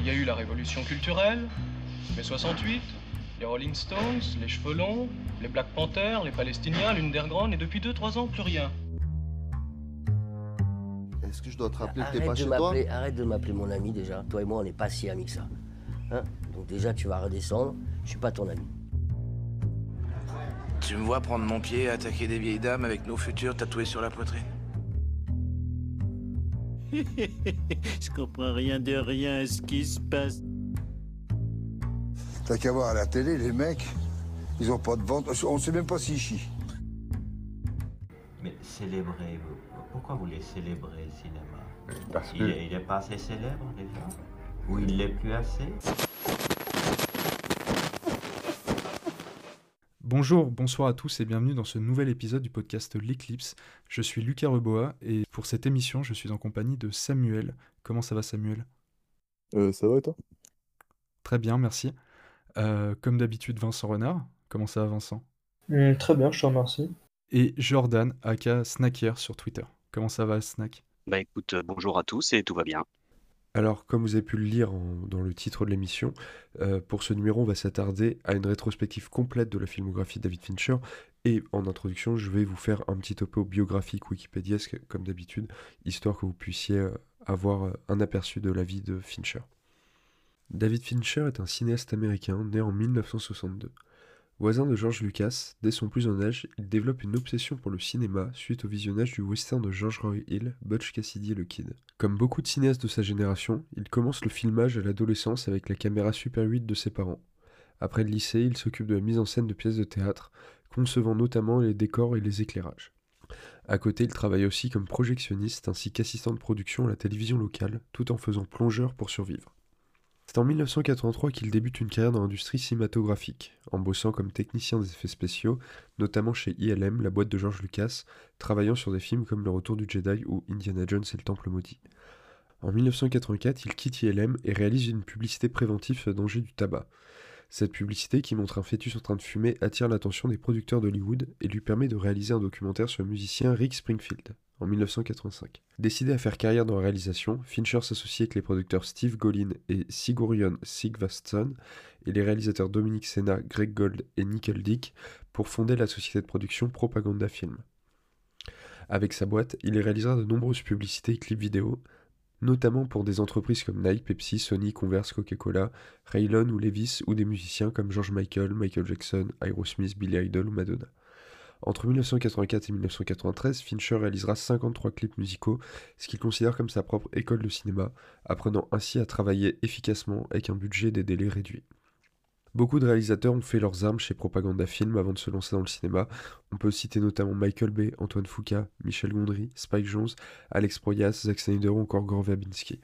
Il y a eu la révolution culturelle, mai 68, les Rolling Stones, les Cheveux Longs, les Black Panthers, les Palestiniens, l'Underground, et depuis 2-3 ans, plus rien. Est-ce que je dois te rappeler que t'es pas de chez toi m'appeler, arrête de m'appeler mon ami déjà. Toi et moi, on n'est pas si amis que ça. Hein? Donc déjà, tu vas redescendre. Je suis pas ton ami. Tu me vois prendre mon pied et attaquer des vieilles dames avec nos futurs tatoués sur la poitrine? Je comprends rien de rien à ce qui se passe. T'as qu'à voir à la télé, les mecs, ils ont pas de ventre. On sait même pas s'ils chient. Mais célébrer, vous- pourquoi vous voulez célébrer le cinéma? Parce il, que est, il est pas assez célèbre déjà? Ou il l'est plus assez? Bonjour, bonsoir à tous et bienvenue dans ce nouvel épisode du podcast L'Eclipse. Je suis Lucas Reboa et pour cette émission, je suis en compagnie de Samuel. Comment ça va Samuel? Euh, ça va et toi? Très bien, merci. Euh, comme d'habitude, Vincent Renard. Comment ça va Vincent? Hum, très bien, je te remercie. Et Jordan, aka Snacker sur Twitter. Comment ça va Snack? Bah écoute, euh, bonjour à tous et tout va bien. Alors, comme vous avez pu le lire dans le titre de l'émission, euh, pour ce numéro, on va s'attarder à une rétrospective complète de la filmographie de David Fincher. Et en introduction, je vais vous faire un petit topo biographique wikipédiesque, comme d'habitude, histoire que vous puissiez euh, avoir euh, un aperçu de la vie de Fincher. David Fincher est un cinéaste américain né en 1962. Voisin de George Lucas, dès son plus jeune âge, il développe une obsession pour le cinéma suite au visionnage du western de George Roy Hill, Butch Cassidy et le Kid. Comme beaucoup de cinéastes de sa génération, il commence le filmage à l'adolescence avec la caméra Super 8 de ses parents. Après le lycée, il s'occupe de la mise en scène de pièces de théâtre, concevant notamment les décors et les éclairages. À côté, il travaille aussi comme projectionniste ainsi qu'assistant de production à la télévision locale, tout en faisant plongeur pour survivre. C'est en 1983 qu'il débute une carrière dans l'industrie cinématographique, en bossant comme technicien des effets spéciaux, notamment chez ILM, la boîte de George Lucas, travaillant sur des films comme Le Retour du Jedi ou Indiana Jones et le Temple Maudit. En 1984, il quitte ILM et réalise une publicité préventive sur le danger du tabac. Cette publicité, qui montre un fœtus en train de fumer, attire l'attention des producteurs d'Hollywood et lui permet de réaliser un documentaire sur le musicien Rick Springfield, en 1985. Décidé à faire carrière dans la réalisation, Fincher s'associe avec les producteurs Steve Golin et Sigurjon Sigvason et les réalisateurs Dominique Senna, Greg Gold et Nickel Dick pour fonder la société de production Propaganda Film. Avec sa boîte, il réalisera de nombreuses publicités et clips vidéo, notamment pour des entreprises comme Nike, Pepsi, Sony, Converse, Coca-Cola, Raylon ou Levis, ou des musiciens comme George Michael, Michael Jackson, Aerosmith, Billy Idol ou Madonna. Entre 1984 et 1993, Fincher réalisera 53 clips musicaux, ce qu'il considère comme sa propre école de cinéma, apprenant ainsi à travailler efficacement avec un budget et des délais réduits. Beaucoup de réalisateurs ont fait leurs armes chez Propaganda Film avant de se lancer dans le cinéma. On peut citer notamment Michael Bay, Antoine Foucault, Michel Gondry, Spike Jones, Alex Proyas, Zack Snyder ou encore Gore Verbinski.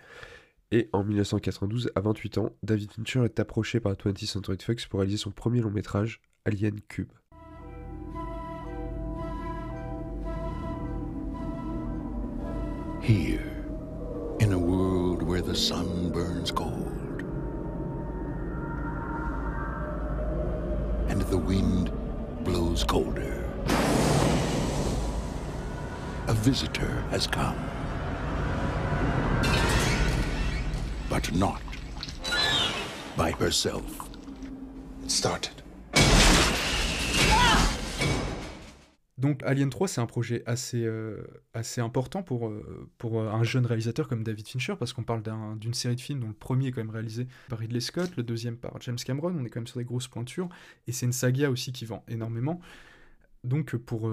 Et en 1992, à 28 ans, David Fincher est approché par 20th Century Fox pour réaliser son premier long métrage, Alien Cube. Here, in a world where the sun burns cold and the wind blows colder, a visitor has come. But not by herself. It Donc Alien 3, c'est un projet assez, euh, important pour, euh, euh, un jeune réalisateur comme David Fincher, parce qu'on parle d'un- d'une série de films dont le premier est quand même réalisé par Ridley Scott, le deuxième par James Cameron, on est quand même sur des grosses pointures, et c'est une saga aussi qui vend énormément. Donc pour,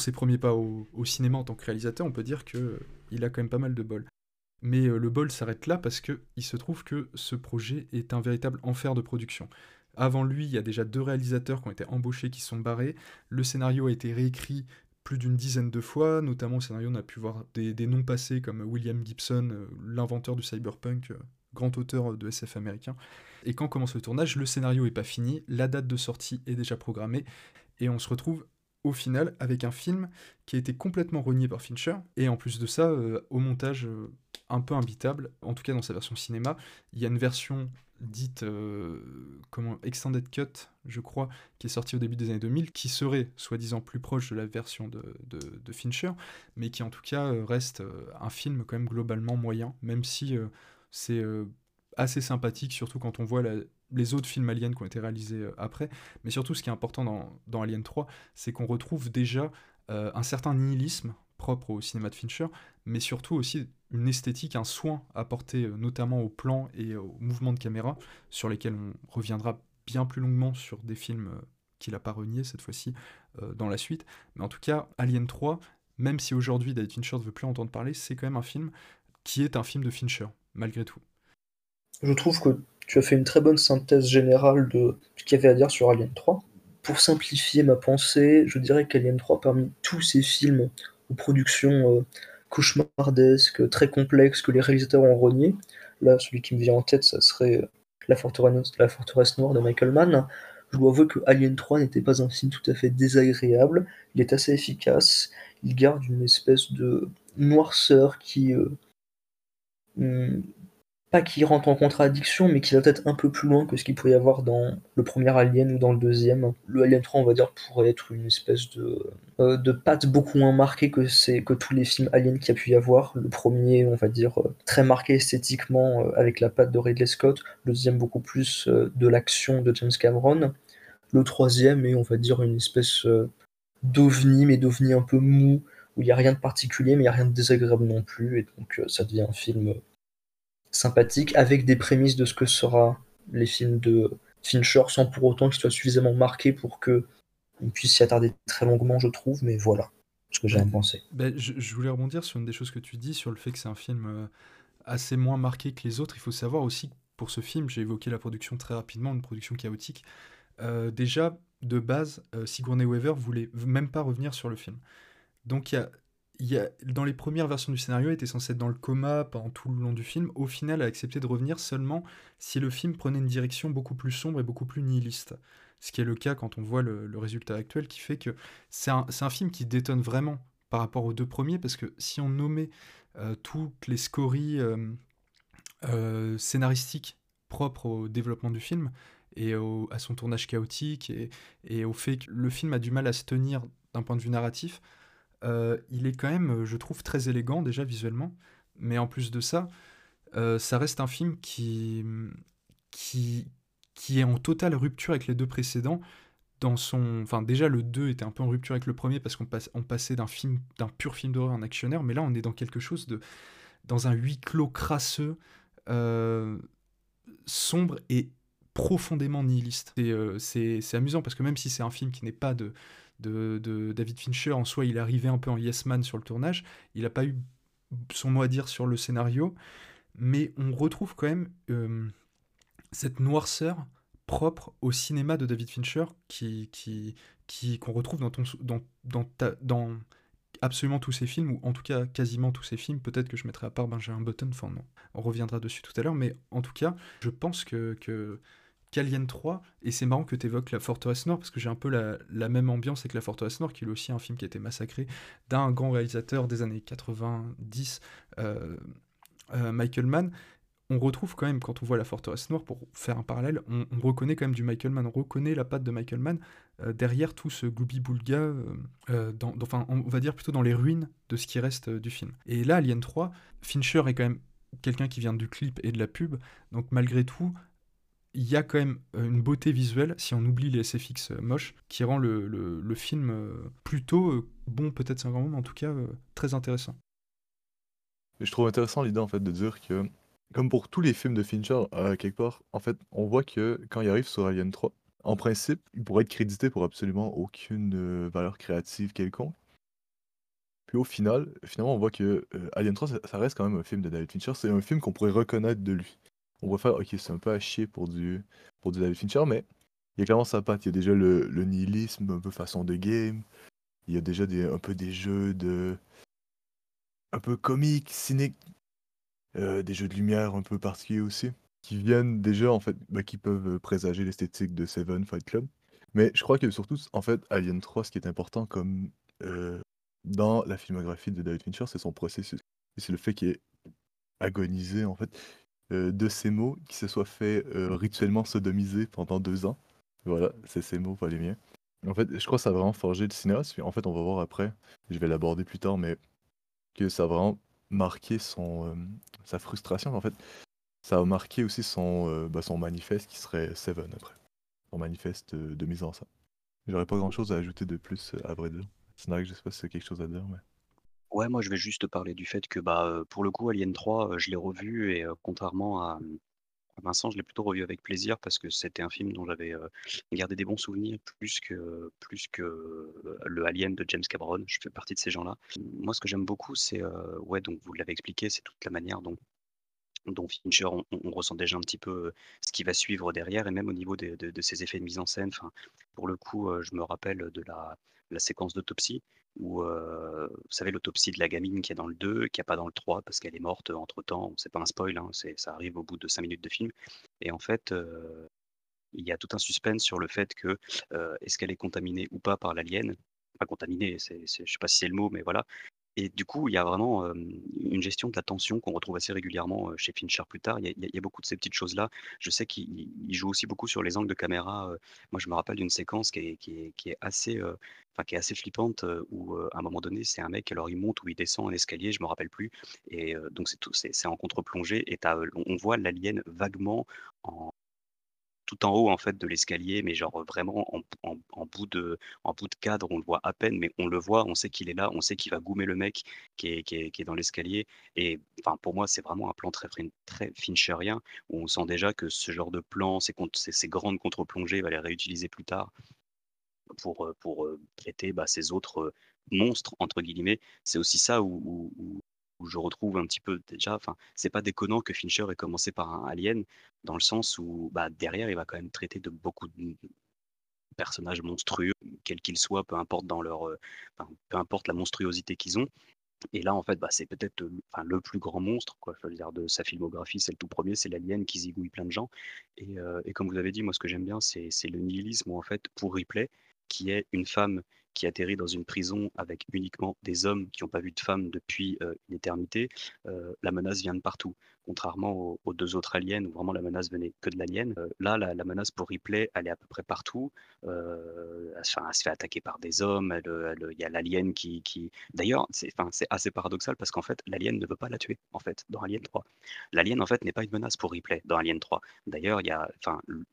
ses premiers pas au, au cinéma en tant que réalisateur, on peut dire qu'il a quand même pas mal de bol. Mais le bol s'arrête là parce que il se trouve que ce projet est un véritable enfer de production. Avant lui, il y a déjà deux réalisateurs qui ont été embauchés, qui sont barrés. Le scénario a été réécrit plus d'une dizaine de fois, notamment au scénario, on a pu voir des, noms passés comme William Gibson, euh, l'inventeur du cyberpunk, euh, grand auteur de SF américain. Et quand commence le tournage, le scénario est pas fini, la date de sortie est déjà programmée, et on se retrouve au final avec un film qui a été complètement renié par Fincher, et en plus de ça, euh, au montage euh, un peu imbitable, en tout cas dans sa version cinéma, il y a une version dite euh, extended cut, je crois, qui est sortie au début des années 2000, qui serait soi-disant plus proche de la version de, Fincher, mais qui en tout cas euh, reste euh, un film quand même globalement moyen, même si c'est assez sympathique, surtout quand on voit les autres films Alien qui ont été réalisés après. Mais surtout, ce qui est important dans, dans Alien 3, c'est qu'on retrouve déjà un certain nihilisme propre au cinéma de Fincher, mais surtout aussi une esthétique, un soin apporté notamment au plan et au mouvement de caméra, sur lesquels on reviendra bien plus longuement sur des films qu'il n'a pas renié cette fois-ci dans la suite. Mais en tout cas, Alien 3, même si aujourd'hui David Fincher ne veut plus entendre parler, c'est quand même un film qui est un film de Fincher, malgré tout. Je trouve que tu as fait une très bonne synthèse générale de ce qu'il y avait à dire sur Alien 3. Pour simplifier ma pensée, je dirais qu'Alien 3, parmi tous ces films aux productions euh, cauchemardesques, très complexes, que les réalisateurs ont renié, là, celui qui me vient en tête, ça serait euh, la, forteresse, la forteresse noire de Michael Mann. Je dois avouer que Alien 3 n'était pas un film tout à fait désagréable, il est assez efficace, il garde une espèce de noirceur qui euh, hmm, pas qui rentre en contradiction, mais qui va peut-être un peu plus loin que ce qu'il pourrait y avoir dans le premier Alien ou dans le deuxième. Le Alien 3, on va dire, pourrait être une espèce de, euh, de patte beaucoup moins marquée que, que tous les films Alien qu'il y a pu y avoir. Le premier, on va dire, euh, très marqué esthétiquement avec la patte de Ridley Scott. Le deuxième, beaucoup plus de l'action de James Cameron. Le troisième est, on va dire, une espèce d'ovni, mais d'ovni un peu mou, où il n'y a rien de particulier, mais il n'y a rien de désagréable non plus, et donc euh, ça devient un film sympathique, avec des prémices de ce que sera les films de Fincher, sans pour autant qu'ils soient suffisamment marqués pour que on puisse s'y attarder très longuement, je trouve, mais voilà ce que j'ai à penser. Ben, je, voulais rebondir sur une des choses que tu dis, sur le fait que c'est un film euh, assez moins marqué que les autres. Il faut savoir aussi que pour ce film, j'ai évoqué la production très rapidement, une production chaotique. Euh, déjà, de base, euh, Sigourney Weaver voulait même pas revenir sur le film. Donc il y a, dans les premières versions du scénario, elle était censée être dans le coma pendant tout le long du film. Au final, a accepté de revenir seulement si le film prenait une direction beaucoup plus sombre et beaucoup plus nihiliste. Ce qui est le cas quand on voit le, résultat actuel, qui fait que c'est un, film qui détonne vraiment par rapport aux deux premiers, parce que si on nommait euh, toutes les scories euh, scénaristiques propres au développement du film, et à son tournage chaotique et, au fait que le film a du mal à se tenir d'un point de vue narratif, euh, il est quand même, je trouve, très élégant déjà visuellement. Mais en plus de ça, euh, ça reste un film qui, qui, qui est en totale rupture avec les deux précédents. Dans son, enfin déjà le 2 était un peu en rupture avec le premier parce qu'on passe, on passait d'un film, d'un pur film d'horreur en actionnaire, mais là on est dans quelque chose de, dans un huis clos crasseux, euh, sombre et profondément nihiliste. Euh, c'est amusant parce que même si c'est un film qui n'est pas de, de, David Fincher, en soi il arrivé un peu en yes man sur le tournage, il n'a pas eu son mot à dire sur le scénario, mais on retrouve quand même euh, cette noirceur propre au cinéma de David Fincher qui qui qu'on retrouve dans ton dans dans, absolument tous ses films ou en tout cas quasiment tous ses films. Peut-être que je mettrai à part Benjamin Button non on reviendra dessus tout à l'heure mais en tout cas je pense que Alien 3, et c'est marrant que tu évoques La Forteresse Nord, parce que j'ai un peu la, même ambiance avec La Forteresse Nord, qui est aussi un film qui a été massacré d'un grand réalisateur des années 90, euh, euh, Michael Mann. On retrouve quand même, quand on voit La Forteresse Noire, pour faire un parallèle, on, reconnaît quand même du Michael Mann, on reconnaît la patte de Michael Mann euh, derrière tout ce gloubi-boulga, enfin, on va dire plutôt dans les ruines de ce qui reste du film. Et là, Alien 3, Fincher est quand même quelqu'un qui vient du clip et de la pub, donc malgré tout, il y a quand même euh, une beauté visuelle, si on oublie les SFX euh, moches, qui rend le, film euh, plutôt bon, peut-être c'est un grand mot, mais en tout cas très intéressant. Je trouve intéressant l'idée en fait de dire que, comme pour tous les films de Fincher, quelque part, en fait, on voit que quand il arrive sur Alien 3, en principe, il pourrait être crédité pour absolument aucune valeur créative quelconque. Puis au final, finalement, on voit que Alien 3, ça, reste quand même un film de David Fincher. C'est un film qu'on pourrait reconnaître de lui on va faire, ok, c'est un peu à chier pour du, pour David Fincher, mais il y a clairement sa patte. Il y a déjà le, nihilisme, un peu façon de game. Il y a déjà des, un peu des jeux de. un peu comiques, cyniques. Euh, des jeux de lumière un peu particuliers aussi. Qui viennent déjà, en fait, bah, qui peuvent présager l'esthétique de Seven Fight Club. Mais je crois que surtout, en fait, Alien 3, ce qui est important comme. Euh, dans la filmographie de David Fincher, c'est son processus. C'est le fait qu'il est agonisé, en fait. Euh, de ces mots, qui se soit fait euh, rituellement sodomiser pendant deux ans. Voilà, c'est ces mots, pas les miens. En fait, je crois que ça a vraiment forgé le cinéaste. En fait, on va voir après, je vais l'aborder plus tard, mais que ça a vraiment marqué son, euh, sa frustration. En fait, ça a marqué aussi son, bah, son manifeste qui serait Seven après. Son manifeste de mise en scène. J'aurais pas grand chose à ajouter de plus à vrai dire. Snack, je sais pas si c'est quelque chose à dire, mais. Ouais, moi je vais juste parler du fait que bah pour le coup Alien 3, euh, je l'ai revu et contrairement à, à Vincent, je l'ai plutôt revu avec plaisir parce que c'était un film dont j'avais gardé des bons souvenirs plus que plus que le Alien de James Cameron. Je fais partie de ces gens-là. Moi, ce que j'aime beaucoup, c'est ouais, donc vous l'avez expliqué, c'est toute la manière dont dont Fincher, on, ressent déjà un petit peu ce qui va suivre derrière, et même au niveau de, de ses effets de mise en scène. Enfin, pour le coup, je me rappelle de la, la séquence d'autopsie, où, euh, vous savez, l'autopsie de la gamine qui est dans le 2, qui n'est pas dans le 3, parce qu'elle est morte entre-temps. C'est pas un spoil, hein, ça arrive au bout de 5 minutes de film. Et en fait, euh, il y a tout un suspense sur le fait que euh, est-ce qu'elle est contaminée ou pas par l'alien? Pas contaminée, je sais pas si c'est le mot, mais voilà. Et du coup, il y a vraiment une gestion de la tension qu'on retrouve assez régulièrement chez Fincher plus tard. Il y a, beaucoup de ces petites choses-là. Je sais qu'il il joue aussi beaucoup sur les angles de caméra. Moi, je me rappelle d'une séquence qui est, assez, enfin, qui est assez flippante où, à un moment donné, c'est un mec, alors il monte ou il descend un escalier, je me rappelle plus. Et donc, c'est en contre-plongée. Et on voit l'alien vaguement en tout en haut en fait de l'escalier, mais genre vraiment en, en- bout de, cadre, on le voit à peine, mais on le voit, on sait qu'il est là, on sait qu'il va goumer le mec qui est, dans l'escalier. Et enfin, pour moi, c'est vraiment un plan très, très fincherien, où on sent déjà que ce genre de plan, ces, ces, grandes contre-plongées, va les réutiliser plus tard pour, euh, euh, traiter bah, ces autres euh, monstres, entre guillemets. C'est aussi ça où- où- où je retrouve un petit peu déjà, enfin, c'est pas déconnant que Fincher ait commencé par un Alien, dans le sens où bah, derrière, il va quand même traiter de beaucoup de personnages monstrueux, quels qu'ils soient, peu importe dans leur, euh, peu importe la monstruosité qu'ils ont. Et là, en fait, bah, c'est peut-être le plus grand monstre, quoi. Je veux dire, de sa filmographie, c'est le tout premier, c'est l'alien qui zigouille plein de gens. Et, euh, et comme vous avez dit, moi, ce que j'aime bien, c'est le nihilisme, en fait, pour Ripley, qui est une femme qui atterrit dans une prison avec uniquement des hommes qui n'ont pas vu de femme depuis euh, une éternité, euh, la menace vient de partout. Contrairement aux, deux autres aliens, où vraiment la menace venait que de l'alien, euh, là, la, menace pour Ripley, elle est à peu près partout. Euh, elle, se fait- attaquer par des hommes, il y a l'alien qui... D'ailleurs, c'est assez paradoxal parce qu'en fait, l'alien ne veut pas la tuer, en fait, dans Alien 3. L'alien, en fait, n'est pas une menace pour Ripley dans Alien 3. D'ailleurs, il y a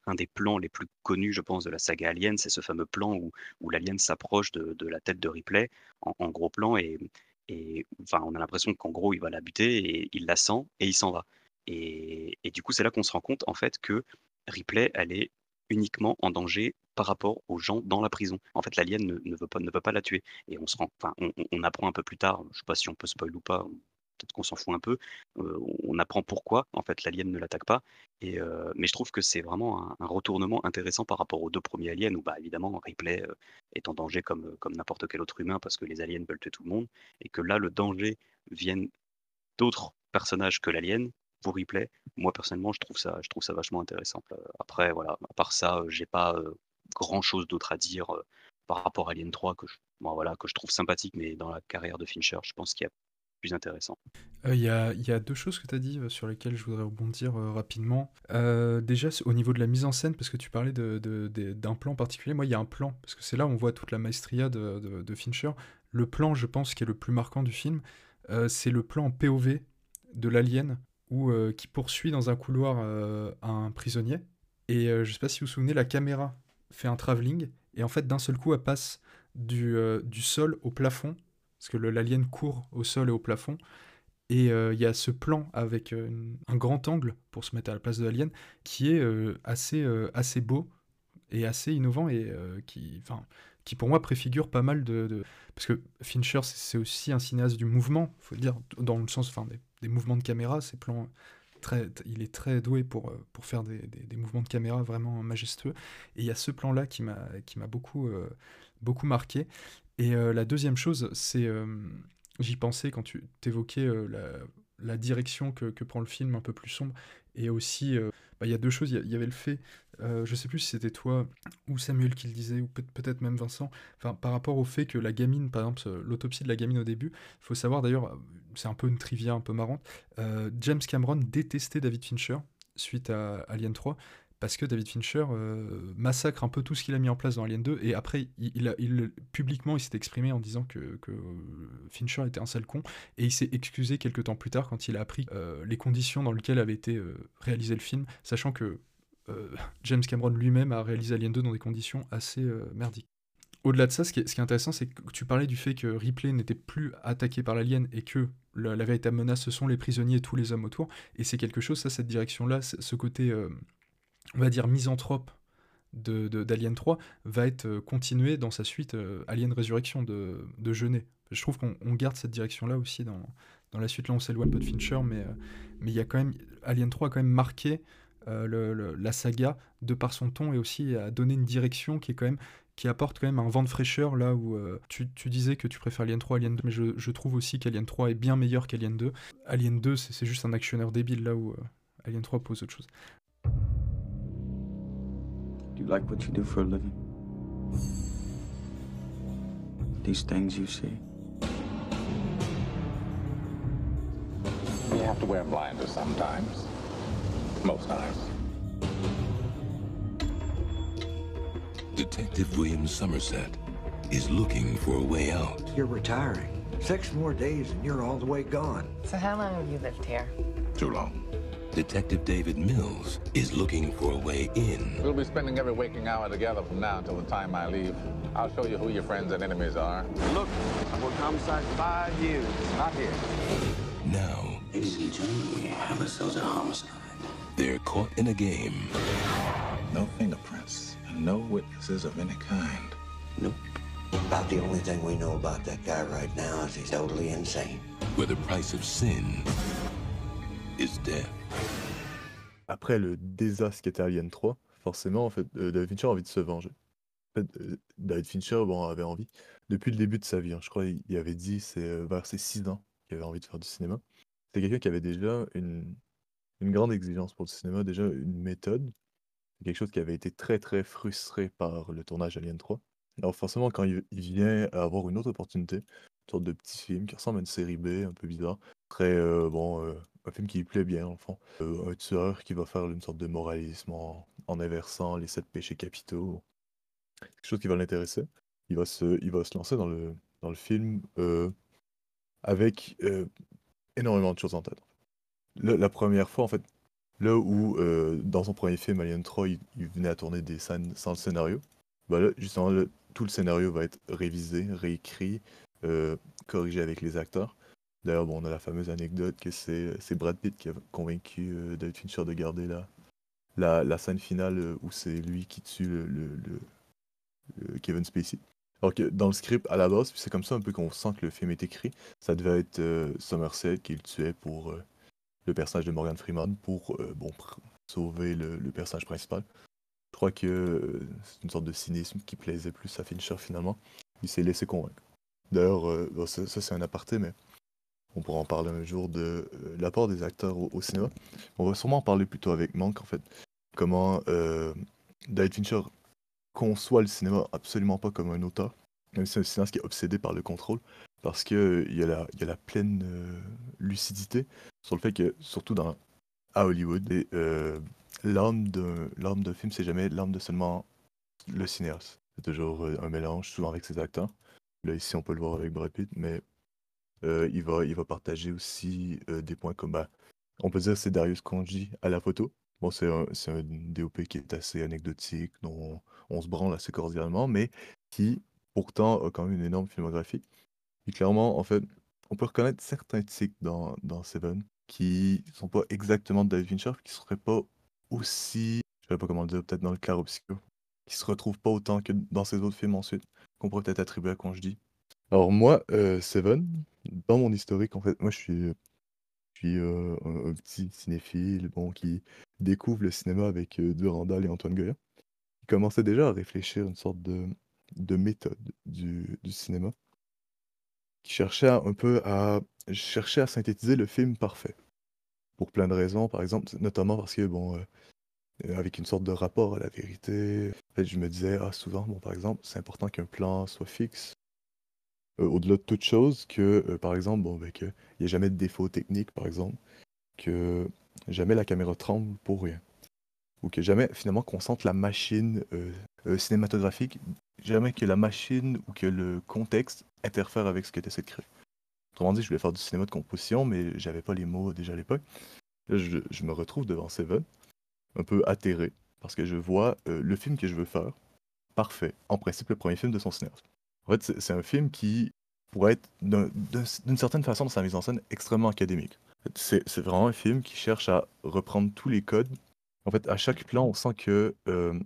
un des plans les plus connus, je pense, de la saga Alien, c'est ce fameux plan où, où l'alien s'approche de, de la tête de Ripley en, en gros plan et, et on a l'impression qu'en gros, il va la buter et il la sent et il s'en va. Et, du coup, c'est là qu'on se rend compte, en fait, que Ripley, elle est uniquement en danger par rapport aux gens dans la prison. En fait, l'alien ne, ne veut pas, ne veut pas la tuer. Et on se rend, enfin, on, apprend un peu plus tard, je sais pas si on peut spoil ou pas, peut-être qu'on s'en fout un peu, euh, on apprend pourquoi, en fait, l'alien ne l'attaque pas. Euh, mais je trouve que c'est vraiment un, retournement intéressant par rapport aux deux premiers aliens, où bah, évidemment, Ripley euh, est en danger comme, n'importe quel autre humain, parce que les aliens veulent tuer tout le monde, et que là, le danger vienne d'autres personnages que l'alien pour Ripley. Moi personnellement, je trouve ça, je trouve ça vachement intéressant. Après, voilà, à part ça, j'ai pas grand chose d'autre à dire par rapport à Alien 3 que je, que je trouve sympathique, mais dans la carrière de Fincher, je pense qu'il y a intéressant. Euh, Il y, a, deux choses que tu as dit euh, sur lesquelles je voudrais rebondir euh, rapidement. Déjà, au niveau de la mise en scène, parce que tu parlais d'un plan particulier, moi, il y a un plan, parce que c'est là où on voit toute la maestria de, Fincher. Le plan, je pense, qui est le plus marquant du film, c'est le plan POV de l'alien, qui poursuit dans un couloir un prisonnier. Et je sais pas si vous vous souvenez, la caméra fait un travelling, et en fait, d'un seul coup, elle passe du sol au plafond, parce que l'alien court au sol et au plafond. Et euh, il y a ce plan avec euh, un grand angle pour se mettre à la place de l'alien qui est euh, assez, assez beau et assez innovant et qui, qui pour moi préfigure pas mal de, Parce que Fincher, c'est aussi un cinéaste du mouvement, faut dire, dans le sens des, des mouvements de caméra, ces plans... Très, il est très doué pour, pour faire des, des- mouvements de caméra vraiment majestueux. Et il y a ce plan-là qui m'a beaucoup, beaucoup marqué. Et euh, la deuxième chose, c'est... euh, J'y pensais quand tu t'évoquais euh, la, direction que, que prend le film un peu plus sombre. Et aussi, bah, il y a deux choses. Il y avait le fait, je sais plus si c'était toi ou Samuel qui le disait, ou peut- peut-être même Vincent, par rapport au fait que la gamine, par exemple, l'autopsie de la gamine au début, il faut savoir d'ailleurs, c'est un peu une trivia un peu marrante, James Cameron détestait David Fincher suite à Alien 3 parce que David Fincher euh, massacre un peu tout ce qu'il a mis en place dans Alien 2 et après il, publiquement il s'est exprimé en disant que, Fincher était un sale con et il s'est excusé quelques temps plus tard quand il a appris euh, les conditions dans lesquelles avait été euh, réalisé le film, sachant que James Cameron lui-même a réalisé Alien 2 dans des conditions assez merdiques. Au-delà de ça, ce qui est, intéressant, c'est que tu parlais du fait que Ripley n'était plus attaqué par l'alien et que la, véritable menace, ce sont les prisonniers et tous les hommes autour. Et c'est quelque chose, ça, cette direction-là, ce côté, on va dire, misanthrope de, de- d'Alien 3 va être euh, continué dans sa suite euh, Alien Résurrection de, de Jeunet. Je trouve qu'on on garde cette direction-là aussi dans, dans la suite. Là, on s'éloigne peu de Fincher, mais euh, mais y a quand même Alien 3 a quand même marqué la saga de par son ton et aussi a donné une direction qui est quand même qui apporte quand même un vent de fraîcheur là où tu, tu disais que tu préfères Alien 3 Alien 2 mais je, je trouve aussi qu'Alien 3 est bien meilleur qu'Alien 2 Alien 2 c'est juste un actionneur débile là où Alien 3 pose autre chose you like what you do for a living? These things you see? You have to wear blinders sometimes. Most times. Detective William Somerset is looking for a way out. You're retiring. Six more days and you're all the way gone. So how long have you lived here? Too long. Detective David Mills is looking for a way in. We'll be spending every waking hour together from now until the time I leave. I'll show you who your friends and enemies are. Look, I've worked homicide five years. Not here. Now, Ladies and gentlemen, we have ourselves a homicide. they're caught in a game No fingerprints and no witnesses of any kind. Nope. About the only thing we know about that guy right now is he's totally insane. where the price of sin is death. Après le désastre qu'était Alien 3, forcément, en fait, euh, David Fincher a envie de se venger. Euh, David Fincher bon, avait envie, depuis le début de sa vie, hein, je crois il avait dit, c'est euh, vers ses 6 ans qu'il avait envie de faire du cinéma. C'est quelqu'un qui avait déjà une, grande exigence pour le cinéma, déjà une méthode. Quelque chose qui avait été très très frustré par le tournage Alien 3. Alors forcément, quand il, vient avoir une autre opportunité, une sorte de petit film qui ressemble à une série B un peu bizarre, très bon, un film qui lui plaît bien, en fond. Euh, un tueur qui va faire une sorte de moralisme en, inversant les sept péchés capitaux. Quelque chose qui va l'intéresser. Il va se, il va se lancer dans le, dans le film euh, avec euh, énormément de choses en tête. La première fois, en fait, là où euh, dans son premier film, Alien 3, il, venait à tourner des scènes sans le scénario, bah là, justement, tout le scénario va être révisé, réécrit, corrigé avec les acteurs. D'ailleurs, bon, on a la fameuse anecdote que c'est c'est Brad Pitt qui a convaincu euh, David Fincher de garder la, la, scène finale euh, où c'est lui qui tue le, le- Kevin Spacey. Alors que dans le script, à la base, c'est comme ça un peu qu'on sent que le film est écrit, ça devait être euh, Somerset qui le tuait pour euh, le personnage de Morgan Freeman, pour euh, bon, sauver le, le personnage principal. Je crois que euh, c'est une sorte de cynisme qui plaisait plus à Fincher finalement. Il s'est laissé convaincre. D'ailleurs, euh, ça, c'est un aparté, mais on pourra en parler un jour de euh, l'apport des acteurs au, cinéma. On va sûrement en parler plutôt avec Manque, en fait. Comment euh, David Fincher conçoit le cinéma absolument pas comme un auteur. Même si c'est un cinéaste qui est obsédé par le contrôle. Parce qu'il il y a la pleine euh, lucidité sur le fait que, surtout à Hollywood, euh, l'âme d'un film, c'est jamais l'âme de seulement le cinéaste. C'est toujours euh, un mélange, souvent avec ses acteurs. Là, ici, on peut le voir avec Brad Pitt, mais euh, il, va, il va partager aussi euh, des points comme, bah, on peut dire c'est Darius Konji à la photo. Bon, c'est un, un DOP qui est assez anecdotique, dont on, se branle assez cordialement, mais qui pourtant a quand même une énorme filmographie. Et clairement, en fait, on peut reconnaître certains tics dans, dans Seven qui sont pas exactement de David Fincher, qui seraient pas aussi, je sais pas comment le dire, peut-être dans le clair obscur, qui se retrouvent pas autant que dans ses autres films ensuite, qu'on pourrait peut-être attribuer à Konji. Alors moi, euh, Seven, dans mon historique, en fait, moi je suis, suis euh, un, petit cinéphile bon, qui découvre le cinéma avec euh, Durandal et Antoine Goya, qui commençait déjà à réfléchir une sorte de, de méthode du, cinéma, qui cherchait à- un peu à chercher à synthétiser le film parfait. Pour plein de raisons, par exemple, notamment parce que, bon, euh, euh, avec une sorte de rapport à la vérité, je me disais, ah, souvent, bon, par exemple, c'est important qu'un plan soit fixe, euh, au-delà de toute chose, que, euh, par exemple, bon, ben, n'y ait jamais de défaut technique, par exemple, que jamais la caméra tremble pour rien. ou que jamais finalement qu'on sente la machine euh, cinématographique, jamais que la machine ou que le contexte interfère avec ce que tu essaies de créer. Autrement dit, je voulais faire du cinéma de composition, mais j'avais pas les mots déjà à l'époque. Là, je, je me retrouve devant Seven, un peu atterré, parce que je vois le film que je veux faire, parfait, en principe le premier film de son cinéaste. En fait, c'est un film qui pourrait être d'un- d'un- d'une certaine façon dans sa mise en scène extrêmement académique. C'est vraiment un film qui cherche à reprendre tous les codes. En fait, à chaque plan, on sent que euh,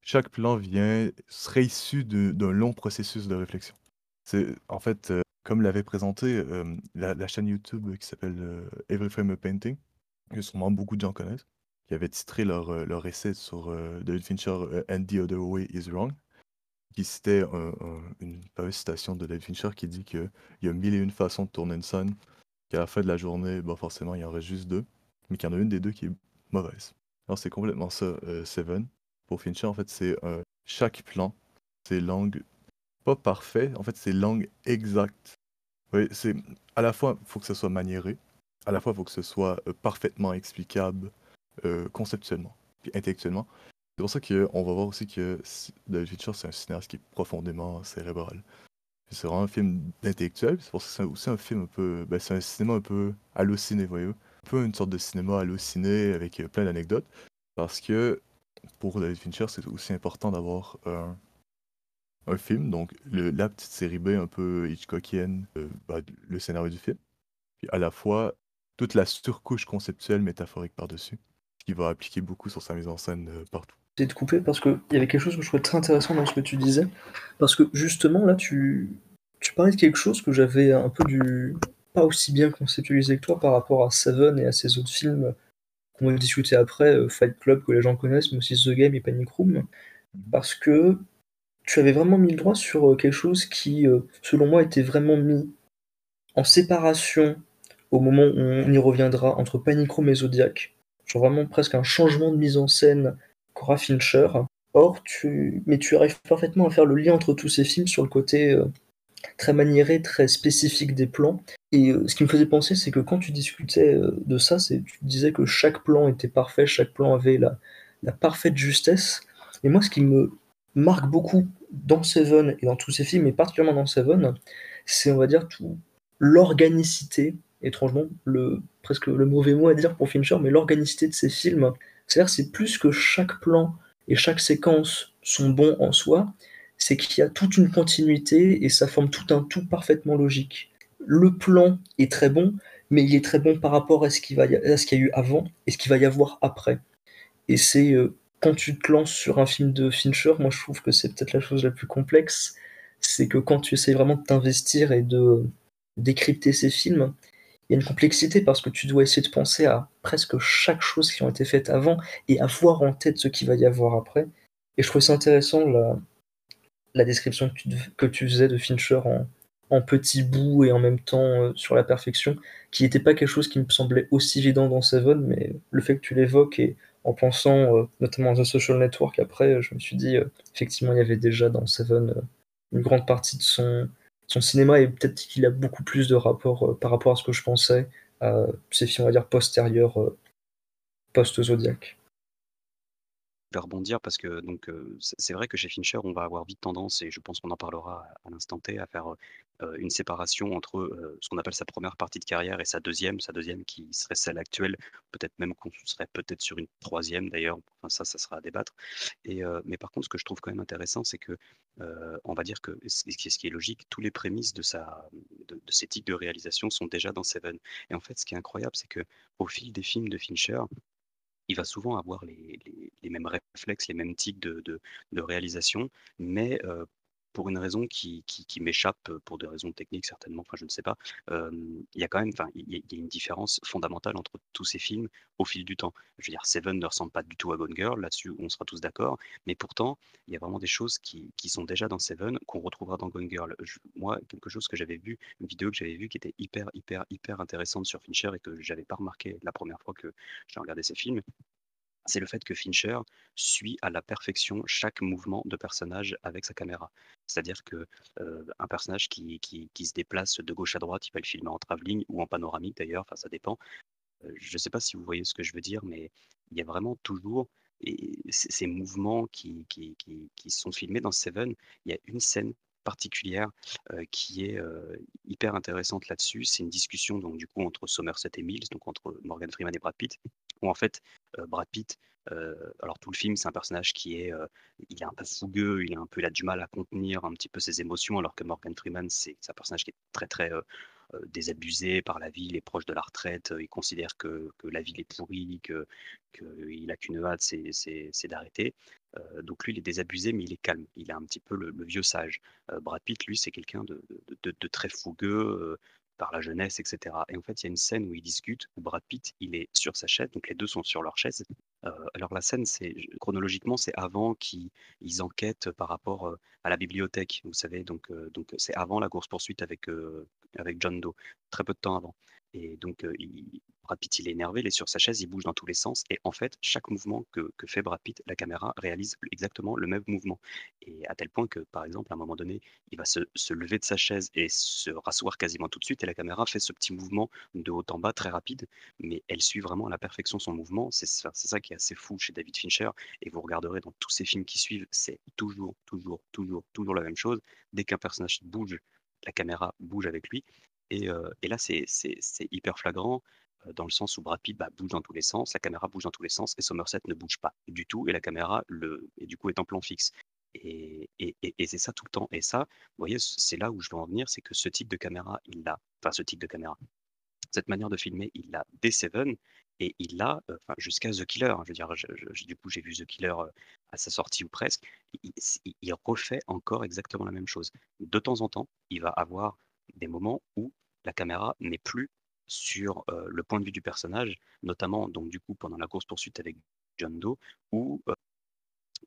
chaque plan vient, serait issu d'un long processus de réflexion. C'est en fait, euh, comme l'avait présenté euh, la, chaîne YouTube qui s'appelle Every Frame a Painting, que sûrement beaucoup de gens connaissent, qui avait titré leur, leur essai sur David Fincher And the Other Way is Wrong, qui citait un- un- une fameuse citation de David Fincher qui dit qu'il y a mille et une façons de tourner une scène, qu'à la fin de la journée, bon, forcément, il en reste juste deux, mais qu'il y en a une des deux qui est mauvaise. Alors, c'est complètement ça, euh, Seven. Pour Fincher, en fait, c'est euh, chaque plan, c'est langue pas parfait, en fait, c'est langue exacte. Oui, c'est à la fois, il faut que ce soit maniéré, à la fois, il faut que ce soit euh, parfaitement explicable euh, conceptuellement, puis intellectuellement. C'est pour ça qu'on va voir aussi que David Fincher, c'est un cinéaste qui est profondément cérébral. C'est vraiment un film d'intellectuel, c'est pour ça aussi un film un peu. Ben, c'est un cinéma un peu halluciné, voyez-vous. Un peu une sorte de cinéma halluciné avec euh, plein d'anecdotes. Parce que pour David Fincher, c'est aussi important d'avoir un, film, donc la petite série B un peu Hitchcockienne, euh, ben, le scénario du film, puis à la fois toute la surcouche conceptuelle métaphorique par-dessus, qui va appliquer beaucoup sur sa mise en scène euh, partout. De couper parce qu'il y avait quelque chose que je trouvais très intéressant dans ce que tu disais. Parce que justement, là, tu, tu parlais de quelque chose que j'avais un peu du. pas aussi bien conceptualisé que toi par rapport à Seven et à ces autres films qu'on va discuter après, euh, Fight Club que les gens connaissent, mais aussi The Game et Panic Room. Parce que tu avais vraiment mis le droit sur euh, quelque chose qui, euh, selon moi, était vraiment mis en séparation au moment où on y reviendra entre Panic Room et Zodiac. Genre vraiment presque un changement de mise en scène qu'aura Fincher. Or, tu... mais tu arrives parfaitement à faire le lien entre tous ces films sur le côté euh, très maniéré, très spécifique des plans. Et euh, ce qui me faisait penser, c'est que quand tu discutais euh, de ça, c'est tu disais que chaque plan était parfait, chaque plan avait la, la parfaite justesse. Et moi, ce qui me marque beaucoup dans Seven et dans tous ces films, et particulièrement dans Seven, c'est, on va dire, tout l'organicité, étrangement, le, presque le mauvais mot à dire pour Fincher, mais l'organicité de ces films. C'est-à-dire, c'est plus que chaque plan et chaque séquence sont bons en soi, c'est qu'il y a toute une continuité et ça forme tout un tout parfaitement logique. Le plan est très bon, mais il est très bon par rapport à ce qu'il y a- eu avant et ce qu'il va y avoir après. Et c'est euh, quand tu te lances sur un film de Fincher, moi je trouve que c'est peut-être la chose la plus complexe, c'est que quand tu essayes vraiment de t'investir et de décrypter ces films, il y a une complexité parce que tu dois essayer de penser à presque chaque chose qui ont été faites avant et avoir en tête ce qu'il va y avoir après. Et je trouve ça intéressant la, description que tu, faisais de Fincher en, en petits bouts et en même temps euh, sur la perfection, qui n'était pas quelque chose qui me semblait aussi évident dans Seven, mais le fait que tu l'évoques et en pensant euh, notamment à The Social Network après, je me suis dit, euh, effectivement, il y avait déjà dans Seven une grande partie de son, son cinéma et peut-être qu'il a beaucoup plus de rapport euh, par rapport à ce que je pensais à ces films, on va dire, postérieurs, euh, post-Zodiac. Rebondir parce que donc c'est vrai que chez Fincher, on va avoir vite tendance, et je pense qu'on en parlera à, l'instant T, à faire une séparation entre ce qu'on appelle sa première partie de carrière et sa deuxième, sa deuxième qui serait celle actuelle, peut-être même qu'on serait peut-être sur une troisième d'ailleurs, enfin ça, ça sera à débattre. Et, mais par contre, ce que je trouve quand même intéressant, c'est que on va dire que ce qui, est logique, tous les prémices de, sa, de, de ces types de réalisation sont déjà dans Seven. Et en fait, ce qui est incroyable, c'est que au fil des films de Fincher, il va souvent avoir les, mêmes réflexes, les mêmes de- de réalisation, mais euh, pour une raison qui, m'échappe, euh, pour des raisons techniques certainement, enfin je ne sais pas, il y a quand même, y, a une différence fondamentale entre tous ces films au fil du temps. Je veux dire, Seven ne ressemble pas du tout à Gone Girl, là-dessus on sera tous d'accord, mais pourtant il y a vraiment des choses qui, sont déjà dans Seven qu'on retrouvera dans Gone Girl. Moi, quelque chose que j'avais vu, une vidéo que j'avais vue qui était hyper, hyper, hyper intéressante sur Fincher et que j'avais pas remarqué la première fois que j'ai regardé ces films, c'est le fait que Fincher suit à la perfection chaque mouvement de personnage avec sa caméra. C'est-à-dire que euh, un personnage qui, qui- qui se déplace de gauche à droite, il va le filmer en travelling ou en panoramique d'ailleurs, enfin ça dépend. Euh, je ne sais pas si vous voyez ce que je veux dire, mais il y a vraiment toujours ces mouvements qui qui qui qui sont filmés dans Seven. Il y a une scène particulière, qui est, hyper intéressante là-dessus. C'est une discussion donc du coup entre Somerset et Mills, donc entre Morgan Freeman et Brad Pitt, où en fait, Brad Pitt, alors tout le film, c'est un personnage qui est, il est un peu fougueux, il est un peu il a du mal à contenir un petit peu ses émotions, alors que Morgan Freeman, c'est un personnage qui est très, très, désabusé par la vie, il est proche de la retraite, heu, il considère que que la vie est pourrie, que qu'il a qu'une hâte, c'est d'arrêter. Heu, donc lui, il est désabusé, mais il est calme. Il est un petit peu le vieux sage. Brad Pitt, lui, c'est quelqu'un de de très fougueux, par la jeunesse et cetera et en fait, il y a une scène où ils discutent, où Brad Pitt, il est sur sa chaise, donc les 2 sont sur leur chaise. Heu, alors la scène, c'est chronologiquement, c'est avant qu'ils ils enquêtent par rapport, heu, à la bibliothèque, vous savez? Donc heu, donc c'est avant la course poursuite avec, avec John Doe, très peu de temps avant et donc Brad il est énervé, il est sur sa chaise, il bouge dans tous les sens et en fait, chaque mouvement que que fait Brad Pitt, la caméra réalise exactement le même mouvement et à tel point que, par exemple, à un moment donné, il va se se lever de sa chaise et se rasseoir quasiment tout de suite et la caméra fait ce petit mouvement de haut en bas très rapide, mais elle suit vraiment à la perfection son mouvement. C'est ça qui est assez fou chez David Fincher et vous regarderez dans tous ses films qui suivent, c'est toujours, toujours, toujours, toujours la même chose. Dès qu'un personnage bouge, la caméra bouge avec lui et heu et là, c'est hyper flagrant, dans le sens où Brad Pitt, bah, bouge dans tous les sens, la caméra bouge dans tous les sens et Somerset ne bouge pas du tout et la caméra du coup est en plan fixe et c'est ça tout le temps et ça, vous voyez, c'est là où je veux en venir, c'est que ce type de caméra, il l'a enfin ce type de caméra, cette manière de filmer, il l'a dès Seven et il l'a, enfin jusqu'à The Killer, hein. Je veux dire, du coup, j'ai vu The Killer, heu, à sa sortie ou presque. Il refait encore exactement la même chose. De temps en temps, il va avoir des moments où la caméra n'est plus sur, le point de vue du personnage, notamment donc du coup pendant la course poursuite avec John Doe où,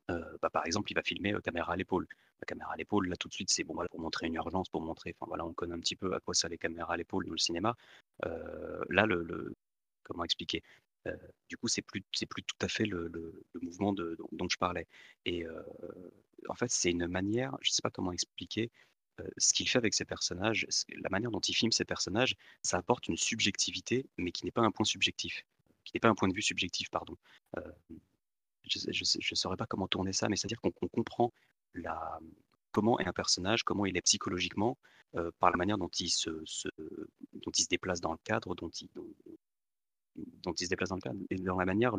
bah, par exemple, il va filmer, caméra à l'épaule. La caméra à l'épaule, là tout de suite, c'est bon pour montrer une urgence, pour montrer enfin voilà, on connaît un petit peu à quoi servent les caméras à l'épaule dans le cinéma. Là le comment expliquer? Du coup, c'est plus c'est plus tout à fait le mouvement dont dont je parlais et en fait, c'est une manière, je sais pas comment expliquer, ce qu'il fait avec ses personnages, la manière dont il filme ses personnages, ça apporte une subjectivité, mais qui n'est pas un point subjectif, qui n'est pas un point de vue subjectif, pardon. Heu, je je saurais pas comment tourner ça, mais c'est-à-dire qu'on comprend comment est un personnage, comment il est psychologiquement, heu, par la manière dont il se déplace dans le cadre, dont il se déplace dans le cadre et dans la manière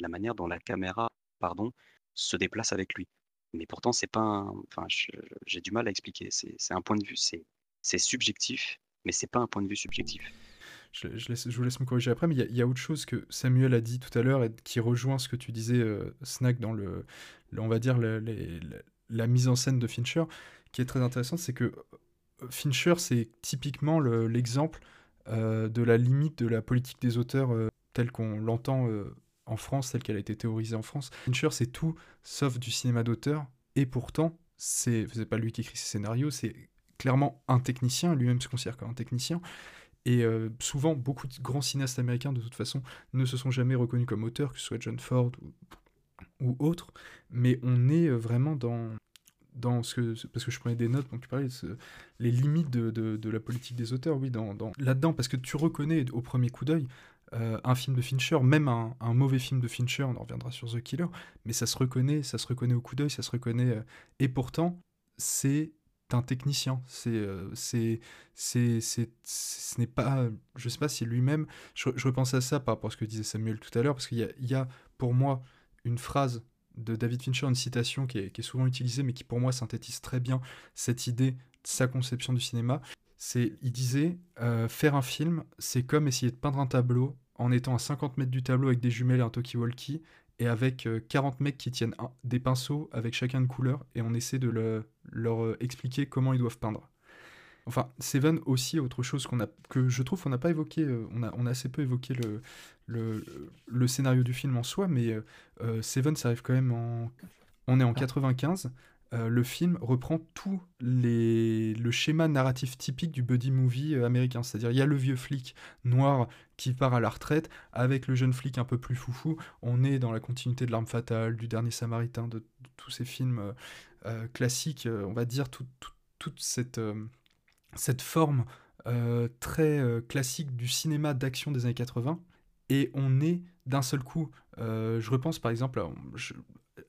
la manière dont la caméra, se déplace avec lui. Mais pourtant, c'est pas enfin, j'ai du mal à expliquer. C'est un point de vue, c'est subjectif, mais c'est pas un point de vue subjectif. Je laisse je vous laisse me corriger après, mais il y a autre chose que Samuel a dit tout à l'heure et qui rejoint ce que tu disais, heu, Snack, dans le on va dire la mise en scène de Fincher, qui est très intéressante. C'est que, heu, Fincher, c'est typiquement le l'exemple, heu, de la limite de la politique des auteurs, telle qu'on l'entend, en France, telle qu'elle a été théorisée en France. Fincher, c'est tout sauf du cinéma d'auteur. Et pourtant, c'est pas lui qui écrit ses scénarios, c'est clairement un technicien, lui-même se considère comme un technicien. Et heu, souvent, beaucoup de grands cinéastes américains, de toute façon, ne se sont jamais reconnus comme auteurs, que ce soit John Ford ou autres, mais on est, heu, vraiment dans dans ce que parce que je prenais des notes, donc tu parlais de les limites de de de la politique des auteurs, oui, dans dans là-dedans, parce que tu reconnais au premier coup d'œil, heu, un film de Fincher, même un mauvais film de Fincher, on en reviendra sur The Killer, mais ça se reconnaît ça se reconnaît au coup d'œil, ça se reconnaît, heu et pourtant, c'est un technicien. C'est, heu, c'est c'est ce n'est pas, je sais pas si lui-même je je repensais à ça par rapport à ce que disait Samuel tout à l'heure, parce qu'il y a il y a pour moi une phrase de David Fincher, une citation qui est qui est souvent utilisée, mais qui pour moi synthétise très bien cette idée, sa conception du cinéma. C'est il disait, heu: «Faire un film, c'est comme essayer de peindre un tableau en étant à 50 mètres du tableau avec des jumelles et un talkie-walkie et avec, heu, 40 mecs qui tiennent un des pinceaux avec chacun une couleur et on essaie de le leur, heu, expliquer comment ils doivent peindre». Enfin, Seven aussi, autre chose qu'on a que je trouve qu'on n'a pas évoqué, on a on a assez peu évoqué le le le scénario du film en soi, mais Seven, ça arrive quand même en on est en 95, heu, le film reprend les le schéma narratif typique du buddy movie, heu, américain. C'est-à-dire, il y a le vieux flic noir qui part à la retraite avec le jeune flic un peu plus foufou. On est dans la continuité de L'Arme fatale, du Dernier Samaritain, de tous ces films, heu, classiques, on va dire toute cette, forme, très, classique du cinéma d'action des années 80 et on est d'un seul coup, Euh, je repense par exemple à,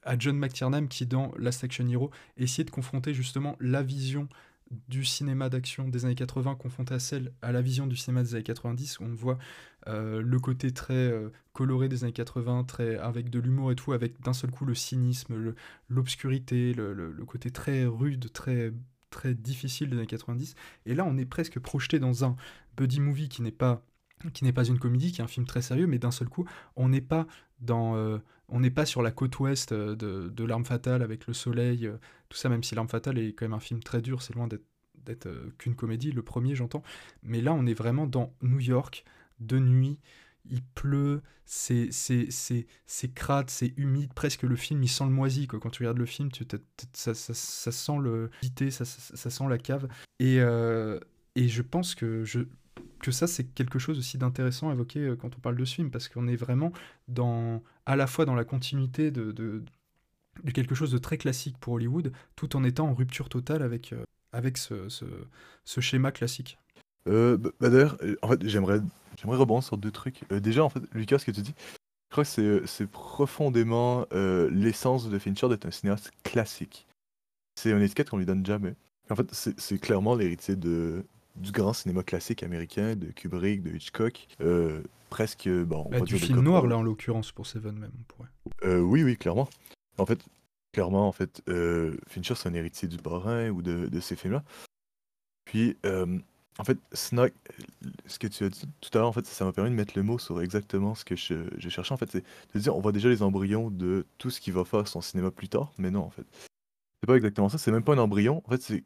à John McTiernan qui, dans Last Action Hero, essayait de confronter justement la vision du cinéma d'action des années 80 confrontée à celle à la vision du cinéma des années 90 où on voit euh, le côté très euh, coloré des années 80 très avec de l'humour et tout avec d'un seul coup le cynisme l'obscurité le, côté très rude très très difficile des années 90 et là on est presque projeté dans un buddy movie qui n'est pas qui n'est pas une comédie, qui est un film très sérieux, mais d'un seul coup, on n'est pas dans, euh, on n'est pas sur la côte ouest euh, de, de l'arme fatale avec le soleil, euh, tout ça. Même si l'arme fatale est quand même un film très dur, c'est loin d'être euh, qu'une comédie, le premier j'entends. Mais là, on est vraiment dans New York de nuit. Il pleut, c'est crade, c'est humide, presque le film il sent le moisi. Quand tu regardes le film, ça, sent le ça, ça, sent la cave. Et, et je pense que je que ça c'est quelque chose aussi d'intéressant à évoquer euh, quand on parle de ce film parce qu'on est vraiment dans à la fois dans la continuité de, quelque chose de très classique pour Hollywood tout en étant en rupture totale avec, euh, ce, schéma classique. Euh, bah, bah, d'ailleurs, euh, en fait, j'aimerais, rebondir sur deux trucs. Déjà, en fait, Lucas, ce que tu dis, je crois que c'est, profondément l'essence de Fincher d'être un cinéaste classique. C'est une étiquette qu'on lui donne jamais. En fait, c'est clairement l'héritier de, du grand cinéma classique américain, de Kubrick, de Hitchcock, euh, presque, bon, on Bah, va du film noir là en l'occurrence pour Seven même on pourrait. Euh, oui, oui, clairement. En fait, clairement, en fait, euh, Fincher, c'est un héritier du Parrain ou de, de ces films-là. Puis, en fait, Snack, ce que tu as dit tout à l'heure, en fait, ça m'a permis de mettre le mot sur exactement ce que je, je cherchais. En fait, c'est de dire, on voit déjà les embryons de tout ce qui va faire son cinéma plus tard, mais non, en fait. C'est pas exactement ça, c'est même pas un embryon, en fait, c'est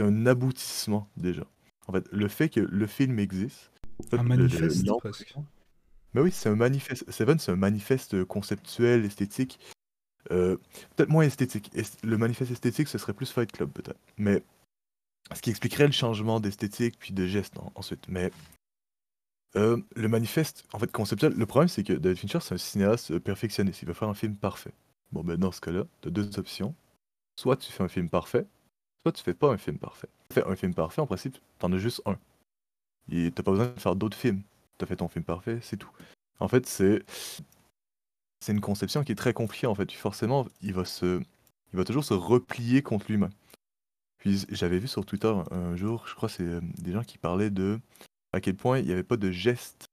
un aboutissement déjà. En fait, le fait que le film existe. en fait, Un le- le- manifeste l'embryon- presque. mais oui, c'est un manifeste. Seven, c'est un manifeste conceptuel, esthétique. Euh, peut-être moins esthétique. Est- Le manifeste esthétique, ce serait plus Fight Club, peut-être. Mais ce qui expliquerait le changement d'esthétique puis de geste en- ensuite. Mais euh, le manifeste, en fait, conceptuel, le problème, c'est que David Fincher, c'est un cinéaste euh, perfectionniste. Il veut faire un film parfait. Bon, ben, dans ce cas-là, tu as deux options. Soit tu fais un film parfait, soit tu fais pas un film parfait. Tu fais un film parfait, en principe, t'en as juste un. Et t'as pas besoin de faire d'autres films. T'as fait ton film parfait, c'est tout. En fait, c'est c'est une conception qui est très compliquée en fait. Forcément, il va se il va toujours se replier contre lui-même. Puis j'avais vu sur Twitter un, jour, je crois c'est euh, des gens qui parlaient de à quel point il n'y avait pas de geste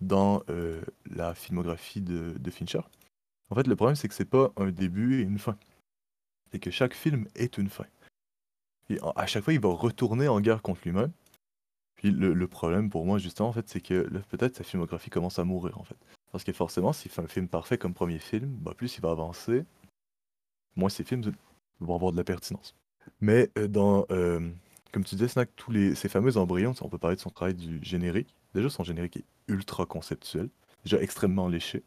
dans euh, la filmographie de, de Fincher. En fait, le problème c'est que c'est pas un début et une fin. C'est que chaque film est une fin. Et en- à chaque fois, il va retourner en guerre contre lui-même. Puis le, le problème pour moi, justement, en fait, c'est que peut-être sa filmographie commence à mourir, en fait. Parce que forcément, s'il fait un film parfait comme premier film, bah, plus il va avancer, moins ses films vont avoir de la pertinence. Mais euh, dans, euh, comme tu disais, Snack, tous les, ces fameux embryons, on peut parler de son travail du générique. Déjà, son générique est ultra conceptuel, déjà extrêmement léché,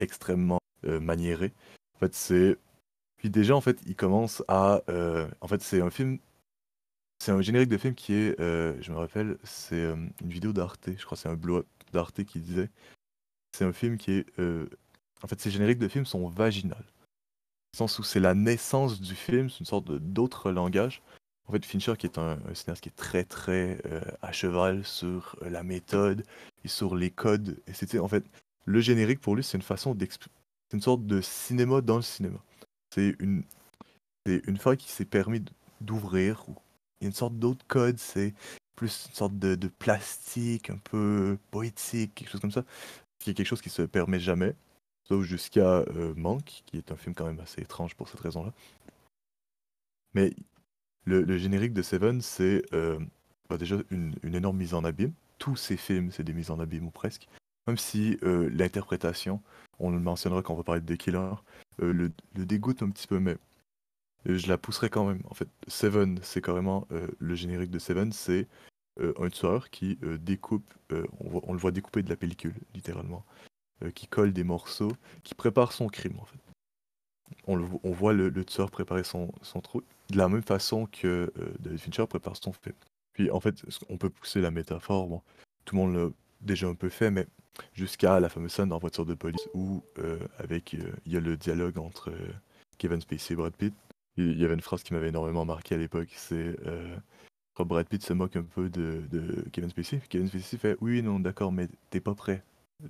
extrêmement euh, maniéré. En fait, c'est. Puis déjà, en fait, il commence à. euh, En fait, c'est un film. C'est un générique de film qui est. euh, je me rappelle, c'est euh, une vidéo d'Arte, je crois que c'est un bloc d'Arte qui disait. C'est un film qui est. euh, En fait, ces génériques de films sont vaginales. Dans le sens où c'est la naissance du film, c'est une sorte d'autre langage. En fait, Fincher, qui est un, un cinéaste qui est très, très à cheval sur la méthode et sur les codes. Et c'était, en fait, le générique pour lui, c'est une façon d'expliquer. C'est une sorte de cinéma dans le cinéma. C'est une, c'est une fois qui s'est permis d'ouvrir. Il y a une sorte d'autre code, c'est plus une sorte de, plastique, un peu poétique, quelque chose comme ça. Qui est quelque chose qui se permet jamais. Sauf jusqu'à euh, Manque, qui est un film quand même assez étrange pour cette raison-là. Mais le, générique de Seven, c'est euh, bah, déjà une, une énorme mise en abîme. Tous ces films, c'est des mises en abîme ou presque. Même si euh, l'interprétation, on le mentionnera quand on va parler de The Killer, euh, le, le dégoûte un petit peu, mais je la pousserai quand même. En fait, Seven, c'est carrément euh, le générique de Seven, c'est euh, un tueur qui euh, découpe, on, le voit découper de la pellicule, littéralement, qui colle des morceaux, qui prépare son crime en fait. On, voit le, le tueur préparer son, son truc de la même façon que David Fincher prépare son film. Puis en fait, on peut pousser la métaphore, tout le monde l'a déjà un peu fait, mais jusqu'à la fameuse scène dans Voiture de police où, avec, il y a le dialogue entre Kevin Spacey et Brad Pitt. Il y avait une phrase qui m'avait énormément marqué à l'époque, c'est euh, quand Brad Pitt se moque un peu de, de Kevin Spacey. Kevin Spacey fait Oui, non, d'accord, mais t'es pas prêt.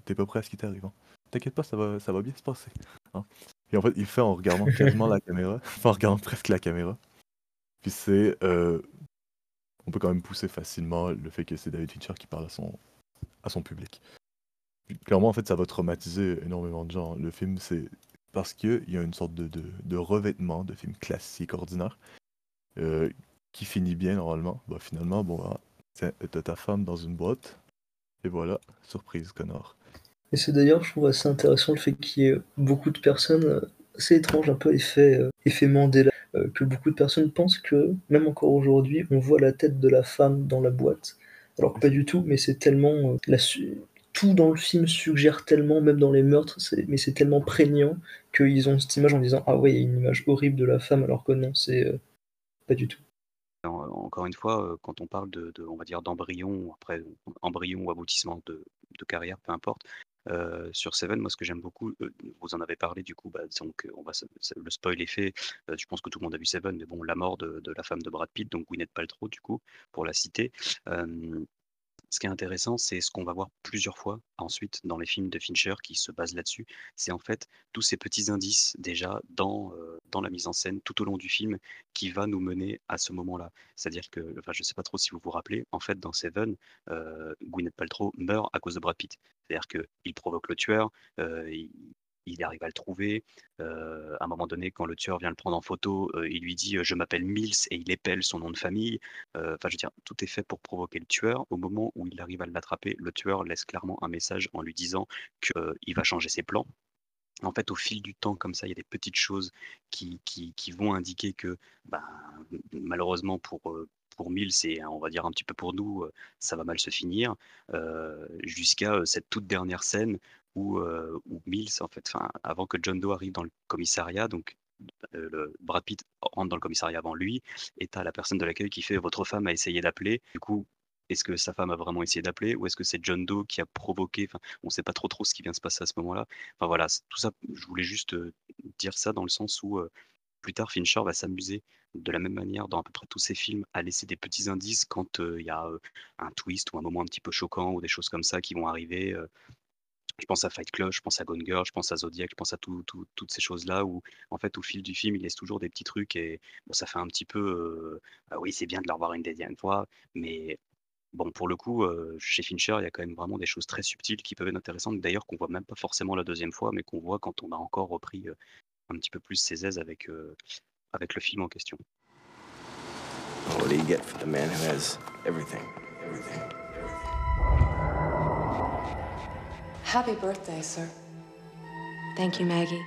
t'es pas prêt à ce qui t'arrive. hein. T'inquiète pas, ça va, ça va bien se passer. hein. Et en fait, il fait en regardant quasiment la caméra, enfin en regardant presque la caméra. Puis c'est, euh, on peut quand même pousser facilement le fait que c'est David Fincher qui parle à son, à son public. Clairement, en fait, ça va traumatiser énormément de gens. Le film, c'est parce qu'il y a une sorte de, revêtement de film classique, ordinaire, euh, qui finit bien normalement. Bah, finalement, bon, ah, tiens, t'as ta femme dans une boîte, et voilà, surprise, connard. Et c'est d'ailleurs, je trouve assez intéressant le fait qu'il y ait beaucoup de personnes, euh, assez étrange, un peu effet, euh, effet Mandela, euh, que beaucoup de personnes pensent que, même encore aujourd'hui, on voit la tête de la femme dans la boîte. Alors que pas du tout, mais c'est tellement. euh, la tout dans le film suggère tellement, même dans les meurtres, mais c'est tellement prégnant qu'ils ont cette image en disant Ah ouais, il y a une image horrible de la femme, alors que non, c'est euh, pas du tout. En- Encore une fois, euh, quand on parle de, on va dire d'embryon, après embryon ou aboutissement de, carrière, peu importe. euh, sur Seven, moi, ce que j'aime beaucoup, euh, vous en avez parlé du coup, bah, donc on va, le spoil est fait. euh, je pense que tout le monde a vu Seven, mais bon, la mort de, de la femme de Brad Pitt, donc Gwyneth Paltrow, du coup, pour la citer. Ce qui est intéressant, c'est ce qu'on va voir plusieurs fois ensuite dans les films de Fincher qui se basent là-dessus. C'est en fait tous ces petits indices déjà dans, euh, dans la mise en scène tout au long du film qui va nous mener à ce moment-là. C'est-à-dire que, enfin, je ne sais pas trop si vous vous rappelez, en fait, dans Seven, euh, Gwyneth Paltrow meurt à cause de Brad Pitt. C'est-à-dire qu'il provoque le tueur, euh, il, il arrive à le trouver. euh, à un moment donné, quand le tueur vient le prendre en photo, euh, il lui dit euh, Je m'appelle Mills et il épelle son nom de famille. Enfin, je veux dire, tout est fait pour provoquer le tueur. Au moment où il arrive à l'attraper, le tueur laisse clairement un message en lui disant qu'il va changer ses plans. En fait, au fil du temps, comme ça, il y a des petites choses qui, qui, qui vont indiquer que, ben, malheureusement pour, pour Mills et on va dire un petit peu pour nous, euh, ça va mal se finir, euh, jusqu'à euh, cette toute dernière scène où, euh, où Mills, en fait, avant que John Doe arrive dans le commissariat, donc Brad Pitt rentre dans le commissariat avant lui, et t'as la personne de l'accueil qui fait votre femme a essayé d'appeler. Du coup, est-ce que sa femme a vraiment essayé d'appeler ou est-ce que c'est John Doe qui a provoqué on ne sait pas trop trop ce qui vient se passer à ce moment-là. Enfin voilà, c'est- tout ça, je voulais juste dire ça dans le sens où plus tard Fincher va s'amuser de la même manière dans à peu près tous ses films à laisser des petits indices quand euh, il y a euh, un twist ou un moment un petit peu choquant ou des choses comme ça qui vont arriver. euh, je pense à Fight Club, je pense à Gone Girl, je pense à Zodiac, je pense à tout- tout- toutes ces choses-là où, en fait, au fil du film, il laisse toujours des petits trucs et bon, ça fait un petit peu. euh, ah oui, c'est bien de le revoir une deuxième fois, mais bon, pour le coup, chez Fincher, il y a quand même vraiment des choses très subtiles qui peuvent être intéressantes, d'ailleurs, qu'on voit même pas forcément la deuxième fois, mais qu'on voit quand on a encore repris un petit peu plus ses aises avec, euh, avec le film en question. What do you get for the man who has everything? Everything. Happy birthday, sir. Thank you, Maggie.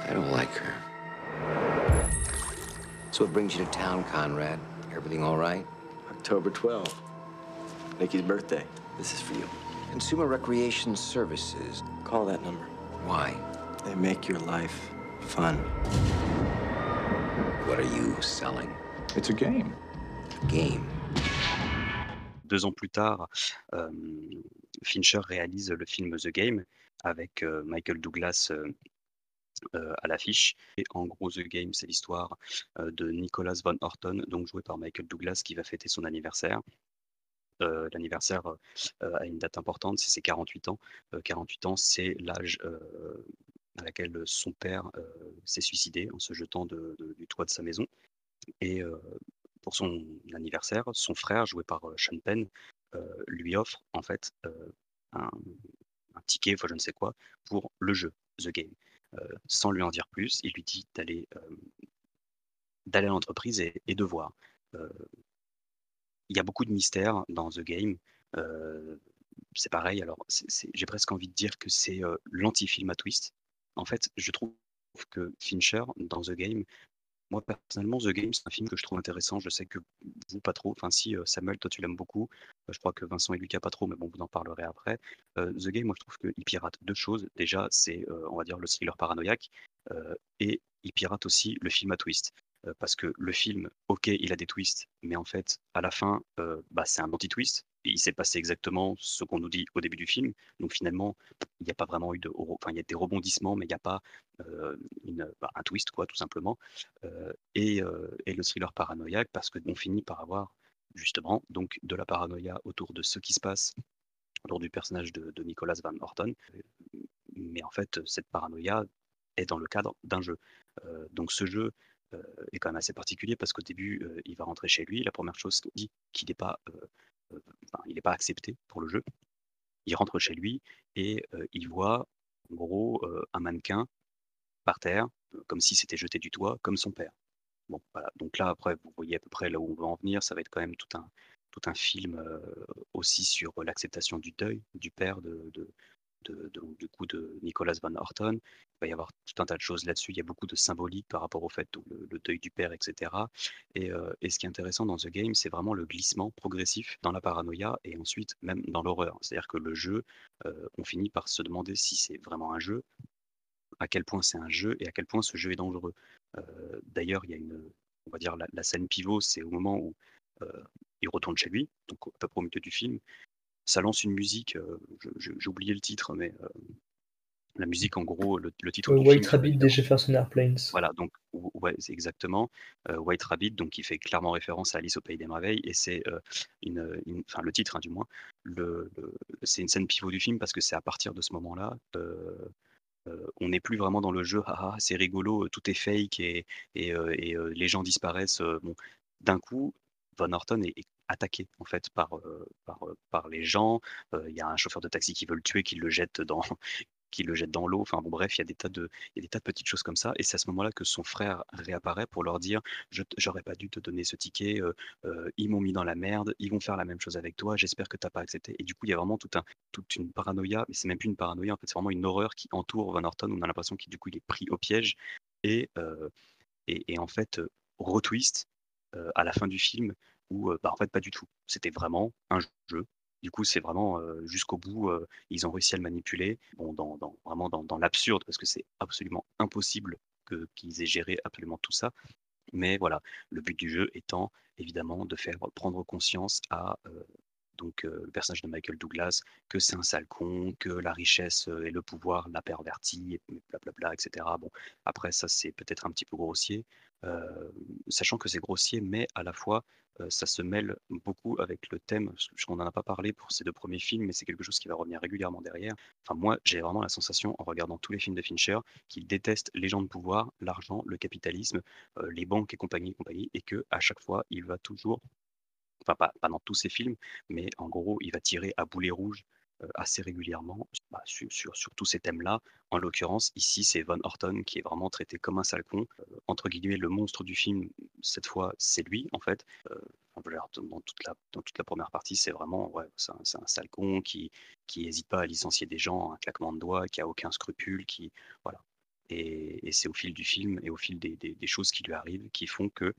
I don't like her. So what brings you to town, Conrad? Everything all right? October 12th. Nikki's birthday. This is for you. Consumer Recreation Services. Call that number. Why? They make your life fun. What are you selling? It's a game. Game. Deux ans plus tard, euh, Fincher réalise le film The Game avec euh, Michael Douglas euh, euh, à l'affiche. Et en gros, The Game, c'est l'histoire euh, de Nicholas Van Horton, donc joué par Michael Douglas, qui va fêter son anniversaire. Euh, L'anniversaire euh, a une date importante, c'est ses 48 ans. Euh, 48 ans, c'est l'âge euh, à laquelle son père s'est suicidé en se jetant du toit de sa maison. Et pour son anniversaire, son frère, joué par Sean Penn, lui offre en fait un, ticket, enfin je ne sais quoi, pour le jeu, The Game. Sans lui en dire plus, il lui dit d'aller à l'entreprise et, de voir. Il y a beaucoup de mystères dans The Game. C'est pareil, alors j'ai presque envie de dire que c'est euh, l'anti-film à twist. En fait, je trouve que Fincher, dans The Game, moi personnellement, The Game, c'est un film que je trouve intéressant. Je sais que vous, pas trop. Enfin, si, euh, Samuel, toi, tu l'aimes beaucoup. Euh, je crois que Vincent et Lucas, pas trop, mais bon, vous en parlerez après. Euh, The Game, moi, je trouve qu'il pirate deux choses. Déjà, c'est, on va dire, le thriller paranoïaque. et il pirate aussi le film à twist. Parce que le film, ok, il a des twists, mais en fait, à la fin, bah, c'est un anti-twist. Il s'est passé exactement ce qu'on nous dit au début du film. Donc finalement, il n'y a pas vraiment eu de... Enfin, il y a des rebondissements, mais il n'y a pas euh, bah, un twist, quoi, tout simplement. Euh, et, euh, et le thriller paranoïaque, parce qu'on finit par avoir justement donc de la paranoïa autour de ce qui se passe autour du personnage de, Nicolas Van Horton. Mais en fait, cette paranoïa est dans le cadre d'un jeu. Donc ce jeu est quand même assez particulier parce qu'au début, il va rentrer chez lui. La première chose qu'il dit qu'il n'est pas, enfin, il n'est pas accepté pour le jeu. Il rentre chez lui et il voit en gros un mannequin par terre, comme si c'était jeté du toit, comme son père. Bon. Donc là, après, vous voyez à peu près là où on veut en venir. Ça va être quand même tout un, film aussi sur l'acceptation du deuil du père de, du coup de Nicolas Van Horton. Il va y avoir tout un tas de choses là-dessus. Il y a beaucoup de symbolique par rapport au fait le, le deuil du père, etc. Et, et, ce qui est intéressant dans The Game, c'est vraiment le glissement progressif dans la paranoïa et ensuite même dans l'horreur. C'est-à-dire que le jeu, on finit par se demander si c'est vraiment un jeu, à quel point c'est un jeu et à quel point ce jeu est dangereux. D'ailleurs, il y a une, on va dire la, la scène pivot, c'est au moment où il retourne chez lui, donc à peu près au milieu du film, ça lance une musique, euh, j'ai oublié le titre, mais euh, la musique, en gros, le, titre. du White Rabbit des Jefferson Airplanes. Voilà, donc, ouais, c'est exactement. Euh, White Rabbit, donc, qui fait clairement référence à Alice au Pays des Merveilles, et c'est une, enfin, le titre, hein, du moins, le, c'est une scène pivot du film parce que c'est à partir de ce moment-là. on n'est plus vraiment dans le jeu, haha, c'est rigolo, tout est fake et, et, et les gens disparaissent. bon, d'un coup, Van Horton est, attaqué en fait par, euh, euh, par, les gens. Euh, il y a un chauffeur de taxi qui veut le tuer, qui le jette dans, qui le jette dans l'eau. Enfin bon, bref, il y a des tas de, il y a des tas de petites choses comme ça. Et c'est à ce moment-là que son frère réapparaît pour leur dire, je j'aurais pas dû te donner ce ticket. ils m'ont mis dans la merde. Ils vont faire la même chose avec toi. J'espère que t'as pas accepté. Et du coup, il y a vraiment tout un, toute une paranoïa. Mais c'est même plus une paranoïa. En fait, c'est vraiment une horreur qui entoure Van Horton. On a l'impression qu'il coup, il est pris au piège. Et, et, et, en fait, retwist à la fin du film bah, en fait, pas du tout. C'était vraiment un jeu. Du coup, c'est vraiment jusqu'au bout, ils ont réussi à le manipuler. Bon, vraiment dans, l'absurde, parce que c'est absolument impossible qu'ils aient géré absolument tout ça. Mais voilà, le but du jeu étant évidemment de faire prendre conscience à donc le personnage de Michael Douglas que c'est un sale con, que la richesse et le pouvoir l'a perverti, blablabla, etc. Bon, après ça c'est peut-être un petit peu grossier, sachant que c'est grossier, mais à la fois ça se mêle beaucoup avec le thème. On n'en a pas parlé pour ces deux premiers films, mais c'est quelque chose qui va revenir régulièrement derrière. Enfin, moi, j'ai vraiment la sensation, en regardant tous les films de Fincher, qu'il déteste les gens de pouvoir, l'argent, le capitalisme, les banques et compagnie, et compagnie, et que à chaque fois, il va toujours, enfin pas, dans tous ses films, mais en gros, il va tirer à boulet rouge euh, assez régulièrement bah, sur, sur, tous ces thèmes-là. En l'occurrence, ici, c'est Von Horton qui est vraiment traité comme un sale con. Euh, entre guillemets, le monstre du film, cette fois, c'est lui, en fait. Euh, dans, toute la, dans toute la première partie, c'est vraiment ouais, un, un, qui n'hésite pas à licencier des gens, un claquement de doigts, qui a aucun scrupule, qui voilà. Et, c'est au fil du film et au fil des, des choses qui lui arrivent qui font que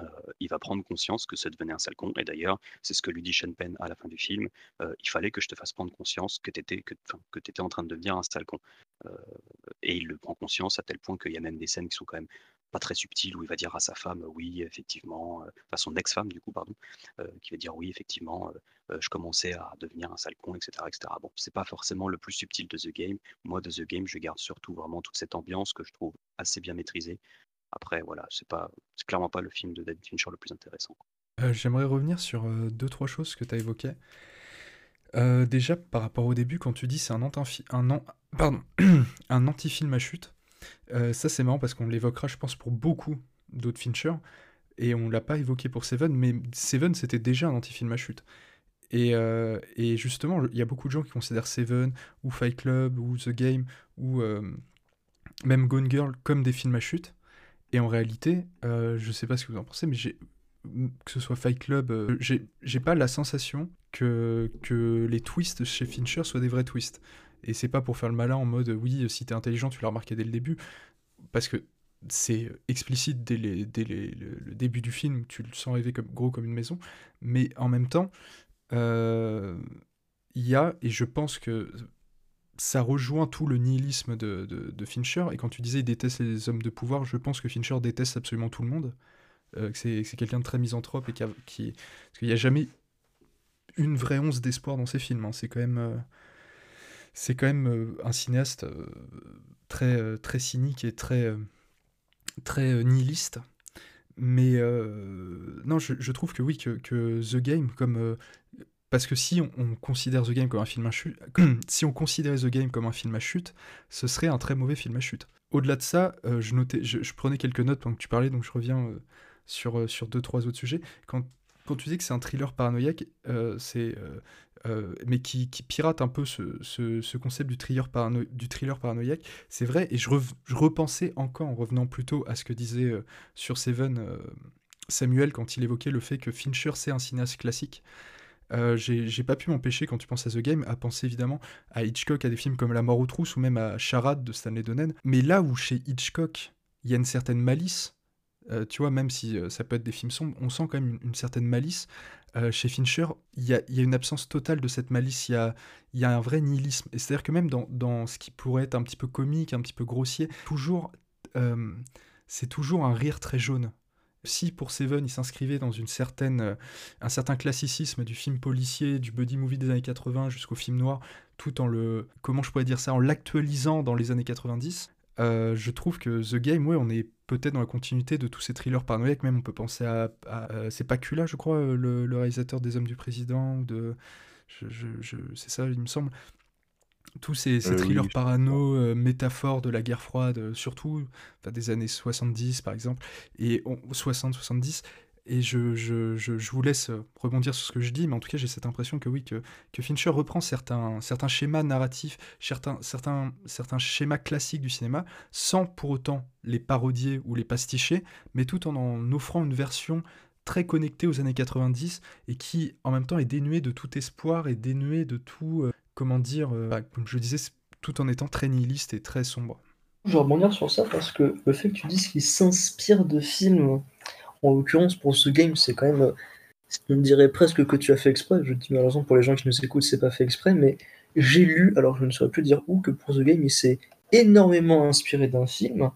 euh, il va prendre conscience que ça devenait un sale con. Et d'ailleurs, c'est ce que lui dit Sean Penn à la fin du film. Euh, il fallait que je te fasse prendre conscience que tu étais, en train de devenir un sale con. Euh, et il le prend conscience à tel point qu'il y a même des scènes qui sont quand même pas très subtiles où il va dire à sa femme oui effectivement enfin son ex-femme du coup pardon qui va dire oui effectivement je commençais à devenir un sale con etc etc bon c'est pas forcément le plus subtil de The Game moi de The Game je garde surtout vraiment toute cette ambiance que je trouve assez bien maîtrisée après, voilà, c'est pas, c'est clairement pas le film de David Fincher le plus intéressant. Euh, j'aimerais revenir sur euh, deux, trois choses que tu as évoquées. Euh, déjà, par rapport au début, quand tu dis c'est un, anti un, anti-film à chute, ça c'est marrant parce qu'on l'évoquera, je pense, pour beaucoup d'autres Fincher, et on l'a pas évoqué pour Seven, mais Seven c'était déjà un anti-film à chute. Et, et justement, il y a beaucoup de gens qui considèrent Seven, ou Fight Club, ou The Game, ou même Gone Girl comme des films à chute. Et en réalité, euh, je sais pas ce que vous en pensez, mais j'ai que ce soit Fight Club, euh, j'ai pas la sensation que, que les twists chez Fincher soient des vrais twists. Et c'est pas pour faire le malin en mode oui, si t'es intelligent, tu l'as remarqué dès le début, parce que c'est explicite dès, dès le, début du film, tu le sens rêver comme, gros comme une maison, mais en même temps, euh, il y a, et je pense que ça rejoint tout le nihilisme de, de, Fincher. Et quand tu disais il déteste les hommes de pouvoir, je pense que Fincher déteste absolument tout le monde. Euh, c'est quelqu'un de très misanthrope et qui, parce qu'il n'y a jamais une vraie once d'espoir dans ses films. Hein. C'est quand même, euh, c'est quand même euh, un cinéaste euh, très, très cynique et très, très nihiliste. Mais non, je, je, trouve que oui, que, que The Game, comme Parce que si on, on considère The Game comme un film à chute, si on considérait The Game comme un film à chute, ce serait un très mauvais film à chute. Au-delà de ça, euh, je, prenais quelques notes pendant que tu parlais, donc je reviens euh, sur, euh, sur deux, trois autres sujets. Quand, tu dis que c'est un thriller paranoïaque, euh, c'est, mais qui, pirate un peu ce, ce- ce concept du thriller, du thriller paranoïaque, c'est vrai, et je, repensais encore en revenant plutôt à ce que disait sur Seven Samuel quand il évoquait le fait que Fincher c'est un cinéaste classique. Euh, j'ai pas pu m'empêcher, quand tu penses à The Game, à penser évidemment à Hitchcock, à des films comme La mort aux trousses ou même à Charade de Stanley Donen. Mais là où chez Hitchcock, il y a une certaine malice, euh, tu vois, même si euh, ça peut être des films sombres, on sent quand même une, certaine malice. Chez Fincher, il y a, une absence totale de cette malice, il y a, un vrai nihilisme. Et c'est-à-dire que même dans, ce qui pourrait être un petit peu comique, un petit peu grossier, toujours, c'est toujours un rire très jaune. Si pour Seven, il s'inscrivait dans une certaine, euh, un certain classicisme du film policier, du buddy movie des années 80 jusqu'au film noir, tout en le, comment je pourrais dire ça, en l'actualisant dans les années 90, euh, je trouve que The Game, ouais, on est peut-être dans la continuité de tous ces thrillers paranoïaques. Même on peut penser à, à- euh, c'est Pacula, je crois, euh, le, réalisateur des Hommes du Président de, je- c'est ça, il me semble. Tous ces, ces Euh, thrillers oui, parano, euh, métaphores de la guerre froide, euh, surtout enfin, des années 70 par exemple, et 60-70. Et je, je, je, je vous laisse rebondir sur ce que je dis, mais en tout cas, j'ai cette impression que oui, que, que Fincher reprend certains, certains schémas narratifs, certains, certains, certains schémas classiques du cinéma, sans pour autant les parodier ou les pasticher, mais tout en en offrant une version très connectée aux années 90 et qui, en même temps, est dénuée de tout espoir et dénuée de tout, euh, comment dire, euh, bah, comme je le disais, tout en étant très nihiliste et très sombre. Je vais rebondir sur ça parce que le fait que tu dises qu'il s'inspire de films, en l'occurrence pour ce game, c'est quand même. On dirait presque que tu as fait exprès. Je dis malheureusement pour les gens qui nous écoutent, c'est pas fait exprès, mais j'ai lu, alors je ne saurais plus dire où, que pour The Game, il s'est énormément inspiré d'un film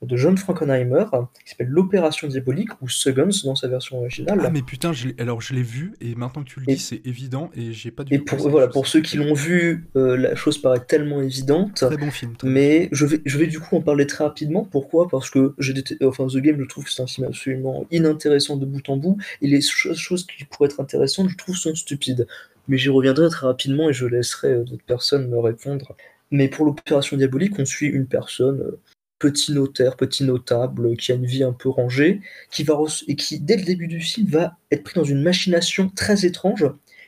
de John Frankenheimer qui s'appelle L'Opération Diabolique ou Seconds dans sa version originale. Ah mais putain, je l'ai- alors je l'ai vu et maintenant que tu le dis, c'est évident et j'ai pas du Et pour, voilà, pour ceux qui l'ont vu, euh, la chose paraît tellement évidente. Très bon film. très Mais je vais, je vais du coup en parler très rapidement. Pourquoi? Parce que j'ai enfin, The Game, je trouve que c'est un film absolument inintéressant de bout en bout. Et les cho- choses qui pourraient être intéressantes, je trouve, sont stupides. Mais j'y reviendrai très rapidement et je laisserai euh, d'autres personnes me répondre. Mais pour l'opération diabolique, on suit une personne, euh, petit notaire, petit notable, qui a une vie un peu rangée, qui va et qui, dès le début du film, va être pris dans une machination très étrange.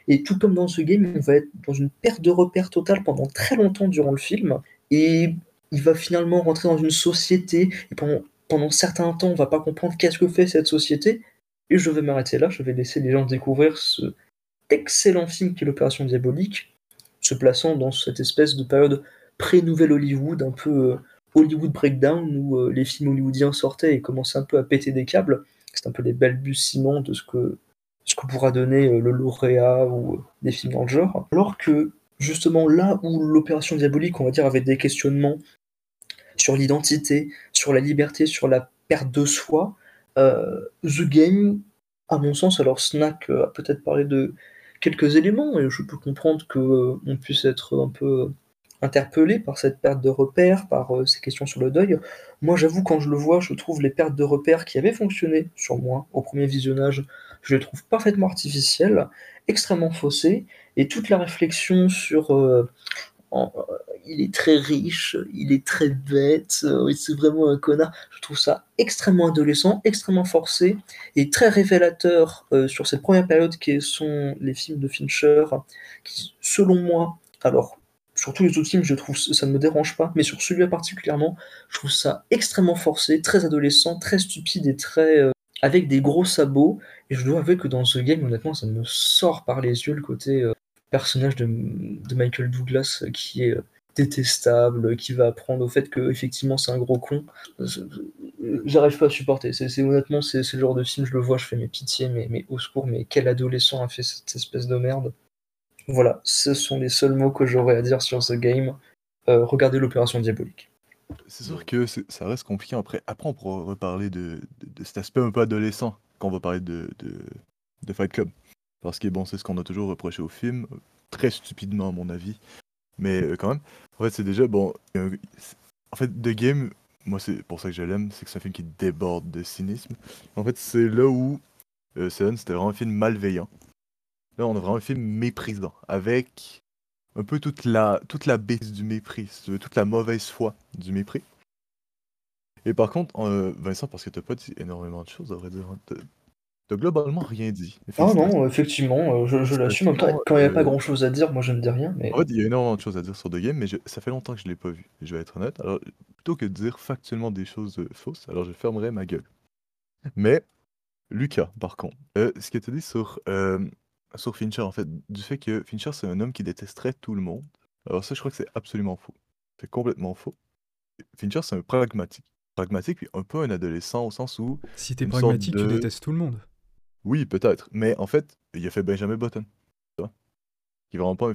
Et tout comme dans ce game, on va être dans une perte de repères totale pendant très longtemps durant le film. Et il va finalement rentrer dans une société. Et pendant, pendant certains temps, on va pas comprendre qu'est-ce que fait cette société. Et je vais m'arrêter là. Je vais laisser les gens découvrir ce excellent film qui est l'Opération Diabolique, se plaçant dans cette espèce de période pré-nouvelle Hollywood, un peu euh, Hollywood Breakdown, où euh, les films hollywoodiens sortaient et commençaient un peu à péter des câbles. C'est un peu les balbutiements de ce que, ce que pourra donner euh, le lauréat ou euh, des films dans le genre. Alors que, justement, là où l'Opération Diabolique, on va dire, avait des questionnements sur l'identité, sur la liberté, sur la perte de soi, The Game, à mon sens, alors Snack a peut-être parlé de quelques éléments, et je peux comprendre qu'on puisse être un peu interpellé par cette perte de repères, par euh, ces questions sur le deuil. Moi, j'avoue, quand je le vois, je trouve les pertes de repères qui avaient fonctionné sur moi au premier visionnage, je les trouve parfaitement artificielles, extrêmement faussées, et toute la réflexion sur euh, euh, il est très riche, il est très bête, c'est vraiment un connard. Je trouve ça extrêmement adolescent, extrêmement forcé et très révélateur sur cette première période qui sont les films de Fincher, qui, selon moi, alors sur tous les autres films, je trouve ça ne me dérange pas, mais sur celui-là particulièrement, je trouve ça extrêmement forcé, très adolescent, très stupide et très euh, avec des gros sabots. Et je dois avouer que dans ce game, honnêtement, ça me sort par les yeux le côté euh, personnage de, Michael Douglas qui est euh, détestable, qui va apprendre au fait que effectivement c'est un gros con. J'arrive pas à supporter. C'est honnêtement c'est c'est le genre de film, je le vois, je fais mes pitiés, mais, mais au secours, mais quel adolescent a fait cette espèce de merde. Voilà, ce sont les seuls mots que j'aurais à dire sur ce game. Euh, regardez l'opération diabolique. C'est sûr que ça reste compliqué. Après, après on pourra reparler de, cet aspect un peu adolescent quand on va parler de, Fight Club. Parce que bon, c'est ce qu'on a toujours reproché au film, très stupidement à mon avis. Mais euh, quand même, en fait, c'est déjà bon. euh, en fait, The Game, moi, c'est pour ça que je l'aime, c'est que c'est un film qui déborde de cynisme. En fait, c'est là où Seven, c'était vraiment un film malveillant. Là, on a vraiment un film méprisant, avec un peu toute la, toute la bêtise du mépris, toute la mauvaise foi du mépris. Et par contre, euh, Vincent, parce que t'as pas dit énormément de choses, à vrai dire, hein, t'as globalement rien dit. Ah non, effectivement, euh, je, je l'assume. En même temps, effectivement, quand il n'y a pas euh, grand chose à dire, moi je ne dis rien. Mais... En fait, il y a énormément de choses à dire sur The Game, mais je- ça fait longtemps que je l'ai pas vu, je vais être honnête. Alors, plutôt que de dire factuellement des choses euh, fausses, alors je fermerai ma gueule. Mais, Lucas, par contre, euh, ce que tu dit sur, sur Fincher, en fait, du fait que Fincher, c'est un homme qui détesterait tout le monde, alors ça, je crois que c'est absolument faux. C'est complètement faux. Fincher, c'est un pragmatique. Pragmatique, puis un peu un adolescent, au sens où... Si t'es pragmatique, tu détestes tout le monde. Oui, peut-être, mais en fait, il a fait Benjamin Button. Tu vois? Qui est vraiment pas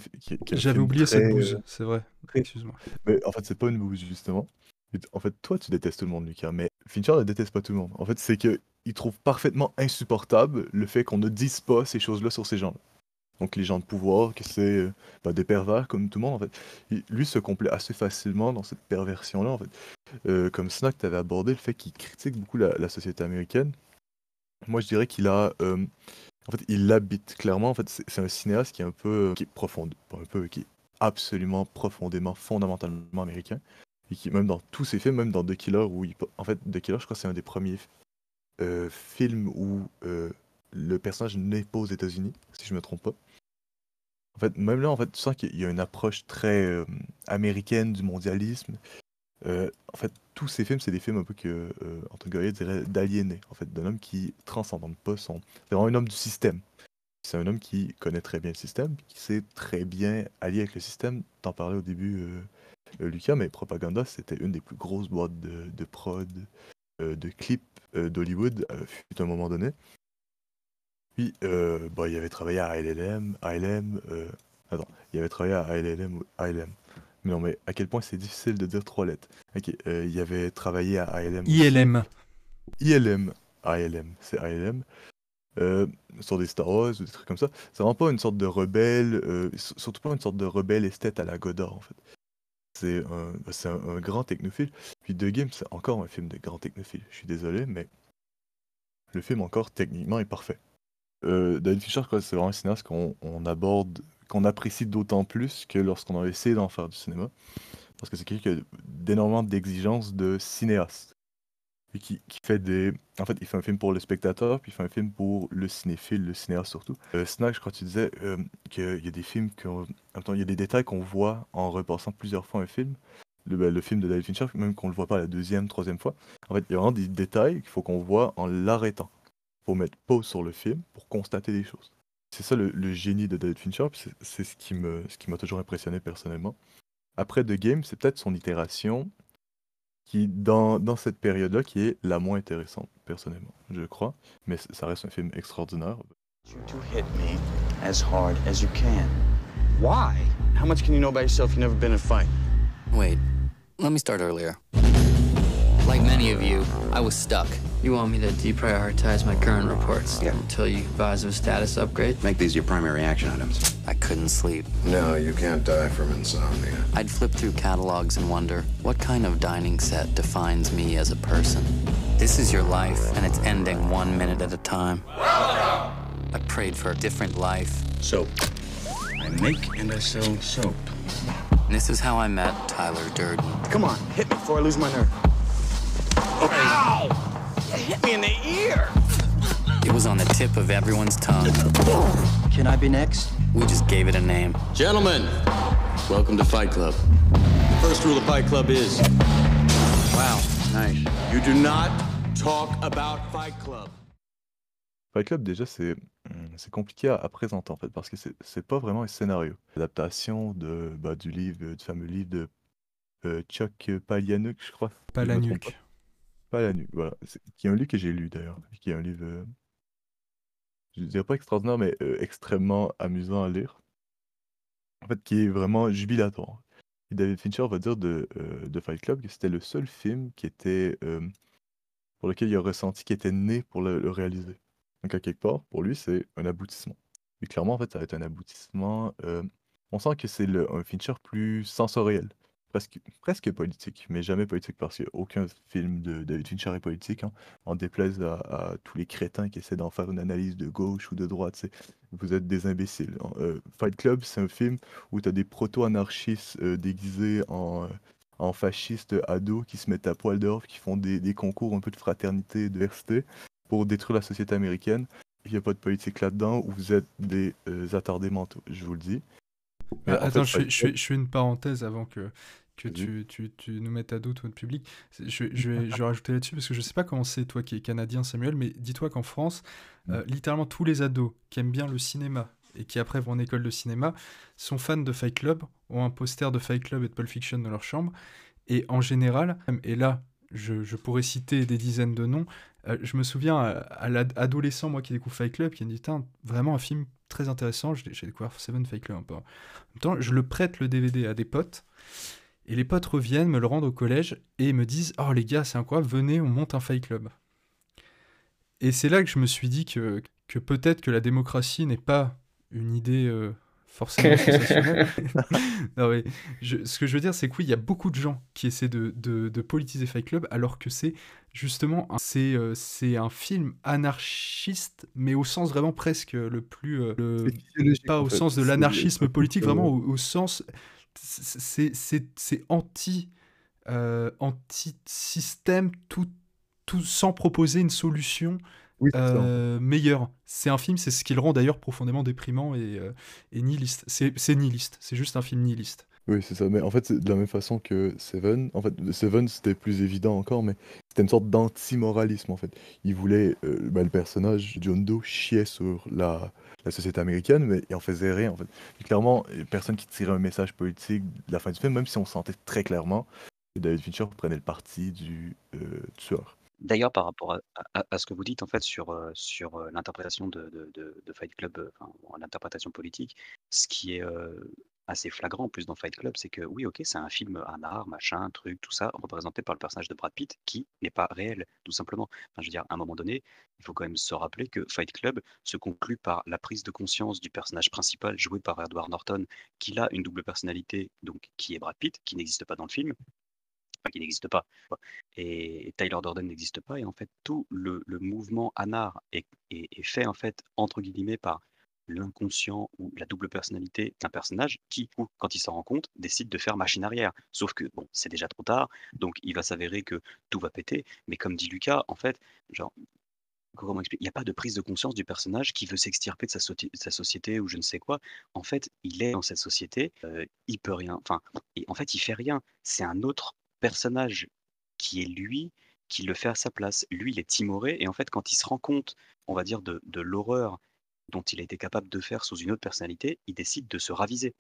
J'avais oublié cette bouse, euh, c'est vrai. Excuse-moi. Mais en fait, c'est pas une bouse, justement. En fait, toi, tu détestes tout le monde, Lucas, mais Fincher ne déteste pas tout le monde. En fait, c'est que il trouve parfaitement insupportable le fait qu'on ne dise pas ces choses-là sur ces gens-là. Donc, les gens de pouvoir, que c'est euh, bah, des pervers comme tout le monde, en fait. Lui se complaît assez facilement dans cette perversion-là, en fait. Euh, comme Snack, tu avais abordé le fait qu'il critique beaucoup la, société américaine. Moi, je dirais qu'il a. euh, en fait, il l'habite clairement. En fait, c'est un cinéaste qui est un peu. qui est profond. Un peu, qui est absolument profondément, fondamentalement américain. Et qui, même dans tous ses films, même dans The Killer, où il. En fait, The Killer, je crois c'est un des premiers euh, films où euh, le personnage n'est pas aux États-Unis, si je me trompe pas. En fait, même là, en fait, tu sens qu'il y a une approche très euh, américaine du mondialisme. En fait, tous ces films, c'est des films un peu que, Antoine Goya dirait d'aliénés, en fait, d'un homme qui transcende pas son... C'est vraiment un homme du système. C'est un homme qui connaît très bien le système, qui sait très bien allier avec le système. T'en parlais au début, Lucas, mais Propaganda, c'était une des plus grosses boîtes de, de prod, de clips euh, d'Hollywood, euh, fut un moment donné. Puis, euh, bah, il avait travaillé à ILM, ILM, euh, attends, il avait travaillé à ILM, ou ILM. Mais non, mais à quel point c'est difficile de dire trois lettres. Ok, euh, il avait travaillé à ILM. ILM. ILM, ILM, c'est ILM. Euh, sur des Star Wars ou des trucs comme ça. C'est vraiment pas une sorte de rebelle, euh, surtout pas une sorte de rebelle esthète à la Godard en fait. C'est un, bah, un, grand technophile. Puis The Game, c'est encore un film de grand technophile. Je suis désolé, mais le film encore techniquement est parfait. Euh, David Fincher, c'est vraiment un cinéaste qu'on on aborde, qu'on apprécie d'autant plus que lorsqu'on a essayé d'en faire du cinéma. Parce que c'est quelqu'un qui a d'énormément d'exigences de cinéaste. Et qui, fait des. En fait, il fait un film pour le spectateur, puis il fait un film pour le cinéphile, le cinéaste surtout. Euh, Snack, je crois que tu disais euh, qu'il y a des films qu'on. Il y a des détails qu'on voit en repassant plusieurs fois un film. Le, ben, le film de David Fincher, même qu'on le voit pas la deuxième, troisième fois. En fait, il y a vraiment des détails qu'il faut qu'on voit en l'arrêtant. Il faut mettre pause sur le film pour constater des choses. C'est ça le, génie de David Fincher, puis c'est ce qui m'a toujours impressionné personnellement. Après The Game, c'est peut-être son itération qui, dans, dans cette période-là, qui est la moins intéressante, personnellement, je crois. Mais ça reste un film extraordinaire. To hit me as hard as you can. Why? How much can you know about yourself? You've never been in a fight. Wait, let me start earlier. Like many of you, I was stuck. You want me to deprioritize my current reports until you advise of a status upgrade? Make these your primary action items. I couldn't sleep. No, you can't die from insomnia. I'd flip through catalogs and wonder what kind of dining set defines me as a person. This is your life, and it's ending one minute at a time. Welcome. I prayed for a different life. Soap. I make and I sell soap. And this is how I met Tyler Durden. Come on, hit me before I lose my nerve. Ow! You hit me in the ear! It was on the tip of everyone's tongue. Can I be next? We just gave it a name. Gentlemen, welcome to Fight Club. First rule of Fight Club is Wow, nice. you do not talk about Fight Club. Fight Club, déjà, c'est hum, c'est compliqué à, à présenter, en fait, parce que c'est c'est pas vraiment un scénario. L'adaptation de, bah, du livre, du fameux livre de euh, Chuck Palahniuk, je crois. Palahniuk. Pas. Palahniuk, voilà. C'est- Qui est un livre que j'ai lu, d'ailleurs. Qui est un livre, euh, je dirais pas extraordinaire, mais euh, extrêmement amusant à lire. En fait, qui est vraiment jubilatoire. Et David Fincher va dire de, euh, de Fight Club que c'était le seul film qui était, euh, pour lequel il a ressenti qu'il était né pour le, réaliser. Donc, à quelque part, pour lui, c'est un aboutissement. Et clairement, en fait, ça va être un aboutissement. on sent que c'est le- un Fincher plus sensoriel, presque, presque politique, mais jamais politique parce qu'aucun film de David Fincher est politique, hein, en déplaise à, à tous les crétins qui essaient d'en faire une analyse de gauche ou de droite. c'est- Vous êtes des imbéciles. hein. Euh, Fight Club, c'est un film où tu as des proto-anarchistes euh, déguisés en, euh, en fascistes ados qui se mettent à poil dehors, qui font des, des concours un peu de fraternité et de diversité pour détruire la société américaine. Il n'y a pas de politique là-dedans, où vous êtes des attardés mentaux, je vous le dis. Ah, Attends, fait, je, fais, Fight je, fais, Club- je fais une parenthèse avant que, que tu, tu, tu nous mettes à doute votre public. C'est- Je, je vais, je vais rajouter là-dessus parce que je sais pas comment c'est, toi qui es canadien, Samuel, mais dis-toi qu'en France, euh, littéralement tous les ados qui aiment bien le cinéma et qui après vont en école de cinéma sont fans de Fight Club, ont un poster de Fight Club et de Pulp Fiction dans leur chambre. Et en général, et là, je, je pourrais citer des dizaines de noms, euh, je me souviens à, à l'adolescent, moi qui découvre Fight Club, qui me dit vraiment un film très intéressant. J'ai découvert Seven Fight Club un peu. En même temps, je le prête le DVD à des potes. Et les potes reviennent, me le rendent au collège et me disent Oh les gars, c'est incroyable, venez, on monte un Fight Club. Et c'est là que je me suis dit que, que peut-être que la démocratie n'est pas une idée euh, forcément sensationnelle. non, mais je- ce que je veux dire, c'est que oui, il y a beaucoup de gens qui essaient de, de- de politiser Fight Club, alors que c'est justement un, c'est, euh, c'est un film anarchiste, mais au sens vraiment presque le plus. euh, le- pas au fait. sens de l'anarchisme politique, vraiment au, au sens. C'est anti. euh, anti-système, tout, tout sans proposer une solution Oui, euh, meilleure. C'est un film, c'est ce qui le rend d'ailleurs profondément déprimant et, euh, et nihiliste. C'est c'est nihiliste, c'est juste un film nihiliste. Oui, c'est ça. Mais en fait, c'est de la même façon que Seven. En fait, Seven, c'était plus évident encore, mais c'était une sorte d'anti-moralisme, en fait. Il voulait, euh, bah, le personnage, John Doe, chiait sur la, la société américaine, mais il en faisait rien, en fait. Clairement, personne qui tirait un message politique de la fin du film, même si on sentait très clairement que David Fincher prenait le parti du euh, tueur. D'ailleurs, par rapport à, ce que vous dites en fait sur, euh, sur euh, l'interprétation de, Fight Club, enfin, l'interprétation politique, ce qui est assez flagrant en plus dans Fight Club, c'est que oui, ok, c'est un film, un machin, truc, tout ça, représenté par le personnage de Brad Pitt, qui n'est pas réel, tout simplement. Enfin, je veux dire, à un moment donné, il faut quand même se rappeler que Fight Club se conclut par la prise de conscience du personnage principal joué par Edward Norton, qu'il a une double personnalité, donc qui est Brad Pitt, qui n'existe pas dans le film, qui n'existe pas. Et Tyler Durden n'existe pas. Et en fait, tout le, mouvement Anar est- est fait en fait entre guillemets par l'inconscient ou la double personnalité d'un personnage qui, quand il s'en rend compte, décide de faire machine arrière. Sauf que bon, c'est déjà trop tard, donc il va s'avérer que tout va péter. Mais comme dit Lucas, en fait, genre comment expliquer? Il n'y a pas de prise de conscience du personnage qui veut s'extirper de sa, soti- de sa société ou je ne sais quoi. En fait, il est dans cette société, euh, il peut rien. Enfin, et en fait, il fait rien. C'est un autre personnage qui est lui qui le fait à sa place. Lui, il est timoré et en fait, quand il se rend compte, on va dire, de, de l'horreur dont il a été capable de faire sous une autre personnalité, il décide de se raviser.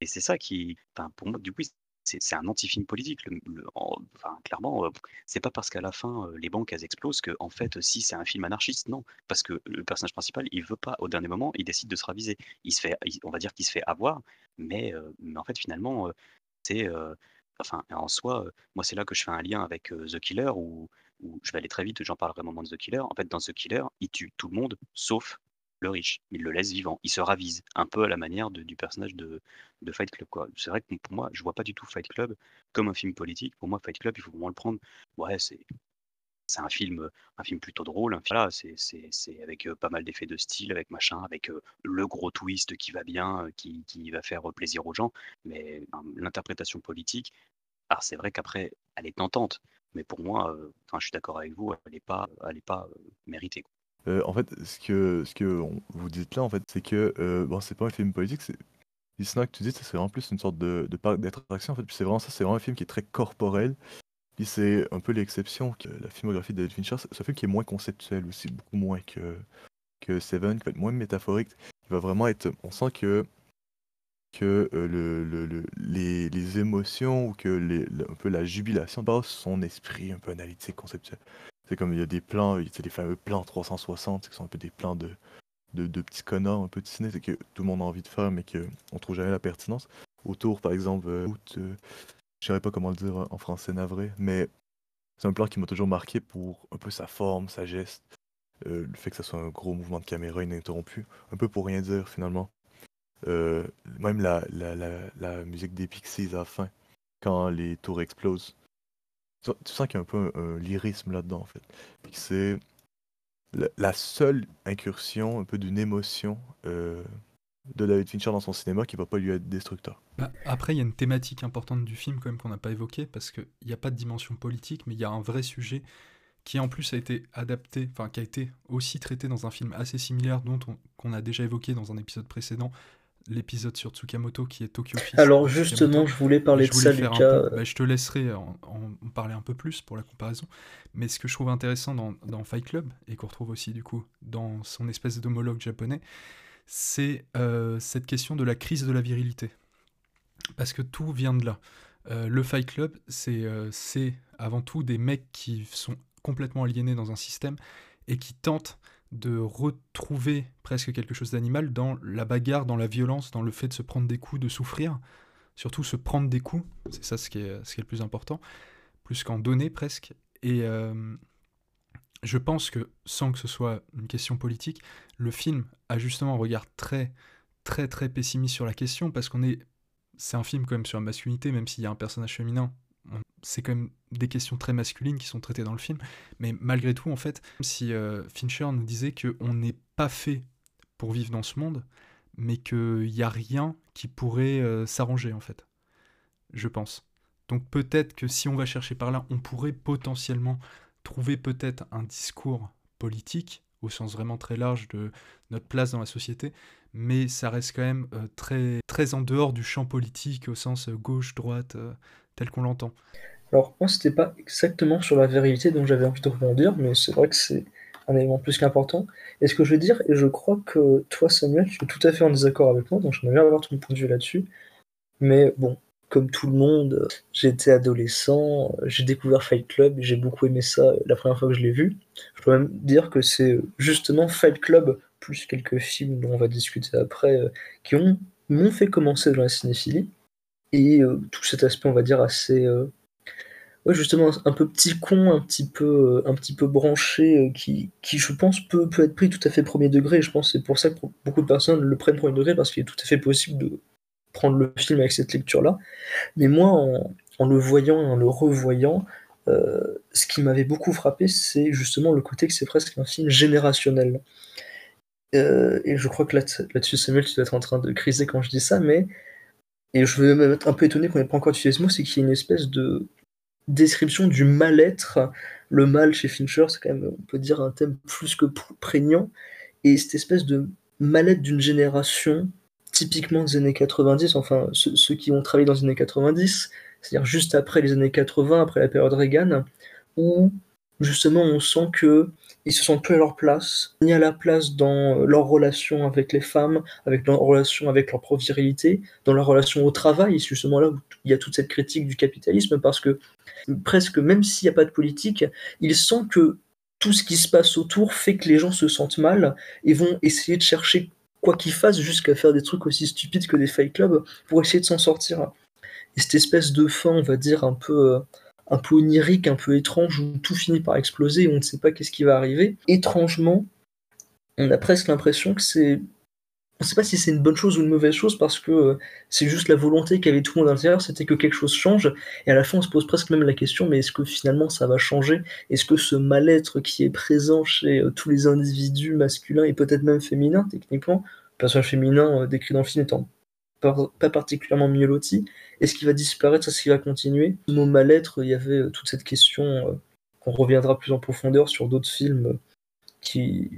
Et c'est ça qui, pour moi, du coup, c'est un anti-film politique. Enfin, clairement, euh, c'est pas parce qu'à la fin euh, les banques elles explosent que, en fait, si c'est un film anarchiste, non, parce que le personnage principal, il veut pas au dernier moment, il décide de se raviser. Il se fait, on va dire qu'il se fait avoir, mais, euh, en fait, finalement, c'est, enfin, en soi, moi, c'est là que je fais un lien avec The Killer, où, où je vais aller très vite, j'en parlerai au moment de The Killer. En fait, dans The Killer, il tue tout le monde sauf le riche. Il le laisse vivant, il se ravise, un peu à la manière de- du personnage de, de Fight Club. C'est vrai que pour moi, je vois pas du tout Fight Club comme un film politique. Pour moi, Fight Club, il faut vraiment le prendre. Ouais, c'est c'est un film, un film plutôt drôle. film- Voilà, c'est c'est- c'est avec euh, pas mal d'effets de style, avec machin, avec euh, le gros twist qui va bien, euh, qui, qui va faire plaisir aux gens. Mais l'interprétation politique, alors c'est vrai qu'après, elle est tentante. Mais pour moi, je suis d'accord avec vous, elle n'est pas, elle est pas méritée. Euh, en fait, ce que, ce que vous dites là, en fait, c'est que euh, bon, c'est pas un film politique, c'est que tu dis, c'est vraiment plus une sorte de, de parc d'attraction. En fait, puis c'est vraiment ça, c'est vraiment un film qui est très corporel. Puis c'est un peu l'exception que la filmographie de David Fincher, c'est c'est un film qui est moins conceptuel aussi, beaucoup moins que, que Seven, qui va être moins métaphorique. Il va vraiment être. On sent que que euh, le, le- le- les, les émotions ou que un peu la jubilation passe son esprit un peu analytique, conceptuel. C'est comme il y a des plans, a des fameux plans 360, qui sont un peu des plans de, de, petits connards, un peu ciné, c'est que tout le monde a envie de faire, mais qu'on trouve jamais la pertinence. Autour, par exemple, euh, août, euh, je ne pas comment le dire en français navré, mais c'est un plan qui m'a toujours marqué pour un peu sa forme, sa geste, euh, le fait que ça soit un gros mouvement de caméra ininterrompu, un peu pour rien dire finalement. Même la, la, la, la musique des Pixies à la fin, quand les tours explosent. Sens qu'il y a un peu un, lyrisme là-dedans, en fait. C'est la, seule incursion, un peu d'une émotion euh, de David Fincher dans son cinéma qui va pas lui être destructeur. Bah, après, il y a une thématique importante du film quand même qu'on n'a pas évoquée, parce qu'il n'y a pas de dimension politique, mais il y a un vrai sujet qui en plus a été adapté, enfin qui a été aussi traité dans un film assez similaire dont on- qu'on a déjà évoqué dans un épisode précédent, l'épisode sur Tsukamoto qui est Tokyo Fish. Alors, justement, Tsukamoto. je voulais parler de ça, Lucas. peu- bah, je te laisserai en, en parler un peu plus pour la comparaison. Mais ce que je trouve intéressant dans, dans Fight Club, et qu'on retrouve aussi du coup dans son espèce d'homologue japonais, c'est euh, cette question de la crise de la virilité. Parce que tout vient de là. Euh, le Fight Club, c'est euh, c'est avant tout des mecs qui sont complètement aliénés dans un système et qui tentent de retrouver presque quelque chose d'animal dans la bagarre, dans la violence, dans le fait de se prendre des coups, de souffrir. Surtout se prendre des coups, c'est ça ce qui est, ce qui est le plus important, plus qu'en donner presque. Et euh, je pense que, sans que ce soit une question politique, le film a justement un regard très, très, très pessimiste sur la question, parce qu'on est... C'est un film quand même sur la masculinité, même s'il y a un personnage féminin, c'est quand même des questions très masculines qui sont traitées dans le film. Mais malgré tout, en fait, si euh, Fincher nous disait qu'on n'est pas fait pour vivre dans ce monde, mais qu'il n'y a rien qui pourrait euh, s'arranger, en fait. Je pense. Donc peut-être que si on va chercher par là, on pourrait potentiellement trouver peut-être un discours politique, au sens vraiment très large de notre place dans la société, mais ça reste quand même euh, très, en dehors du champ politique, au sens gauche-droite, tel qu'on l'entend. Alors, moi, c'était pas exactement sur la virilité dont j'avais envie de rebondir, mais c'est vrai que c'est un élément plus qu'important. Et ce que je veux dire, et je crois que toi, Samuel, tu es tout à fait en désaccord avec moi, donc j'aimerais bien avoir ton point de vue là-dessus. Mais bon, comme tout le monde, j'étais adolescent, j'ai découvert Fight Club, j'ai beaucoup aimé ça la première fois que je l'ai vu. Je peux même dire que c'est justement Fight Club, plus quelques films dont on va discuter après, euh, qui ont m'ont fait commencer dans la cinéphilie. Et euh, tout cet aspect, on va dire, assez... euh, Ouais, justement, un, peu petit con, un petit peu, euh, un petit peu branché, qui, qui, je pense, peut, peut être pris tout à fait premier degré. Je pense que c'est pour ça que beaucoup de personnes le prennent premier degré, parce qu'il est tout à fait possible de prendre le film avec cette lecture-là. Mais moi, en, le voyant et en le revoyant, ce qui m'avait beaucoup frappé, c'est justement le côté que c'est presque un film générationnel. Et je crois que là- là-dessus, Samuel, tu dois être en train de criser quand je dis ça, mais. Et je vais même être un peu étonné qu'on n'ait pas encore utilisé ce mot, c'est qu'il y a une espèce de description du mal-être. Le mal chez Fincher, c'est quand même, on peut dire, un thème plus que pr- prégnant. Et cette espèce de mal-être d'une génération, typiquement des années 90, enfin, ceux qui ont travaillé dans les années 90, c'est-à-dire juste après les années 80, après la période Reagan, où justement on sent que ils se sentent plus à leur place, ni à la place dans euh, leur relation avec les femmes, avec leur relation avec leur propre virilité, dans leur relation au travail, c'est justement là où il y a toute cette critique du capitalisme, parce que presque même s'il n'y a pas de politique, il sent que tout ce qui se passe autour fait que les gens se sentent mal et vont essayer de chercher quoi qu'ils fassent jusqu'à faire des trucs aussi stupides que des fight clubs pour essayer de s'en sortir. Et cette espèce de fin, on va dire, un peu, euh, un peu onirique, un peu étrange, où tout finit par exploser et on ne sait pas qu'est-ce qui va arriver. Étrangement, on a presque l'impression que c'est. On ne sait pas si c'est une bonne chose ou une mauvaise chose parce que euh, c'est juste la volonté qu'avait tout le monde à l'intérieur, c'était que quelque chose change. Et à la fin, on se pose presque même la question mais est-ce que finalement ça va changer? Est-ce que ce mal-être qui est présent chez euh, tous les individus masculins et peut-être même féminins, techniquement, le personnage féminin euh, décrit dans le film étant pas particulièrement mieux loti, est-ce qu'il va disparaître? Est-ce qu'il va continuer? Mot mal-être, il y avait euh, toute cette question euh, qu'on reviendra plus en profondeur sur d'autres films euh, qui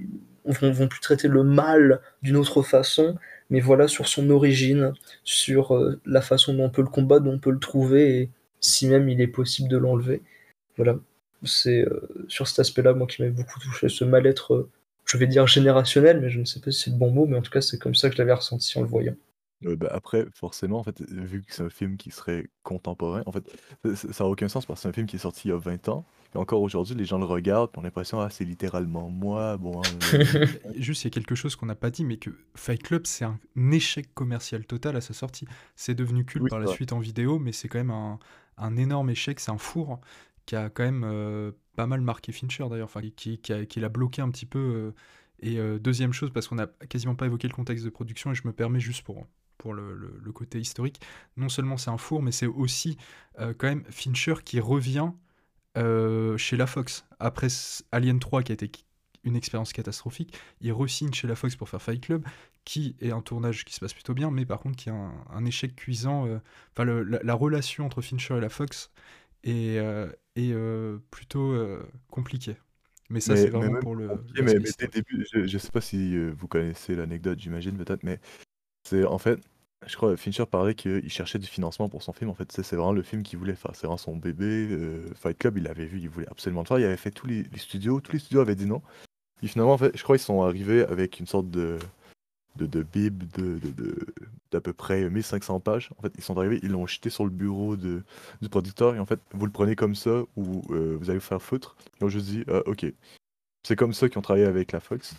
vont, vont plus traiter le mal d'une autre façon, mais voilà, sur son origine, sur la façon dont on peut le combattre, dont on peut le trouver, et si même il est possible de l'enlever. Voilà, c'est sur cet aspect-là, moi, qui m'avait beaucoup touché, ce mal-être, je vais dire générationnel, mais je ne sais pas si c'est le bon mot, mais en tout cas, c'est comme ça que je l'avais ressenti en le voyant. Euh, bah, après, forcément, en fait, vu que c'est un film qui serait contemporain, en fait, ça- ça a aucun sens parce que c'est un film qui est sorti il y a 20 ans. Et encore aujourd'hui, les gens le regardent, puis on a l'impression, ah, c'est littéralement moi, bon. hein, euh, Juste, il y a quelque chose qu'on n'a pas dit, mais que Fight Club, c'est un échec commercial total à sa sortie. C'est devenu culte Oui, par la suite en vidéo, mais c'est quand même un, un énorme échec, c'est un four qui a quand même euh, pas mal marqué Fincher d'ailleurs, enfin, qui, qui, a- qui l'a bloqué un petit peu. euh, et euh, deuxième chose, parce qu'on n'a quasiment pas évoqué le contexte de production, et je me permets juste pour pour le, le- le côté historique. Non seulement c'est un four, mais c'est aussi euh, quand même Fincher qui revient euh, chez la Fox. Après Alien 3, qui a été une expérience catastrophique, il re-signe chez la Fox pour faire Fight Club, qui est un tournage qui se passe plutôt bien, mais par contre qui a un, un échec cuisant. euh, Enfin, la, la relation entre Fincher et la Fox est, est, plutôt compliquée. Mais ça, c'est vraiment même pour le. compliqué, l'aspect mais, mais dès historique. le début, je, je sais pas si vous connaissez l'anecdote, j'imagine peut-être, mais c'est en fait, je crois Fincher parlait qu'il cherchait du financement pour son film. En fait, c'est vraiment le film qu'il voulait faire. C'est vraiment son bébé. euh, Fight Club, il l'avait vu, il voulait absolument le faire. Il avait fait tous les, studios, tous les studios avaient dit non. Puis finalement, en fait, je crois qu'ils sont arrivés avec une sorte de de, bib de, d'à peu près 1500 pages. En fait, ils sont arrivés, ils l'ont jeté sur le bureau de, du producteur et en fait, vous le prenez comme ça ou euh, vous allez vous faire foutre. Ils ont juste dit, Ah, ok. C'est comme ça qu'ils ont travaillé avec la Fox.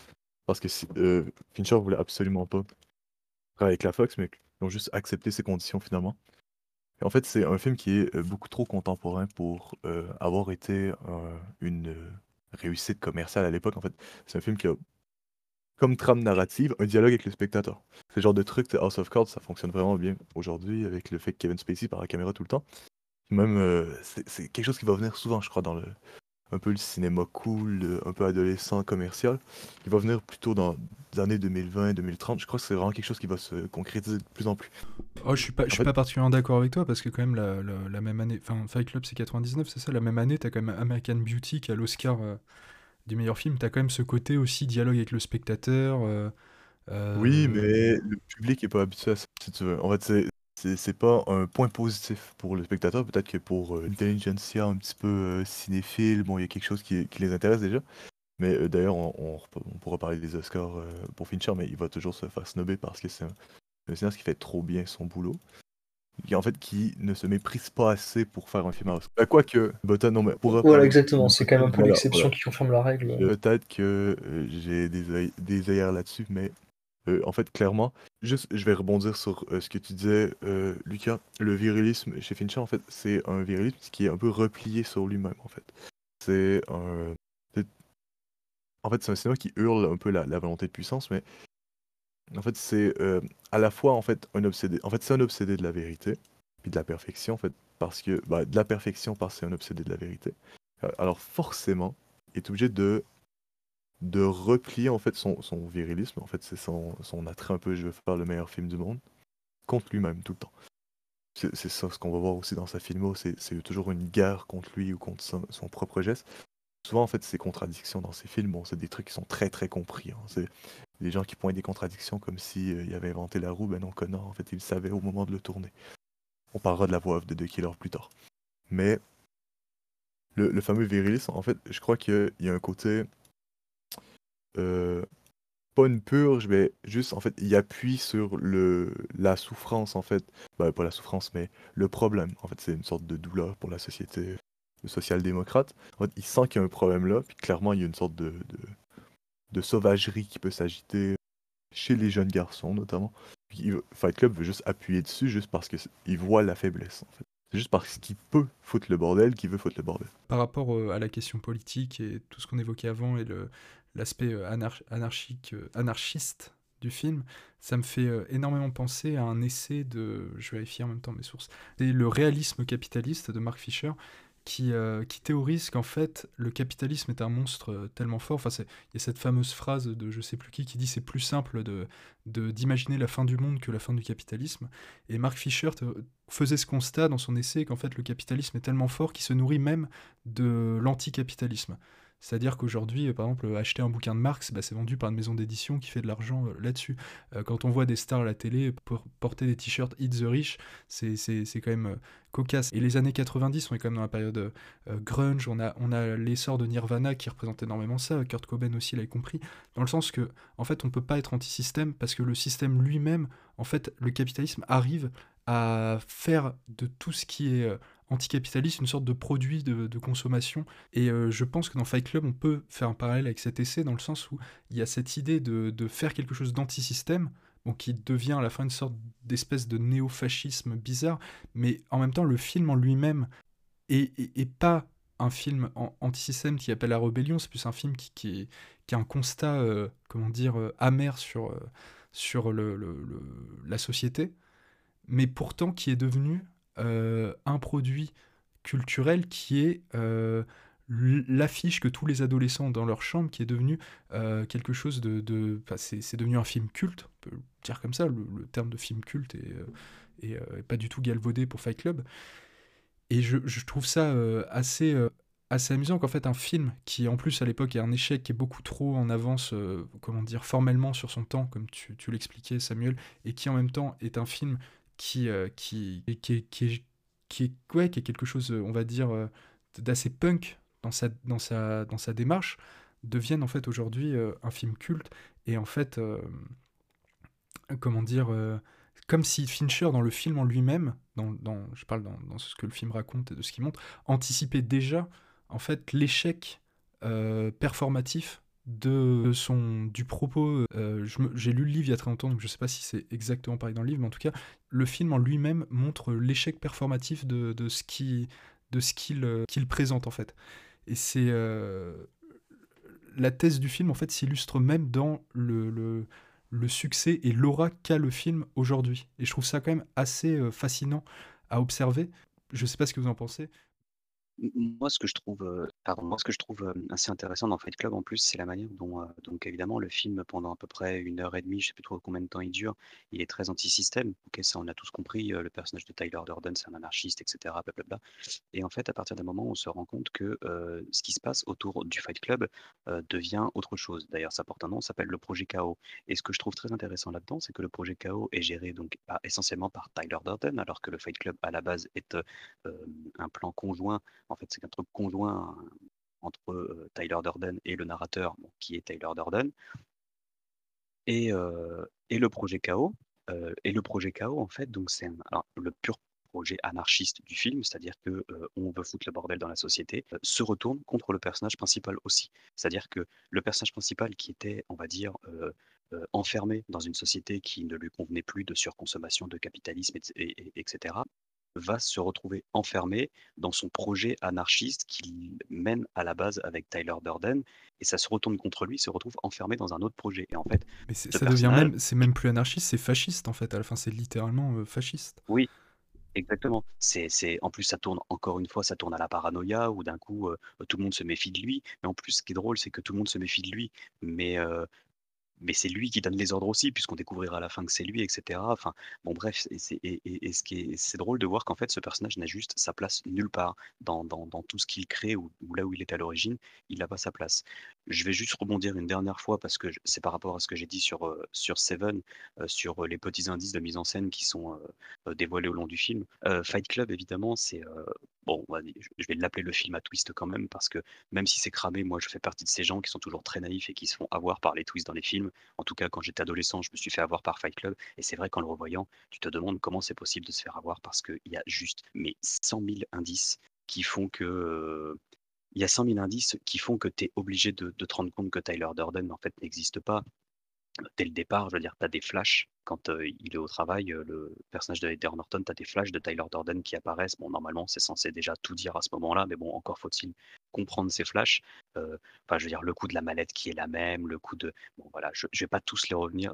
Parce que euh, Fincher voulait absolument pas travailler avec la Fox, mais ils ont juste accepté ces conditions finalement. Et en fait, c'est un film qui est euh, beaucoup trop contemporain pour euh, avoir été euh, une réussite commerciale à l'époque. En fait, c'est un film qui a comme trame narrative un dialogue avec le spectateur. Le genre de truc, House of Cards, ça fonctionne vraiment bien aujourd'hui avec le fait que Kevin Spacey par la caméra tout le temps. Même, c'est quelque chose qui va venir souvent, je crois, dans le un peu le cinéma cool, euh, un peu adolescent, commercial. Il va venir plutôt dans les années 2020-2030. Je crois que c'est vraiment quelque chose qui va se concrétiser de plus en plus. Oh, je suis pas, je suis pas particulièrement d'accord avec toi parce que quand même la, la- la même année, enfin Fight Club c'est 99, c'est ça, la même année t'as quand même American Beauty qui a l'Oscar euh, du meilleur film, t'as quand même ce côté aussi dialogue avec le spectateur. euh, euh, Oui, mais le public est pas habitué à ça, si tu veux. En fait, c'est pas un point positif pour le spectateur. Peut-être que pour euh, l'intelligentsia un petit peu euh, cinéphile, bon, il y a quelque chose qui, qui les intéresse déjà. Mais euh, d'ailleurs, on, on pourra parler des Oscars euh, pour Fincher, mais il va toujours se faire snobber parce que c'est un, un cinéaste qui fait trop bien son boulot. Et en fait, qui ne se méprise pas assez pour faire un film à Oscar. Bah, Quoique, Botton, non, mais pour Voilà, exactement. C'est quand même un peu l'exception voilà. qui confirme la règle. Peut-être que j'ai des, des œillères là-dessus, mais euh, en fait, clairement, juste, je vais rebondir sur euh, ce que tu disais, euh, Lucas. Le virilisme chez Fincher, en fait, c'est un virilisme qui est un peu replié sur lui-même, en fait. C'est un. En fait, c'est un cinéma qui hurle un peu la, volonté de puissance, mais en fait, c'est à la fois en fait un obsédé. En fait, c'est un obsédé de la vérité, puis de la perfection, en fait, parce que bah, de la perfection parce que c'est un obsédé de la vérité. Alors forcément, il est obligé de de replier en fait son, son virilisme. En fait, c'est son, son attrait un peu. Je veux faire le meilleur film du monde contre lui-même tout le temps. C'est ça ce qu'on va voir aussi dans sa filmo. C'est toujours une guerre contre lui ou contre son, son propre geste. Souvent, en fait, ces contradictions dans ses films, c'est des trucs qui sont très très compris. hein. C'est des gens qui pointent des contradictions comme si euh, avait inventé la roue. Ben non, Connor, en fait, il savait au moment de le tourner. On parlera de la voix off de The Killer plus tard. Mais le, le fameux virilisme, en fait, je crois qu'il y a un côté. Euh, pas une purge, mais juste, en fait, il appuie sur le, la souffrance, en fait. Bah, pas la souffrance, mais le problème. En fait, c'est une sorte de douleur pour la société social-démocrate. En fait, il sent qu'il y a un problème là, puis clairement, il y a une sorte de, de, sauvagerie qui peut s'agiter chez les jeunes garçons, notamment. Fight Club veut juste appuyer dessus, juste parce qu'il voit la faiblesse. C'est juste parce qu'il peut foutre le bordel qu'il veut foutre le bordel. Par rapport euh, à la question politique et tout ce qu'on évoquait avant et le- l'aspect euh, anar- anarchique, euh, anarchiste du film, ça me fait euh, énormément penser à un essai de, je vérifie en même temps mes sources, c'est le réalisme capitaliste de Mark Fisher qui, qui théorise qu'en fait le capitalisme est un monstre tellement fort. Enfin, il y a cette fameuse phrase de je sais plus qui qui dit c'est plus simple de d'imaginer la fin du monde que la fin du capitalisme. Et Mark Fisher faisait ce constat dans son essai qu'en fait le capitalisme est tellement fort qu'il se nourrit même de l'anticapitalisme. C'est-à-dire qu'aujourd'hui, euh, par exemple, acheter un bouquin de Marx, bah, c'est vendu par une maison d'édition qui fait de l'argent euh, là-dessus. Euh, quand on voit des stars à la télé porter des t-shirts Eat the Rich, c'est quand même cocasse. Et les années 90, on est quand même dans la période grunge, on a, l'essor de Nirvana qui représente énormément ça, Kurt Cobain aussi l'avait compris, dans le sens que, en fait, on peut pas être anti-système parce que le système lui-même, en fait, le capitalisme arrive à faire de tout ce qui est anticapitaliste une sorte de produit de, consommation. Et euh, je pense que dans Fight Club, on peut faire un parallèle avec cet essai dans le sens où il y a cette idée de, faire quelque chose d'anti-système, bon, qui devient à la fin une sorte d'espèce de néo-fascisme bizarre, mais en même temps, le film en lui-même est, pas un film anti-système qui appelle la rébellion, c'est plus un film qui, est- a un constat, euh, comment dire, euh, amer sur, la société, mais pourtant qui est devenu un produit culturel qui est euh, l'affiche que tous les adolescents ont dans leur chambre, qui est devenu euh, quelque chose de... c'est devenu un film culte, on peut le dire comme ça, le, terme de film culte est, euh, euh, pas du tout galvaudé pour Fight Club. Et je, trouve ça euh, assez, euh, assez amusant qu'en fait un film qui en plus à l'époque est un échec qui est beaucoup trop en avance, euh, comment dire, formellement sur son temps, comme tu l'expliquais Samuel, et qui en même temps est un film qui, euh, qui, qui, qui, qui, est, qui est quelque chose, euh, on va dire, euh, d'assez punk dans sa, dans, sa, dans sa démarche, deviennent en fait aujourd'hui un film culte. Et en fait, comment dire, comme si Fincher, dans le film en lui-même, dans, dans- je parle dans, ce que le film raconte et de ce qu'il montre, anticipait déjà en fait l'échec performatif de son du propos. euh, J'ai lu le livre il y a très longtemps, donc je sais pas si c'est exactement pareil dans le livre, mais en tout cas, le film en lui-même montre l'échec performatif de, de ce euh, qu'il présente en fait. Et c'est euh, la thèse du film en fait s'illustre même dans le, le, le succès et l'aura qu'a le film aujourd'hui. Et je trouve ça quand même assez fascinant à observer. Je sais pas ce que vous en pensez. Moi, ce que je trouve, pardon, assez intéressant dans Fight Club, en plus, c'est la manière dont, donc évidemment, le film, pendant à peu près une heure et demie, je sais plus trop combien de temps il dure, il est très anti-système. Ok, ça, on a tous compris. le personnage de Tyler Durden, c'est un anarchiste, etc. Blablabla. Et en fait, à partir d'un moment, on se rend compte que ce qui se passe autour du Fight Club devient autre chose. D'ailleurs, ça porte un nom, ça s'appelle le projet KO. Et ce que je trouve très intéressant là-dedans, c'est que le projet KO est géré donc par- essentiellement par Tyler Durden, alors que le Fight Club à la base est un plan conjoint. En fait, c'est un truc conjoint euh, entre euh, Tyler Durden et le narrateur, qui est Tyler Durden. Et, euh, le projet euh, et le projet KO, en fait, donc c'est le pur projet anarchiste du film, c'est-à-dire que euh, on veut foutre le bordel dans la société, euh, se retourne contre le personnage principal aussi. C'est-à-dire que le personnage principal qui était, on va dire, euh, euh, enfermé dans une société qui ne lui convenait plus de surconsommation, de capitalisme, et- et- et- etc., va se retrouver enfermé dans son projet anarchiste qu'il mène à la base avec Tyler Durden, et ça se retourne contre lui, il se retrouve enfermé dans un autre projet. Et en fait, Mais ce ça devient même, c'est même plus anarchiste, c'est fasciste en fait. À la fin, c'est littéralement euh, fasciste. Oui, exactement. C'est, c'est, en plus, ça tourne, encore une fois, ça tourne à la paranoïa, où d'un coup, euh, tout le monde se méfie de lui. Mais en plus, ce qui est drôle, c'est que tout le monde se méfie de lui, mais, euh, mais c'est lui qui donne les ordres aussi, puisqu'on découvrira à la fin que c'est lui, etc. Enfin, bon, bref, c'est, drôle de voir qu'en fait, ce personnage n'a juste sa place nulle part dans, tout ce qu'il crée ou, là où il est à l'origine, il n'a pas sa place. Je vais juste rebondir une dernière fois parce que c'est par rapport à ce que j'ai dit sur, euh, sur Seven, euh, sur euh, les petits indices de mise en scène qui sont dévoilés au long du film. Fight Club, évidemment, c'est bon, je vais l'appeler le film à twist quand même parce que même si c'est cramé, moi je fais partie de ces gens qui sont toujours très naïfs et qui se font avoir par les twists dans les films. En tout cas, quand j'étais adolescent, je me suis fait avoir par Fight Club et c'est vrai qu'en le revoyant, tu te demandes comment c'est possible de se faire avoir parce qu'il y a juste mais 100 000 indices qui font que euh, il y a 100 000 indices qui font que tu es obligé de, te rendre compte que Tyler Durden en fait n'existe pas dès le départ, je veux dire, tu as des flashs quand euh, il est au travail, euh, le personnage de Heather Norton, tu as des flashs de Tyler Durden qui apparaissent. Bon, normalement, c'est censé déjà tout dire à ce moment-là, mais bon, encore faut-il comprendre ces flashs. Euh, Enfin, je veux dire, le coup de la mallette qui est la même, le coup de. Bon, voilà, je ne vais pas tous les revenir,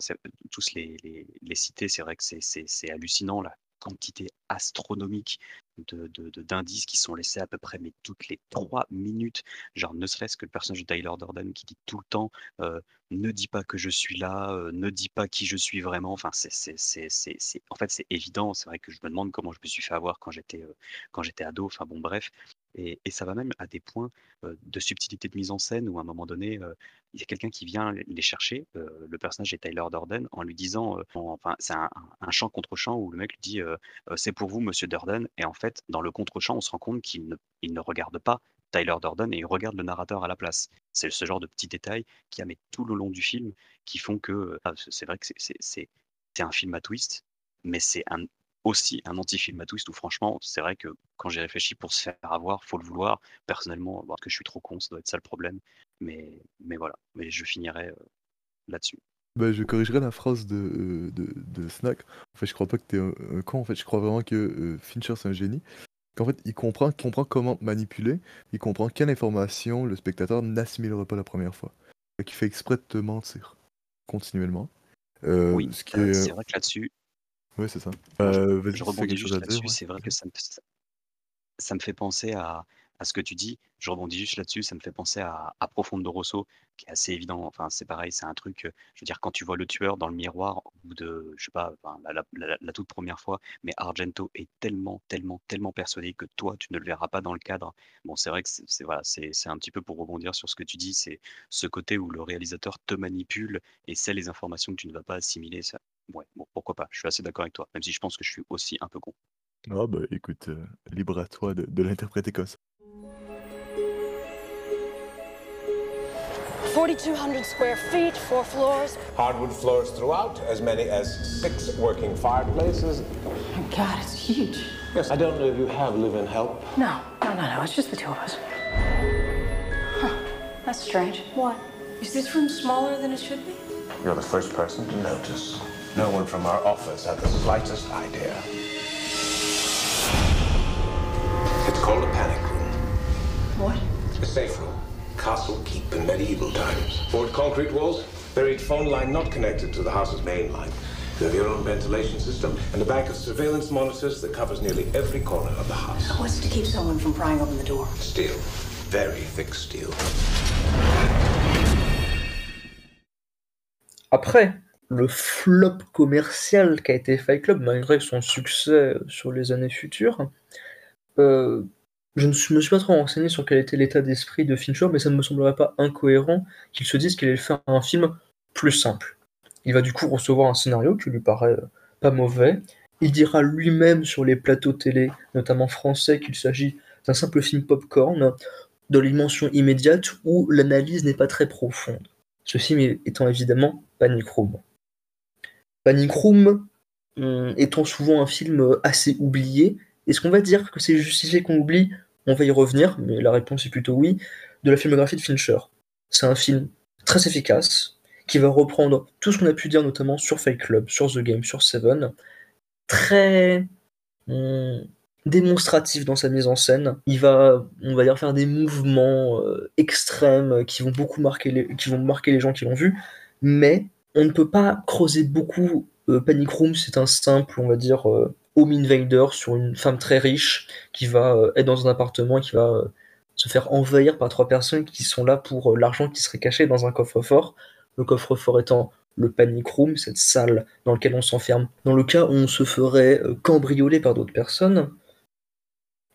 tous les, les, les citer. C'est vrai que c'est- hallucinant, la quantité astronomique de, de- de- d'indices qui sont laissés à peu près mais toutes les trois minutes. Genre, ne serait-ce que le personnage de Tyler Durden qui dit tout le temps euh, ne dis pas que je suis là, euh, ne dis pas qui je suis vraiment. Enfin, c'est, en fait, c'est évident. C'est vrai que je me demande comment je me suis fait avoir quand j'étais, quand j'étais ado. Enfin, bon, bref. Et, ça va même à des points euh, de subtilité de mise en scène où à un moment donné, euh, il y a quelqu'un qui vient les chercher. euh, le personnage est Tyler Durden en lui disant, en- enfin, c'est un, un- chant contre chant où le mec lui dit c'est pour vous, Monsieur Durden. Et en fait, dans le contre chant on se rend compte qu'il ne, regarde pas Tyler Durden et il regarde le narrateur à la place. C'est ce genre de petits détails qui a tout le long du film qui font que ah, c'est vrai que c'est un film à twist, mais c'est un, aussi un anti-film à twist où franchement, c'est vrai que quand j'ai réfléchi pour se faire avoir, faut le vouloir. Personnellement, parce que je suis trop con, ça doit être ça le problème. Mais, mais voilà, mais je finirai euh, là-dessus. Bah, je corrigerai la phrase de, euh, de, de Snack. En fait, je crois pas que t'es un, un con. En fait, je crois vraiment que euh, Fincher, c'est un génie. Qu'en fait, il comprend, il comprend comment manipuler. Il comprend quelle information le spectateur n'assimilera pas la première fois. Qu'il fait exprès de te mentir continuellement. Oui, ce qui est... c'est vrai que là-dessus, Ouais, c'est ça. je, Euh, je rebondis juste là-dessus. ouais. C'est vrai que ça me, ça me fait penser à, à ce que tu dis. Je rebondis juste là-dessus. Ça me fait penser à, à Profondo Rosso, qui est assez évident. Enfin, c'est pareil, c'est un truc. Je veux dire, quand tu vois le tueur dans le miroir, au bout de, je sais pas, enfin, la, la- la- la toute première fois, mais Argento est tellement, tellement, tellement persuadé que toi, tu ne le verras pas dans le cadre. Bon, c'est vrai que c'est c'est- voilà, c'est c'est un petit peu pour rebondir sur ce que tu dis. C'est ce côté où le réalisateur te manipule et sait les informations que tu ne vas pas assimiler. Ça, ouais, bon, pourquoi pas. Je suis assez d'accord avec toi, même si je pense que je suis aussi un peu con. Ah bah écoute, euh, libre à toi de, de l'interpréter comme ça. 4,200 square feet, four floors. Hardwood floors throughout, as many as six working fireplaces. Oh, God, it's huge. Yes, I don't know if you have live-in help. No, no, no, no. It's just the two of us. Huh. That's strange. What? Is this room smaller than it should be? You're the first person to notice. No one from our office had the slightest idea. It's called a panic room. What? A safe room. Castle keep in medieval times. Poured concrete walls, buried phone line not connected to the house's main line. You have your own ventilation system and a bank of surveillance monitors that covers nearly every corner of the house. What's to keep someone from prying open the door? Steel. Very thick steel. Après, le flop commercial qu'a été Fight Club, malgré son succès sur les années futures, euh, je ne me suis pas trop renseigné sur quel était l'état d'esprit de Fincher, mais ça ne me semblerait pas incohérent qu'il se dise qu'il allait faire un film plus simple. Il va du coup recevoir un scénario qui lui paraît euh, pas mauvais. Il dira lui-même sur les plateaux télé, notamment français, qu'il s'agit d'un simple film popcorn, de l'immension immédiate où l'analyse n'est pas très profonde. Ce film étant évidemment Panic Room. Panic Room hum, étant souvent un film euh, assez oublié, est-ce qu'on va dire que c'est justifié qu'on oublie? On va y revenir, mais la réponse est plutôt oui, de la filmographie de Fincher. C'est un film très efficace, qui va reprendre tout ce qu'on a pu dire notamment sur Fight Club, sur The Game, sur Seven, très hum, démonstratif dans sa mise en scène. Il va, on va dire, faire des mouvements euh, extrêmes qui vont beaucoup marquer les, qui vont marquer les gens qui l'ont vu, mais on ne peut pas creuser beaucoup. Euh, Panic Room, c'est un simple, on va dire, euh, home invader sur une femme très riche qui va euh, être dans un appartement et qui va se faire envahir par trois personnes qui sont là pour l'argent qui serait caché dans un coffre-fort. Le coffre-fort étant le panic room, cette salle dans laquelle on s'enferme, dans le cas où on se ferait cambrioler par d'autres personnes.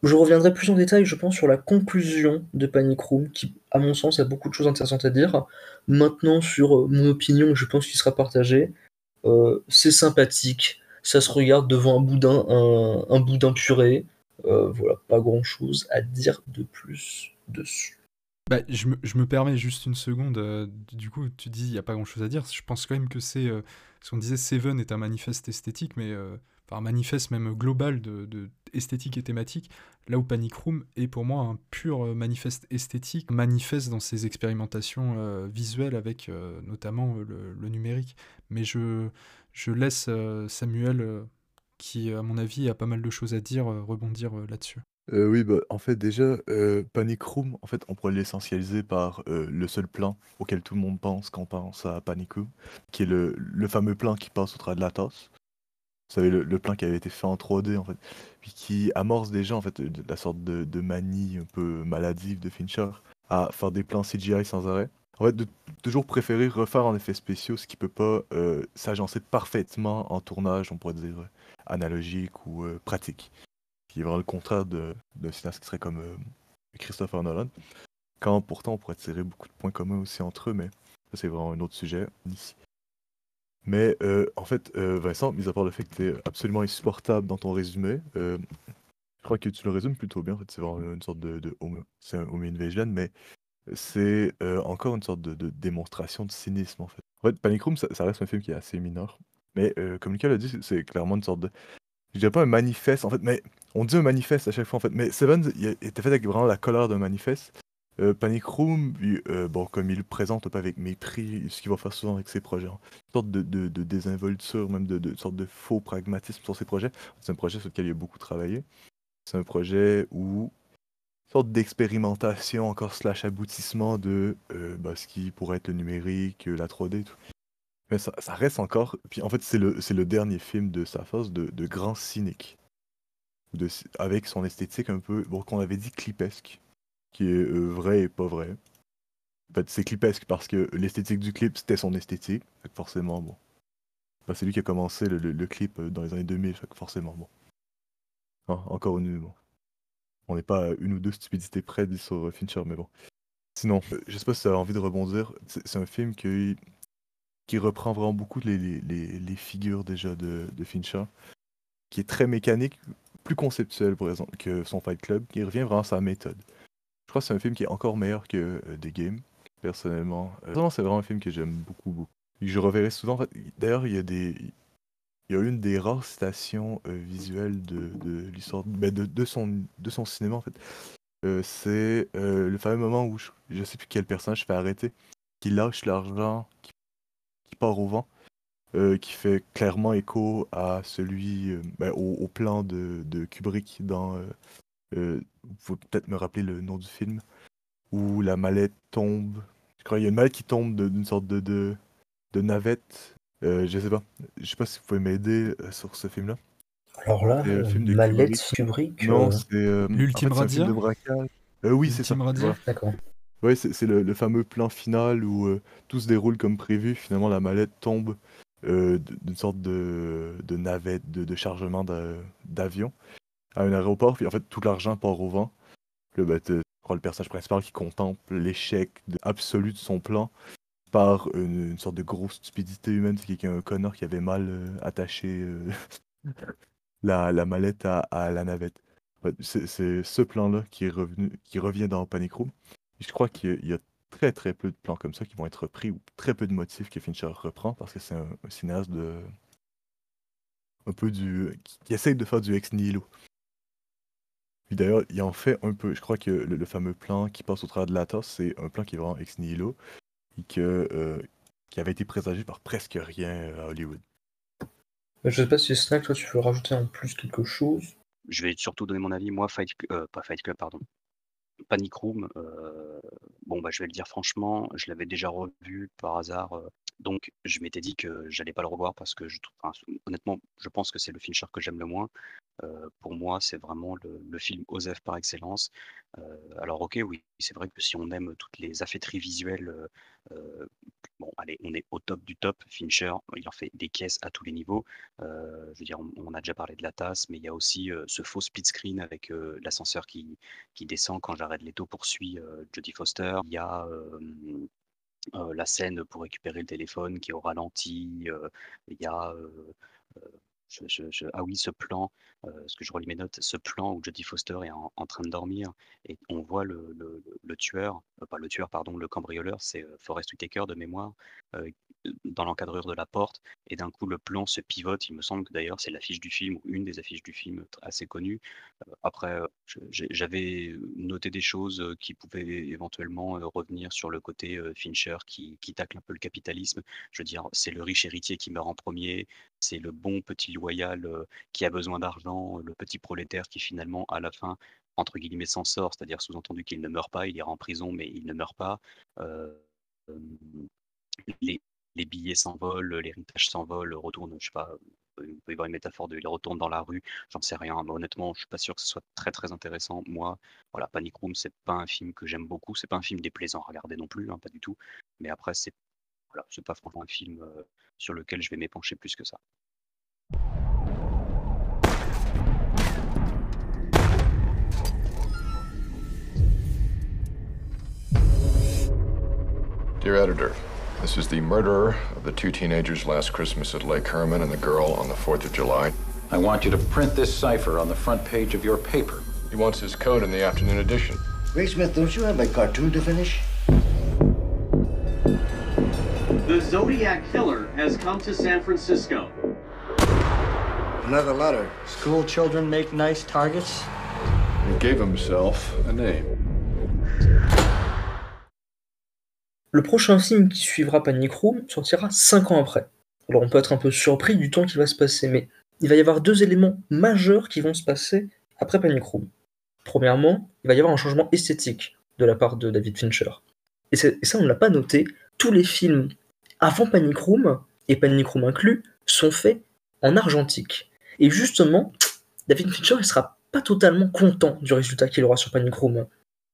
Je reviendrai plus en détail, je pense, sur la conclusion de Panic Room, qui, à mon sens, a beaucoup de choses intéressantes à dire. Maintenant, sur euh, mon opinion, je pense qu'il sera partagé. Euh, c'est sympathique, ça se regarde devant un boudin, un, boudin puré. Euh, voilà, pas grand chose à dire de plus dessus. Bah, je, me, permets juste une seconde. du coup, tu dis il n'y a pas grand chose à dire. Je pense quand même que c'est. Ce qu'on disait, Seven est un manifeste esthétique, mais. Enfin, un manifeste même global de, esthétique et thématique. Là où Panic Room est pour moi un pur euh, manifeste esthétique, manifeste dans ses expérimentations euh, visuelles avec euh, notamment le, numérique. Mais je, je laisse Samuel, qui à mon avis a pas mal de choses à dire, rebondir là-dessus. Oui, bah, en fait, déjà, Panic Room, en fait, on pourrait l'essentialiser par le seul plan auquel tout le monde pense quand on pense à Panic Room, qui est le, le fameux plan qui passe au travers de la tasse. Vous savez, le, le plan qui avait été fait en 3D, en fait, puis qui amorce déjà, en fait, la sorte de, manie un peu maladive de Fincher à faire des plans CGI sans arrêt. En fait, de toujours préférer refaire en effets spéciaux ce qui peut pas euh, s'agencer parfaitement en tournage, on pourrait dire, analogique ou euh, pratique qui est vraiment le contraire de, d'un cinéaste qui serait comme euh, Christopher Nolan. Quand pourtant on pourrait tirer beaucoup de points communs aussi entre eux, mais ça c'est vraiment un autre sujet ici. Mais euh, en fait, euh, Vincent, mis à part le fait que tu es absolument insupportable dans ton résumé, euh, je crois que tu le résumes plutôt bien. En fait, c'est vraiment une sorte de, de c'est un home invasion, mais c'est encore une sorte de, démonstration de cynisme en fait. En fait, Panic Room, ça, reste un film qui est assez mineur, mais comme Lucas l'a dit, c'est- clairement une sorte de je dirais pas un manifeste en fait, mais on dit un manifeste à chaque fois en fait. Mais Seven, il était fait avec vraiment la colère d'un manifeste. Euh, Panic Room, euh, bon, comme il le présente peu avec mépris, ce qu'il va faire souvent avec ses projets, hein. une sorte de, de, désinvolture, même de, une sorte de faux pragmatisme sur ses projets. C'est un projet sur lequel il a beaucoup travaillé. C'est un projet où une sorte d'expérimentation encore slash aboutissement de euh, bah, ce qui pourrait être le numérique, la 3D et tout. Mais ça, reste encore. Puis en fait, c'est le, le dernier film de sa phase de, grand cynique. Avec son esthétique un peu. Bon, qu'on avait dit clipesque. Qui est euh, vrai et pas vrai. En fait, c'est clipesque parce que l'esthétique du clip, c'était son esthétique. Forcément, bon. C'est lui qui a commencé le, clip euh, dans les années 2000. Fait que forcément, bon. Ah, encore une. Bon. On n'est pas une ou deux stupidités près dit sur Fincher, mais bon. Sinon, euh, je sais pas si tu as envie de rebondir. C'est un film qui, reprend vraiment beaucoup les- les figures déjà de, de Fincher, qui est très mécanique, plus conceptuel par exemple que son Fight Club, qui revient vraiment à sa méthode. Crois que c'est un film qui est encore meilleur que euh, The Game, personnellement. Euh, vraiment, c'est vraiment un film que j'aime beaucoup, beaucoup. Je reverrai souvent. D'ailleurs, il y a des. Il y a une des rares citations euh, visuelles de, l'histoire ben, de, son, cinéma en fait. Euh, c'est euh, le fameux moment où je, je sais plus quel personnage fait arrêter, qui lâche l'argent, qui, part au vent, euh, qui fait clairement écho à celui, euh, ben, au, plan de Kubrick dans. Euh, euh, vous pouvez peut-être me rappeler le nom du film, où la mallette tombe. Je crois qu'il y a une mallette qui tombe de- d'une sorte de, de, de navette. Euh, je sais pas. Je sais pas si vous pouvez m'aider euh, sur ce film-là. Alors là, euh, film de Mallette Kubrick. Kubrick. Non, c'est. euh, L'Ultime en fait, c'est un film de braquage. Euh, oui, c'est ça. L'Ultime Radia voilà. D'accord. Ouais, c'est le, le fameux plan final où euh, tout se déroule comme prévu. Finalement, la mallette tombe euh, d'une sorte de, de navette, de, de chargement d'a- d'avion à un aéroport. Puis en fait, tout l'argent part au vent. Là, ben, crois le personnage principal qui contemple l'échec absolu de son plan par une, sorte de grosse stupidité humaine. C'est quelqu'un, un connard qui avait mal euh, attaché euh, la, la mallette à, la navette. C'est ce plan-là qui revient dans Panic je crois qu'il y a- très très peu de plans comme ça qui vont être repris ou très peu de motifs que Fincher reprend parce que c'est un, cinéaste de un peu du qui, qui essaye de faire du ex nihilo. Puis d'ailleurs, il en fait un peu. Je crois que le, le fameux plan qui passe au travers de la tasse, c'est un plan qui est vraiment ex nihilo et que euh, qui avait été présagé par presque rien euh, à Hollywood. Je sais pas si Snack, toi, tu veux rajouter en plus quelque chose? Je vais surtout donner mon avis. Moi, Fight, euh, pas Fight Club, pardon. Panic Room, euh, bon, bah, je vais le dire franchement, je l'avais déjà revu par hasard. Donc, je m'étais dit que j'allais pas le revoir parce que, je, honnêtement, je pense que c'est le Fincher que j'aime le moins. Euh, pour moi, c'est vraiment le, film Osef par excellence. Euh, alors, ok, oui, c'est vrai que si on aime toutes les affaîtries visuelles, euh, bon, allez, on est au top du top. Fincher, il en fait des caisses à tous les niveaux. Je veux dire, on, a déjà parlé de la tasse, mais il y a aussi ce faux split screen avec l'ascenseur qui, descend quand Jared Leto poursuit Jodie Foster. Il y a euh, la scène pour récupérer le téléphone qui est au ralenti. euh, il y a euh, je- je- je- ah oui, ce plan, ce que je relis mes notes, ce plan où Jodie Foster est en, en train de dormir et on voit le, le- le- tueur, pas le tueur, pardon, le cambrioleur, c'est Forrest Whitaker de mémoire, dans l'encadreur de la porte et d'un coup le plan se pivote. Il me semble que d'ailleurs c'est l'affiche du film ou une des affiches du film assez connue. Euh, Après, euh, j'avais noté des choses euh, qui pouvaient éventuellement euh, revenir sur le côté euh, Fincher qui, qui tacle un peu le capitalisme. Je veux dire, c'est le riche héritier qui meurt en premier, c'est le bon petit loyal euh, qui a besoin d'argent, le petit prolétaire qui finalement à la fin entre guillemets s'en sort, c'est-à-dire sous-entendu qu'il ne meurt pas, il ira en prison mais il ne meurt pas. Euh, euh, les, les billets s'envolent, l'héritage s'envole, retourne, je sais pas, euh, il peut y avoir une métaphore de il retourne dans la rue, j'en sais rien. Mais honnêtement, je suis pas sûr que ce soit très très intéressant. Moi, voilà, Panic Room, c'est pas un film que j'aime beaucoup, c'est pas un film déplaisant à regarder non plus, hein, pas du tout. Mais après, c'est voilà, pas franchement un film euh, sur lequel je vais m'épancher plus que ça. Dear editor, this is the murderer of the two teenagers last Christmas at Lake Herman and the girl on the 4th of July. I want you to print this cipher on the front page of your paper. He wants his code in the afternoon edition. Ray Smith, don't you have a cartoon to finish? The Zodiac Killer has come to San Francisco. Another letter. School children make nice targets. He gave himself a name. Le prochain film qui suivra Panic Room sortira 5 ans après. Alors on peut être un peu surpris du temps qui va se passer, mais il va y avoir deux éléments majeurs qui vont se passer après Panic Room. Premièrement, il va y avoir un changement esthétique de la part de David Fincher. Et, et ça, on ne l'a pas noté. Tous les films avant Panic Room et Panic Room inclus, sont faits en argentique. Et justement, David Fincher, il sera pas totalement content du résultat qu'il aura sur Panic Room.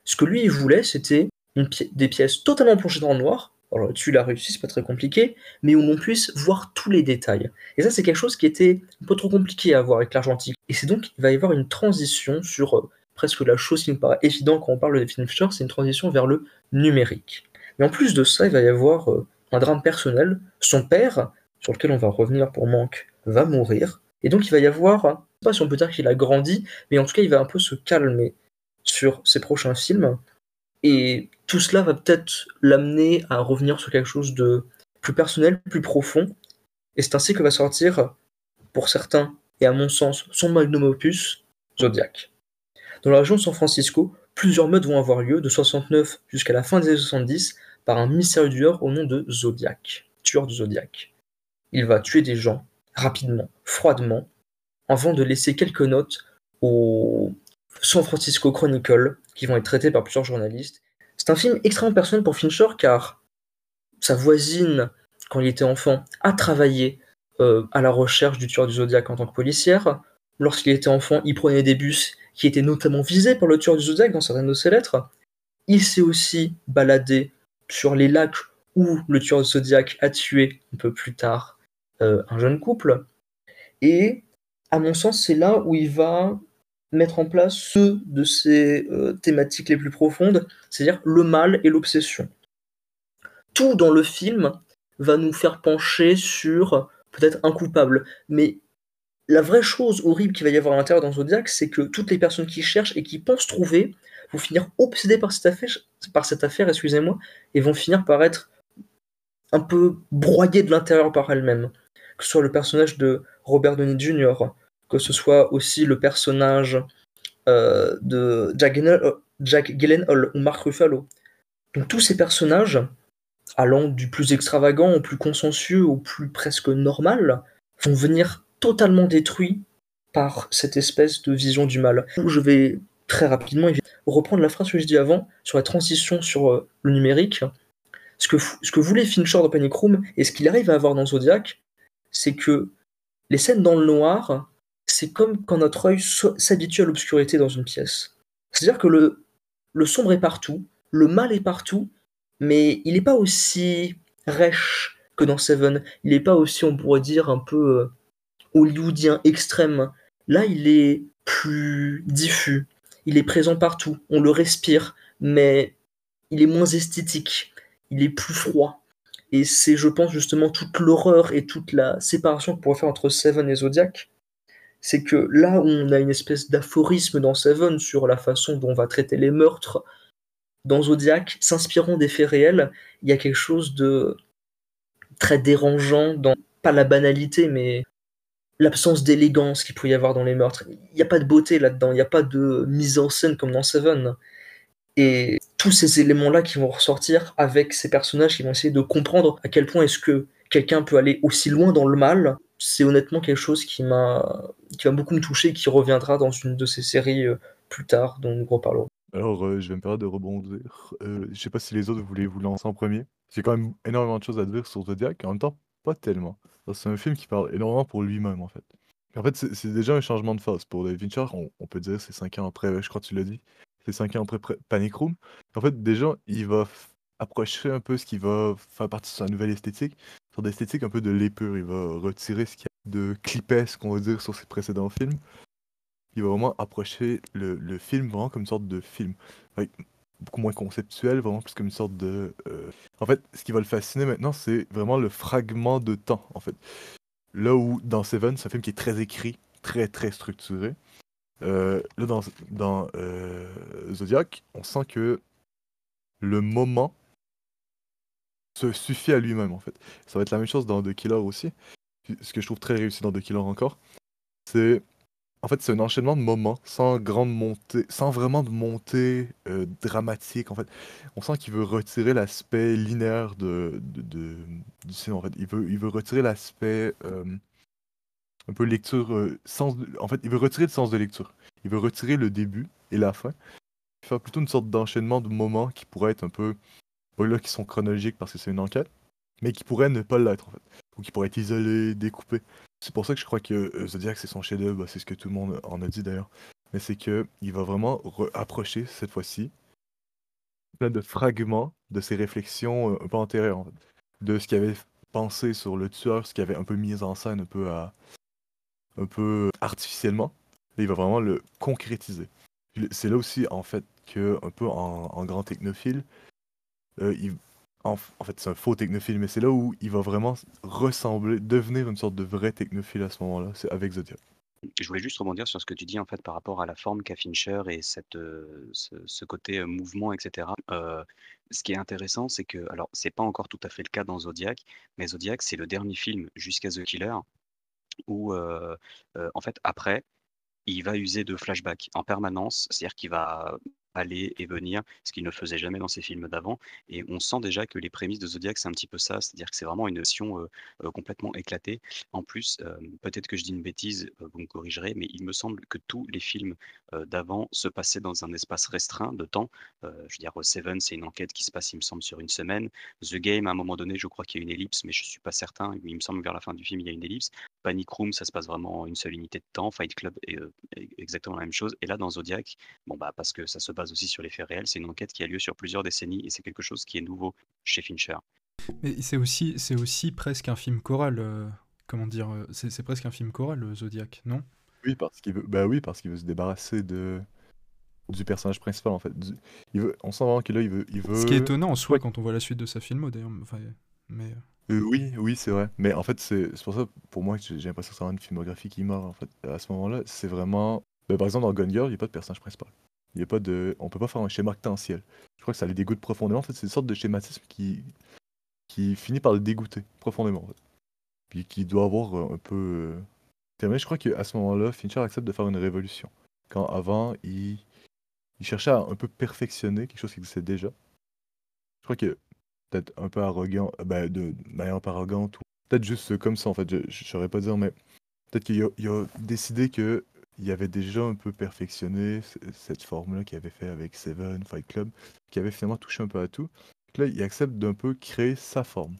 Ce que lui, il voulait, c'était des pièces totalement plongées dans le noir. Alors il a réussi, c'est pas très compliqué, mais où l'on puisse voir tous les détails. Et ça, c'est quelque chose qui était un peu trop compliqué à voir avec l'argentique. Et c'est donc qu'il va y avoir une transition sur euh, presque la chose qui me paraît évidente quand on parle de David Fincher, c'est une transition vers le numérique. Mais en plus de ça, il va y avoir euh, un drame personnel. Son père, sur lequel on va revenir pour manque, va mourir. Et donc il va y avoir, je sais pas si on peut dire qu'il a grandi, mais en tout cas il va un peu se calmer sur ses prochains films. Et tout cela va peut-être l'amener à revenir sur quelque chose de plus personnel, plus profond. Et c'est ainsi que va sortir, pour certains, et à mon sens, son magnum opus, Zodiac. Dans la région de San Francisco, plusieurs meutes vont avoir lieu, de 69 jusqu'à la fin des années 70, par un mystérieux tueur au nom de Zodiac, tueur de Zodiac. Il va tuer des gens, rapidement, froidement, avant de laisser quelques notes au San Francisco Chronicle, qui vont être traitées par plusieurs journalistes. C'est un film extrêmement personnel pour Fincher, car sa voisine, quand il était enfant, a travaillé euh, à la recherche du tueur du Zodiac en tant que policière. Lorsqu'il était enfant, il prenait des bus qui étaient notamment visés par le tueur du Zodiac dans certaines de ses lettres. Il s'est aussi baladé sur les lacs où le tueur du Zodiac a tué un peu plus tard euh, un jeune couple. Et à mon sens, c'est là où il va mettre en place deux de ses euh, thématiques les plus profondes, c'est-à-dire le mal et l'obsession. Tout dans le film va nous faire pencher sur peut-être un coupable, mais la vraie chose horrible qu'il va y avoir à l'intérieur dans Zodiac, c'est que toutes les personnes qui cherchent et qui pensent trouver vont finir obsédées par cette affaire, par cette affaire excusez-moi, et vont finir par être un peu broyées de l'intérieur par elles-mêmes. Que ce soit le personnage de Robert Downey Jr., que ce soit aussi le personnage euh, de Jack, Gyllenhaal- Jack ou Mark Ruffalo. Donc tous ces personnages, allant du plus extravagant au plus consensueux au plus presque normal, vont venir totalement détruits par cette espèce de vision du mal. Je vais très rapidement reprendre la phrase que je dis avant sur la transition sur euh, le numérique. Ce que, ce que voulait Fincher dans Panic Room et ce qu'il arrive à avoir dans Zodiac, c'est que les scènes dans le noir, c'est comme quand notre œil s'habitue à l'obscurité dans une pièce. C'est-à-dire que le, le sombre est partout, le mal est partout, mais il n'est pas aussi rêche que dans Seven. Il n'est pas aussi, on pourrait dire, un peu euh, hollywoodien extrême. Là, il est plus diffus. Il est présent partout. On le respire, mais il est moins esthétique. Il est plus froid. Et c'est, je pense, justement toute l'horreur et toute la séparation qu'on pourrait faire entre Seven et Zodiac. C'est que là où on a une espèce d'aphorisme dans Seven sur la façon dont on va traiter les meurtres, dans Zodiac, s'inspirant des faits réels, il y a quelque chose de très dérangeant dans, pas la banalité, mais l'absence d'élégance qu'il peut y avoir dans les meurtres. Il n'y a pas de beauté là-dedans, il n'y a pas de mise en scène comme dans Seven. Et tous ces éléments-là qui vont ressortir avec ces personnages qui vont essayer de comprendre à quel point est-ce que quelqu'un peut aller aussi loin dans le mal, c'est honnêtement quelque chose qui m'a qui va beaucoup me toucher et qui reviendra dans une de ces séries euh, plus tard dont nous reparlerons. Alors, euh, je vais me permettre de rebondir. Euh, je sais pas si les autres voulaient vous lancer en premier. J'ai quand même énormément de choses à dire sur Zodiac, en même temps, pas tellement. C'est un film qui parle énormément pour lui-même, en fait. En fait, c'est déjà un changement de phase. Pour David Fincher, on, peut dire c'est 5 ans après, je crois que tu l'as dit, c'est 5 ans après Panic Room. En fait, déjà, il va approcher un peu ce qui va faire partie de sa nouvelle esthétique, sur l'esthétique un peu de l'épure. Il va retirer ce qu'il y a de clipesque, on va dire, sur ses précédents films. Il va vraiment approcher le, le film vraiment comme une sorte de film. Beaucoup moins conceptuel, vraiment plus comme une sorte de... euh, En fait, ce qui va le fasciner maintenant, c'est vraiment le fragment de temps, en fait. Là où, dans Seven, c'est un film qui est très écrit, très, très structuré. Euh, là, dans, dans euh, Zodiac, on sent que le moment se suffit à lui-même, en fait. Ça va être la même chose dans The Killer aussi. Ce que je trouve très réussi dans The Killer encore, c'est... En fait, c'est un enchaînement de moments, sans grande montée, sans vraiment de montée euh, dramatique, en fait. On sent qu'il veut retirer l'aspect linéaire de, du cinéma, en fait. Il veut, il veut retirer l'aspect... euh, un peu lecture, euh, sens en fait, il veut retirer le sens de lecture. Il veut retirer le début et la fin. Faire plutôt une sorte d'enchaînement de moments qui pourraient être un peu, là qui sont chronologiques parce que c'est une enquête, mais qui pourraient ne pas l'être en fait. ou qui pourrait être isolé, découpé. C'est pour ça que je crois que euh, Zodiac, c'est son chef-d'œuvre, bah, c'est ce que tout le monde en a dit d'ailleurs. Mais c'est que il va vraiment approcher cette fois-ci plein de fragments de ses réflexions euh, un peu antérieures, en fait. de ce qu'il avait pensé sur le tueur, ce qu'il avait un peu mis en scène un peu artificiellement. Il va vraiment le concrétiser. C'est là aussi, en fait, que un peu en, grand technophile, euh, en, fait, c'est un faux technophile, mais c'est là où il va vraiment ressembler, devenir une sorte de vrai technophile à ce moment-là, c'est avec Zodiac. Je voulais juste rebondir sur ce que tu dis en fait par rapport à la forme qu'a Fincher et cette, euh, ce, côté euh, mouvement, etc. Ce qui est intéressant, c'est que, alors, c'est pas encore tout à fait le cas dans Zodiac, mais Zodiac, c'est le dernier film jusqu'à The Killer où, en fait, après, il va user de flashbacks en permanence, c'est-à-dire qu'il va aller et venir, ce qu'il ne faisait jamais dans ses films d'avant. Et on sent déjà que les prémices de Zodiac, c'est un petit peu ça, c'est-à-dire que c'est vraiment une notion complètement éclatée. En plus, peut-être que je dis une bêtise, vous me corrigerez, mais il me semble que tous les films d'avant se passaient dans un espace restreint de temps. je veux dire, Seven, c'est une enquête qui se passe, il me semble, sur une semaine. The Game, à un moment donné, je crois qu'il y a une ellipse, mais je ne suis pas certain. Il me semble vers la fin du film, il y a une ellipse. Panic Room, ça se passe vraiment en une seule unité de temps. Fight Club est, exactement la même chose. Et là, dans Zodiac, bon, bah, parce que ça se base aussi sur les faits réels, c'est une enquête qui a lieu sur plusieurs décennies et c'est quelque chose qui est nouveau chez Fincher. Mais c'est aussi, c'est aussi presque un film choral. Euh, comment dire euh, c'est, presque un film choral, le Zodiac, non? Oui, parce qu'il veut, bah oui, parce qu'il veut se débarrasser de du personnage principal en fait. Il veut, on sent vraiment que là il veut, il veut. Ce qui est étonnant en soi quand on voit la suite de sa filmo d'ailleurs. Enfin, mais. Euh, oui, oui, c'est vrai. Mais en fait, c'est pour ça, pour moi, j'ai l'impression que c'est une filmographie qui meurt, en fait. À ce moment-là, c'est vraiment... Bah, par exemple, dans Gun Girl, il n'y a pas de personnage principal. Il y a pas de... On peut pas faire un schéma potentiel. Je crois que ça les dégoûte profondément. En fait, c'est une sorte de schématisme qui... qui finit par le dégoûter profondément, en. Puis qui doit avoir euh, un peu... Euh... Je crois qu'à ce moment-là, Fincher accepte de faire une révolution. Quand avant, il... il cherchait à un peu perfectionner quelque chose qui existait déjà. Je crois que peut-être un peu arrogant, ben, de manière un peu arrogante, ou peut-être juste comme ça en fait, je ne saurais pas dire, mais peut-être qu'il a, décidé que il avait déjà un peu perfectionné cette forme-là qu'il avait fait avec Seven, Fight Club, qui avait finalement touché un peu à tout. là, il accepte d'un peu créer sa forme.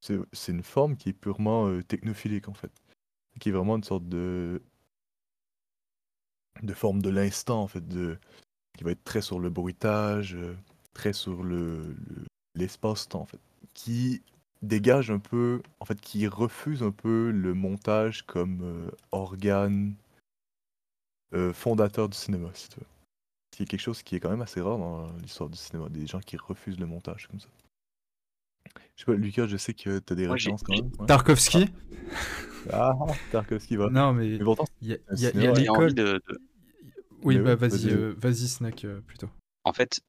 C'est une forme qui est purement euh, technophilique en fait, qui est vraiment une sorte de de forme de l'instant en fait, qui va être très sur le bruitage, euh, très sur le, l'espace-temps, en fait, qui dégage un peu, en fait, qui refuse un peu le montage comme euh, organe euh, fondateur du cinéma, si tu veux. C'est quelque chose qui est quand même assez rare dans l'histoire du cinéma, des gens qui refusent le montage comme ça. Je sais pas, Lucas, je sais que tu as des références quand même. Tarkovsky Ah, Tarkovsky, va. Non, mais il y a, l'école. De, Oui, bah vas-y, euh, vas-y, Snack, plutôt. En fait,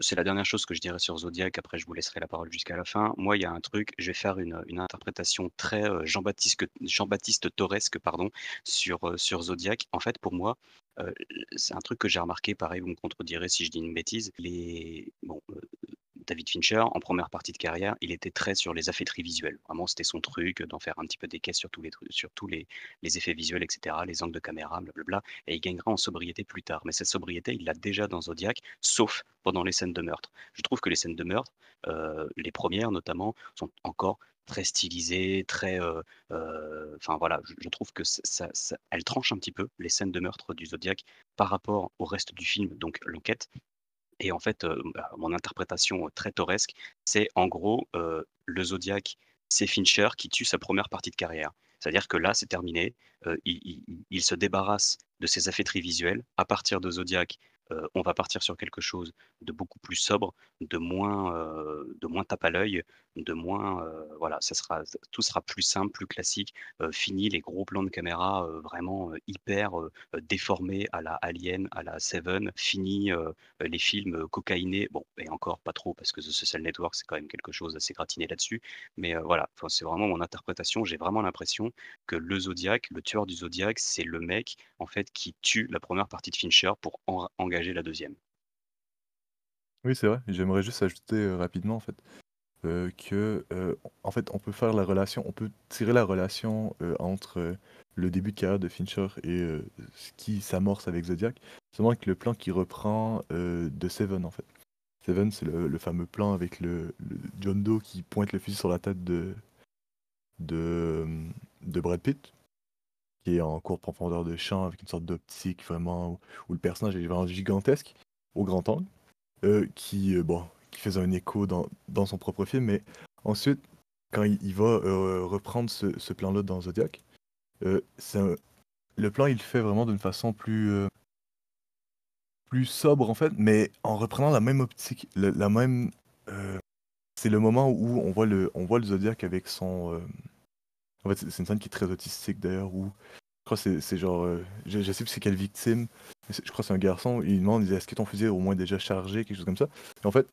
c'est la dernière chose que je dirais sur Zodiac. Après, je vous laisserai la parole jusqu'à la fin. Moi, il y a un truc, je vais faire une, interprétation très euh, Jean-Baptiste Jean-Baptiste Torresque pardon, sur, euh, sur Zodiac. En fait, pour moi, euh, c'est un truc que j'ai remarqué. Pareil, vous me contredirez si je dis une bêtise. Les, bon, David Fincher, en première partie de carrière, il était très sur les affaîtries visuelles. Vraiment, c'était son truc d'en faire un petit peu des caisses sur tous les effets visuels, etc., les angles de caméra, blablabla. Et il gagnera en sobriété plus tard. Mais cette sobriété, il l'a déjà dans Zodiac, sauf pendant les scènes de meurtre. Je trouve que les scènes de meurtre, euh, les premières notamment, sont encore très stylisées, très. Euh, euh, enfin voilà, je, trouve que ça, ça, elle tranche un petit peu les scènes de meurtre du Zodiac par rapport au reste du film, donc l'enquête. Et en fait, bah, mon interprétation très tauresque, c'est en gros le Zodiac, c'est Fincher qui tue sa première partie de carrière. C'est-à-dire que là, c'est terminé. il, se débarrasse de ses affaîtries visuelles. À partir de Zodiac, euh, on va partir sur quelque chose de beaucoup plus sobre, de moins, euh, de moins tape à l'œil, de moins, euh, voilà, ça sera, tout sera plus simple, plus classique. fini les gros plans de caméra vraiment hyper déformés à la Alien, à la Seven. Fini les films cocaïnés, bon, et encore pas trop parce que The Social Network c'est quand même quelque chose d'assez gratiné là-dessus. Mais voilà, c'est vraiment mon interprétation. J'ai vraiment l'impression que le Zodiac, le tueur du Zodiac, c'est le mec en fait qui tue la première partie de Fincher pour engager la deuxième. Oui, c'est vrai. J'aimerais juste ajouter euh, rapidement en fait euh, que euh, en fait on peut faire la relation, on peut tirer la relation entre le début de carrière de Fincher et ce qui s'amorce avec Zodiac, seulement avec le plan qui reprend de Seven en fait. Seven, c'est le, fameux plan avec le, John Doe qui pointe le fusil sur la tête de de, de Brad Pitt, qui est en courte profondeur de champ avec une sorte d'optique vraiment où, où le personnage est vraiment gigantesque au grand angle, euh, qui, euh, bon, qui faisait un écho dans, dans son propre film, mais ensuite, quand il, va euh, reprendre ce, ce plan-là dans Zodiac, euh, le plan il le fait vraiment d'une façon plus, euh, plus sobre en fait, mais en reprenant la même optique, la même. c'est le moment où on voit le, on voit le Zodiac avec son. En fait, c'est une scène qui est très autistique d'ailleurs, où je crois que c'est- genre. je, sais plus c'est quelle victime, je crois que c'est un garçon, il demande est-ce que ton fusil est au moins déjà chargé, quelque chose comme ça. En fait,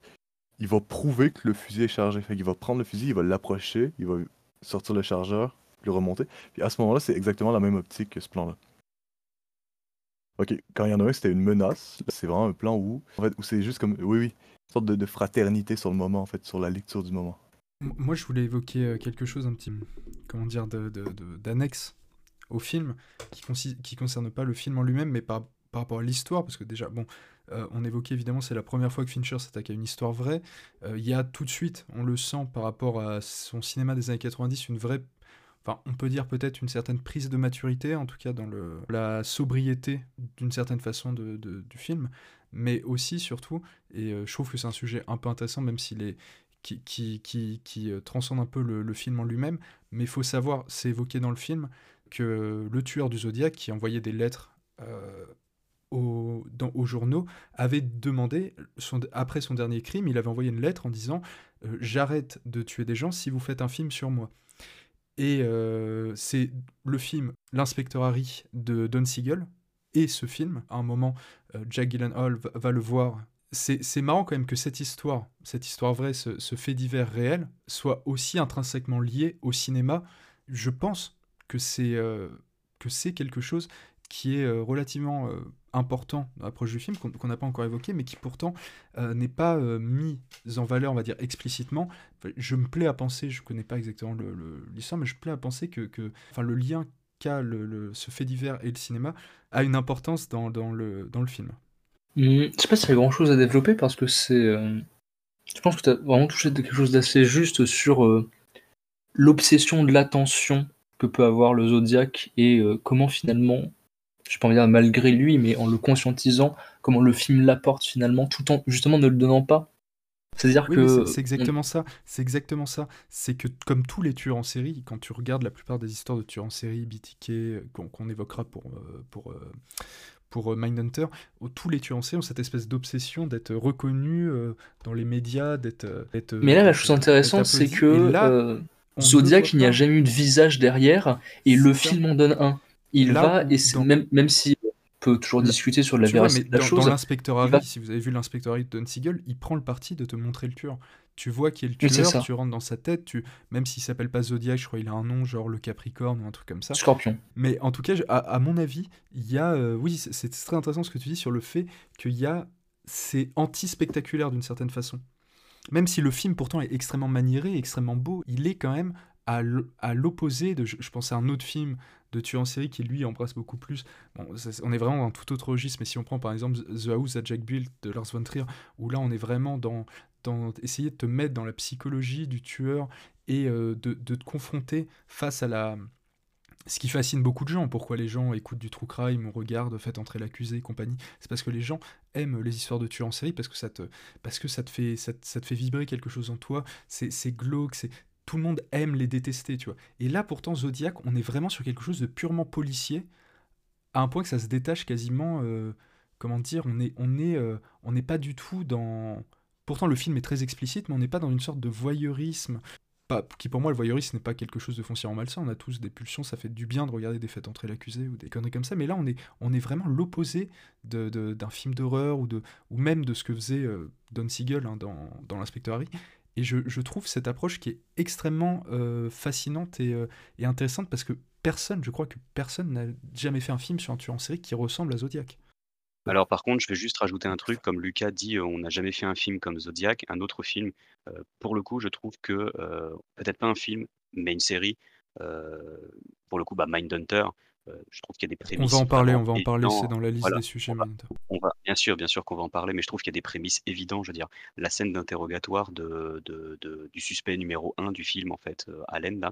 il va prouver que le fusil est chargé. Fait va prendre le fusil, il va l'approcher, il va sortir le chargeur, le remonter. Puis à ce moment-là, c'est exactement la même optique que ce plan-là. Ok, quand il y en c'était une menace. C'est vraiment un plan où, en fait, où c'est juste comme, oui, oui, une sorte de, fraternité sur le moment, en fait, sur la lecture du moment. Moi, je voulais évoquer euh, quelque chose un petit, comment dire, d'annexe au film, qui qui concerne pas le film en lui-même, mais par, par rapport à l'histoire, parce que déjà, bon, euh, on évoquait évidemment, c'est la première fois que Fincher s'attaque à une histoire vraie. Euh, Il y a tout de suite, on le sent par rapport à son cinéma des années 90, une vraie, enfin, on peut dire peut-être une certaine prise de maturité, en tout cas dans le, la sobriété d'une certaine façon de, du film, mais aussi, surtout, et euh, je trouve que c'est un sujet un peu intéressant, même s'il est qui, qui, qui, qui, transcende un peu le, film en lui-même, mais il faut savoir, c'est évoqué dans le film, que le tueur du Zodiac, qui envoyait des lettres aux, dans- aux journaux, avait demandé, après son dernier crime, il avait envoyé une lettre en disant euh, J'arrête de tuer des gens si vous faites un film sur moi ». Et euh, c'est le film L'inspecteur Harry de Don Siegel, et ce film, à un moment, euh, Jack Gyllenhaal va, va le voir. C'est marrant quand même que cette histoire, cette histoire vraie, ce, ce fait divers réel, soit aussi intrinsèquement lié au cinéma. Je pense que c'est que c'est quelque chose qui est relativement important dans l'approche du film, qu'on n'a pas encore évoqué, mais qui pourtant euh, n'est pas euh, mis en valeur, on va dire, explicitement. Je me plais à penser, je connais pas exactement l'histoire, mais je plais à penser que, que enfin, le lien qu'a le, ce fait divers et le cinéma a une importance dans, dans le, dans le film. Hmm, je sais pas s'il y a grand chose à développer parce que c'est. euh, Je pense que tu as vraiment touché quelque chose d'assez juste sur l'obsession de l'attention que peut avoir le Zodiac et comment finalement, je peux pas dire malgré lui, mais en le conscientisant, comment le film l'apporte finalement tout en justement ne le donnant pas. C'est-à-dire Oui, que. c'est- exactement ça. C'est exactement ça. C'est que comme tous les tueurs en série, quand tu regardes la plupart des histoires de tueurs en série, BTK, qu'on évoquera pour, euh, pour, euh, pour euh, Mindhunter, tous les tueurs en série ont cette espèce d'obsession d'être reconnus dans les médias, d'être... Mais là, la chose intéressante, c'est que là, euh, Zodiac, il n'y a jamais eu de visage derrière, et le ça. film en donne un. Il Là va, où et dans- même, même si on peut toujours discuter sur la véracité de la dans, chose, dans l'inspecteur il Harry, va- si vous avez vu l'inspecteur Harry de Don Siegel, il prend le parti de te montrer le tueur. Tu vois qui est le tueur, tu rentres dans sa tête, tu... même s'il s'appelle pas Zodiac, je crois qu'il a un nom genre le Capricorne ou un truc comme ça. Scorpion. Mais en tout cas, à, à mon avis, il y a... euh, oui, c'est c'est très intéressant ce que tu dis sur le fait qu'il y a... C'est anti-spectaculaire d'une certaine façon. Même si le film pourtant est extrêmement maniéré, extrêmement beau, il est quand même à à l'opposé de... Je, pense à un autre film de tueur en série qui lui embrasse beaucoup plus. On est vraiment dans tout autre registre, mais si on prend par exemple The House at Jack Built de Lars von Trier, où là on est vraiment dans, dans essayer de te mettre dans la psychologie du tueur et euh, de, te confronter face à la... Ce qui fascine beaucoup de gens, pourquoi les gens écoutent du true crime, on regarde, faites entrer l'accusé et compagnie, c'est parce que les gens aiment les histoires de tueurs en série, parce que ça te, parce que ça te, fait, ça, te- fait vibrer quelque chose en toi, c'est glauque, c'est tout le monde aime les détester, tu vois. Et là, pourtant, Zodiac, on est vraiment sur quelque chose de purement policier, à un point que ça se détache quasiment, euh, comment dire, on on est, euh, n'est pas du tout dans. Pourtant, le film est très explicite, mais on n'est pas dans une sorte de voyeurisme. Qui pour moi, le voyeurisme n'est pas quelque chose de foncièrement malsain. On a tous des pulsions, ça fait du bien de regarder des fêtes entrer l'accusé ou des conneries comme ça. Mais là, on est, on est vraiment l'opposé d'un film d'horreur ou, ou même de ce que faisait euh, Don Siegel hein, dans, dans L'inspecteur Harry. Et je, trouve cette approche qui est extrêmement euh, fascinante et, euh, et intéressante parce que personne, je crois que personne n'a jamais fait un film sur un tueur en série qui ressemble à Zodiac. Alors par contre, je vais juste rajouter un truc, comme Lucas dit, euh, on n'a jamais fait un film comme Zodiac, un autre film. pour le coup, je trouve que peut-être pas un film, mais une série. pour le coup, bah, Mindhunter. Euh, je trouve qu'il y a des On prémices. va en parler, on va en parler, c'est dans la liste Voilà, des sujets. on va- Mindhunter. on va, bien sûr, bien sûr qu'on va en parler, mais je trouve qu'il y a des prémices évidentes. Je veux dire, la scène d'interrogatoire de, de- de- du suspect numéro 1 du film, en fait, euh, Allen, là,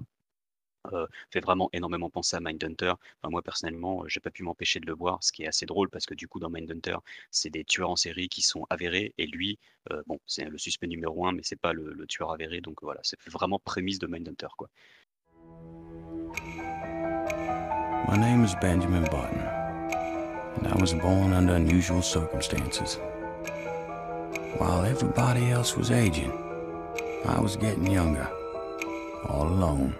euh, fait vraiment énormément penser à Mindhunter. Enfin, moi personnellement, euh, j'ai pas pu m'empêcher de le voir, ce qui est assez drôle parce que du coup dans Mindhunter, c'est des tueurs en série qui sont avérés et lui, euh, bon, c'est le suspect numéro un, mais c'est pas le, le tueur avéré, donc voilà, c'est vraiment prémisse de Mindhunter quoi. My name is Benjamin Button, and I was born under unusual circumstances. While everybody else was aging, I was getting younger, all alone.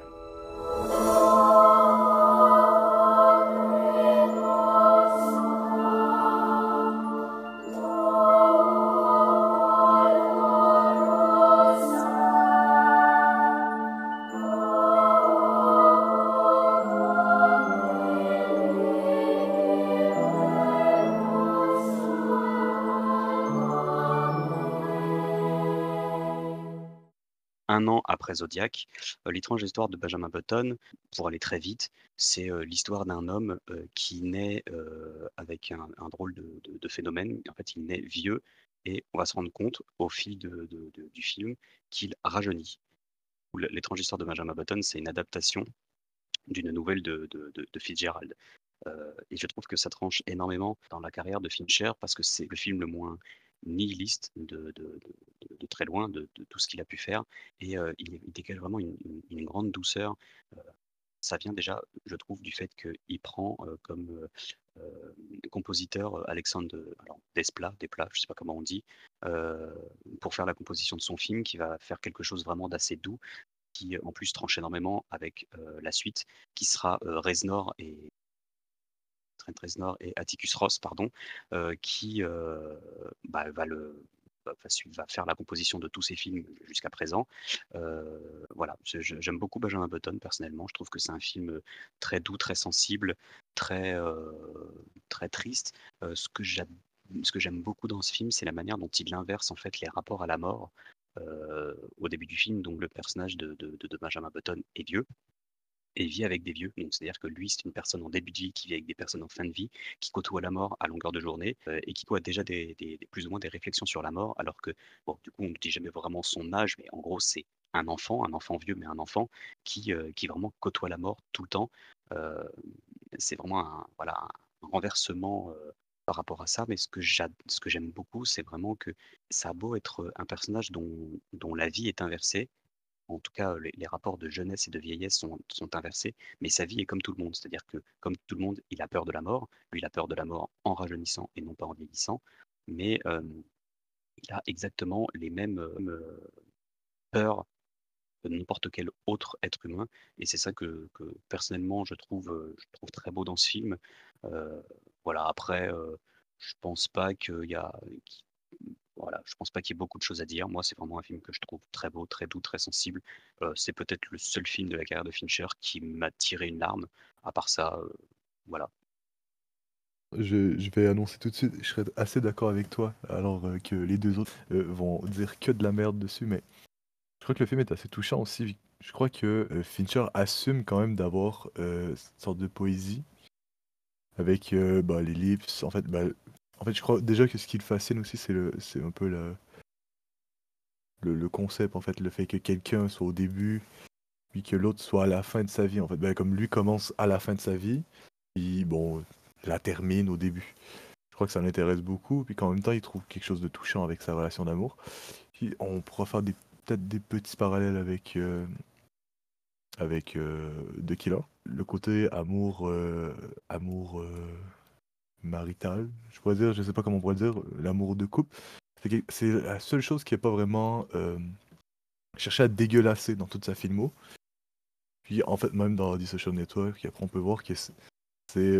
Zodiac. Euh, L'étrange histoire de Benjamin Button, pour aller très vite, c'est euh, l'histoire d'un homme euh, qui naît avec un, drôle de, phénomène. En fait, il naît vieux et on va se rendre compte au fil du film qu'il rajeunit. L'étrange histoire de Benjamin Button, c'est une adaptation d'une nouvelle de, Fitzgerald. Et je trouve que ça tranche énormément dans la carrière de Fincher parce que c'est le film le moins nihiliste de, de- très loin de, tout ce qu'il a pu faire. Et euh, il, il dégage vraiment une, grande douceur. Euh, ça vient déjà, je trouve, du fait qu'il prend euh, comme compositeur Alexandre Desplat, Desplat, je ne sais pas comment on dit, pour faire la composition de son film, qui va faire quelque chose vraiment d'assez doux, qui en plus tranche énormément avec la suite, qui sera Reznor et Trent Reznor et Atticus Ross, pardon, euh, qui euh, bah, va le va, faire la composition de tous ces films jusqu'à présent. Euh, voilà, j'aime beaucoup Benjamin Button personnellement. Je trouve que c'est un film très doux, très sensible, très très triste. Ce que j'aime beaucoup dans ce film, c'est la manière dont il inverse en fait les rapports à la mort. Au début du film, donc le personnage de, de- Benjamin Button est vieux, et vit avec des vieux. Donc, c'est-à-dire que lui, c'est une personne en début de vie qui vit avec des personnes en fin de vie, qui côtoie la mort à longueur de journée euh, et qui a déjà des, plus ou moins des réflexions sur la mort, alors que, bon, du coup, on ne dit jamais vraiment son âge, mais en gros, c'est un enfant, un enfant vieux, mais un enfant qui, euh, qui vraiment côtoie la mort tout le temps. Euh, c'est vraiment un, voilà, un renversement par rapport à ça, mais ce que j'a- ce que j'aime beaucoup, c'est vraiment que ça a beau être un personnage dont, dont la vie est inversée, en tout cas, les, rapports de jeunesse et de vieillesse sont, inversés, mais sa vie est comme tout le monde. C'est-à-dire que, comme tout le monde, il a peur de la mort. Lui, il a peur de la mort en rajeunissant et non pas en vieillissant. Mais il a exactement les mêmes peurs que n'importe quel autre être humain. Et c'est ça que, personnellement, je trouve, très beau dans ce film. Voilà, après, je pense pas qu'il y a. voilà, je pense pas qu'il y ait beaucoup de choses à dire. Moi, c'est vraiment un film que je trouve très beau, très doux, très sensible. Euh, c'est peut-être le seul film de la carrière de Fincher qui m'a tiré une larme. À part ça, euh, voilà. Je, vais annoncer tout de suite, je serais assez d'accord avec toi, alors euh, que les deux autres vont dire que de la merde dessus, mais je crois que le film est assez touchant aussi. Je crois que Fincher assume quand même d'avoir cette sorte de poésie avec bah, l'ellipse. En fait, bah, en fait, je crois déjà que ce qui le fascine aussi, c'est le, c'est un peu le, le, concept, en fait, le fait que quelqu'un soit au début, puis que l'autre soit à la fin de sa vie. En fait, Ben, comme lui commence à la fin de sa vie, puis bon, la termine au début. Je crois que ça l'intéresse beaucoup, puis qu'en même temps, il trouve quelque chose de touchant avec sa relation d'amour. On pourra faire peut-être des petits parallèles avec, euh, avec euh, The Killer. Le côté amour, euh, amour euh, marital, je pourrais dire, je sais pas comment on pourrait dire, l'amour de couple. C'est la seule chose qui n'est pas vraiment euh, cherché à dégueulasser dans toute sa filmo. Puis en fait, même dans The Social Network, après on peut voir que c'est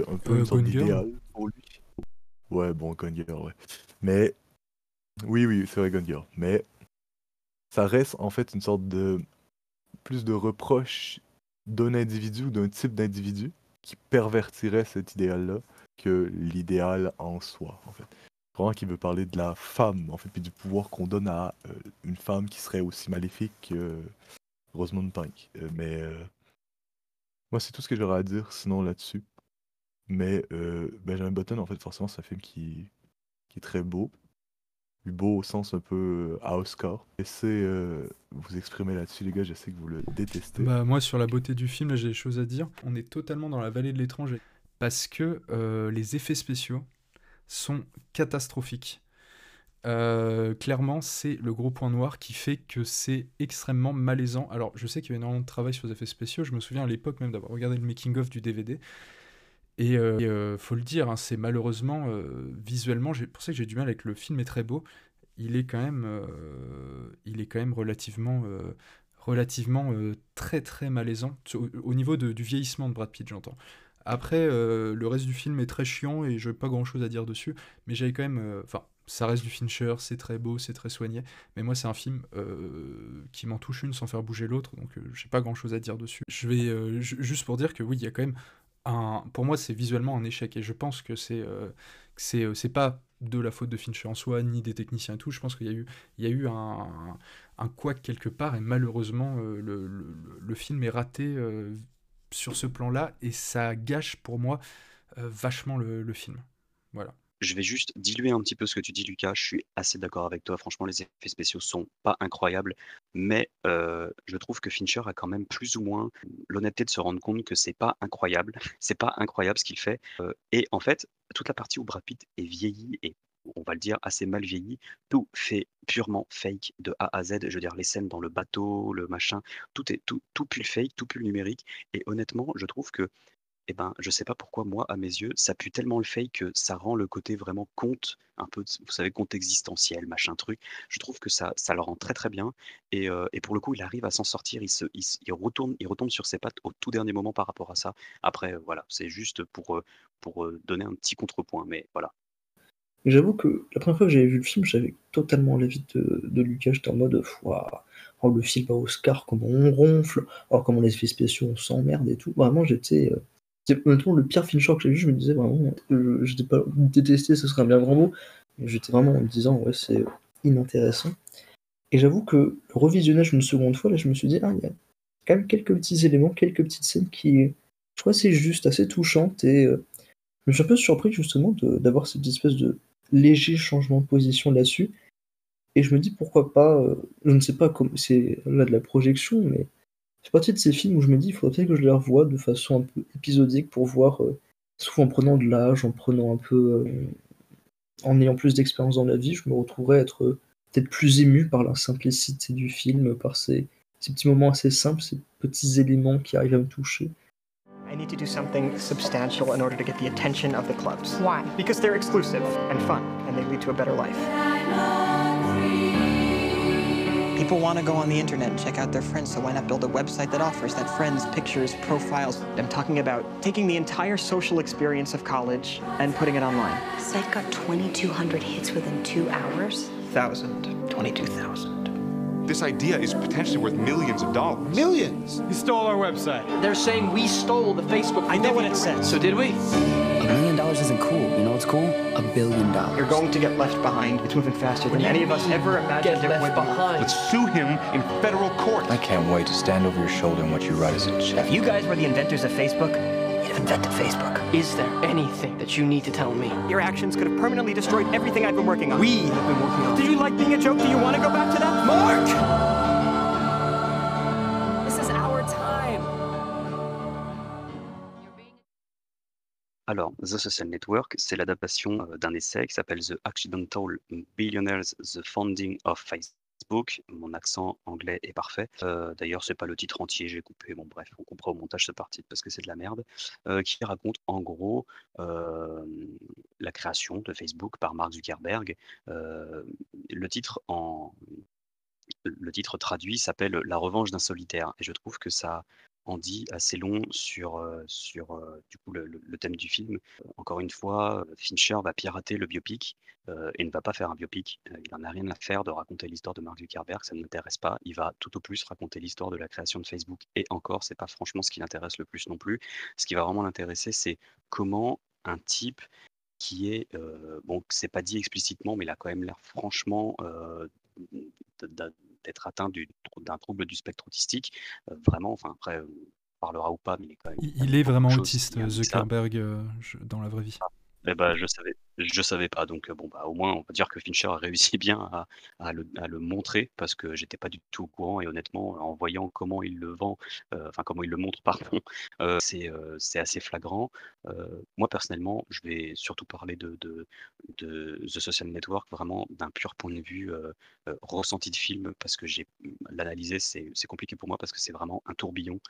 un peu Euh, une sorte d'idéal pour lui. Ouais, bon, Gone Girl, ouais. Mais, oui, oui, c'est vrai, Gone Girl. Mais, ça reste en fait une sorte de. plus de reproche d'un individu ou d'un type d'individu qui pervertirait cet idéal-là que l'idéal en soi, en fait. Vraiment qui veut parler de la femme, en fait, puis du pouvoir qu'on donne à euh, une femme qui serait aussi maléfique que Rosamund Pike. Euh, mais, euh, moi, c'est tout ce que j'aurais à dire sinon là-dessus. Mais Benjamin Button, en fait, forcément, c'est un film qui, est très beau. beau au sens un peu à Oscar. Laissez euh, vous exprimer là-dessus, les gars, je sais que vous le détestez. Bah, moi, sur la beauté du film, j'ai des choses à dire. On est totalement dans la vallée de l'étranger. Parce que euh, les effets spéciaux sont catastrophiques. Euh, clairement, c'est le gros point noir qui fait que c'est extrêmement malaisant. Alors, je sais qu'il y a énormément de travail sur les effets spéciaux. Je me souviens à l'époque même d'avoir regardé le making-of du DVD. Et euh, et, euh, faut le dire, hein, c'est malheureusement, visuellement, pour ça que j'ai du mal avec le film est très beau. Il est quand même, il est quand même relativement, relativement très très malaisant au, au niveau du vieillissement de Brad Pitt, j'entends. Après, euh, le reste du film est très chiant et je n'ai pas grand chose à dire dessus, mais j'avais quand même, euh, enfin, ça reste du Fincher, c'est très beau, c'est très soigné, mais moi c'est un film euh, qui m'en touche une sans faire bouger l'autre, donc j'ai pas grand chose à dire dessus. Je vais ju- juste pour dire que oui, il y a quand même un, pour moi c'est visuellement un échec et je pense que c'est c'est pas de la faute de Fincher en soi ni des techniciens et tout. Je pense qu'il y a eu il y a eu un un quelque part et malheureusement le, le- film est raté sur ce plan-là et ça gâche pour moi euh, vachement le, film. Voilà. Je vais juste diluer un petit peu ce que tu dis, Lucas. Je suis assez d'accord avec toi. Franchement, les effets spéciaux sont pas incroyables, mais euh, je trouve que Fincher a quand même plus ou moins l'honnêteté de se rendre compte que c'est pas incroyable. C'est pas incroyable ce qu'il fait. Euh, et en fait, toute la partie où Brad Pitt est vieilli et on va le dire assez mal vieilli, tout fait purement fake de A à Z. Je veux dire, les scènes dans le bateau, le machin, tout est tout, tout fake, tout pue numérique. Et honnêtement, je trouve que eh ben, je sais pas pourquoi, moi, à mes yeux, ça pue tellement le fake que ça rend le côté vraiment conte, un peu, vous savez, conte existentiel, machin truc. Je trouve que ça, ça le rend très très bien. Et, euh, et pour le coup, il arrive à s'en sortir. Il, se, il, il retourne, il retombe sur ses pattes au tout dernier moment par rapport à ça. Après, euh, voilà, c'est juste pour, euh, pour donner un petit contrepoint. Mais voilà. J'avoue que la première fois que j'avais vu le film, j'avais totalement l'avis de, de Lucas. J'étais en mode, oh, le film à Oscar, comment on ronfle, oh, comment les effets spéciaux, on et tout. Vraiment, j'étais. euh, c'est honnêtement le pire Fincher que j'ai vu. Je me disais vraiment, euh, j'étais pas détesté, ce serait un bien grand mot. J'étais vraiment en me disant, ouais, c'est euh, inintéressant. Et j'avoue que le revisionnage une seconde fois, là, je me suis dit, ah, il y a quand même quelques petits éléments, quelques petites scènes qui, je trouve, assez justes, assez touchantes. Et euh, je me suis un peu surpris justement d'avoir cette espèce de léger changement de position là-dessus. Et je me dis pourquoi pas, euh, je ne sais pas comment c'est là de la projection, mais c'est partie de ces films où je me dis il faudrait peut-être que je les revoie de façon un peu épisodique pour voir, euh, soit en prenant de l'âge, en prenant un peu, euh, en ayant plus d'expérience dans la vie, je me retrouverais être euh, peut-être plus ému par la simplicité du film, par ces, ces petits moments assez simples, ces petits éléments qui arrivent à me toucher. I need to do something substantial in order to get the attention of the clubs. Why? Because they're exclusive and fun, and they lead to a better life. People want to go on the internet and check out their friends, so why not build a website that offers that friends, pictures, profiles? I'm talking about taking the entire social experience of college and putting it online. Site got 2,200 hits within two hours. Thousand. 22,000. This idea is potentially worth millions of dollars. Millions? You stole our website. They're saying we stole the Facebook. I know what it says. So did we? A million dollars isn't cool. You know what's cool? A billion dollars. You're going to get left behind. It's moving faster than any of us ever imagined it would Behind. Let's sue him in federal court. I can't wait to stand over your shoulder and watch you write as a check. If you guys were the inventors of Facebook, you'd have invented Facebook. Is there anything that you need to tell me? Your actions could have permanently destroyed everything I've been working on. We have been working on. Did you like being a joke? Do you want to go back to that? Mark! This is our time. Alors, The Social Network, c'est l'adaptation euh, d'un essai qui s'appelle The Accidental Billionaires, The Founding of Facebook. Mon accent anglais est parfait. Euh, D'ailleurs, c'est pas le titre entier, j'ai coupé. Bon, bref, on comprend au montage ce parti parce que c'est de la merde. Euh, qui raconte en gros euh, la création de Facebook par Mark Zuckerberg. Euh, le titre en le titre traduit s'appelle La revanche d'un solitaire. Et je trouve que ça dit assez long sur, euh, sur euh, du coup, le, thème du film. Encore une fois, euh, Fincher va pirater le biopic et ne va pas faire un biopic. Il n'en a rien à faire de raconter l'histoire de Mark Zuckerberg, ça ne l'intéresse pas. Il va tout au plus raconter l'histoire de la création de Facebook. Et encore, c'est pas franchement ce qui l'intéresse le plus non plus. Ce qui va vraiment l'intéresser, c'est comment un type qui est, euh, bon, c'est pas dit explicitement, mais il a quand même l'air franchement d'être atteint du- d'un trouble du spectre autistique. Euh, vraiment, enfin, après, on parlera ou pas, mais il est quand même. Il, il est vraiment autiste, ça. Zuckerberg, euh, je- dans la vraie vie. Eh bah, je savais je savais pas donc heu, bon, bah, au moins on peut dire que Fincher a réussi bien à le montrer parce que j'étais pas du tout au courant et honnêtement, en voyant comment il le vend, heu, enfin comment il le montre pardon, c'est, heu, c'est assez flagrant. Moi personnellement, je vais surtout parler de The Social Network vraiment d'un pur point de vue, ressenti de film parce que j'ai l'analyser c'est compliqué pour moi parce que c'est vraiment un tourbillon.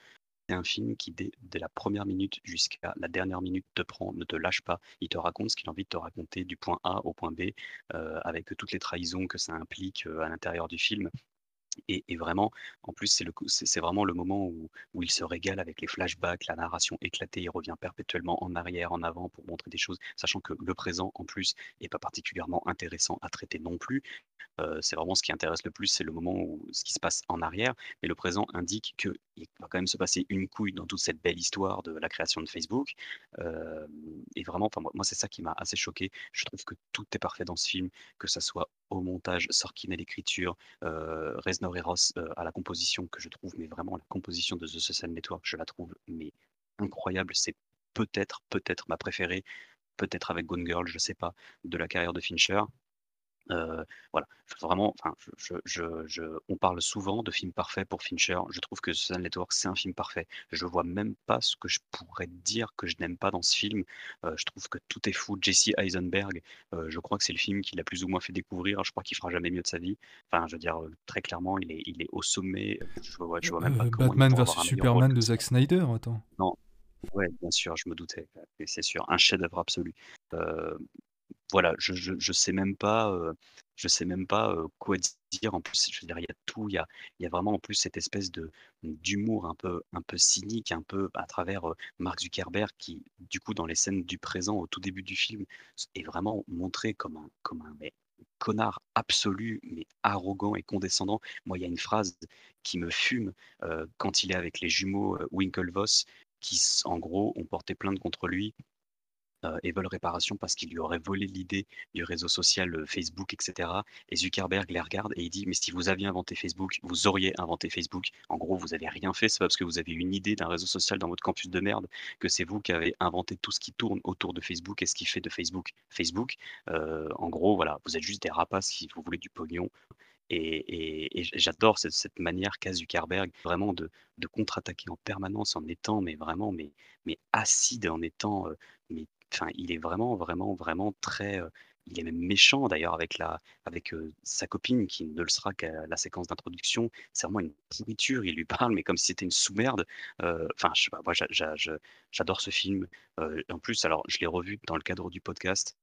C'est un film qui dès la première minute jusqu'à la dernière minute te prend, ne te lâche pas. Il te raconte ce qu'il a envie de te raconter du point A au point B, heu, avec toutes les trahisons que ça implique, heu, à l'intérieur du film et vraiment, en plus, c'est vraiment le moment où où il se régale avec les flashbacks, la narration éclatée. Il revient perpétuellement en arrière, en avant pour montrer des choses, sachant que le présent, en plus, est pas particulièrement intéressant à traiter non plus. Heu, c'est vraiment ce qui intéresse le plus, c'est le moment où ce qui se passe en arrière, mais le présent indique qu'il va quand même se passer une couille dans toute cette belle histoire de la création de Facebook. Hem et vraiment, moi c'est ça qui m'a assez choqué. Je trouve que tout est parfait dans ce film, que ça soit au montage, Sorkin à l'écriture, heu, Reznor et Ross, heu, à la composition que je trouve mais vraiment la composition de The Social Network, je la trouve mais incroyable. C'est peut-être, peut-être ma préférée, peut-être avec Gone Girl, je sais pas, de la carrière de Fincher. Heu, voilà, vraiment, enfin, je je je on parle souvent de film parfait pour Fincher. Je trouve que Social Network, c'est un film parfait. Je vois même pas ce que je pourrais dire que je n'aime pas dans ce film. Heu, je trouve que tout est fou. Jesse Eisenberg, heu, je crois que c'est le film qui l'a plus ou moins fait découvrir. Je crois qu'il fera jamais mieux de sa vie. Enfin, je veux dire, très clairement, il est il est au sommet. Je vois je vois même pas comment Batman rôle Superman de. Zack Snyder, attends. Non, ouais, bien sûr, je me doutais, c'est sûr, un chef-d'œuvre absolu. Voilà, je je sais même pas, pas, heu, quoi dire. En plus, je veux il y a tout, il y a y a vraiment en plus cette espèce d'humour un peu un peu cynique, un peu à travers, heu, Mark Zuckerberg qui, du coup, dans les scènes du présent, au tout début du film, est vraiment montré comme un comme connard absolu, mais arrogant et condescendant. Moi, il y a une phrase qui me fume, quand il est avec les jumeaux, Winklevoss qui en gros, ont porté plainte contre lui et veulent réparation parce qu'il lui aurait volé l'idée du réseau social, heu, Facebook et cetera et Zuckerberg les regarde et il dit: «Mais si vous aviez inventé Facebook, vous auriez inventé Facebook. En gros, vous avez rien fait, c'est pas parce que vous avez une idée d'un réseau social dans votre campus de merde que c'est vous qui avez inventé tout ce qui tourne autour de Facebook et ce qui fait de Facebook, Facebook. Heu, en gros, voilà, vous êtes juste des rapaces si vous voulez du pognon» et et j'adore cette manière qu'a Zuckerberg vraiment de de contre-attaquer en permanence en étant mais vraiment mais mais acide, en étant, mais enfin, il est vraiment, vraiment, vraiment très, heu, il est même méchant d'ailleurs avec la avec, sa copine qui ne le sera qu'à la séquence d'introduction. C'est vraiment une pourriture, il lui parle mais comme si c'était une sous-merde. Enfin, moi j'adore ce film. En plus, alors je l'ai revu dans le cadre du podcast.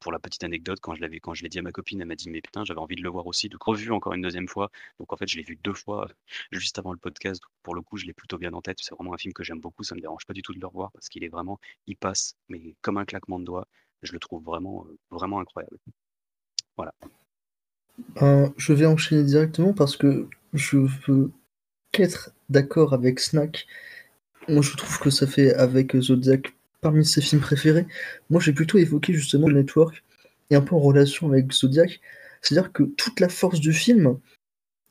Pour la petite anecdote, quand je l'avais quand je l'ai dit à ma copine, elle m'a dit: «Mais putain, j'avais envie de le voir aussi», donc revu encore une 2e fois. Donc en fait, je l'ai vu 2 fois juste avant le podcast. Pour le coup, je l'ai plutôt bien en tête. C'est vraiment un film que j'aime beaucoup, ça me dérange pas du tout de le revoir parce qu'il est vraiment il passe, mais comme un claquement de doigts. Je le trouve vraiment, heu, vraiment incroyable. Voilà. Ben, je vais enchaîner directement parce que je veux qu'être d'accord avec Snack. Moi, je trouve que ça fait avec Zodiac parmi ses films préférés. Moi, j'ai plutôt évoqué justement le Network et un peu en relation avec Zodiac. C'est-à-dire que toute la force du film,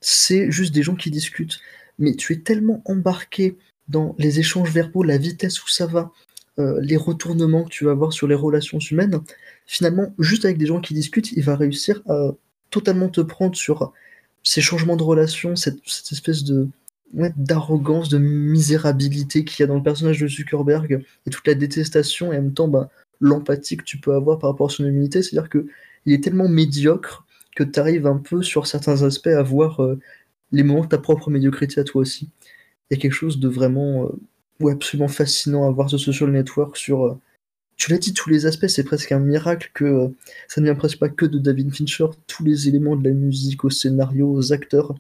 c'est juste des gens qui discutent. Mais tu es tellement embarqué dans les échanges verbaux, la vitesse où ça va, heu, les retournements que tu vas avoir sur les relations humaines. Finalement, juste avec des gens qui discutent, il va réussir à totalement te prendre sur ces changements de relations, cette espèce de d'arrogance, de misérabilité qu'il y a dans le personnage de Zuckerberg et toute la détestation et en même temps, bah, l'empathie que tu peux avoir par rapport à son humanité. C'est-à-dire qu'il est tellement médiocre que tu arrives un peu sur certains aspects à voir, heu, les moments de ta propre médiocrité à toi aussi. Il y a quelque chose de vraiment, heu, ouais, absolument fascinant à voir The Social Network sur, heu, tu l'as dit, tous les aspects. C'est presque un miracle que, heu, ça ne vient presque pas que de David Fincher. Tous les éléments de la musique, au scénario, aux acteurs,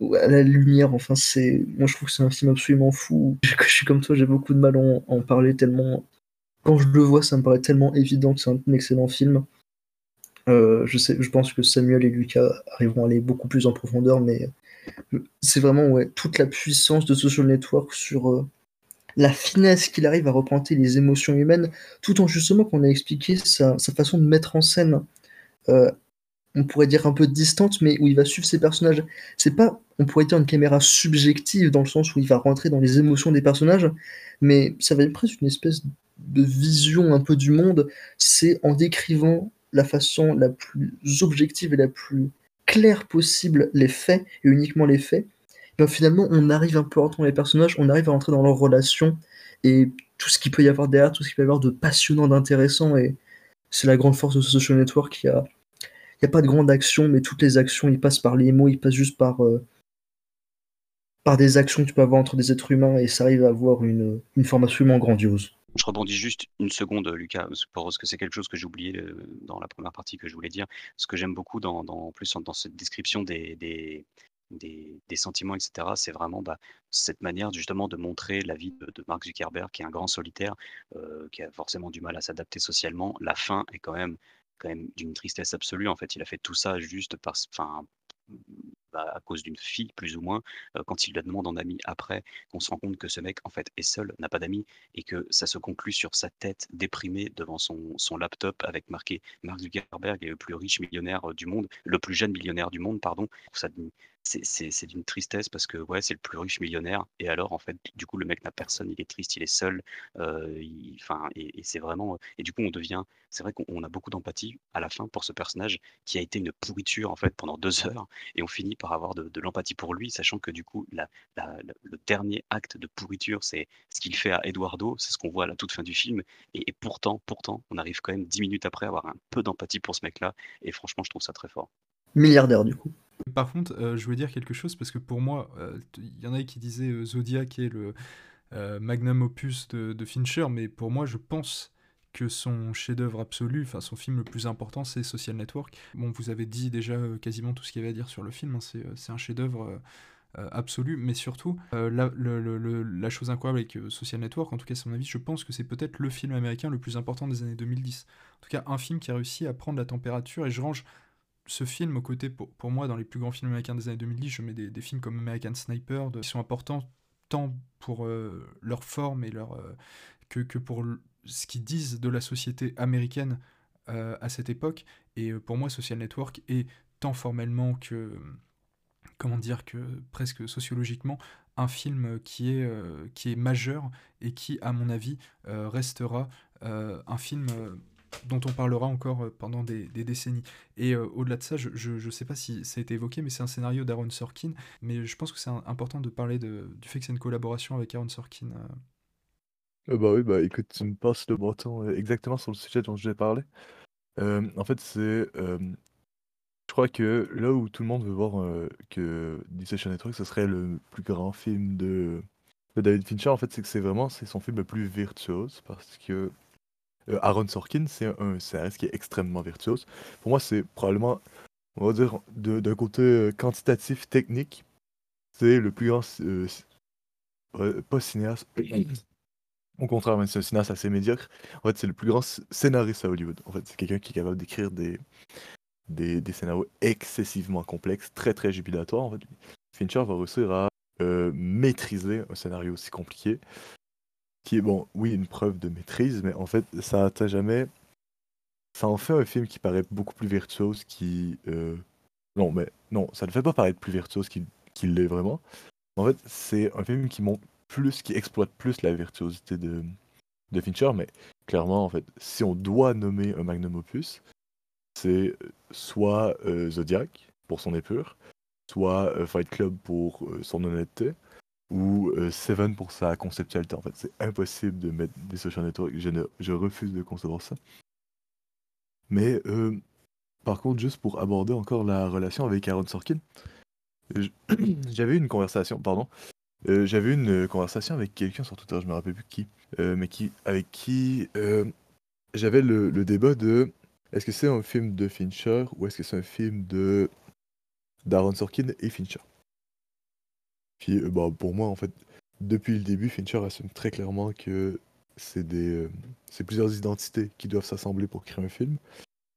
ou à la lumière, enfin c'est moi je trouve que c'est un film absolument fou. Je suis comme toi, j'ai beaucoup de mal à en parler tellement quand je le vois, ça me paraît tellement évident que c'est un excellent film. Heu, je sais je pense que Samuel et Lucas arriveront à aller beaucoup plus en profondeur, mais, c'est vraiment, ouais, toute la puissance de Social Network sur, la finesse qu'il arrive à représenter les émotions humaines, tout en justement, qu'on a expliqué sa façon de mettre en scène, heu, on pourrait dire un peu distante, mais où il va suivre ses personnages. C'est pas, on pourrait dire, une caméra subjective dans le sens où il va rentrer dans les émotions des personnages, mais ça va être presque une espèce de vision un peu du monde, c'est en décrivant la façon la plus objective et la plus claire possible les faits, et uniquement les faits, ben finalement, on arrive un peu à entendre les personnages, on arrive à entrer dans leurs relations, et tout ce qu'il peut y avoir derrière, tout ce qu'il peut y avoir de passionnant, d'intéressant, et c'est la grande force de ce social network. Il n'y a, pas de grande action, mais toutes les actions, ils passent par les mots, ils passent juste par, euh, par des actions que tu peux avoir entre des êtres humains, et ça arrive à avoir une, une forme absolument grandiose. Je rebondis juste une seconde, Lucas, parce que c'est quelque chose que j'ai oublié euh, dans la première partie que je voulais dire. Ce que j'aime beaucoup dans, en plus dans cette description des, des, des, sentiments, etc., c'est vraiment bah, cette manière justement de montrer la vie de, de Mark Zuckerberg, qui est un grand solitaire, euh, qui a forcément du mal à s'adapter socialement. La fin est quand même, quand même d'une tristesse absolue. En fait, il a fait tout ça juste par, enfin, bah, à cause d'une fille, plus ou moins, euh, quand il la demande en ami après, qu'on se rend compte que ce mec, en fait, est seul, n'a pas d'amis, et que ça se conclut sur sa tête déprimée devant son, son laptop avec marqué Mark Zuckerberg est le plus riche millionnaire euh, du monde, le plus jeune millionnaire du monde, pardon. Ça, c'est d'une tristesse parce que ouais, c'est le plus riche millionnaire. Et alors, en fait, du coup, le mec n'a personne, il est triste, il est seul. Euh, et, et c'est vraiment. Et du coup, on devient. C'est vrai qu'on a beaucoup d'empathie à la fin pour ce personnage qui a été une pourriture en fait pendant deux heures, et on finit par avoir de, de l'empathie pour lui, sachant que du coup, la, la, le dernier acte de pourriture, c'est ce qu'il fait à Eduardo, c'est ce qu'on voit à la toute fin du film. Et, et pourtant, pourtant, on arrive quand même dix minutes après à avoir un peu d'empathie pour ce mec-là. Et franchement, je trouve ça très fort. Milliardaire du coup. Par contre, euh, je voulais dire quelque chose parce que pour moi, euh, il y en a qui disaient euh, Zodiac est le euh, magnum opus de, de Fincher, mais pour moi, je pense que son chef-d'œuvre absolu, enfin son film le plus important, c'est Social Network. Bon, vous avez dit déjà euh, quasiment tout ce qu'il y avait à dire sur le film, hein, c'est euh, c'est un chef-d'œuvre euh, absolu, mais surtout, la, chose incroyable avec Social Network, en tout cas c'est mon avis, je pense que c'est peut-être le film américain le plus important des années 2010. En tout cas, un film qui a réussi à prendre la température, et je range ce film au côté, pour, moi, dans les plus grands films américains des années 2010, je mets des, films comme American Sniper, qui sont importants tant pour leur forme et leur, que, pour ce qu'ils disent de la société américaine euh, à cette époque. Et euh, pour moi, Social Network est tant formellement que, comment dire, que presque sociologiquement, un film qui est, euh, majeur et qui, à mon avis, restera un film dont on parlera encore pendant des, décennies. Et au-delà de ça, je ne sais pas si ça a été évoqué, mais c'est un scénario d'Aaron Sorkin. Mais je pense que c'est important de parler du fait que c'est une collaboration avec Aaron Sorkin. Ah bah oui, bah écoute, tu me passes le bâton euh, exactement sur le sujet dont je vais parler. En fait, c'est. je crois que là où tout le monde veut voir que Dissection Network, ce serait le plus grand film de, David Fincher, en fait, c'est que c'est vraiment son film le plus virtuose parce que Aaron Sorkin, c'est un scénariste qui est extrêmement virtuose. Pour moi, c'est probablement, on va dire, d'un côté quantitatif, technique, c'est le plus grand. euh, euh, pas cinéaste. Au contraire, même si c'est un cinéaste assez médiocre, en fait, c'est le plus grand sc- scénariste à Hollywood. En fait, c'est quelqu'un qui est capable d'écrire des, scénarios excessivement complexes, très très jubilatoires. Fincher va réussir à euh, maîtriser un scénario aussi compliqué, qui est, bon, oui, une preuve de maîtrise, mais en fait, ça atteint jamais. Ça en fait un film qui paraît beaucoup plus virtuose, qui. euh, Non, mais non, ça ne fait pas paraître plus virtuose qu'il qu'il l'est vraiment. En fait, c'est un film qui montre plus, qui exploite plus la virtuosité de, de Fincher, mais clairement, en fait, si on doit nommer un magnum opus, c'est soit euh, Zodiac pour son épure, soit euh, Fight Club pour euh, son honnêteté, ou euh, Seven pour sa conceptualité. En fait, c'est impossible de mettre des social networks. Je, ne, je refuse de concevoir ça. Mais euh, par contre, juste pour aborder encore la relation avec Aaron Sorkin, j'avais eu une conversation, pardon, euh, j'avais une conversation avec quelqu'un sur Twitter, je me rappelle plus qui, euh, mais qui, avec qui euh, j'avais le, débat de est-ce que c'est un film de Fincher ou est-ce que c'est un film de d'Aaron Sorkin et Fincher? Puis euh, bah, pour moi, en fait, depuis le début, Fincher assume très clairement que c'est des, euh, c'est plusieurs identités qui doivent s'assembler pour créer un film.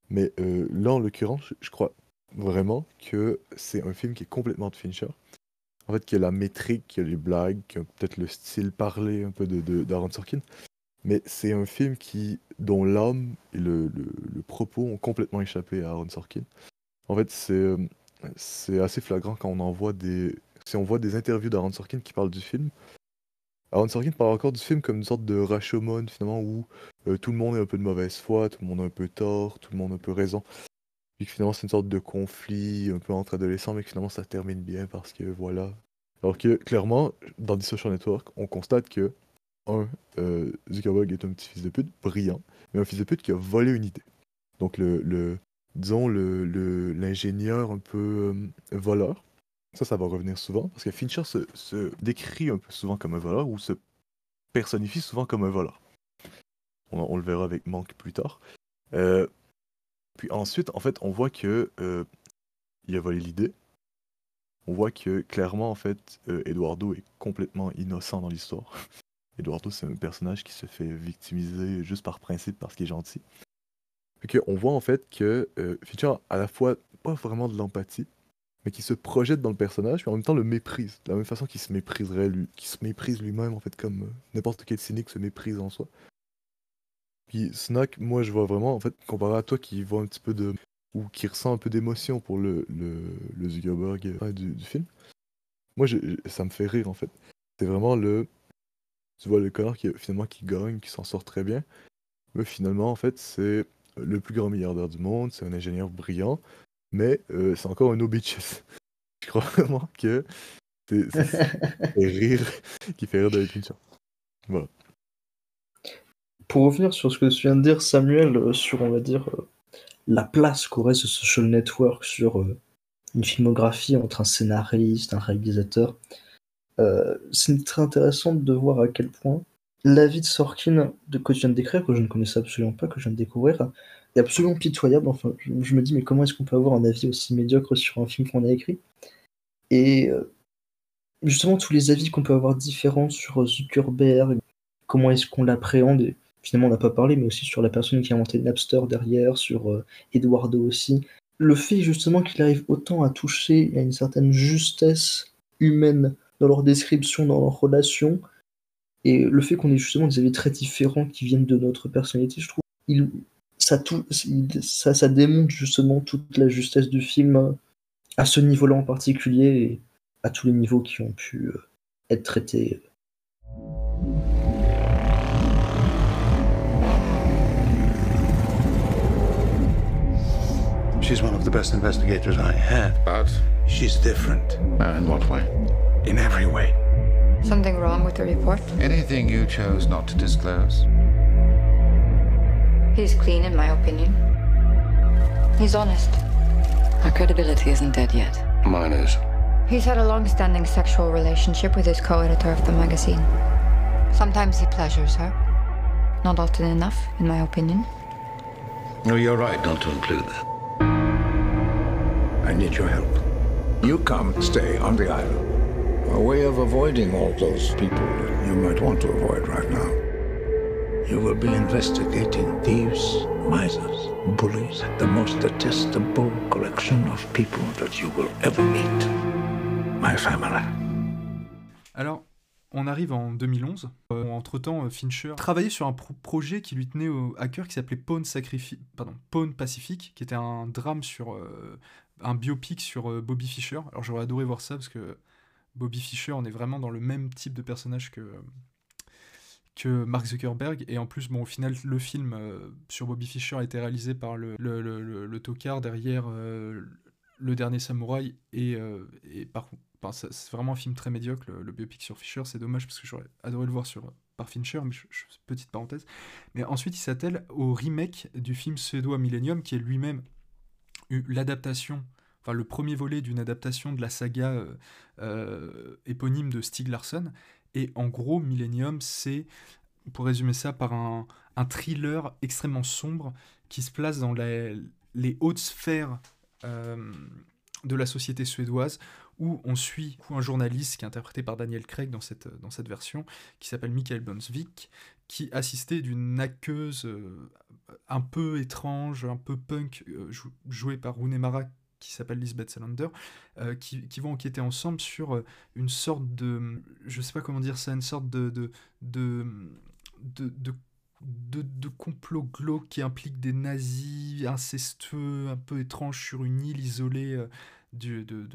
Mais euh, là, en l'occurrence, je crois vraiment que c'est un film qui est complètement de Fincher. En fait, qui a la métrique, qui a les blagues, peut-être le style parlé un peu de, d'Aaron Sorkin. Mais c'est un film dont l'âme et le, propos ont complètement échappé à Aaron Sorkin. En fait, c'est euh, c'est assez flagrant quand on en voit des... Si on voit des interviews d'Aaron Sorkin qui parlent du film, Aaron Sorkin parle encore du film comme une sorte de Rashomon, finalement, où euh, tout le monde est un peu de mauvaise foi, tout le monde a un peu tort, tout le monde a un peu raison. Puis que finalement, c'est une sorte de conflit un peu entre adolescents, mais que finalement, ça termine bien parce que voilà. Alors que, clairement, dans The Social Network, on constate que, un, euh, Zuckerberg est un petit fils de pute, brillant, mais un fils de pute qui a volé une idée. Donc, le, le disons, le, le- l'ingénieur un peu euh, voleur. Ça, ça va revenir souvent, parce que Fincher se, décrit un peu souvent comme un voleur, ou se personnifie souvent comme un voleur. On, on le verra avec Monk plus tard. Euh, puis ensuite, en fait, on voit que euh, il a volé l'idée. On voit que clairement, en fait, euh, Eduardo est complètement innocent dans l'histoire. Eduardo, c'est un personnage qui se fait victimiser juste par principe parce qu'il est gentil. Fait on voit en fait que euh, a à la fois pas vraiment de l'empathie, mais qui se projette dans le personnage, mais en même temps le méprise, de la même façon qu'il se mépriserait lui, qu'il se méprise lui-même en fait comme euh, n'importe quel cynique se méprise en soi. Puis Snack, moi je vois vraiment en fait comparé à toi qui voit un petit peu de ou qui ressent un peu d'émotion pour le le, le Zuckerberg euh, du, du film. Moi je- ça me fait rire en fait. C'est vraiment le tu vois le connard qui finalement qui gagne, qui s'en sort très bien. Mais finalement en fait c'est le plus grand milliardaire du monde, c'est un ingénieur brillant, mais euh, c'est encore un no bitches. Je crois vraiment que c'est rire qui fait rire David Fincher. Voilà. Pour revenir sur ce que tu viens de dire, Samuel, euh, sur, on va dire, euh, la place qu'aurait ce social network sur euh, une filmographie entre un scénariste, un réalisateur, c'est très intéressant de voir à quel point l'avis de Sorkin, de, que tu viens de décrire, que je ne connaissais absolument pas, que je viens de découvrir, est absolument pitoyable. Enfin, je, je me dis, mais comment est-ce qu'on peut avoir un avis aussi médiocre sur un film qu'on a écrit? Et justement, tous les avis qu'on peut avoir différents sur Zuckerberg, comment est-ce qu'on l'appréhende, finalement on n'a pas parlé, mais aussi sur la personne qui a inventé Napster derrière, sur euh, Eduardo aussi. Le fait justement qu'il arrive autant à toucher à une certaine justesse humaine dans leur description, dans leurs relations, et le fait qu'on ait justement des avis très différents qui viennent de notre personnalité, je trouve, ça, tout, ça, ça démontre justement toute la justesse du film euh, à ce niveau-là en particulier et à tous les niveaux qui ont pu euh, être traités. She's one of the best investigators I have. But she's different. Uh, in what way? In every way. Something wrong with the report? Anything you chose not to disclose? He's clean, in my opinion. He's honest. Our credibility isn't dead yet. Mine is. He's had a long standing sexual relationship with his co editor of the magazine. Sometimes he pleasures her. Not often enough, in my opinion. No, you're right not to include that. Need your help. You come stay on the island. A way of avoiding all those people you might want to avoid right now. You will be investigating thieves, misers, bullies, the most detestable collection of people that you will ever meet. My family. Alors, on arrive en 2011. Euh, entre-temps, euh, Fincher travaillait sur un pro- projet qui lui tenait au, à cœur qui s'appelait Pawn, Pawn Pacific, qui était un drame sur... euh, un biopic sur euh, Bobby Fischer. Alors j'aurais adoré voir ça parce que Bobby Fischer, on est vraiment dans le même type de personnage que, que Mark Zuckerberg. Et en plus, bon, au final, le film euh, sur Bobby Fischer a été réalisé par le, le, le, le- tocard derrière euh, Le Dernier Samouraï. Et, et par enfin, c'est vraiment un film très médiocre, le, biopic sur Fischer. C'est dommage parce que j'aurais adoré le voir sur, par Fincher, petite parenthèse. Mais ensuite, il s'attelle au remake du film suédois Millennium, qui est lui-même l'adaptation, enfin le premier volet d'une adaptation de la saga euh, euh, éponyme de Stieg Larsson. Et en gros, Millennium, c'est, pour résumer ça, par un, thriller extrêmement sombre qui se place dans les hautes sphères euh, de la société suédoise, où on suit un journaliste qui est interprété par Daniel Craig dans cette, dans cette version, qui s'appelle Michael Bonsvik, qui assistait d'une aqueuse euh, un peu étrange, un peu punk, euh, jou- jouée par Rooney Mara, qui s'appelle Lisbeth Salander, euh, qui, qui vont enquêter ensemble sur une sorte de, je sais pas comment dire ça, une sorte de, de, de, de, de, complot glauque qui implique des nazis incestueux, un peu étranges sur une île isolée euh, du, de-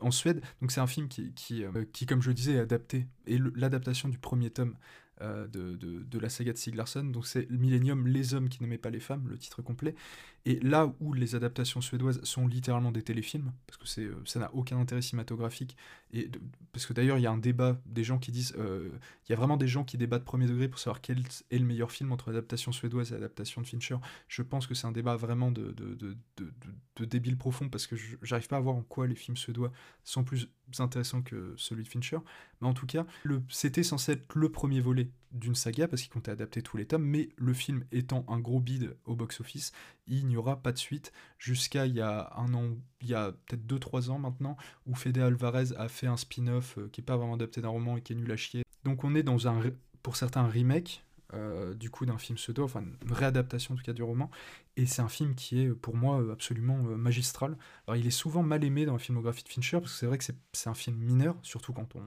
en Suède. C'est un film euh, qui, comme je le disais, est adapté. Et l'adaptation du premier tome euh, de, la saga de Stieg Larsson. Donc c'est Millennium, les hommes qui n'aimaient pas les femmes, le titre complet. Et là où les adaptations suédoises sont littéralement des téléfilms, parce que euh, ça n'a aucun intérêt cinématographique, et parce que d'ailleurs il y a un débat des gens qui disent, euh, il y a vraiment des gens qui débattent premier degré pour savoir quel est le meilleur film entre adaptation suédoise et adaptation de Fincher. Je pense que c'est un débat vraiment de, de, de, de, de débile profond, parce que j'arrive pas à voir en quoi les films suédois sont plus intéressants que celui de Fincher. Mais en tout cas, le, c'était censé être le premier volet d'une saga parce qu'il comptait adapter tous les tomes, mais le film étant un gros bide au box-office, il n'y aura pas de suite jusqu'à il y a un an, il y a peut-être 2-3 ans maintenant, où Fede Alvarez a fait un spin-off euh, qui n'est pas vraiment adapté d'un roman et qui est nul à chier. Donc on est dans un, pour certains, remake, euh, du coup d'un film pseudo, enfin une réadaptation en tout cas du roman, et c'est un film qui est pour moi absolument euh, magistral. Alors il est souvent mal aimé dans la filmographie de Fincher, parce que c'est vrai que c'est un film mineur, surtout quand on,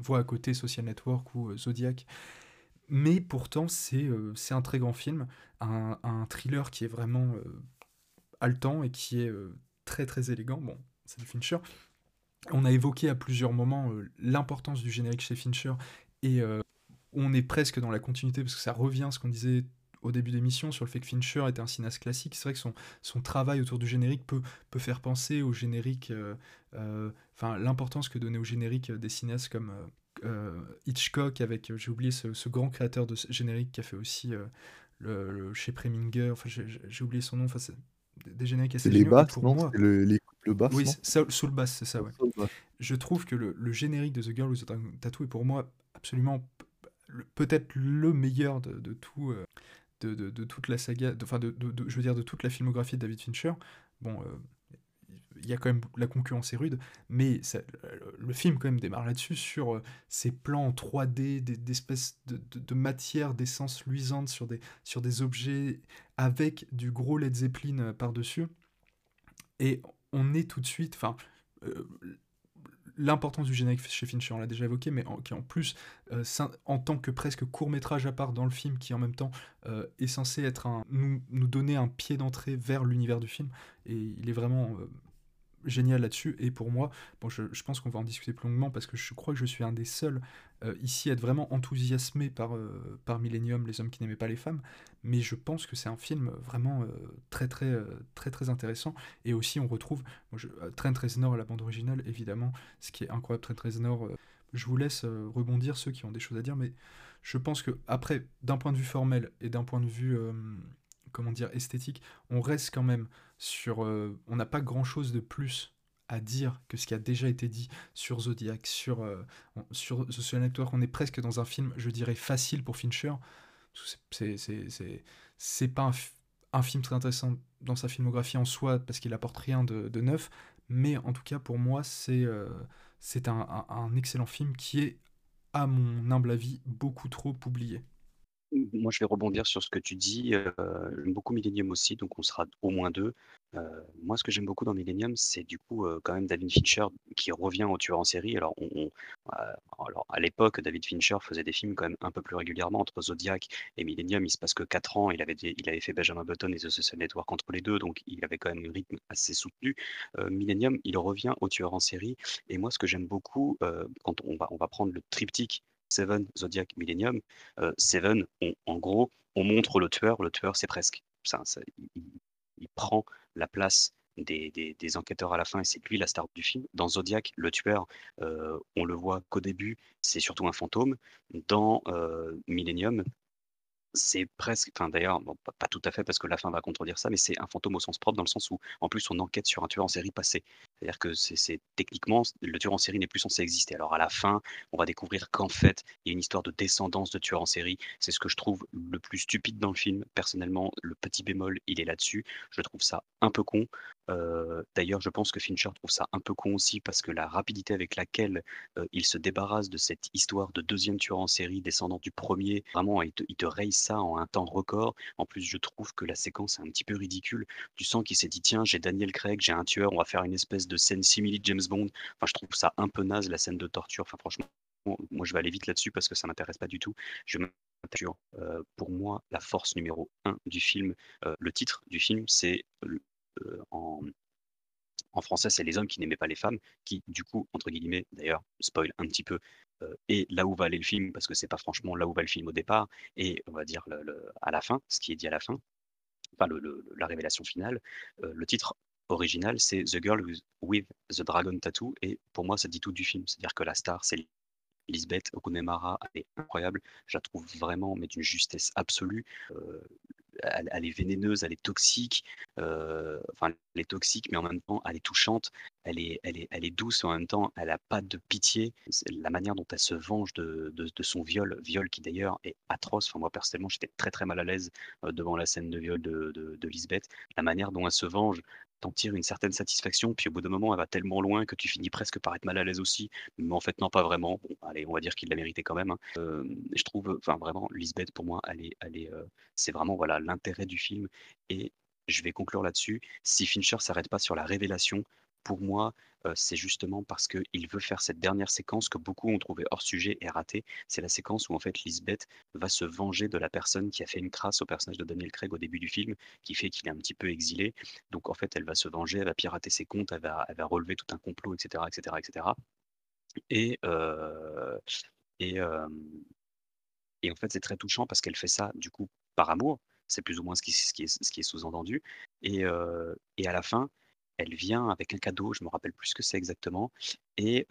voit à côté Social Network ou Zodiac, mais pourtant c'est un très grand film, un, un, thriller qui est vraiment haletant et qui est très très élégant, bon c'est du Fincher. On a évoqué à plusieurs moments l'importance du générique chez Fincher et on est presque dans la continuité parce que ça revient à ce qu'on disait au début d'émission sur le fait que Fincher était un cinéaste classique. C'est vrai que son, son travail autour du générique peut, peut faire penser au générique, euh, euh, enfin l'importance que donnait au générique des cinéastes comme euh, Hitchcock avec, j'ai oublié ce, grand créateur de générique qui a fait aussi le, chez Preminger, enfin j'ai oublié son nom, enfin des génériques assez les basses, non moi, le, les, le basse, Oui, sous le bass, c'est ça, ouais. Je trouve que le, le, générique de The Girl with the Tattoo est pour moi absolument peut-être le meilleur de, de tout, euh, de, de, toute la saga, enfin de, je veux dire de toute la filmographie de David Fincher. Bon, euh, il y a quand même la concurrence est rude, mais le film quand même démarre là-dessus sur euh, ces plans en 3D, d'espèces de, de, de, matière, d'essence luisante sur des, sur des objets avec du gros Led Zeppelin par-dessus. Et on est tout de suite, enfin, l'importance du générique chez Fincher, on l'a déjà évoqué, mais en, qui en plus, euh, en tant que presque court métrage à part dans le film, qui en même temps euh, est censé être un, nous, donner un pied d'entrée vers l'univers du film, et il est vraiment euh, génial là-dessus. Et pour moi, bon, je, pense qu'on va en discuter plus longuement parce que je crois que je suis un des seuls euh, ici à être vraiment enthousiasmé par, euh, par Millennium, les hommes qui n'aimaient pas les femmes. Mais je pense que c'est un film vraiment euh, très, très, très, très intéressant. Et aussi, on retrouve bon, je, Trent à la bande originale, évidemment, ce qui est incroyable. Trent Reznor, je vous laisse rebondir ceux qui ont des choses à dire, mais je pense que après, d'un point de vue formel et d'un point de vue comment dire esthétique, on reste quand même sur. Euh, on n'a pas grand chose de plus à dire que ce qui a déjà été dit sur Zodiac, sur, euh, Social Network. On est presque dans un film, je dirais, facile pour Fincher. C'est pas un, film très intéressant dans sa filmographie en soi, parce qu'il apporte rien de, neuf, mais en tout cas, pour moi, c'est euh, un excellent film qui est, à mon humble avis, beaucoup trop oublié. Moi, je vais rebondir sur ce que tu dis. Euh, j'aime beaucoup Millennium aussi, donc on sera au moins deux. Euh, moi, ce que j'aime beaucoup dans Millennium, c'est du coup euh, quand même David Fincher qui revient au tueur en série. Alors, on, à l'époque, David Fincher faisait des films quand même un peu plus régulièrement entre Zodiac et Millennium. Il se passe que 4 ans. Il avait, il avait fait Benjamin Button et The Social Network entre les deux, donc il avait quand même un rythme assez soutenu. Millennium, il revient au tueur en série. Et moi, ce que j'aime beaucoup, quand on va, on va prendre le triptyque Seven, Zodiac, Millennium. Euh, Seven, en gros, on montre le tueur. Le tueur, c'est presque. Il, prend la place des, des, enquêteurs à la fin et c'est lui la star du film. Dans Zodiac, le tueur, euh, on le voit qu'au début, c'est surtout un fantôme. Dans euh, Millennium, c'est presque, enfin d'ailleurs, pas, tout à fait parce que la fin va contredire ça, mais c'est un fantôme au sens propre dans le sens où, en plus, on enquête sur un tueur en série passé. C'est-à-dire que c'est techniquement, le tueur en série n'est plus censé exister. Alors à la fin, on va découvrir qu'en fait, il y a une histoire de descendance de tueur en série. C'est ce que je trouve le plus stupide dans le film. Personnellement, le petit bémol, il est là-dessus. Je trouve ça un peu con. D'ailleurs, je pense que Fincher trouve ça un peu con aussi parce que la rapidité avec laquelle il se débarrasse de cette histoire de deuxième tueur en série descendant du premier, vraiment, il te, il raye ça en un temps record. En plus, je trouve que la séquence est un petit peu ridicule. Tu sens qu'il s'est dit tiens, j'ai Daniel Craig, j'ai un tueur, on va faire une espèce de scène simili James Bond. Enfin, je trouve ça un peu naze la scène de torture. Enfin, franchement, moi je vais aller vite là-dessus parce que ça m'intéresse pas du tout. Je pour moi, la force numéro un du film, le titre du film, c'est en, en français, c'est les hommes qui n'aimaient pas les femmes, qui, du coup, entre guillemets, d'ailleurs, spoil un petit peu, euh, est là où va aller le film, parce que c'est pas franchement là où va le film au départ, et on va dire à la fin, ce qui est dit à la fin, enfin la révélation finale. Euh, le titre original, c'est The Girl with the Dragon Tattoo, et pour moi, ça dit tout du film. C'est-à-dire que la star, c'est Lisbeth Okunemara, elle est incroyable. Je la trouve vraiment, mais d'une justesse absolue. Euh, elle, est vénéneuse, elle est toxique. Euh, enfin, elle est toxique, mais en même temps, elle est touchante. Elle est, elle est, elle est douce, en même temps, elle n'a pas de pitié. La manière dont elle se venge de, de, son viol, viol qui d'ailleurs est atroce. Enfin, moi, personnellement, j'étais très très mal à l'aise euh, devant la scène de viol de, de, Lisbeth. La manière dont elle se venge, t'en tires une certaine satisfaction, puis au bout d'un moment, elle va tellement loin que tu finis presque par être mal à l'aise aussi. Mais en fait, non, pas vraiment. Bon, allez, on va dire qu'il l'a mérité quand même. Hein. Je trouve, enfin, vraiment, Lisbeth, pour moi, elle est, c'est vraiment voilà l'intérêt du film. Et je vais conclure là-dessus. Si Fincher s'arrête pas sur la révélation, pour moi, c'est justement parce qu'il veut faire cette dernière séquence que beaucoup ont trouvé hors sujet et ratée. C'est la séquence où en fait Lisbeth va se venger de la personne qui a fait une crasse au personnage de Daniel Craig au début du film, qui fait qu'il est un petit peu exilé. Donc en fait, elle va se venger, elle va pirater ses comptes, elle va, relever tout un complot, etc., etc., etc. Et en fait, c'est très touchant parce qu'elle fait ça du coup par amour. C'est plus ou moins ce qui, est, sous-entendu. Et à la fin, elle vient avec un cadeau, je me rappelle plus ce que c'est exactement, et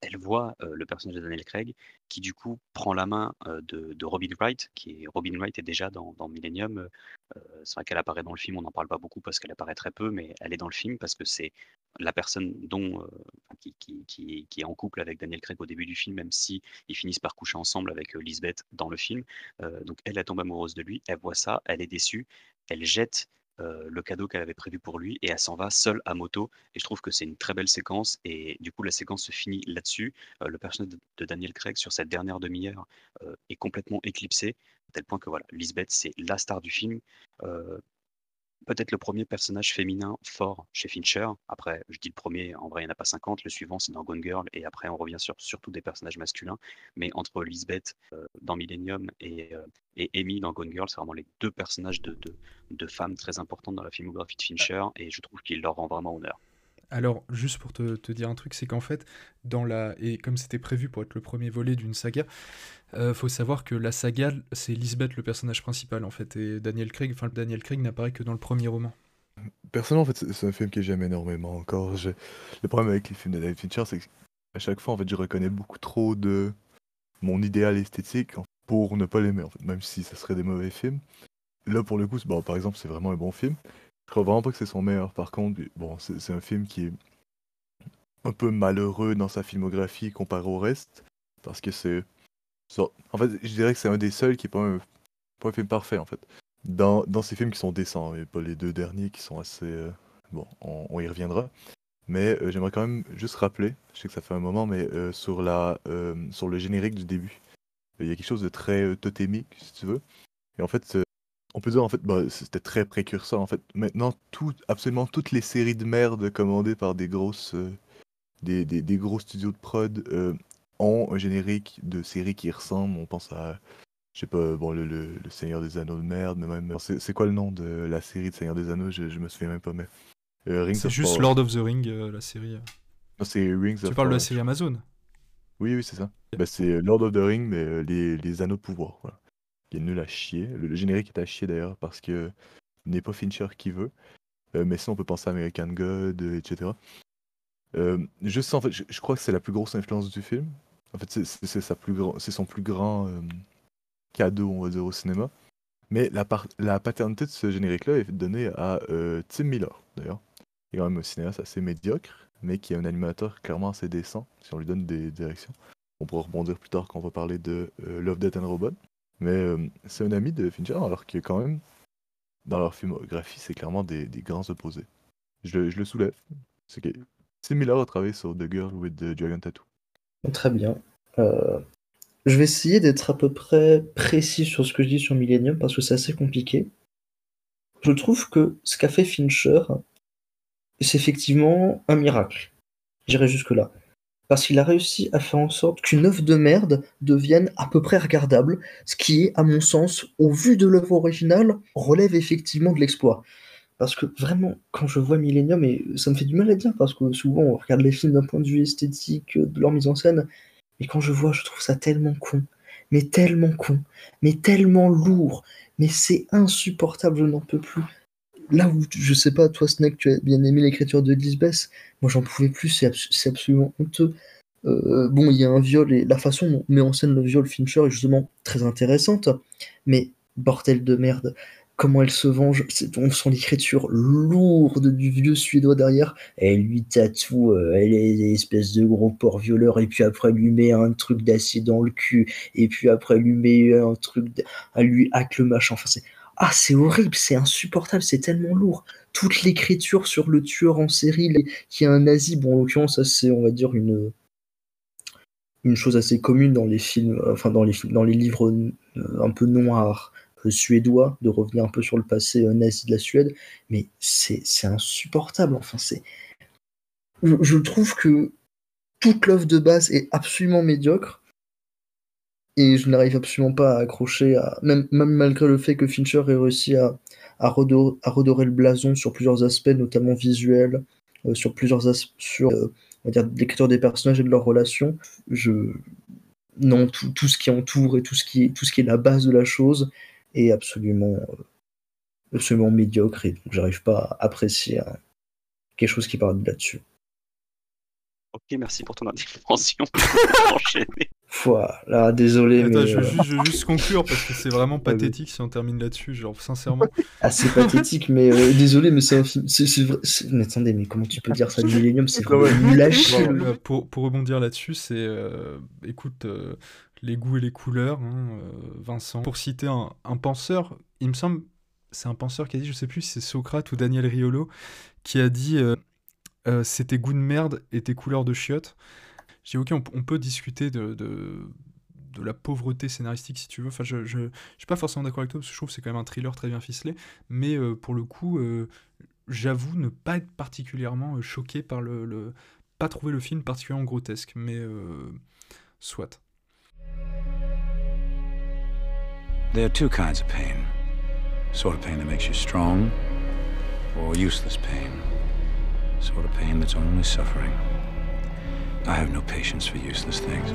elle voit le personnage de Daniel Craig qui du coup prend la main de, Robin Wright, qui est Robin Wright est déjà dans, Millennium. c'est vrai qu'elle apparaît dans le film, on n'en parle pas beaucoup parce qu'elle apparaît très peu, mais elle est dans le film parce que c'est la personne dont qui, est en couple avec Daniel Craig au début du film, même si ils finissent par coucher ensemble avec Lisbeth dans le film. donc elle tombe amoureuse de lui, elle voit ça, elle est déçue, elle jette euh, le cadeau qu'elle avait prévu pour lui et elle s'en va seule à moto. Et je trouve que c'est une très belle séquence. Et du coup, la séquence se finit là-dessus. Euh, le personnage de, Daniel Craig sur cette dernière demi-heure euh, est complètement éclipsé, à tel point que voilà, Lisbeth, c'est la star du film peut-être le premier personnage féminin fort chez Fincher. Après, je dis le premier, en vrai, il n'y en a pas 50. Le suivant, c'est dans Gone Girl. Et après, on revient sur surtout des personnages masculins. Mais entre Lisbeth euh, dans Millennium et, euh, et Amy dans Gone Girl, c'est vraiment les deux personnages de, de, de, femmes très importantes dans la filmographie de Fincher. Et je trouve qu'il leur rend vraiment honneur. Alors, juste pour te, dire un truc, c'est qu'en fait, dans la et comme c'était prévu pour être le premier volet d'une saga, euh, faut savoir que la saga, c'est Lisbeth le personnage principal en fait, et Daniel Craig, enfin Daniel Craig n'apparaît que dans le premier roman. Personnellement, en fait, c'est un film que j'aime énormément. Encore, le problème avec les films de David Fincher, c'est qu'à chaque fois, en fait, je reconnais beaucoup trop de mon idéal esthétique pour ne pas l'aimer, en fait, même si ça serait des mauvais films. Là, pour le coup, bon, par exemple, c'est vraiment un bon film. Je crois vraiment pas que c'est son meilleur. Par contre, bon, c'est un film qui est un peu malheureux dans sa filmographie comparé au reste. Parce que c'est. En fait, je dirais que c'est un des seuls qui est pas un, film parfait, en fait. Dans, dans ces films qui sont décents, et pas les deux derniers qui sont assez. Euh, bon, on, y reviendra. Mais euh, j'aimerais quand même juste rappeler, je sais que ça fait un moment, mais euh, sur, la, sur le générique du début, il y a quelque chose de très totémique, si tu veux. Et en fait, on peut dire en fait, bah, c'était très précurseur en fait. Maintenant, tout, absolument toutes les séries de merde commandées par des grosses, euh, des, des, gros studios de prod euh, ont un générique de séries qui ressemble. On pense à, je sais pas, bon, le, le, Seigneur des Anneaux de merde, mais même. C'est quoi le nom de la série de Seigneur des Anneaux? Je, je me souviens même pas, mais. Euh, c'est juste Lord of the Ring, la série. Non, c'est Rings Tu parles de la série Amazon? Oui, oui, c'est ça. Bah, c'est Lord of the Ring, mais les, les Anneaux de pouvoir. Voilà est nul à chier. Le, générique est à chier d'ailleurs parce que n'est pas Fincher qui veut. Euh, mais sinon, on peut penser à American God, etc. Euh, je crois que c'est la plus grosse influence du film. En fait, c'est son plus grand euh, cadeau, on va dire, au cinéma. Mais la, la paternité de ce générique-là est donnée à Tim Miller, d'ailleurs. Il est quand même un cinéaste assez médiocre, mais qui est un animateur clairement assez décent, si on lui donne des directions. On pourra rebondir plus tard quand on va parler de Love, Death and Robot. Mais euh, c'est un ami de Fincher, alors que quand même, dans leur filmographie, c'est clairement des, des, grands opposés. Je, le soulève. C'est que Miller a travaillé sur The Girl with the Dragon Tattoo. Très bien. Euh, je vais essayer d'être à peu près précis sur ce que je dis sur Millennium parce que c'est assez compliqué. Je trouve que ce qu'a fait Fincher, c'est effectivement un miracle. J'irai jusque-là parce qu'il a réussi à faire en sorte qu'une œuvre de merde devienne à peu près regardable, ce qui à mon sens, au vu de l'œuvre originale, relève effectivement de l'exploit. parce que vraiment, quand je vois Millennium, et ça me fait du mal à dire, parce que souvent on regarde les films d'un point de vue esthétique, de leur mise en scène, mais quand je vois, je trouve ça tellement con, mais tellement con, mais tellement lourd, mais c'est insupportable, je n'en peux plus. Là où, je sais pas, toi Snake, tu as bien aimé l'écriture de Lisbeth, moi j'en pouvais plus, c'est abs- c'est absolument honteux. Euh, bon, il y a un viol, et la façon dont met en scène le viol Fincher est justement très intéressante, mais bordel de merde, comment elle se venge, on sent l'écriture lourde du vieux suédois derrière, elle lui tatoue, euh, elle est espèce de gros porc violeur, et puis après lui met un truc d'acier dans le cul, et puis après lui met un truc, elle lui hack le machin, enfin c'est... Ah, c'est horrible, c'est insupportable, c'est tellement lourd. Toute l'écriture sur le tueur en série qui est un nazi, bon en l'occurrence ça c'est on va dire une une chose assez commune dans les films, enfin dans les dans les livres euh, un peu noirs euh, suédois, de revenir un peu sur le passé euh, nazi de la Suède, mais c'est c'est insupportable. Enfin, c'est, je, je trouve que toute l'œuvre de base est absolument médiocre et je n'arrive absolument pas à accrocher, à, même, même malgré le fait que Fincher ait réussi à, à, redorer, à redorer le blason sur plusieurs aspects, notamment visuels, euh, sur plusieurs aspects, sur euh, on va dire l'écriture des personnages et de leurs relations. Je non tout, tout ce qui entoure et tout ce qui tout ce qui est la base de la chose est absolument euh, absolument médiocre et donc j'arrive pas à apprécier euh, quelque chose qui parle de là-dessus. Ok, merci pour ton intervention. Voilà, désolé Attends, mais je, veux euh, juste, je veux juste conclure parce que c'est vraiment pathétique si on termine là-dessus, genre sincèrement. ah, c'est pathétique mais euh, désolé mais c'est un film c'est c'est vrai c'est- mais attendez mais comment tu peux dire ça de Millennium? C'est chier. Bon, euh, pour, pour rebondir là-dessus, c'est euh, écoute euh, les goûts et les couleurs, hein, euh, Vincent. Pour citer un, un penseur, il me semble, c'est un penseur qui a dit, je sais plus si c'est Socrate ou Daniel Riolo, qui a dit euh, euh, c'est tes goûts de merde et tes couleurs de chiottes. J'ai ok, on, peut discuter de, de, la pauvreté scénaristique si tu veux. Enfin, je, je, je suis pas forcément d'accord avec toi parce que je trouve que c'est quand même un thriller très bien ficelé, mais euh, pour le coup, euh, j'avoue ne pas être particulièrement euh, choqué par le, le- pas trouver le film particulièrement grotesque, mais soit. There are two kinds of pain sort of pain that makes you strong, or useless pain. Sort of pain that's only suffering. I have no patience for useless things.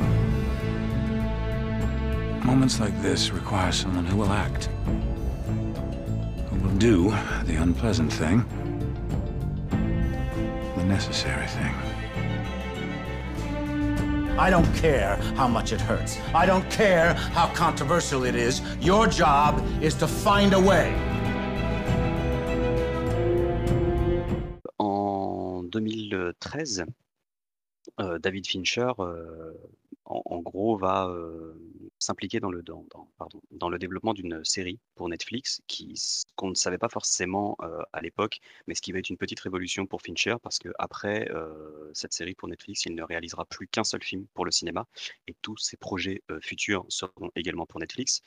Moments like this require someone who will act, who will do the unpleasant thing, the necessary thing. I don't care how much it hurts. I don't care how controversial it is. Your job is to find a way. En 2013, euh, David Fincher, euh, en, gros, va euh, s'impliquer dans le, dans, développement d'une série pour Netflix qu'on ne savait pas forcément à l'époque, mais ce qui va être une petite révolution pour Fincher parce que après euh, cette série pour Netflix, il ne réalisera plus qu'un seul film pour le cinéma et tous ses projets futurs seront également pour Netflix.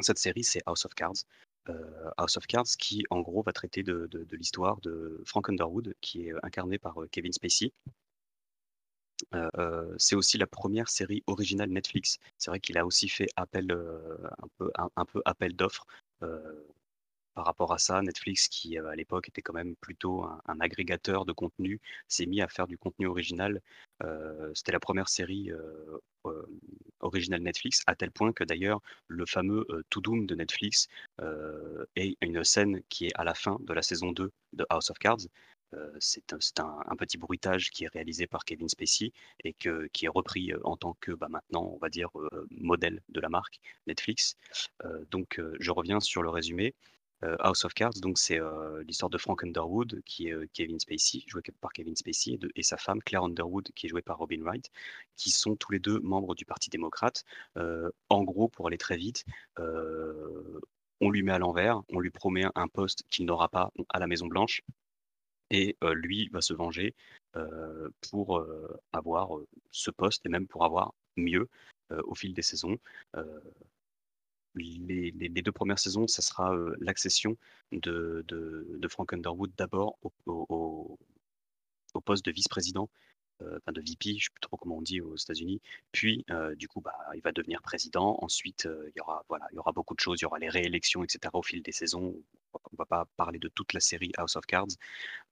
Cette série, c'est House of Cards. Euh, House of Cards qui, en gros, va traiter de, l'histoire de Frank Underwood, qui est euh, incarné par euh, Kevin Spacey. C'est aussi la première série originale Netflix. C'est vrai qu'il a aussi fait appel, un, peu, appel d'offres par rapport à ça. Netflix, qui à l'époque était quand même plutôt un, agrégateur de contenu, s'est mis à faire du contenu original. C'était la première série euh, originale Netflix, à tel point que d'ailleurs le fameux To Doom de Netflix est une scène qui est à la fin de la saison 2 de House of Cards. C'est un, petit bruitage qui est réalisé par Kevin Spacey et qui est repris en tant que bah, maintenant, on va dire, modèle de la marque Netflix. Donc, je reviens sur le résumé. Euh, House of Cards, donc c'est euh, l'histoire de Frank Underwood, qui est euh, Kevin Spacey, joué par Kevin Spacey, et, sa femme Claire Underwood, qui est jouée par Robin Wright, qui sont tous les deux membres du Parti démocrate. En gros, pour aller très vite, on lui met à l'envers, on lui promet un- poste qu'il n'aura pas à la Maison Blanche, et lui va se venger pour avoir ce poste et même pour avoir mieux au fil des saisons. Les, deux premières saisons, ça sera euh, l'accession de, Frank Underwood d'abord au, poste de vice-président, euh, de VP, je ne sais plus trop comment on dit aux États-Unis. Puis, euh, du coup, bah, il va devenir président. Ensuite, euh, il y aura beaucoup de choses. Il y aura les réélections, etc. au fil des saisons. On va pas parler de toute la série House of Cards.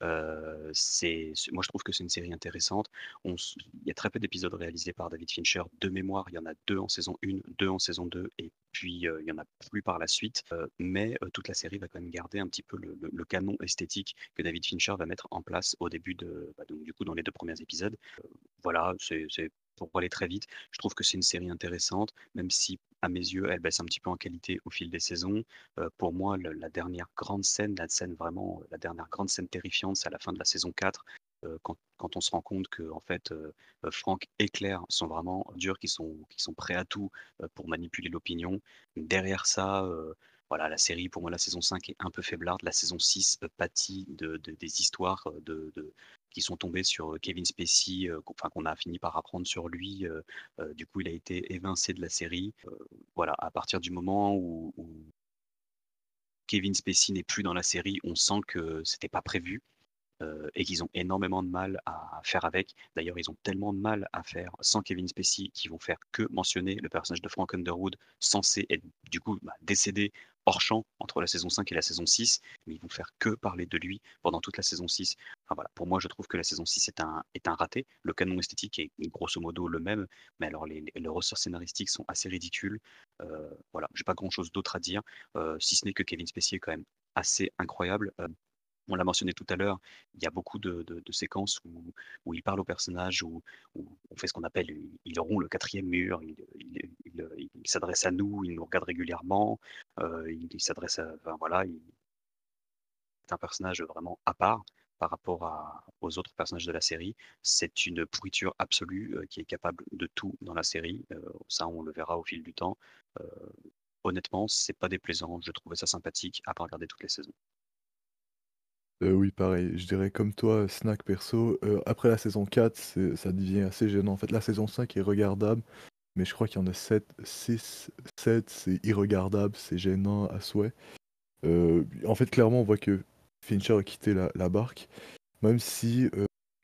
Euh, c'est, moi, je trouve que c'est une série intéressante. On il y a très peu d'épisodes réalisés par David Fincher. De mémoire, il y en a deux en saison 1, deux en saison 2, et puis euh, il y en a plus par la suite. Euh, mais toute la série va quand même garder un petit peu le, canon esthétique que David Fincher va mettre en place au début de, bah, donc, du coup, dans les deux premiers épisodes. voilà, c'est pour aller très vite. Je trouve que c'est une série intéressante, même si à mes yeux, elle baisse un petit peu en qualité au fil des saisons. Euh, pour moi, la dernière grande scène, la scène vraiment, la dernière grande scène terrifiante, c'est à la fin de la saison 4, euh, quand, quand, on se rend compte que en fait, euh, Franck et Claire sont vraiment durs, qui sont, qui sont prêts à tout pour manipuler l'opinion. Derrière ça, voilà, la série, pour moi, la saison 5 est un peu faiblarde. La saison 6 pâtit de, des histoires de, qui sont tombés sur Kevin Spacey, qu'on a fini par apprendre sur lui. du coup, il a été évincé de la série. voilà, à partir du moment où, Kevin Spacey n'est plus dans la série, on sent que c'était pas prévu. et qu'ils ont énormément de mal à faire avec. D'ailleurs, ils ont tellement de mal à faire sans Kevin Spacey qu'ils vont faire que mentionner le personnage de Frank Underwood, censé être du coup bah, décédé hors champ entre la saison 5 et la saison 6, mais ils vont faire que parler de lui pendant toute la saison 6. Enfin, voilà. Pour moi, je trouve que la saison 6 est un, est un raté. Le canon esthétique est grosso modo le même, mais alors les, les ressorts scénaristiques sont assez ridicules. Euh, voilà, j'ai pas grand chose d'autre à dire, euh, si ce n'est que Kevin Spacey est quand même assez incroyable. Euh, on l'a mentionné tout à l'heure, il y a beaucoup de, séquences où, il parle au personnage, où, on fait ce qu'on appelle, il, rompt le quatrième mur, il, s'adresse à nous, il nous regarde régulièrement, euh, il, s'adresse à... Voilà, il est un personnage vraiment à part par rapport aux autres personnages de la série. C'est une pourriture absolue euh, qui est capable de tout dans la série. Euh, ça, on le verra au fil du temps. honnêtement, c'est pas déplaisant. Je trouvais ça sympathique à pas regarder toutes les saisons. Euh, oui, pareil, je dirais comme toi, Snack perso, euh, après la saison 4, ça devient assez gênant. En fait, la saison 5 est regardable, mais je crois qu'il y en a 7, 6, 7, c'est irregardable, c'est gênant à souhait. Euh, en fait, clairement, on voit que Fincher a quitté la, barque, même si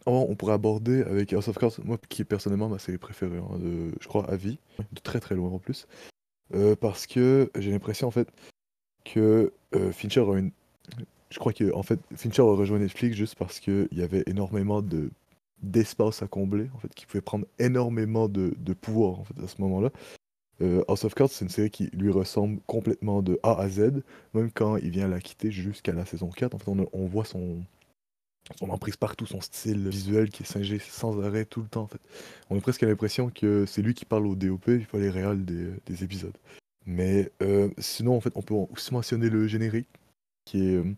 on pourrait aborder avec House of Cards, moi qui est personnellement ma série préférée, hein, je crois à vie, de très très loin en plus, parce que j'ai l'impression en fait que Fincher a une je crois que en fait, Fincher a rejoint Netflix juste parce qu'il y avait énormément de d'espace à combler, en fait, qui pouvait prendre énormément de, de pouvoir en fait, à ce moment-là. Euh, House of Cards, c'est une série qui lui ressemble complètement de A à Z, même quand il vient la quitter jusqu'à la saison 4. En fait, on, voit son, son emprise partout, son style visuel qui est singé sans arrêt tout le temps. En fait. On a presque l'impression que c'est lui qui parle au DOP, il faut les réels des, des épisodes. Mais euh, sinon, en fait, on peut aussi mentionner le générique, qui est euh,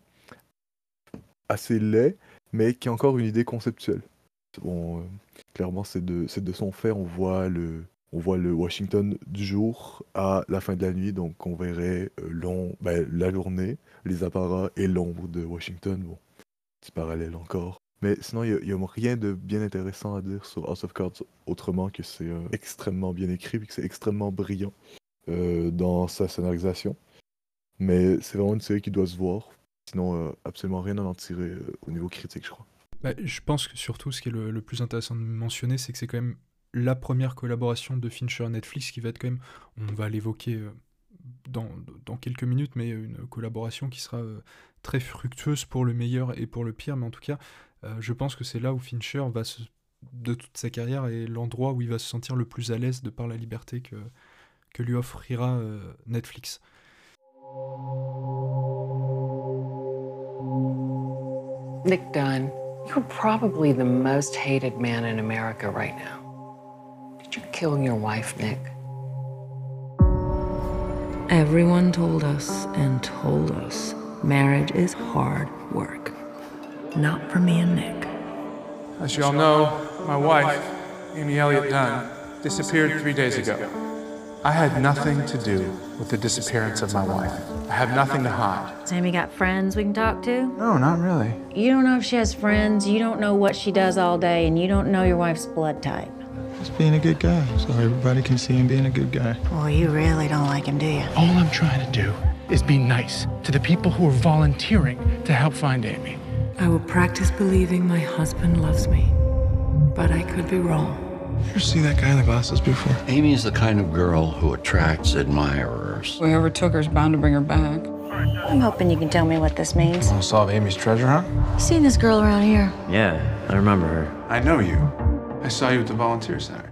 assez laid, mais qui a encore une idée conceptuelle. Bon, euh, clairement, c'est de, de son fait. On voit, le, on voit le Washington du jour à la fin de la nuit, donc on verrait euh, long, ben, la journée, les apparats et l'ombre de Washington. Bon, petit parallèle encore. Mais sinon, il n'y a, rien de bien intéressant à dire sur House of Cards, autrement que c'est euh, extrêmement bien écrit et que c'est extrêmement brillant dans sa scénarisation. Mais c'est vraiment une série qui doit se voir. Sinon, euh, absolument rien à en tirer euh, au niveau critique, je crois. Bah, je pense que surtout, ce qui est le, plus intéressant de mentionner, c'est que c'est quand même la première collaboration de Fincher Netflix qui va être quand même, on va l'évoquer euh, dans, quelques minutes, mais une collaboration qui sera très fructueuse pour le meilleur et pour le pire. Mais en tout cas, je pense que c'est là où Fincher va de toute sa carrière et l'endroit où il va se sentir le plus à l'aise de par la liberté que, que lui offrira Netflix. Nick Dunn, you're probably the most hated man in America right now. Did you kill your wife, Nick? Everyone told us and told us marriage is hard work. Not for me and Nick. As you all know, my wife, Amy Elliott Dunn, disappeared three days ago. I had nothing to do with the disappearance of my wife. I have nothing to hide. Sammy got friends we can talk to? No, not really. You don't know if she has friends, you don't know what she does all day, and you don't know your wife's blood type. Just being a good guy, so everybody can see him being a good guy. Well, you really don't like him, do you? All I'm trying to do is be nice to the people who are volunteering to help find Amy. I will practice believing my husband loves me, but I could be wrong. You ever see that guy in the glasses before? Amy is the kind of girl who attracts admirers. Whoever took her is bound to bring her back. I'm hoping you can tell me what this means. Want to solve Amy's treasure hunt? Seen this girl around here? Yeah, I remember her. I know you. I saw you at the volunteer center.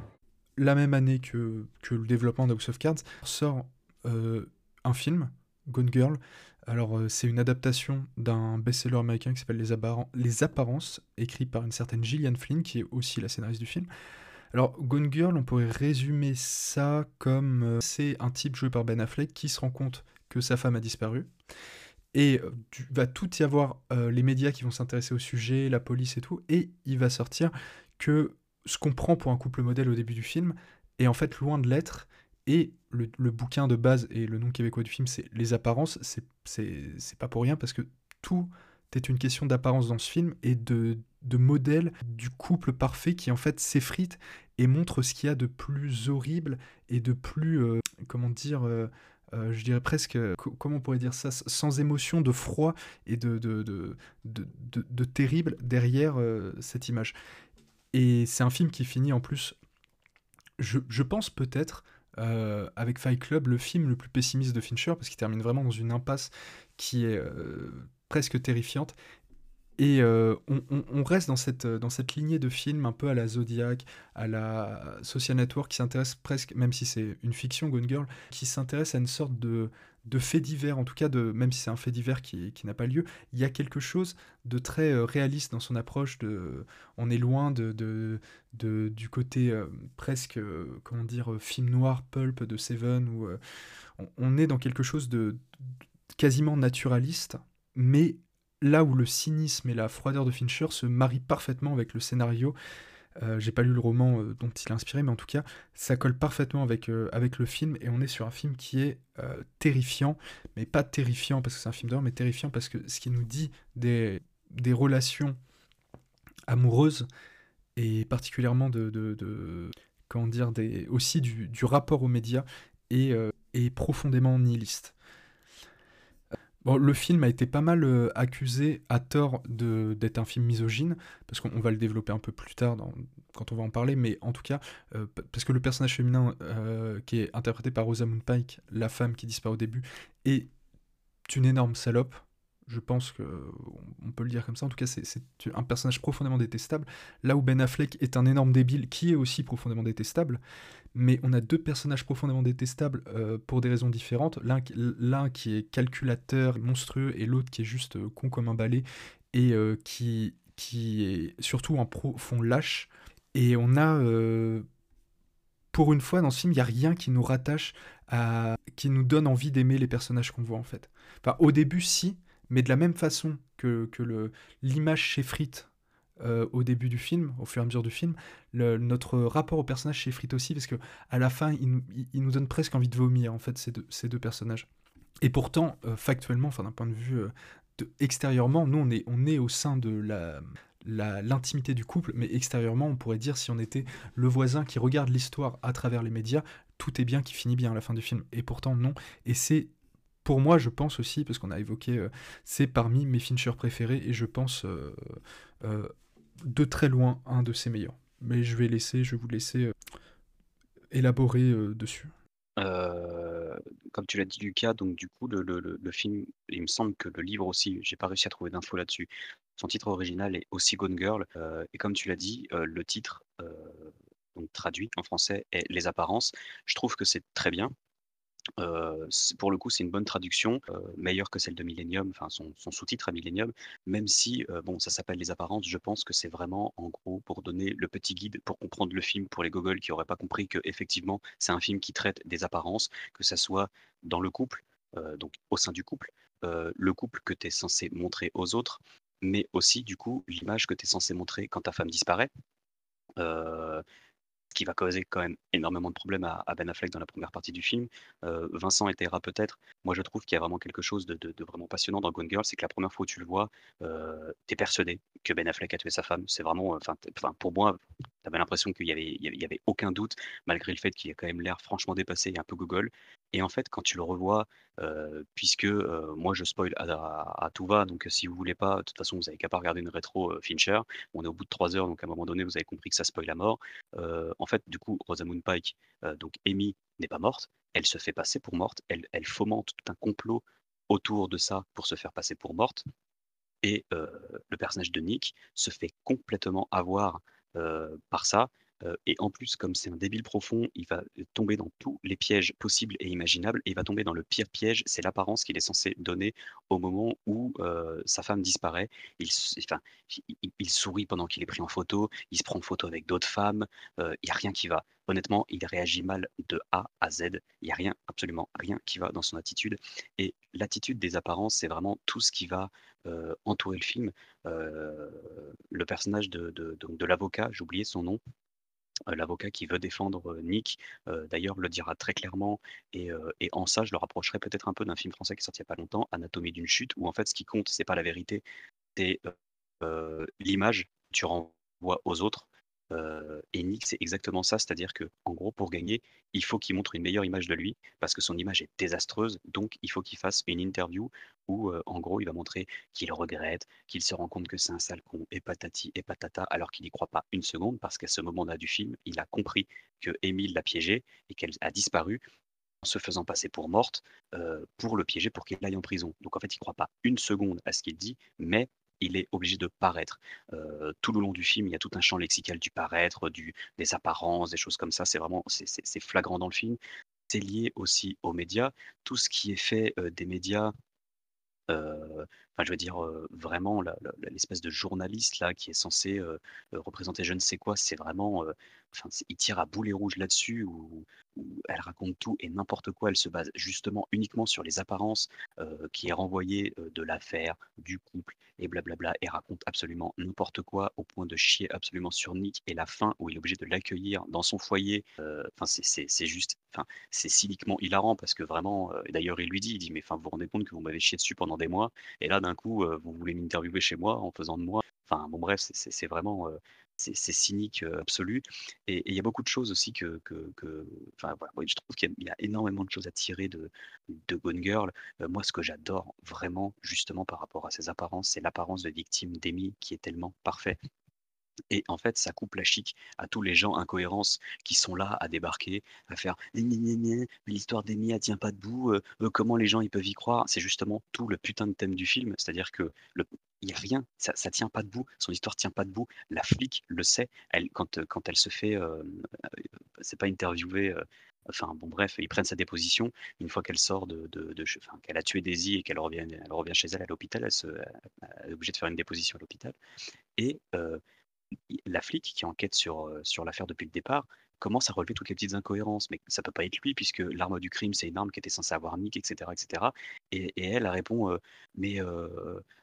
La même année que, que le développement d'House of Cards, sort euh, un film, Gone Girl. Alors, euh, c'est une adaptation d'un best-seller américain qui s'appelle Les, Les Apparences, écrit par une certaine Gillian Flynn, qui est aussi la scénariste du film. Alors, Gone Girl, on pourrait résumer ça comme euh, c'est un type joué par Ben Affleck qui se rend compte que sa femme a disparu. Et euh, tu- va tout y avoir euh, les médias qui vont s'intéresser au sujet, la police et tout, et il va sortir que ce qu'on prend pour un couple modèle au début du film est en fait loin de l'être. Et le, le bouquin de base et le nom québécois du film, c'est Les apparences. C'est pas pour rien parce que tout est une question d'apparence dans ce film et de, de modèle du couple parfait qui en fait s'effrite et montre ce qu'il y a de plus horrible et de plus, euh, comment dire, euh, euh, je dirais presque, co- comment on pourrait dire ça, sans émotion, de froid et de, de, de, de, terrible derrière cette image. Et c'est un film qui finit en plus, je, je pense peut-être, avec Fight Club, le film le plus pessimiste de Fincher, parce qu'il termine vraiment dans une impasse qui est presque terrifiante. Et euh, on, reste dans cette, dans cette lignée de films un peu à la Zodiac, à la Social Network, qui s'intéresse presque, même si c'est une fiction, Gone Girl, qui s'intéresse à une sorte de, de fait divers, en tout cas, même si c'est un fait divers qui, qui n'a pas lieu, il y a quelque chose de très euh, réaliste dans son approche. On est loin de, de, du côté euh, presque, euh, comment dire, euh, film noir, pulp de Seven, où euh, on, est dans quelque chose de quasiment naturaliste, mais là où le cynisme et la froideur de Fincher se marient parfaitement avec le scénario. Euh, J'ai pas lu le roman euh, dont il est inspiré, mais en tout cas, ça colle parfaitement avec, euh, le film, et on est sur un film qui est terrifiant, mais pas terrifiant parce que c'est un film d'horreur, mais terrifiant parce que ce qui nous dit des, relations amoureuses, et particulièrement de, de, dire, aussi du, rapport aux médias, est profondément nihiliste. Bon, le film a été pas mal euh, accusé à tort d'être un film misogyne, parce qu'on on va le développer un peu plus tard quand on va en parler, mais en tout cas, euh, parce que le personnage féminin euh, qui est interprété par Rosamund Pike, la femme qui disparaît au début, est une énorme salope. Je pense que on- peut le dire comme ça. En tout cas, c'est un personnage profondément détestable. Là où Ben Affleck est un énorme débile qui est aussi profondément détestable. Mais on a deux personnages profondément détestables euh, pour des raisons différentes. L'un qui- est calculateur, monstrueux, et l'autre qui est juste euh, con comme un balai et euh, qui, qui est surtout un profond lâche. Et on a, pour une fois dans ce film, il n'y a rien qui nous rattache à. qui nous donne envie d'aimer les personnages qu'on voit en fait. Enfin, au début, si, mais de la même façon que, l'image s'effrite euh, au début du film, au fur et à mesure du film, notre rapport au personnage s'effrite aussi parce que à la fin, il, nous- donne presque envie de vomir en fait ces deux, personnages. Et pourtant, euh, factuellement, enfin d'un point de vue euh, extérieurement, nous on est, on est au sein de la- l'intimité du couple, mais extérieurement, on pourrait dire si on était le voisin qui regarde l'histoire à travers les médias, tout est bien qui finit bien à la fin du film. Et pourtant, non. Et c'est, pour moi, je pense aussi, parce qu'on a évoqué, euh, c'est parmi mes Fincher préférés, et je pense euh, euh, de très loin un de ses meilleurs. Mais je vais laisser, je vous laisser élaborer dessus. Comme tu l'as dit, Lucas, donc du coup, le, le- film, il me semble que le livre aussi, j'ai pas réussi à trouver d'infos là-dessus. Son titre original est aussi Gone Girl, et comme tu l'as dit, le titre, donc traduit en français, est Les apparences. Je trouve que c'est très bien. Pour le coup, c'est une bonne traduction, meilleure que celle de Millennium, enfin son, sous-titre à Millennium, même si bon, ça s'appelle Les apparences, je pense que c'est vraiment en gros pour donner le petit guide pour comprendre le film pour les gogoles qui n'auraient pas compris que effectivement c'est un film qui traite des apparences, que ça soit dans le couple, donc au sein du couple, le couple que tu es censé montrer aux autres, mais aussi du coup l'image que tu es censé montrer quand ta femme disparaît. Qui va causer quand même énormément de problèmes à, Ben Affleck dans la première partie du film. Euh, Vincent étayera peut-être. Moi, je trouve qu'il y a vraiment quelque chose de, vraiment passionnant dans Gone Girl, c'est que la première fois où tu le vois, euh, tu es persuadé que Ben Affleck a tué sa femme. C'est vraiment, euh, pour moi, tu avais l'impression qu'il y avait, y y avait aucun doute, malgré le fait qu'il a quand même l'air franchement dépassé et un peu gogol. Et en fait, quand tu le revois, euh, puisque euh, moi je spoil à, tout va, donc euh, si vous voulez pas, de toute façon, vous avez qu'à pas regarder une rétro Fincher. On est au bout de trois heures, donc à un moment donné, vous avez compris que ça spoil à mort. En fait, du coup, Rosamund Pike, donc Amy, n'est pas morte. Elle se fait passer pour morte. Elle, elle fomente tout un complot autour de ça pour se faire passer pour morte. Et le personnage de Nick se fait complètement avoir par ça. Et en plus, comme c'est un débile profond, il va tomber dans tous les pièges possibles et imaginables. Et il va tomber dans le pire piège, c'est l'apparence qu'il est censé donner au moment où sa femme disparaît. Il, enfin, il, sourit pendant qu'il est pris en photo, il se prend en photo avec d'autres femmes. Il n'y a rien qui va. Honnêtement, il réagit mal de A à Z. Il n'y a rien, absolument rien qui va dans son attitude. Et l'attitude des apparences, c'est vraiment tout ce qui va entourer le film. le personnage de, l'avocat, j'ai oublié son nom, l'avocat qui veut défendre Nick, d'ailleurs, le dira très clairement. Et, en ça, je le rapprocherai peut-être un peu d'un film français qui est sorti il n'y a pas longtemps, Anatomie d'une chute, où en fait, ce qui compte, c'est pas la vérité, c'est l'image que tu renvoies aux autres. Euh, et Nick, c'est exactement ça, c'est-à-dire que, en gros, pour gagner, il faut qu'il montre une meilleure image de lui, parce que son image est désastreuse, donc il faut qu'il fasse une interview où, euh, en gros, il va montrer qu'il regrette, qu'il se rend compte que c'est un sale con, et patati et patata, alors qu'il n'y croit pas une seconde, parce qu'à ce moment-là du film, il a compris que Émile l'a piégé et qu'elle a disparu en se faisant passer pour morte euh, pour le piéger pour qu'il aille en prison. Donc en fait, il ne croit pas une seconde à ce qu'il dit, mais il est obligé de paraître. tout le long du film, il y a tout un champ lexical du paraître, du, des apparences, des choses comme ça. C'est vraiment c'est flagrant dans le film. C'est lié aussi aux médias. Tout ce qui est fait des médias je veux dire, vraiment, l'espèce de journaliste là qui est censé représenter je ne sais quoi, c'est vraiment, enfin, il tire à boulet rouge là-dessus où, elle raconte tout et n'importe quoi. Elle se base justement uniquement sur les apparences qui est renvoyé de l'affaire, du couple et blablabla et raconte absolument n'importe quoi au point de chier absolument sur Nick et la fin où il est obligé de l'accueillir dans son foyer. Enfin, c'est juste, enfin, c'est cyniquement hilarant parce que vraiment, d'ailleurs, il lui dit, il dit, mais enfin, vous vous rendez compte que vous m'avez chié dessus pendant des mois? et là, d'un coup, vous voulez m'interviewer chez moi en faisant de moi. Enfin, bon, bref, c'est vraiment. c'est cynique absolu. Et il y a beaucoup de choses aussi que. que, que voilà, je trouve qu'il y, a énormément de choses à tirer de, de Gone Girl. moi, ce que j'adore vraiment, justement, par rapport à ses apparences, c'est l'apparence de victime d'Amy qui est tellement parfait. Et en fait, ça coupe la chic à tous les gens incohérences qui sont là à débarquer, à faire mais l'histoire d'Amy, elle tient pas debout, comment les gens ils peuvent y croire? C'est justement tout le putain de thème du film, c'est-à-dire que il n'y a rien, ça, ça tient pas debout, son histoire tient pas debout. La flic le sait, elle, quand, quand elle se fait, c'est pas interviewée, enfin bon bref, ils prennent sa déposition. Une fois qu'elle sort de, de, qu'elle a tué Daisy et qu'elle revient, elle revient chez elle à l'hôpital, elle, est obligée de faire une déposition à l'hôpital. Et la flic qui enquête sur, sur l'affaire depuis le départ commence à relever toutes les petites incohérences. Mais ça peut pas être lui, puisque l'arme du crime, c'est une arme qui était censée avoir Nick, etc. etc. Et, elle, répond Mais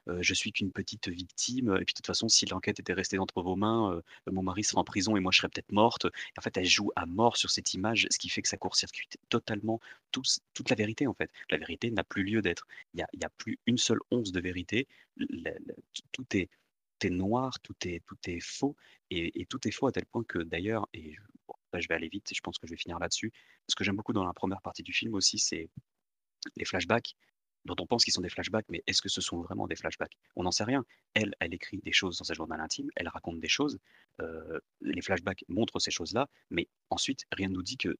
je suis qu'une petite victime, et puis de toute façon, si l'enquête était restée entre vos mains, mon mari serait en prison et moi je serais peut-être morte. en fait, elle joue à mort sur cette image, ce qui fait que ça court-circuite totalement toute la vérité, en fait. La vérité n'a plus lieu d'être. Il n'y a, a, plus une seule once de vérité. tout est est noir, tout est, tout est faux, et, tout est faux à tel point que d'ailleurs, et je vais aller vite, je pense que je vais finir là-dessus, ce que j'aime beaucoup dans la première partie du film aussi, c'est les flashbacks dont on pense qu'ils sont des flashbacks, mais est-ce que ce sont vraiment des flashbacks? On n'en sait rien. Elle, elle écrit des choses dans sa journal intime, elle raconte des choses, euh, les flashbacks montrent ces choses-là, mais ensuite, rien ne nous dit que,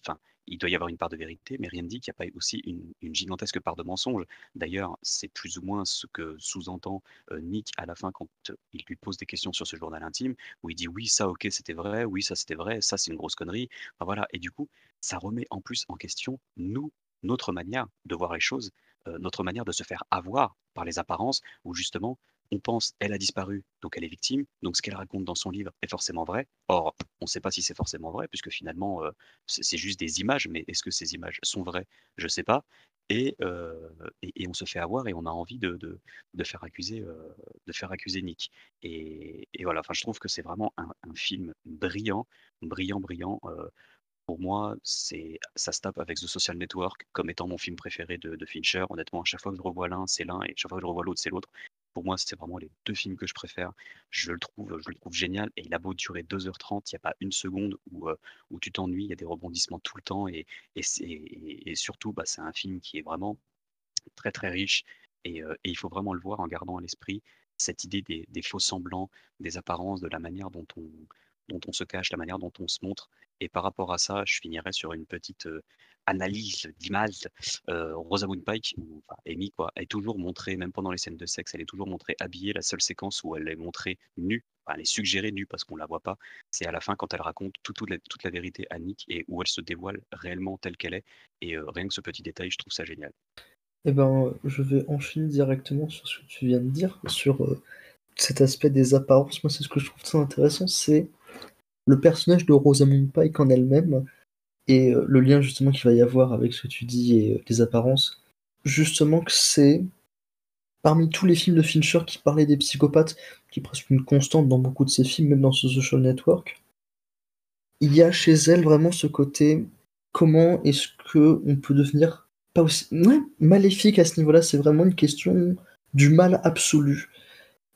enfin, il doit y avoir une part de vérité, mais rien ne dit qu'il n'y a pas aussi une, gigantesque part de mensonge. D'ailleurs, c'est plus ou moins ce que sous-entend euh, Nick à la fin quand il lui pose des questions sur ce journal intime, où il dit oui, ça, ok, c'était vrai, oui, ça, c'était vrai, ça, c'est une grosse connerie. Enfin, voilà, et du coup, ça remet en plus en question nous, notre manière de voir les choses, euh, notre manière de se faire avoir par les apparences, où justement, on pense elle a disparu, donc elle est victime, donc ce qu'elle raconte dans son livre est forcément vrai. Or, on ne sait pas si c'est forcément vrai, puisque finalement, euh, c'est juste des images, mais est-ce que ces images sont vraies? Je ne sais pas. Euh, et, on se fait avoir et on a envie de, faire, accuser, de faire accuser Nick. Et, voilà, enfin, je trouve que c'est vraiment un, film brillant, brillant, brillant pour moi, ça se tape avec The Social Network comme étant mon film préféré de, Fincher. Honnêtement, à chaque fois que je revois l'un, c'est l'un, et à chaque fois que je revois l'autre, c'est l'autre. Pour moi, c'est vraiment les deux films que je préfère. Je le trouve, je le trouve génial, et il a beau durer 2h30, il n'y a pas une seconde où, euh, où tu t'ennuies, il y a des rebondissements tout le temps, et, et, surtout, bah, c'est un film qui est vraiment très très riche, euh, et, il faut vraiment le voir en gardant à l'esprit cette idée des, des faux semblants, des apparences, de la manière dont on, dont on se cache, la manière dont on se montre. Et par rapport à ça, je finirais sur une petite, analyse d'image. Heu, Rosamund Pike ou enfin Amy quoi, est toujours montrée, même pendant les scènes de sexe, elle est toujours montrée habillée. La seule séquence où elle est montrée nue, elle est suggérée nue parce qu'on la voit pas, c'est à la fin quand elle raconte tout toute la vérité à Nick et où elle se dévoile réellement telle qu'elle est et rien que ce petit détail, je trouve ça génial. Eh ben, je vais enchaîner directement sur ce que tu viens de dire, sur, cet aspect des apparences. Moi, c'est ce que je trouve très intéressant, c'est le personnage de Rosamund Pike en elle-même et heu, le lien justement qu'il va y avoir avec ce que tu dis et heu, les apparences. Justement que c'est parmi tous les films de Fincher qui parlaient des psychopathes, qui est presque une constante dans beaucoup de ses films, même dans The Social Network il y a chez elle vraiment ce côté, comment est-ce qu'on peut devenir pas aussi maléfique à ce niveau-là? C'est vraiment une question du mal absolu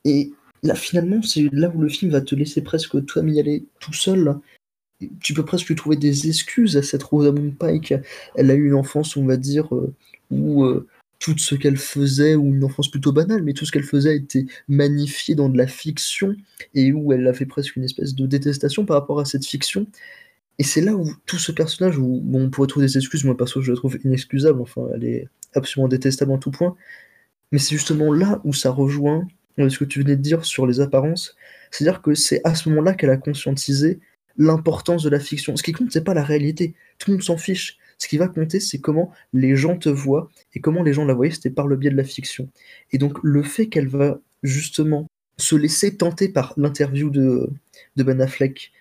et là, finalement, c'est là où le film va te laisser presque toi y aller tout seul. Tu peux presque trouver des excuses à cette Rosamund Pike. Elle a eu une enfance, on va dire, heu, où, heu, tout ce qu'elle faisait ou une enfance plutôt banale, mais tout ce qu'elle faisait était magnifié dans de la fiction et où elle avait presque une espèce de détestation par rapport à cette fiction et c'est là où tout ce personnage où on pourrait trouver des excuses, moi perso je la trouve inexcusable, enfin elle est absolument détestable en tout point, mais c'est justement là où ça rejoint, ce que tu venais de dire sur les apparences. C'est-à-dire que c'est à ce moment-là qu'elle a conscientisé l'importance de la fiction. Ce qui compte, c'est pas la réalité, tout le monde s'en fiche. Ce qui va compter, c'est comment les gens te voient et comment les gens la voyaient, c'était par le biais de la fiction et donc le fait qu'elle va justement se laisser tenter par l'interview de de Ben Affleck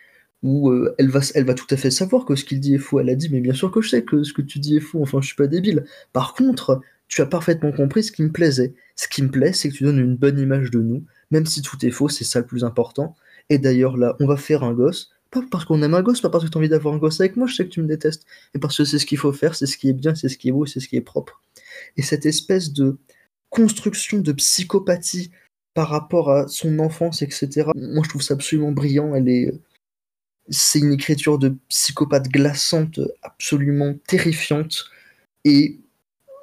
où, heu, elle va elle va tout à fait savoir que ce qu'il dit est faux. Elle a dit: «Mais bien sûr que je sais que ce que tu dis est faux, enfin je suis pas débile. Par contre, tu as parfaitement compris ce qui me plaisait. Ce qui me plaît, c'est que tu donnes une bonne image de nous, même si tout est faux, c'est ça le plus important. Et d'ailleurs là, on va faire un gosse, pas parce qu'on aime un gosse, pas parce que tu as envie d'avoir un gosse avec moi, je sais que tu me détestes, mais parce que c'est ce qu'il faut faire, c'est ce qui est bien, c'est ce qui est beau, c'est ce qui est propre» et cette espèce de construction de psychopathie par rapport à son enfance et cetera, moi je trouve ça absolument brillant. Elle est, c'est une écriture de psychopathe glaçante, absolument terrifiante. Et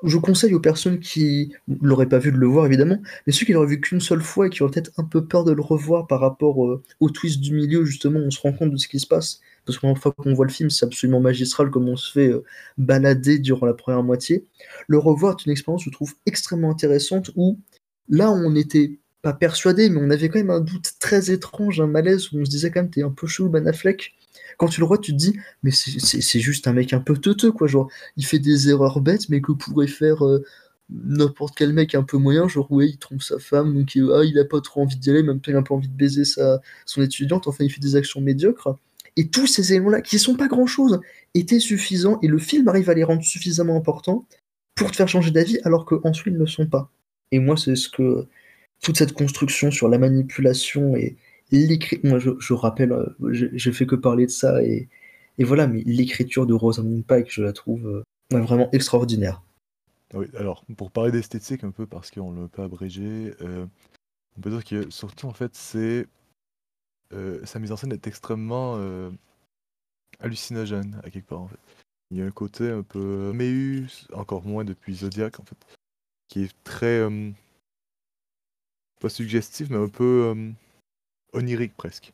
je conseille aux personnes qui l'auraient pas vu de le voir évidemment, mais ceux qui l'auraient vu qu'une seule fois et qui auraient peut-être un peu peur de le revoir par rapport, heu, au twist du milieu justement, on se rend compte de ce qui se passe. Parce qu'une fois qu'on voit le film, c'est absolument magistral comme on se fait, heu, balader durant la 1re moitié. Le revoir est une expérience, je trouve, extrêmement intéressante où, là, on était pas persuadé, mais on avait quand même un doute très étrange, un malaise où on se disait quand même: «Tu es un peu chelou Ben Affleck». Quand tu le revois, tu te dis: «Mais c'est juste un mec un peu teuteux quoi», genre, il fait des erreurs bêtes, mais que pourrait faire, heu, n'importe quel mec un peu moyen, genre ouais, il trompe sa femme, donc heu, ah, il a pas trop envie d'y aller, même il a un peu envie de baiser sa son étudiante, enfin il fait des actions médiocres. Et tous ces éléments-là, qui sont pas grand chose, étaient suffisants et le film arrive à les rendre suffisamment importants pour te faire changer d'avis alors qu'ensuite ils ne le sont pas. Et moi, c'est ce que toute cette construction sur la manipulation et l'écri moi je je rappelle, heu, j'ai j'ai fait que parler de ça et et voilà, mais l'écriture de Rosamund Pike, je la trouve, ouais, vraiment extraordinaire. Oui, alors pour parler d'esthétique un peu parce qu'on l'a un peu abrégé, heu, on peut dire que surtout en fait c'est, heu, sa mise en scène est extrêmement, heu, hallucinogène à quelque part en fait. Il y a un côté un peu eu encore moins depuis Zodiac en fait, qui est très, hem pas suggestif, mais un peu, onirique presque.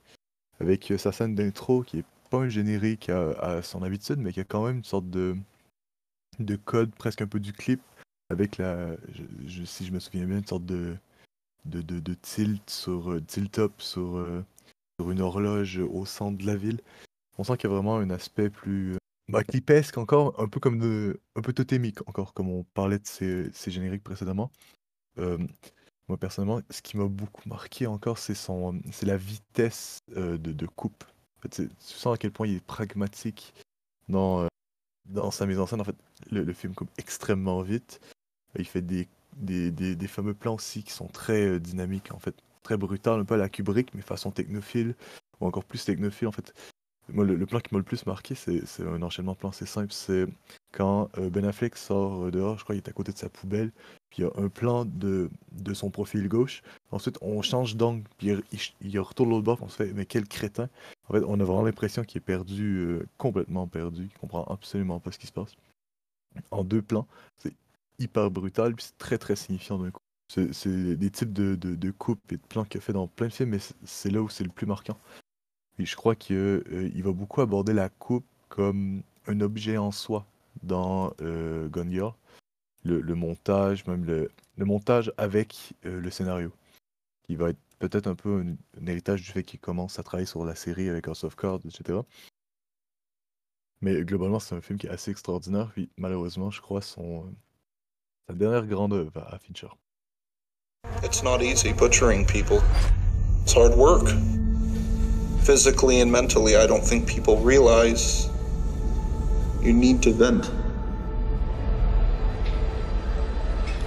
Avec, heu, sa scène d'intro qui est pas un générique à son habitude, mais qui a quand même une sorte de de code presque un peu du clip avec la si je me souviens bien, une sorte de de tilt sur, heu, tilt-up sur, heu, sur une horloge au centre de la ville. On sent qu'il y a vraiment un aspect plus, bah, clipesque encore, un peu comme de un peu totémique encore, comme on parlait de ces ces génériques précédemment. Moi personnellement, ce qui m'a beaucoup marqué encore, c'est son c'est la vitesse, heu, de de coupe. C'est tu sens à quel point il est pragmatique dans, heu, dans sa mise en scène. En fait, le film coupe extrêmement vite. Il fait des des des fameux plans aussi qui sont très, heu, dynamiques en fait, très brutal, un peu à la Kubrick, mais façon technophile ou encore plus technophile en fait. Moi le plan qui m'a le plus marqué, c'est c'est un enchaînement de plans assez simple, c'est quand, Ben Affleck sort, dehors, je crois il est à côté de sa poubelle, puis il y a un plan de son profil gauche. Ensuite on change d'angle, puis il retourne l'autre bord, on se fait: «Mais quel crétin!» en fait, on a vraiment l'impression qu'il est perdu, heu, complètement perdu, qu'il comprend absolument pas ce qui se passe. En 2 plans, c'est hyper brutal, puis c'est très, très signifiant d'un coup. C'est des types de de coupes et de plans qu'il a fait dans plein de films, mais c'est là où c'est le plus marquant. Je crois qu'il il va beaucoup aborder la coupe comme un objet en soi dans euh, Gone Girl. Le, montage, même le, montage avec euh, le scénario, qui va être peut-être un peu un, héritage du fait qu'il commence à travailler sur la série avec House of Cards, etc. Mais globalement, c'est un film qui est assez extraordinaire. Puis malheureusement, je crois, son, euh, sa dernière grande œuvre à Fincher. It's not easy butchering people. It's hard work. Physically and mentally, I don't think people realize you need to vent.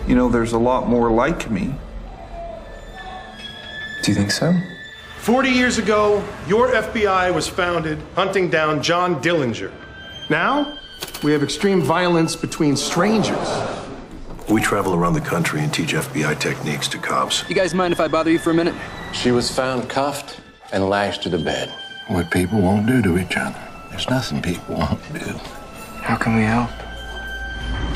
You know, there's a lot more like me. Do you think so? 40 years ago, your FBI was founded hunting down John Dillinger. Now, we have extreme violence between strangers. We travel around the country and teach FBI techniques to cops. You guys mind if I bother you for a minute? She was found cuffed and lashed to the bed. What people won't do to each other. There's nothing people won't do. How can we help?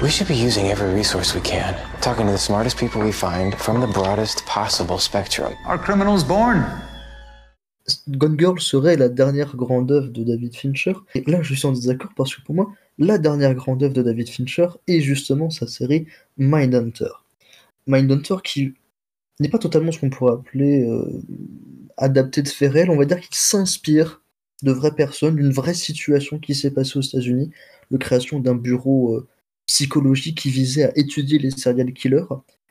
We should be using every resource we can, talking to the smartest people we find from the broadest possible spectrum. Our criminals born? Gone Girl serait la dernière grande œuvre de David Fincher. Et là, je suis en désaccord parce que pour moi, la dernière grande œuvre de David Fincher est justement sa série Mindhunter. Mindhunter qui n'est pas totalement ce qu'on pourrait appeler euh, adapté de faits réels, on va dire qu'il s'inspire de vraies personnes, d'une vraie situation qui s'est passée aux États-Unis, la création d'un bureau euh, psychologique qui visait à étudier les serial killers.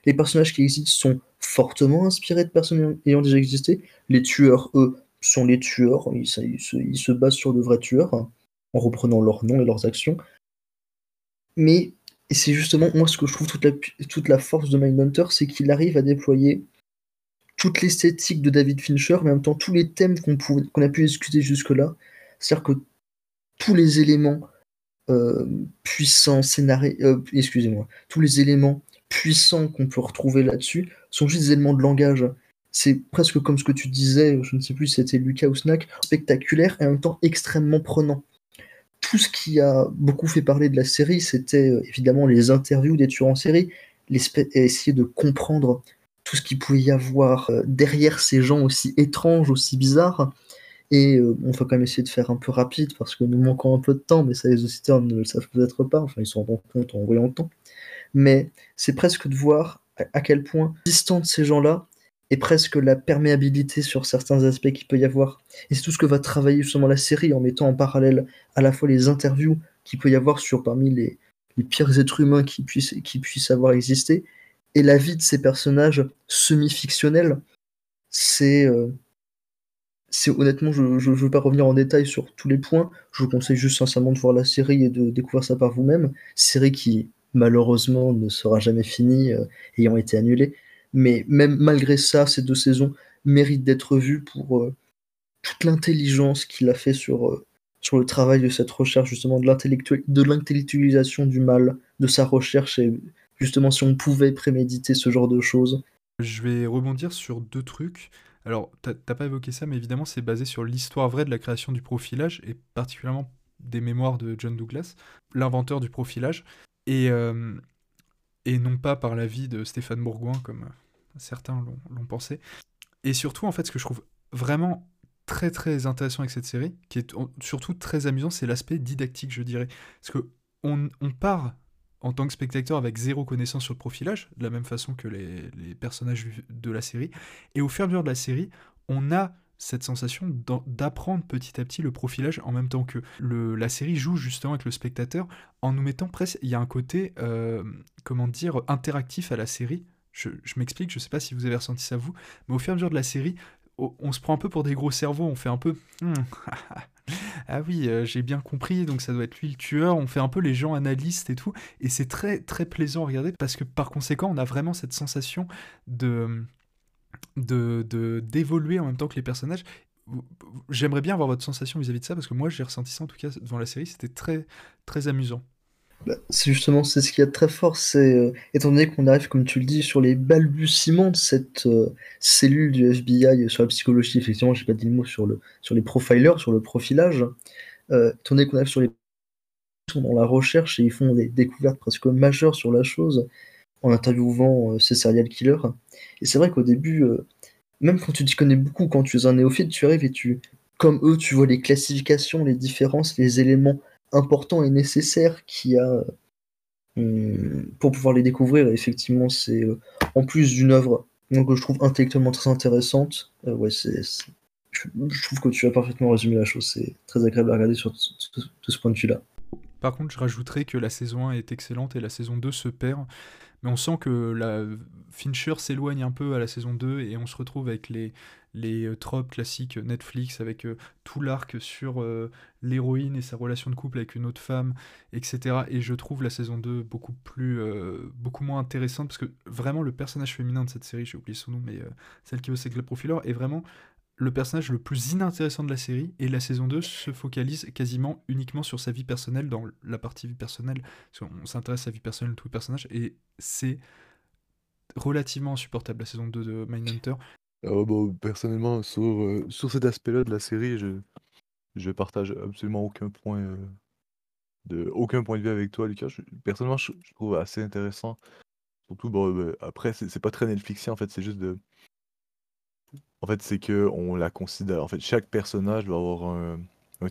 Les personnages qui existent sont fortement inspirés de personnes ayant déjà existé. Les tueurs, eux, sont les tueurs. Ils, se- basent sur de vrais tueurs, hein, en reprenant leurs noms et leurs actions. Mais c'est justement, moi, ce que je trouve toute la, force de Mindhunter, c'est qu'il arrive à déployer toute l'esthétique de David Fincher, mais en même temps tous les thèmes qu'on a pu discuter jusque-là. C'est-à-dire que tous les éléments puissants, scénarii, euh, excusez-moi, tous les éléments puissants qu'on peut retrouver là-dessus sont juste des éléments de langage. C'est presque comme ce que tu disais, je ne sais plus si c'était Lucas ou Snack, spectaculaire et en même temps extrêmement prenant. Tout ce qui a beaucoup fait parler de la série, c'était euh, évidemment les interviews des tueurs en série, et essayer de comprendre tout ce qu'il pouvait y avoir euh, derrière ces gens aussi étranges, aussi bizarres. Et euh, on va quand même essayer de faire un peu rapide parce que nous manquons un peu de temps, mais ça les auditeurs ne le savent peut-être pas, enfin ils s'en rendent compte en voyant le temps. Mais c'est presque de voir à, quel point distant de ces gens-là est presque la perméabilité sur certains aspects qu'il peut y avoir. Et c'est tout ce que va travailler justement la série en mettant en parallèle à la fois les interviews qu'il peut y avoir sur parmi les, les pires êtres humains qui puissent, qui puissent avoir existé et la vie de ces personnages semi-fictionnels. C'est. euh, c'est honnêtement, je ne veux pas revenir en détail sur tous les points. Je vous conseille juste sincèrement de voir la série et de découvrir ça par vous-même. Série qui, malheureusement, ne sera jamais finie, euh, ayant été annulée. Mais même malgré ça, ces deux saisons méritent d'être vues pour euh, toute l'intelligence qu'il a fait sur, euh, sur le travail de cette recherche, justement, de l'intellectualisation du mal, de sa recherche, et justement, si on pouvait préméditer ce genre de choses. Je vais rebondir sur deux trucs. Alors, t'as pas évoqué ça, mais évidemment, c'est basé sur l'histoire vraie de la création du profilage, et particulièrement des mémoires de John Douglas, l'inventeur du profilage, et, euh, et non pas par la vie de Stéphane Bourgoin, comme certains l'ont pensé. Et surtout, en fait, ce que je trouve vraiment très très intéressant avec cette série, qui est surtout très amusant, c'est l'aspect didactique, je dirais. Parce que on, on part en tant que spectateur avec zéro connaissance sur le profilage, de la même façon que les, personnages de la série, et au fur et à mesure de la série, on a cette sensation d'apprendre petit à petit le profilage en même temps que la série joue justement avec le spectateur en nous mettant presque, il y a un côté, euh, comment dire, interactif à la série. Je, m'explique, je sais pas si vous avez ressenti ça vous, mais au fur et à mesure de la série, on se prend un peu pour des gros cerveaux, on fait un peu Hmm, ah oui, euh, j'ai bien compris, donc ça doit être lui le tueur. On fait un peu les gens analystes et tout, et c'est très très plaisant à regarder parce que par conséquent, on a vraiment cette sensation de de d'évoluer en même temps que les personnages. J'aimerais bien avoir votre sensation vis-à-vis de ça parce que moi j'ai ressenti ça en tout cas devant la série, c'était très très amusant. Bah, c'est justement c'est ce qu'il y a de très fort, c'est euh, étant donné qu'on arrive, comme tu le dis, sur les balbutiements de cette euh, cellule du FBI sur la psychologie, effectivement, j'ai pas dit le mot sur le sur les profilers, sur le profilage, euh, étant donné qu'on arrive sur les sont dans la recherche et ils font des découvertes presque majeures sur la chose en interviewant euh, ces serial killers. Et c'est vrai qu'au début, euh, même quand tu t'y connais beaucoup, quand tu es un néophyte, tu arrives et tu comme eux, tu vois les classifications, les différences, les éléments importants et nécessaires qu'il a hum, pour pouvoir les découvrir. Effectivement, c'est euh, en plus d'une œuvre que je trouve intellectuellement très intéressante. euh, ouais, c'est, je, trouve que tu as parfaitement résumé la chose. C'est très agréable à regarder sur de ce point de vue-là. Par contre, je rajouterais que la saison 1 est excellente et la saison 2 se perd. Mais on sent que la Fincher s'éloigne un peu à la saison 2 et on se retrouve avec les, les euh, tropes classiques Netflix, avec euh, tout l'arc sur euh, l'héroïne et sa relation de couple avec une autre femme, etc. Et je trouve la saison 2 beaucoup, plus, beaucoup moins intéressante parce que vraiment le personnage féminin de cette série, j'ai oublié son nom, mais celle qui veut le profileur, est vraiment le personnage le plus inintéressant de la série et la saison 2 se focalise quasiment uniquement sur sa vie personnelle dans la partie vie personnelle qu'on s'intéresse à la vie personnelle de tout le personnage et c'est relativement insupportable la saison 2 de Mindhunter Euh, personnellement, sur, euh, sur cet aspect-là de la série, je, je partage absolument aucun point, euh, de, aucun point de vue avec toi, Lucas. Personnellement, je, je trouve assez intéressant. Surtout, bon, ben, après, c'est pas très Netflixien, en fait, c'est juste de. En fait, c'est que on la considère. En fait, chaque personnage va avoir un,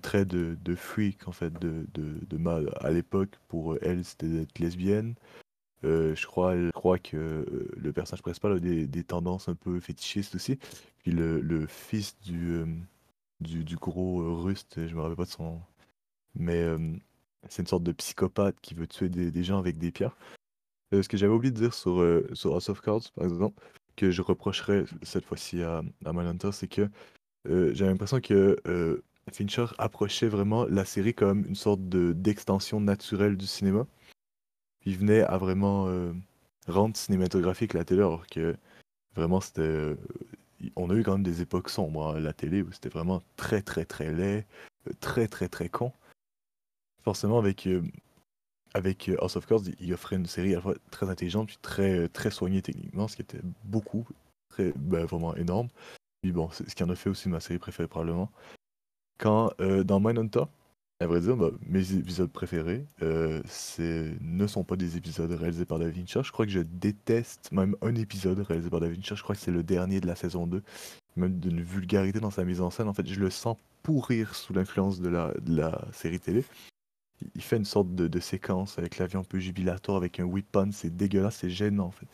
trait de, de freak, en fait, de, de, de mâle. À l'époque, pour elle, c'était d'être lesbienne. Euh, je crois, je crois que euh, le personnage principal a des, tendances un peu fétichistes aussi. Puis le, fils du, euh, du, gros euh, Rust, je me rappelle pas de son. Mais c'est une sorte de psychopathe qui veut tuer des, gens avec des pierres. Ce que j'avais oublié de dire sur House of Cards, par exemple, que je reprocherais cette fois-ci à, à c'est que euh, j'ai l'impression que euh, Fincher approchait vraiment la série comme une sorte de d'extension naturelle du cinéma. Il venait à vraiment euh, rendre cinématographique la télé, alors que vraiment c'était. euh, on a eu quand même des époques sombres, hein, la télé, où c'était vraiment très très très laid, très très très con. Forcément, avec, avec euh, House of Cards, il offrait une série à la fois très intelligente puis très, euh, très soignée techniquement, ce qui était beaucoup, très, ben, vraiment énorme. Puis bon, c'est ce qui en a fait aussi ma série préférée probablement. Quand euh, dans Mindhunter, à vrai dire, bah, mes épisodes préférés euh, ne sont pas des épisodes réalisés par David Fincher. Je crois que je déteste même un épisode réalisé par David Fincher. Je crois que c'est le dernier de la saison 2. Même d'une vulgarité dans sa mise en scène. En fait, je le sens pourrir sous l'influence de la série télé. Il- fait une sorte de, séquence avec l'avion un peu jubilatoire, avec un whip-on. C'est dégueulasse, c'est gênant en fait.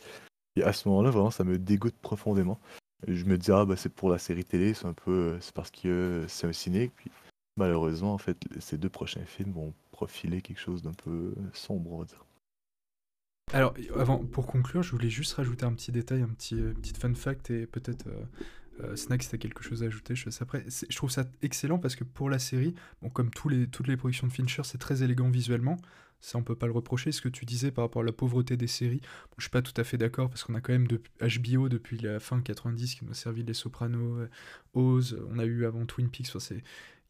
Et à ce moment-là, vraiment, ça me dégoûte profondément. Je me dis, ah bah c'est pour la série télé, c'est un peu. euh, C'est parce que euh, c'est un ciné. Puis malheureusement, en fait, ces deux prochains films vont profiler quelque chose d'un peu euh, sombre, on va dire. Alors, avant, pour conclure, je voulais juste rajouter un petit détail, un petit, euh, petit fun fact, et peut-être euh, Snack, si t'as quelque chose à ajouter, je après. Je trouve ça excellent parce que pour la série, bon, comme toutes les productions de Fincher, c'est très élégant visuellement. Ça, on peut pas le reprocher. Ce que tu disais par rapport à la pauvreté des séries, bon, je suis pas tout à fait d'accord parce qu'on a quand même de, HBO depuis la fin 90 qui nous a servi Les Sopranos, euh, Oz, on a eu avant Twin Peaks.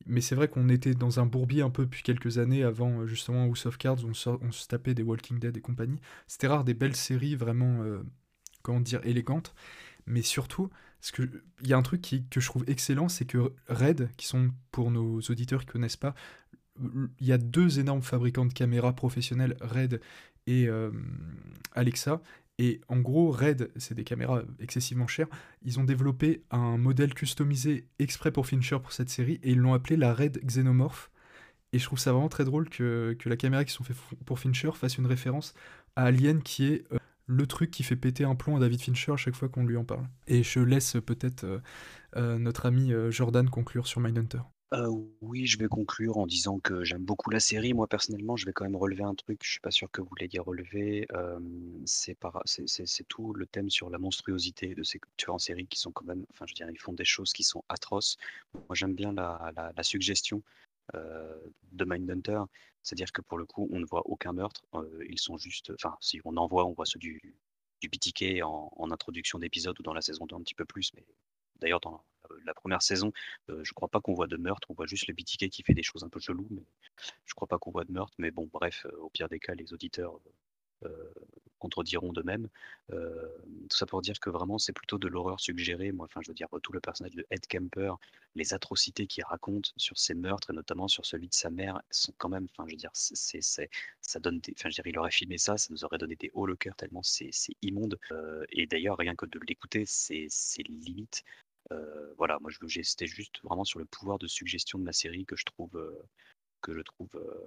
mais c'est vrai qu'on était dans un bourbier un peu depuis quelques années avant euh, justement House of Cards, on, on se tapait des Walking Dead et compagnie. C'était rare des belles séries vraiment, euh, comment dire, élégantes. Mais surtout, ce que il y a un truc que je trouve excellent, c'est que Red, qui sont pour nos auditeurs qui connaissent pas, il y a deux énormes fabricants de caméras professionnels, Red et euh, Alexa. Et en gros, Red, c'est des caméras excessivement chères. Ils ont développé un modèle customisé exprès pour Fincher pour cette série et ils l'ont appelé la Red Xenomorph. Et je trouve ça vraiment très drôle que, que la caméra qui sont faite pour Fincher fasse une référence à Alien qui est euh, le truc qui fait péter un plomb à David Fincher à chaque fois qu'on lui en parle. Et je laisse peut-être euh, euh, notre ami euh, Jordan conclure sur Mindhunter. Euh, oui, je vais conclure en disant que j'aime beaucoup la série. Moi, personnellement, je vais quand même relever un truc. Je suis pas sûr que vous l'ayez relevé. C'est tout le thème sur la monstruosité de ces tueurs en série qui sont quand même, enfin, je veux dire, ils font des choses qui sont atroces. Moi, j'aime bien la, suggestion de Mindhunter, c'est-à-dire que pour le coup, on ne voit aucun meurtre. euh, ils sont juste, enfin, si on en voit, on voit ceux du, du BTK en, introduction d'épisode ou dans la saison 2 un petit peu plus, mais d'ailleurs dans euh, la première saison, euh, je crois pas qu'on voit de meurtre, on voit juste le BTK qui fait des choses un peu cheloues, mais je crois pas qu'on voit de meurtre, mais bon, bref, euh, au pire des cas, les auditeurs euh, contrediront de même. Euh, tout ça pour dire que vraiment, c'est plutôt de l'horreur suggérée. Moi, enfin, je veux dire, tout le personnage de Ed Kemper, les atrocités qu'il raconte sur ses meurtres et notamment sur celui de sa mère, sont quand même, enfin, je veux dire, c'est, c'est, ça donne enfin, je veux dire, il aurait filmé ça, ça nous aurait donné des hauts le cœur tellement c'est, immonde. Euh, et d'ailleurs, rien que de l'écouter, c'est, limite. Euh, voilà, moi, je c'était juste vraiment sur le pouvoir de suggestion de la série que je trouve, euh, que je trouve euh,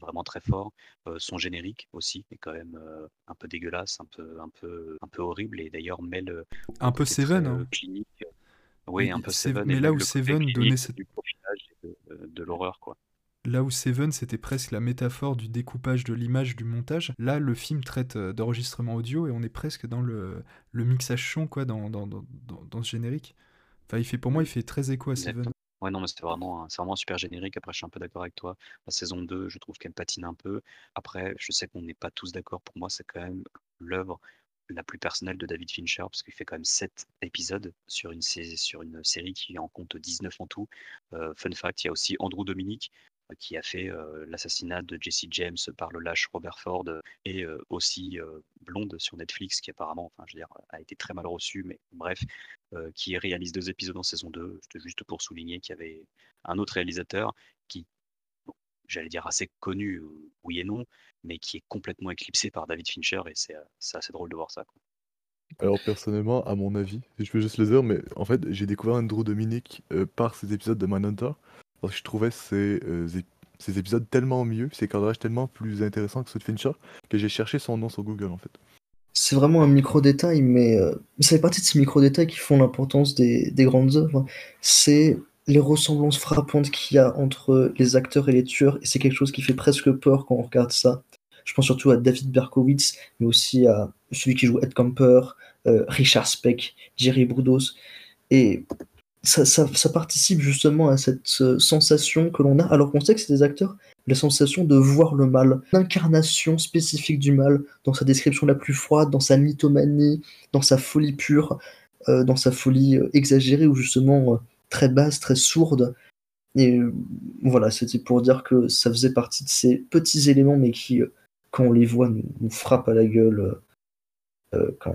vraiment très fort. Euh, son générique aussi est quand même euh, un peu dégueulasse, un peu, un peu, un peu horrible et d'ailleurs mêle euh, Un peu Seven, hein. clinique. Oui, un peu Sev- Seven. mais là où Seven donnait cette- du de, de l'horreur, quoi. Là où Seven, c'était presque la métaphore du découpage de l'image, du montage, là, le film traite d'enregistrement audio et on est presque dans le, le mixage son, quoi, dans, dans, dans, dans- dans ce générique. Enfin, il fait, pour moi, il fait très écho à Seven. Ouais, non, mais c'est vraiment, vraiment super générique. Après, je suis un peu d'accord avec toi. La saison 2, je trouve qu'elle patine un peu. Après, je sais qu'on n'est pas tous d'accord. Pour moi, c'est quand même l'œuvre la plus personnelle de David Fincher, parce qu'il fait quand même 7 épisodes sur une, série qui en compte 19 en tout. Euh, fun fact, il y a aussi Andrew Dominic, euh, qui a fait euh, l'assassinat de Jesse James par le lâche Robert Ford, et aussi Blonde sur Netflix, qui apparemment, enfin, je veux dire, a été très mal reçu, mais bref, qui réalise deux épisodes en saison 2. C'était juste pour souligner qu'il y avait un autre réalisateur qui, j'allais dire assez connu, euh, oui et non, mais qui est complètement éclipsé par David Fincher, et c'est euh, assez drôle de voir ça. Alors personnellement, à mon avis, je peux juste le dire, mais en fait, j'ai découvert Andrew Dominic euh, par ces épisodes de Manhunter, parce que je trouvais euh, ces épisodes tellement mieux, ces cadrages tellement plus intéressants que ceux de Fincher, que j'ai cherché son nom sur Google en fait. C'est vraiment un micro-détail, mais euh, ça fait partie de ces micro-détails qui font l'importance des, des grandes œuvres. C'est les ressemblances frappantes qu'il y a entre les acteurs et les tueurs, et c'est quelque chose qui fait presque peur quand on regarde ça. Je pense surtout à David Berkowitz, mais aussi à celui qui joue Ed Camper, euh, Richard Speck, Jerry Brudos. Et ça, ça, ça participe justement à cette euh, sensation que l'on a, alors qu'on sait que c'est des acteurs, la sensation de voir le mal, l'incarnation spécifique du mal, dans sa description la plus froide, dans sa mythomanie, dans sa folie pure, euh, dans sa folie euh, exagérée ou justement euh, très basse, très sourde. Et voilà, c'était pour dire que ça faisait partie de ces petits éléments, mais qui, quand on les voit, nous, frappent à la gueule quand,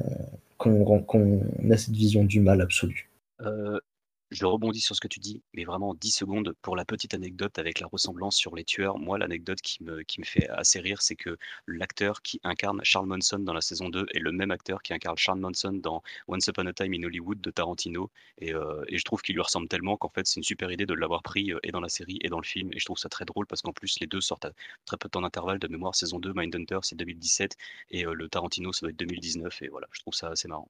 on, quand on a cette vision du mal absolu. Je rebondis sur ce que tu dis, mais vraiment en 10 secondes pour la petite anecdote avec la ressemblance sur les tueurs. Moi, l'anecdote qui me, fait assez rire, c'est que l'acteur qui incarne Charles Manson dans la saison 2 est le même acteur qui incarne Charles Manson dans Once Upon a Time in Hollywood de Tarantino. Et, euh, je trouve qu'il lui ressemble tellement qu'en fait, c'est une super idée de l'avoir pris euh, et dans la série et dans le film. Et je trouve ça très drôle parce qu'en plus, les deux sortent à très peu de temps d'intervalle de mémoire. Saison 2, Mindhunter, c'est 2017 et euh, le Tarantino, ça doit être 2019. Et voilà, je trouve ça assez marrant.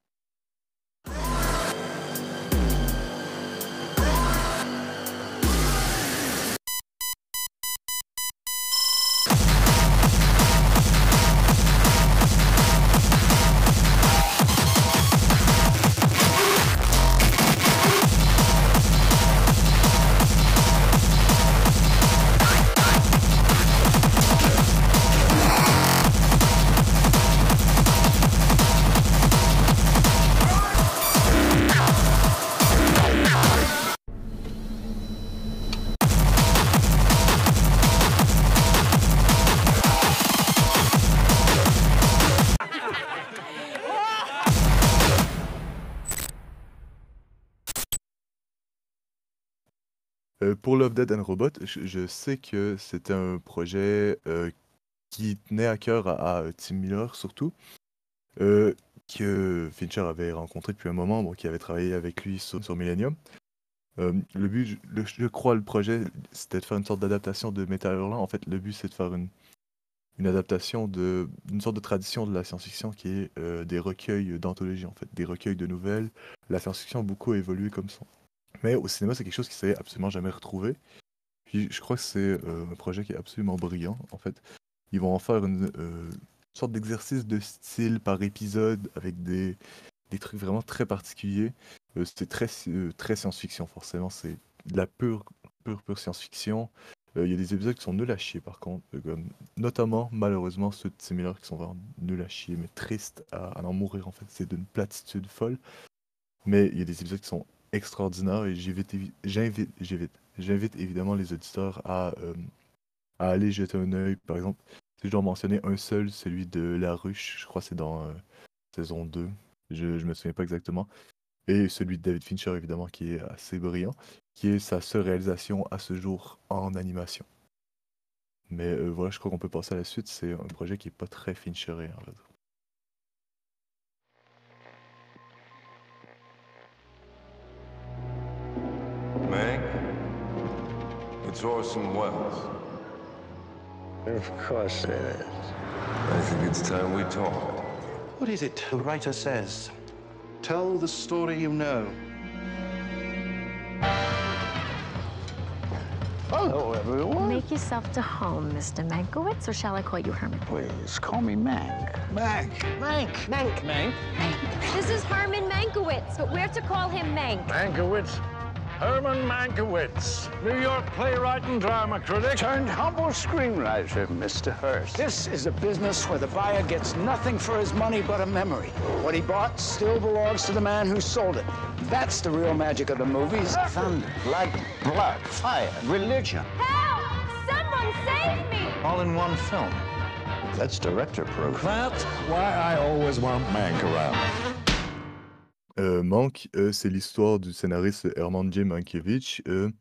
Euh, pour Love, Dead and Robot, je, sais que c'était un projet euh, qui tenait à cœur à, à Tim Miller surtout, euh, que Fincher avait rencontré depuis un moment, qui avait travaillé avec lui sur, Millennium. Euh, le but, je, crois, le projet, c'était de faire une sorte d'adaptation de Metal Hurlant. En fait, le but, c'est de faire une, une adaptation de une sorte de tradition de la science-fiction qui est euh, des recueils d'anthologie, en fait, des recueils de nouvelles. La science-fiction a beaucoup évolué comme ça. Mais au cinéma, c'est quelque chose qui s'est absolument jamais retrouvé. Puis je crois que c'est euh, un projet qui est absolument brillant, en fait. Ils vont en faire une euh, sorte d'exercice de style par épisode avec des, des trucs vraiment très particuliers. Euh, c'est très, euh, très science-fiction, forcément. C'est de la pure, pure, pure science-fiction. Il y a des épisodes qui sont nuls à chier, par contre. notamment, malheureusement, ceux de Tim qui sont vraiment nuls à chier, mais tristes à, à en mourir, en fait. C'est d'une platitude folle. Mais il y a des épisodes qui sont extraordinaires et j'invite, j'invite, j'invite, évidemment les auditeurs à, euh, à aller jeter un œil. Par exemple, si je dois en mentionner un seul, celui de La Ruche, je crois que c'est dans euh, saison 2, je, je me souviens pas exactement. Et celui de David Fincher, évidemment, qui est assez brillant, qui est sa seule réalisation à ce jour en animation. Mais euh, voilà, je crois qu'on peut passer à la suite. C'est un projet qui est pas très Fincheré, en fait. It's Orson Welles. Of course it is. I think it's time we talked. What is it the writer says? Tell the story you know. Hello, everyone. Make yourself to home, Mr. Mankiewicz, or shall I call you Herman? Please, call me Mank. Mank. Mank. Mank. Mank. This is Herman Mankiewicz, but we're to call him Mank. Mankiewicz. Herman Mankiewicz, New York playwright and drama critic, turned humble screenwriter, Mr. Hearst. This is a business where the buyer gets nothing for his money but a memory. What he bought still belongs to the man who sold it. That's the real magic of the movies. Thunder, lightning, blood, fire, religion. Help! Someone save me! All in one film. That's director proof. That's why I always want Mank around. Euh, Manque, euh, c'est l'histoire du scénariste Herman J. Mankiewicz, euh,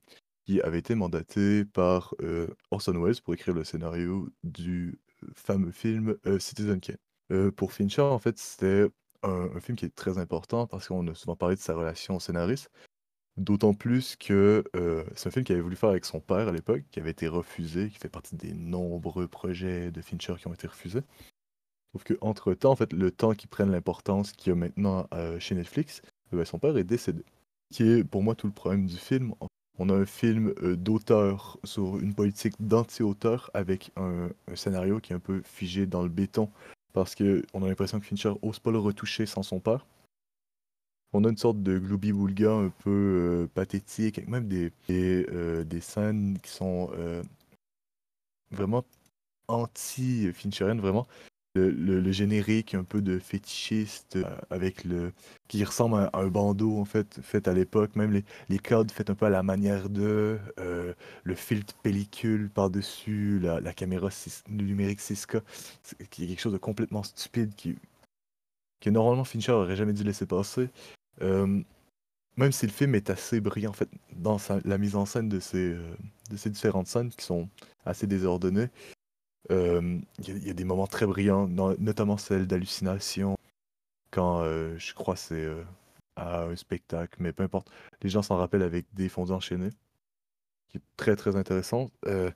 qui avait été mandaté par Orson Welles pour écrire le scénario du fameux film Citizen Kane. Pour Fincher, en fait, c'était un, film qui est très important parce qu'on a souvent parlé de sa relation au scénariste. D'autant plus que c'est un film qu'il avait voulu faire avec son père à l'époque, qui avait été refusé, qui fait partie des nombreux projets de Fincher qui ont été refusés. Sauf qu'entre-temps, en fait, le temps qui prenne l'importance qu'il y a maintenant euh, chez Netflix, euh, ben, son père est décédé. Qui est pour moi tout le problème du film. On a un film euh, d'auteur sur une politique d'anti-auteur avec un, scénario qui est un peu figé dans le béton parce qu'on a l'impression que Fincher ose pas le retoucher sans son père. On a une sorte de glooby-boulga un peu euh, pathétique, avec même des, des, scènes qui sont vraiment anti-Fincheriennes, vraiment. Le, générique un peu de fétichiste euh, avec le qui ressemble à un bandeau en fait fait à l'époque. Même les, les codes faits un peu à la manière de euh, le filtre pellicule par dessus la, caméra numérique 6K c'est- qui est quelque chose de complètement stupide qui que normalement Fincher aurait jamais dû laisser passer. Euh, même si le film est assez brillant en fait dans la mise en scène de ces de ces différentes scènes qui sont assez désordonnées Il il y a des moments très brillants, no- notamment celle d'hallucination, quand euh, je crois c'est euh, à un spectacle, mais peu importe. Les gens s'en rappellent avec des fondus enchaînés, qui est très très intéressant. Euh,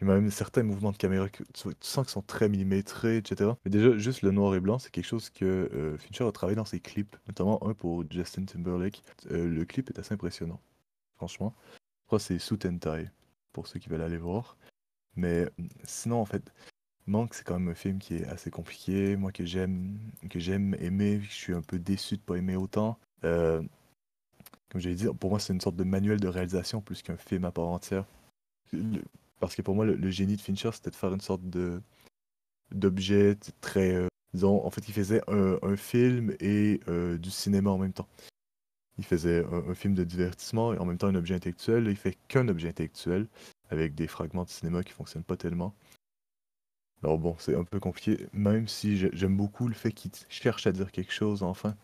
il y a même certains mouvements de caméra que tu, sens qu'ils sont très millimétrés, etc. Mais déjà, juste le noir et blanc, c'est quelque chose que euh, Fincher a travaillé dans ses clips, notamment un pour Justin Timberlake. Euh, le clip est assez impressionnant, franchement. Je crois que c'est and Tie, pour ceux qui veulent aller voir. Mais sinon, en fait, Manque, c'est quand même un film qui est assez compliqué. Moi, que j'aime, que j'aime aimer, je suis un peu déçu de pas aimer autant. Euh, comme j'avais dit, pour moi, c'est une sorte de manuel de réalisation plus qu'un film à part entière. Parce que pour moi, le, génie de Fincher, c'était de faire une sorte de d'objet très, euh, disons, en fait, il faisait un, un film et euh, du cinéma en même temps. Il faisait un, un film de divertissement et en même temps un objet intellectuel. Il fait qu'un objet intellectuel avec des fragments de cinéma qui fonctionnent pas tellement. Alors bon, c'est un peu compliqué, même si j'ai- j'aime beaucoup le fait qu'il cherche à dire quelque chose, enfin.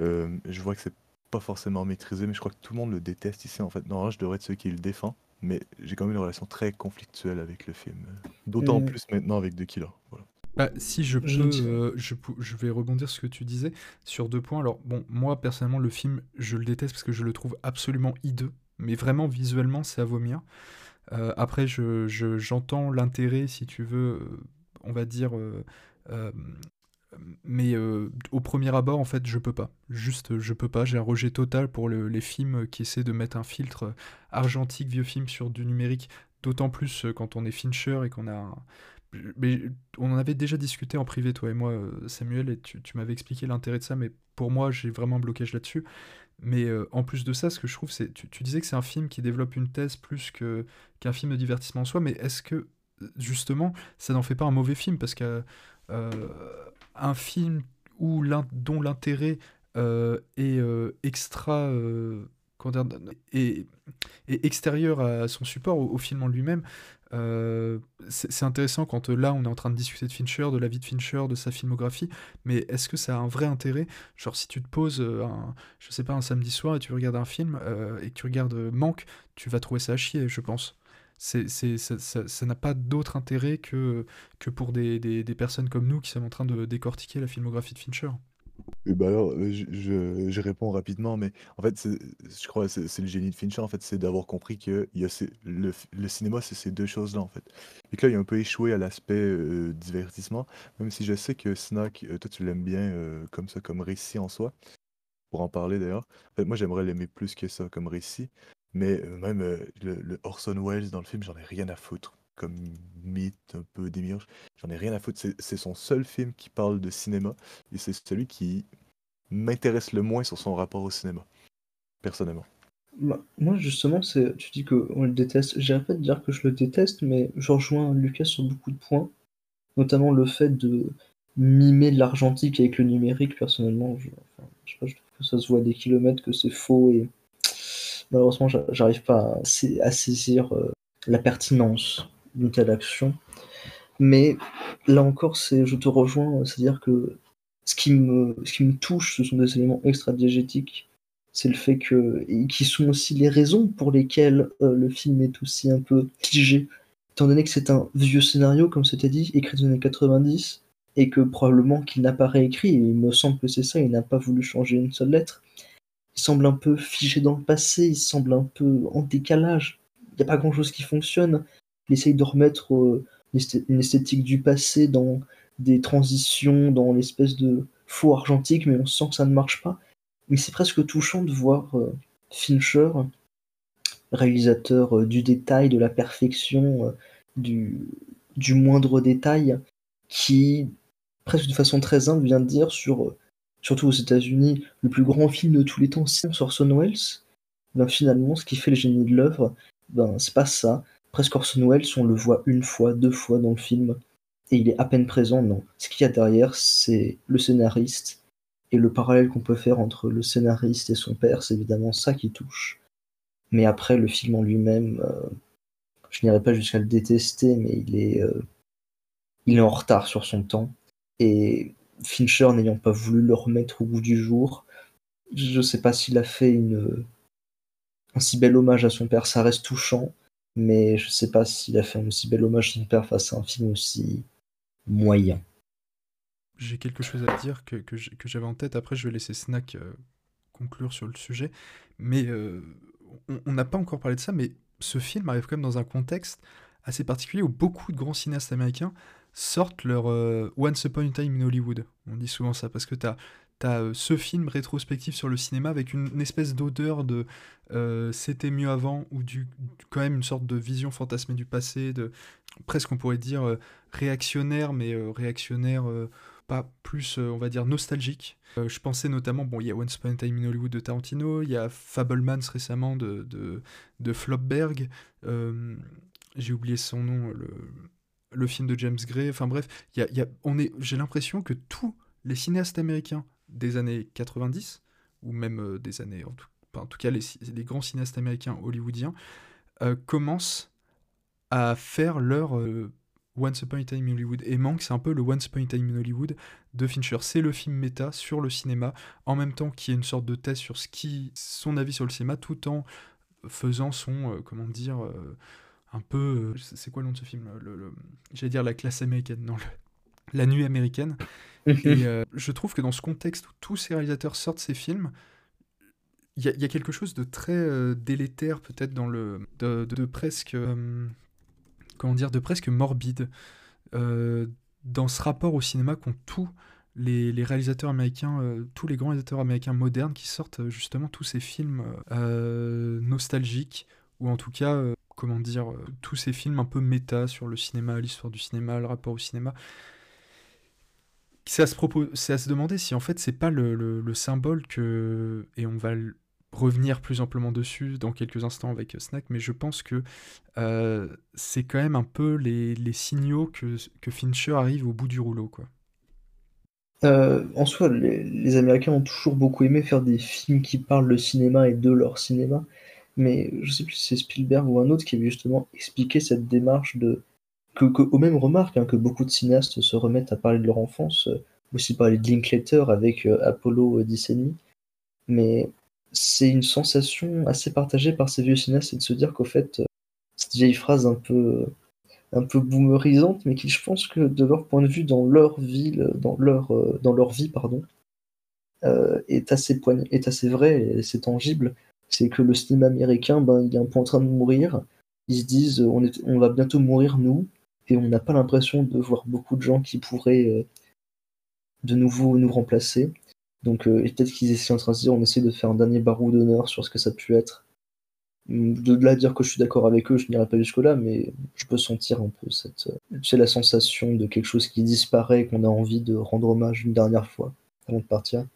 Euh, je vois que c'est pas forcément maîtrisé, mais je crois que tout le monde le déteste ici, en fait. Normalement, je devrais être ceux qui le défend, mais j'ai quand même une relation très conflictuelle avec le film. D'autant Mm. plus maintenant avec The Killer. Voilà. Bah, si je peux, euh, je, je vais rebondir sur ce que tu disais sur deux points. Alors, bon, moi, personnellement, le film, je le déteste parce que je le trouve absolument hideux, mais vraiment visuellement, c'est à vomir. Euh, après, je, je- j'entends l'intérêt, si tu veux, euh, on va dire, euh, mais au premier abord, en fait, je peux pas. Juste, je peux pas. J'ai un rejet total pour le- les films qui essaient de mettre un filtre argentique, vieux film, sur du numérique, d'autant plus quand on est Fincher et qu'on a mais on en avait déjà discuté en privé, toi et moi, Samuel, et tu, tu m'avais expliqué l'intérêt de ça, mais pour moi, j'ai vraiment un blocage là-dessus. Mais euh, en plus de ça, ce que je trouve, c'est. Tu, tu disais que c'est un film qui développe une thèse plus que, qu'un film de divertissement en soi, mais est-ce que, justement, ça n'en fait pas un mauvais film? Parce que euh, film où dont l'intérêt euh, est extra. est, est extérieur à son support, au film en lui-même. Euh, c'est intéressant quand euh, là on est en train de discuter de Fincher, de la vie de Fincher, de sa filmographie, mais est-ce que ça a un vrai intérêt? Genre si tu te poses, euh, un, je sais pas, un samedi soir et tu regardes un film et que tu regardes Manque, tu vas trouver ça à chier, je pense. C'est, ça, n'a pas d'autre intérêt que, que pour des, des personnes comme nous qui sommes en train de décortiquer la filmographie de Fincher. Et bah alors, je, je- réponds rapidement, mais en fait, je crois que c'est le génie de Fincher, en fait, c'est d'avoir compris que il y a ces- le, le cinéma, c'est ces deux choses-là, en fait. Et que là, il a un peu échoué à l'aspect euh, divertissement, même si je sais que Snack, euh, toi, tu l'aimes bien euh, comme ça, comme récit en soi, pour en parler d'ailleurs. Fait, moi, j'aimerais l'aimer plus que ça comme récit, mais même le Orson Welles dans le film, j'en ai rien à foutre. Comme mythe, un peu démiurge, j'en ai rien à foutre. C'est son seul film qui parle de cinéma, et c'est celui qui m'intéresse le moins sur son rapport au cinéma, personnellement. Bah, moi, justement, c'est, tu dis qu'on le déteste. J'irais pas te dire que je le déteste, mais je rejoins Lucas sur beaucoup de points, notamment le fait de mimer l'argentique avec le numérique. Personnellement, je, je sais pas, je trouve que ça se voit des kilomètres que c'est faux et malheureusement, j'a- j'arrive pas à saisir euh, la pertinence d'une telle action. Mais là encore, c'est, je te rejoins, c'est-à-dire que ce qui me, touche, ce sont des éléments extra-diégétiques. C'est le fait que, qui sont aussi les raisons pour lesquelles euh, le film est aussi un peu figé. Étant donné que c'est un vieux scénario, comme c'était dit, écrit dans les années 90, et que probablement qu'il n'a pas réécrit, et il me semble que c'est ça, il n'a pas voulu changer une seule lettre. Il semble un peu figé dans le passé, il semble un peu en décalage. Il n'y a pas grand-chose qui fonctionne. Il essaye de remettre euh, une esthé- une esthétique du passé dans des transitions, dans l'espèce de faux argentique, mais on sent que ça ne marche pas. Mais c'est presque touchant de voir euh, Fincher, réalisateur euh, du détail, de la perfection, du, moindre détail, qui, presque de façon très humble, vient de dire sur, surtout aux États-Unis, le plus grand film de tous les temps, c'est Orson Welles. Ben, finalement, ce qui fait le génie de l'œuvre, ben, c'est pas ça. Presque Orson Welles, on le voit une fois, deux fois dans le film, et il est à peine présent, non. Ce qu'il y a derrière, c'est le scénariste, et le parallèle qu'on peut faire entre le scénariste et son père, c'est évidemment ça qui touche. Mais après, le film en lui-même, euh, je n'irai pas jusqu'à le détester, mais il est, euh, il est en retard sur son temps. Et Fincher n'ayant pas voulu le remettre au goût du jour, je sais pas s'il a fait une, un si bel hommage à son père. Ça reste touchant, mais je sais pas s'il a fait un aussi bel hommage à son père face à un film aussi moyen. J'ai quelque chose à dire que, j'avais en tête. Après, je vais laisser Snack euh, conclure sur le sujet. Mais euh, on on n'a pas encore parlé de ça, mais ce film arrive quand même dans un contexte assez particulier où beaucoup de grands cinéastes américains sortent leur euh, Once Upon a Time in Hollywood. On dit souvent ça parce que tu as, ce film rétrospectif sur le cinéma avec une, espèce d'odeur de euh, c'était mieux avant ou du, quand même une sorte de vision fantasmée du passé, de presque on pourrait dire euh, réactionnaire, mais euh, réactionnaire euh, pas plus, euh, on va dire, nostalgique. Euh, je pensais notamment, bon, il y a Once Upon a Time in Hollywood de Tarantino, il y a Fablemans récemment de, de, de Flopberg, euh, j'ai oublié son nom, le, le film de James Gray, enfin bref, y a, y a- on est, j'ai l'impression que tous les cinéastes américains des années 90, ou même euh, des années, en tout, cas les, grands cinéastes américains hollywoodiens, euh, commencent à faire leur euh, Once Upon a Time in Hollywood. Et Manque, c'est un peu le Once Upon a Time in Hollywood de Fincher. C'est le film méta sur le cinéma, en même temps qu'il y a une sorte de thèse sur ce qui, son avis sur le cinéma, tout en faisant son, comment dire, un peu... c'est quoi le nom de ce film le- J'allais dire la classe américaine, non, le- la nuit américaine. Et euh, je trouve que dans ce contexte où tous ces réalisateurs sortent ces films, il y, a- il y a quelque chose de très euh, délétère peut-être dans le de, de- de presque euh, comment dire de presque morbide dans ce rapport au cinéma qu'ont tous les, les réalisateurs américains euh, tous les grands réalisateurs américains modernes qui sortent euh, justement tous ces films euh, nostalgiques ou en tout cas comment dire tous ces films un peu méta sur le cinéma l'histoire du cinéma le rapport au cinéma c'est à, se c'est à se demander si en fait c'est pas le, le- le symbole que et on va revenir plus amplement dessus dans quelques instants avec euh, Snack mais je pense que euh, c'est quand même un peu les, les signaux que, que Fincher arrive au bout du rouleau quoi. Euh, en soi, les, Américains ont toujours beaucoup aimé faire des films qui parlent de cinéma et de leur cinéma, mais je sais plus si c'est Spielberg ou un autre qui avait justement expliqué cette démarche de que, que aux mêmes remarques hein, que beaucoup de cinéastes se remettent à parler de leur enfance, euh, aussi parler de Linklater avec euh, Apollo Odyssey, mais c'est une sensation assez partagée par ces vieux cinéastes, c'est de se dire qu'au fait, euh, cette vieille phrase un peu un peu boomerisante, mais qui, je pense que de leur point de vue, dans leur ville, dans leur, euh, dans leur vie, pardon, euh, est, assez poign- est assez vrai et c'est tangible. C'est que le cinéma américain, ben, il est un peu en train de mourir. Ils se disent, euh, on, est- on va bientôt mourir, nous, et on n'a pas l'impression de voir beaucoup de gens qui pourraient euh, de nouveau nous remplacer. Donc, euh, peut-être qu'ils essaient en train de on essaie de faire un dernier barreau d'honneur sur ce que ça a pu être. Hum, De là à dire que je suis d'accord avec eux, je n'irai pas jusque-là, mais je peux sentir un peu cette, euh, c'est la sensation de quelque chose qui disparaît et qu'on a envie de rendre hommage une dernière fois avant de partir.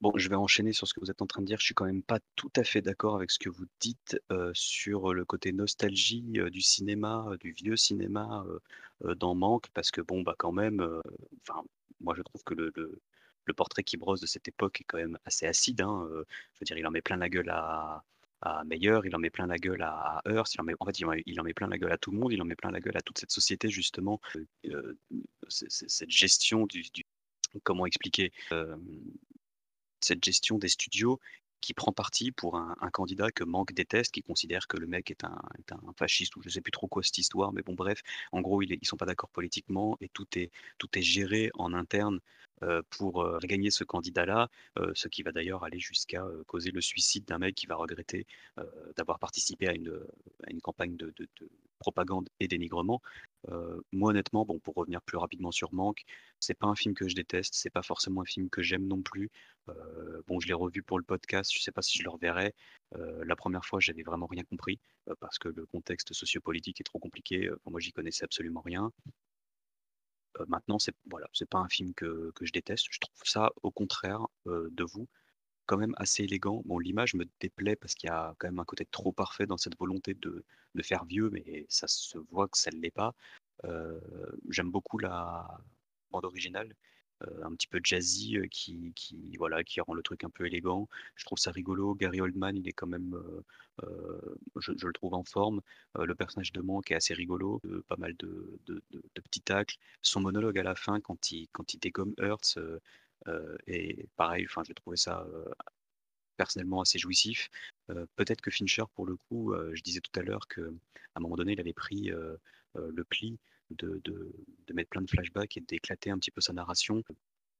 Bon, je vais enchaîner sur ce que vous êtes en train de dire. Je suis quand même pas tout à fait d'accord avec ce que vous dites euh, sur le côté nostalgie euh, du cinéma, euh, du vieux cinéma dans Manque, parce que bon, bah quand même, enfin, moi je trouve que le, le- portrait qui brosse de cette époque est quand même assez acide. hein, je veux dire, il en met plein la gueule à, à Meyer, il en met plein la gueule à, à Hearst, il en met, en fait, il en, met plein la gueule à tout le monde, il en met plein la gueule à toute cette société justement. Cette gestion du, comment expliquer cette gestion des studios qui prend parti pour un, candidat que Manque déteste, qui considère que le mec est un, fasciste ou je sais plus trop quoi cette histoire, mais bon bref, en gros ils sont pas d'accord politiquement et tout est tout est géré en interne euh, pour euh, gagner ce candidat-là, euh, ce qui va d'ailleurs aller jusqu'à causer le suicide d'un mec qui va regretter d'avoir participé à une, à une campagne de propagande et dénigrement. Euh, moi honnêtement, bon pour revenir plus rapidement sur Manque, c'est pas un film que je déteste, c'est pas forcément un film que j'aime non plus. Euh, bon, je l'ai revu pour le podcast, je sais pas si je le reverrai. Euh, la première fois, j'avais vraiment rien compris parce que le contexte sociopolitique est trop compliqué. Euh, moi, j'y connaissais absolument rien. Maintenant, c'est voilà, c'est pas un film que, que je déteste. Je trouve ça, au contraire de vous, quand même assez élégant. Bon, l'image me déplaît parce qu'il y a quand même un côté trop parfait dans cette volonté de, de faire vieux, mais ça se voit que ça ne l'est pas. Euh, j'aime beaucoup la bande originale, euh, un petit peu jazzy, euh, qui, qui, voilà, qui rend le truc un peu élégant. Je trouve ça rigolo. Gary Oldman, il est quand même, je, le trouve en forme. Le personnage de Manque est assez rigolo, pas mal de, de- de- de petits tacles. Son monologue à la fin, quand il, quand il dégomme Hertz, euh, est pareil. Enfin, j'ai trouvé ça euh, personnellement assez jouissif. Euh, peut-être que Fincher, pour le coup, je disais tout à l'heure que à un moment donné, il avait pris le pli de, de- mettre plein de flashbacks et d'éclater un petit peu sa narration.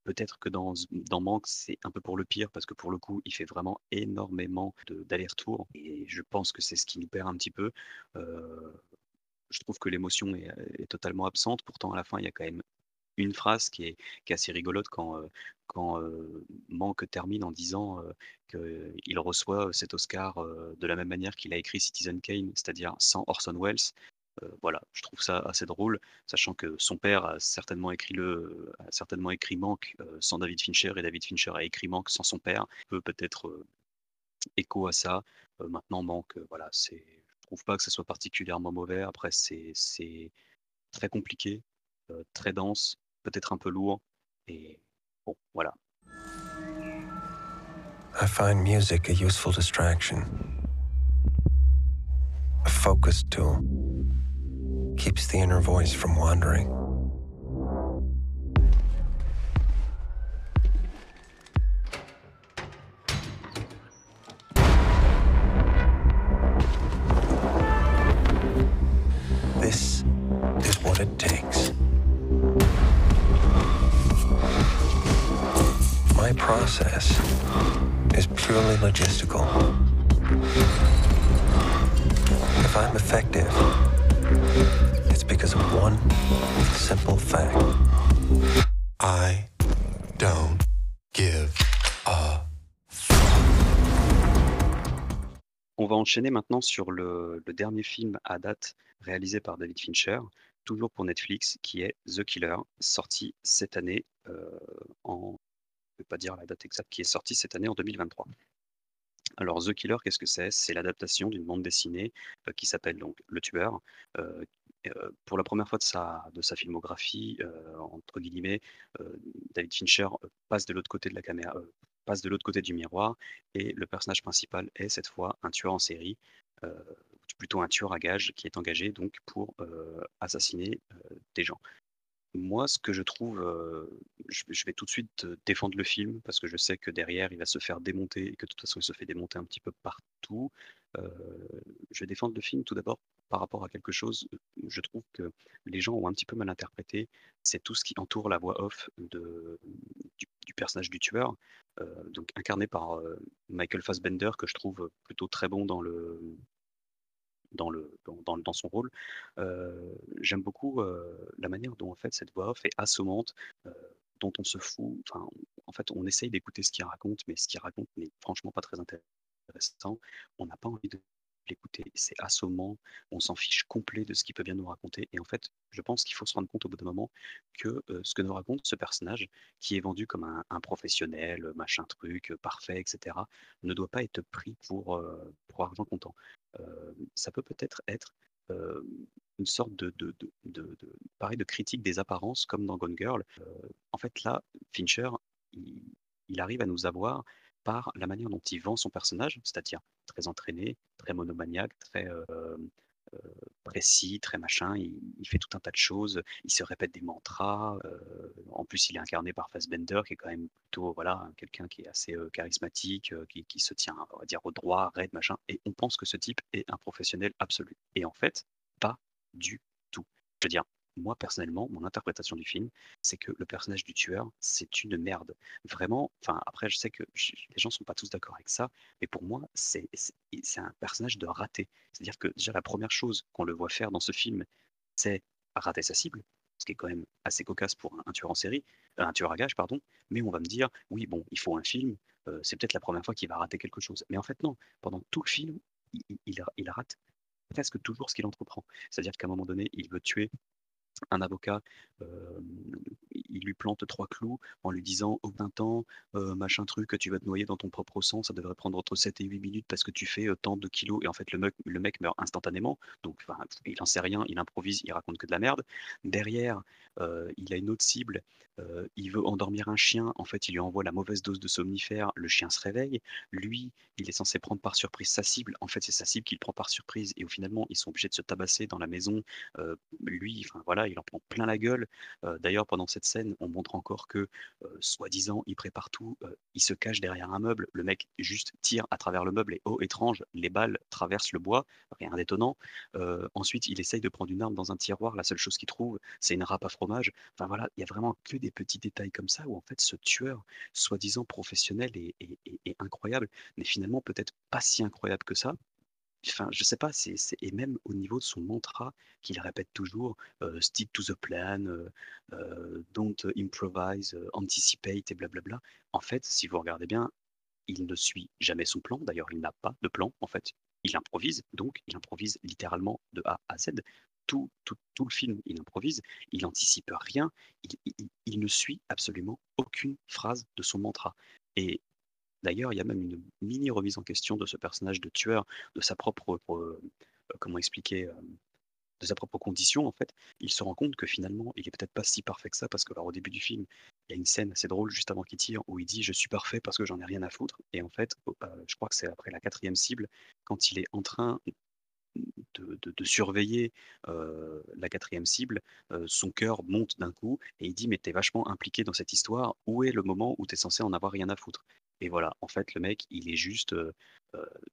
Peut-être que dans, dans Manque, c'est un peu pour le pire, parce que pour le coup, il fait vraiment énormément d'allers-retours. Et je pense que c'est ce qui nous perd un petit peu. Je trouve que l'émotion est totalement absente. Pourtant, à la fin, il y a quand même une phrase qui est, assez rigolote quand, euh, quand euh, Manque termine en disant euh, qu'il reçoit cet Oscar euh, de la même manière qu'il a écrit Citizen Kane, c'est-à-dire sans Orson Welles. Euh, voilà, je trouve ça assez drôle, sachant que son père a certainement écrit le, certainement écrit Manque euh, sans David Fincher et David Fincher a écrit Manque sans son père. Peut peut-être euh, écho à ça. Euh, maintenant, Manque, euh, voilà, c'est, je trouve pas que ce soit particulièrement mauvais. Après, c'est, très compliqué, euh, très dense, peut-être un peu lourd. Et bon, voilà. I find music a useful distraction, a focus tool. Keeps the inner voice from wandering. Enchaîner maintenant sur le, dernier film à date réalisé par David Fincher, toujours pour Netflix, qui est The Killer, sorti cette année euh, en... Je ne vais pas dire la date exacte, qui est sorti cette année en 2023. Alors The Killer, qu'est-ce que c'est? C'est l'adaptation d'une bande dessinée euh, qui s'appelle donc Le Tueur. Euh, pour la première fois de sa, de sa filmographie, entre guillemets, David Fincher passe de l'autre côté de la caméra, passe de l'autre côté du miroir, et le personnage principal est cette fois un tueur en série, euh, plutôt un tueur à gages qui est engagé donc pour euh, assassiner euh, des gens. Moi, ce que je trouve, je, vais tout de suite défendre le film parce que je sais que derrière, il va se faire démonter et que de toute façon, il se fait démonter un petit peu partout. Je vais défendre le film tout d'abord par rapport à quelque chose. Je trouve que les gens ont un petit peu mal interprété. C'est tout ce qui entoure la voix off de, du, personnage du tueur, euh, donc incarné par euh, Michael Fassbender, que je trouve plutôt très bon dans le, dans, le, dans, son rôle. Euh, j'aime beaucoup la manière dont en fait cette voix off est assommante, dont on se fout. En fait, on essaye d'écouter ce qu'il raconte, mais ce qu'il raconte n'est franchement pas très intéressant. On n'a pas envie de l'écouter. C'est assommant, on s'en fiche complet de ce qu'il peut bien nous raconter. Et en fait, je pense qu'il faut se rendre compte au bout d'un moment que ce que nous raconte ce personnage, qui est vendu comme un, professionnel, machin truc, parfait, etc., ne doit pas être pris pour, pour argent comptant. ça peut peut-être être, une sorte de, de, de, pareil, de critique des apparences, comme dans Gone Girl. en fait, là, Fincher, il arrive à nous avoir par la manière dont il vend son personnage, c'est-à-dire très entraîné, très monomaniaque, très euh, euh, précis, très machin. Il, fait tout un tas de choses. Il se répète des mantras. Euh, en plus, il est incarné par Fassbender, qui est quand même plutôt voilà quelqu'un qui est assez charismatique, qui, qui, se tient, on va dire, au droit, raide, machin. Et on pense que ce type est un professionnel absolu. Et en fait, pas du tout. Je veux dire, moi personnellement, mon interprétation du film, c'est que le personnage du tueur, c'est une merde. Vraiment, enfin après je sais que les gens sont pas tous d'accord avec ça, mais pour moi, c'est un personnage de raté. C'est-à-dire que déjà la première chose qu'on le voit faire dans ce film, c'est rater sa cible, ce qui est quand même assez cocasse pour un, tueur en série, euh, un tueur à gage, pardon, mais on va me dire, oui, bon, il faut un film, euh, c'est peut-être la première fois qu'il va rater quelque chose. Mais en fait, non, pendant tout le film, il, il, il rate presque toujours ce qu'il entreprend. C'est-à-dire qu'à un moment donné, il veut tuer un avocat, il lui plante trois clous en lui disant au d'un temps, machin truc, tu vas te noyer dans ton propre sang, ça devrait prendre entre 7 et 8 minutes parce que tu fais tant de kilos. Et en fait, le mec, le mec meurt instantanément. Donc, il n'en sait rien, il improvise, il raconte que de la merde. Derrière, il a une autre cible, il veut endormir un chien. En fait, il lui envoie la mauvaise dose de somnifère, le chien se réveille. Lui, il est censé prendre par surprise sa cible. En fait, c'est sa cible qu'il prend par surprise. Et au finalement, ils sont obligés de se tabasser dans la maison. lui, voilà, il en prend plein la gueule. D'ailleurs, pendant cette scène, on montre encore que, soi-disant, il prépare tout, il se cache derrière un meuble, le mec juste tire à travers le meuble et oh étrange, les balles traversent le bois, rien d'étonnant. ensuite, il essaye de prendre une arme dans un tiroir, la seule chose qu'il trouve, c'est une râpe à fromage. Enfin voilà, il y a vraiment que des petits détails comme ça où en fait ce tueur, soi-disant professionnel, est incroyable, mais finalement peut-être pas si incroyable que ça enfin, je sais pas, c'est, et même au niveau de son mantra qu'il répète toujours, stick to the plan, don't improvise, anticipate et blablabla. En fait, si vous regardez bien, il ne suit jamais son plan. D'ailleurs, il n'a pas de plan. En fait, il improvise. Donc, il improvise littéralement de A à Z. Tout, tout, tout le film, il improvise. Il anticipe rien. Il, il ne suit absolument aucune phrase de son mantra. Et D'ailleurs, il y a même une mini remise en question de ce personnage de tueur, de sa propre, euh, comment expliquer, euh, de sa propre condition en fait. Il se rend compte que finalement, il est peut-être pas si parfait que ça parce que au début du film, il y a une scène assez drôle juste avant qu'il tire où il dit je suis parfait parce que j'en ai rien à foutre. Et en fait, euh, je crois que c'est après la quatrième cible quand il est en train de, surveiller la quatrième cible, son cœur monte d'un coup et il dit mais t'es vachement impliqué dans cette histoire, où est le moment où t'es censé en avoir rien à foutre? Et voilà, en fait, le mec, il est juste.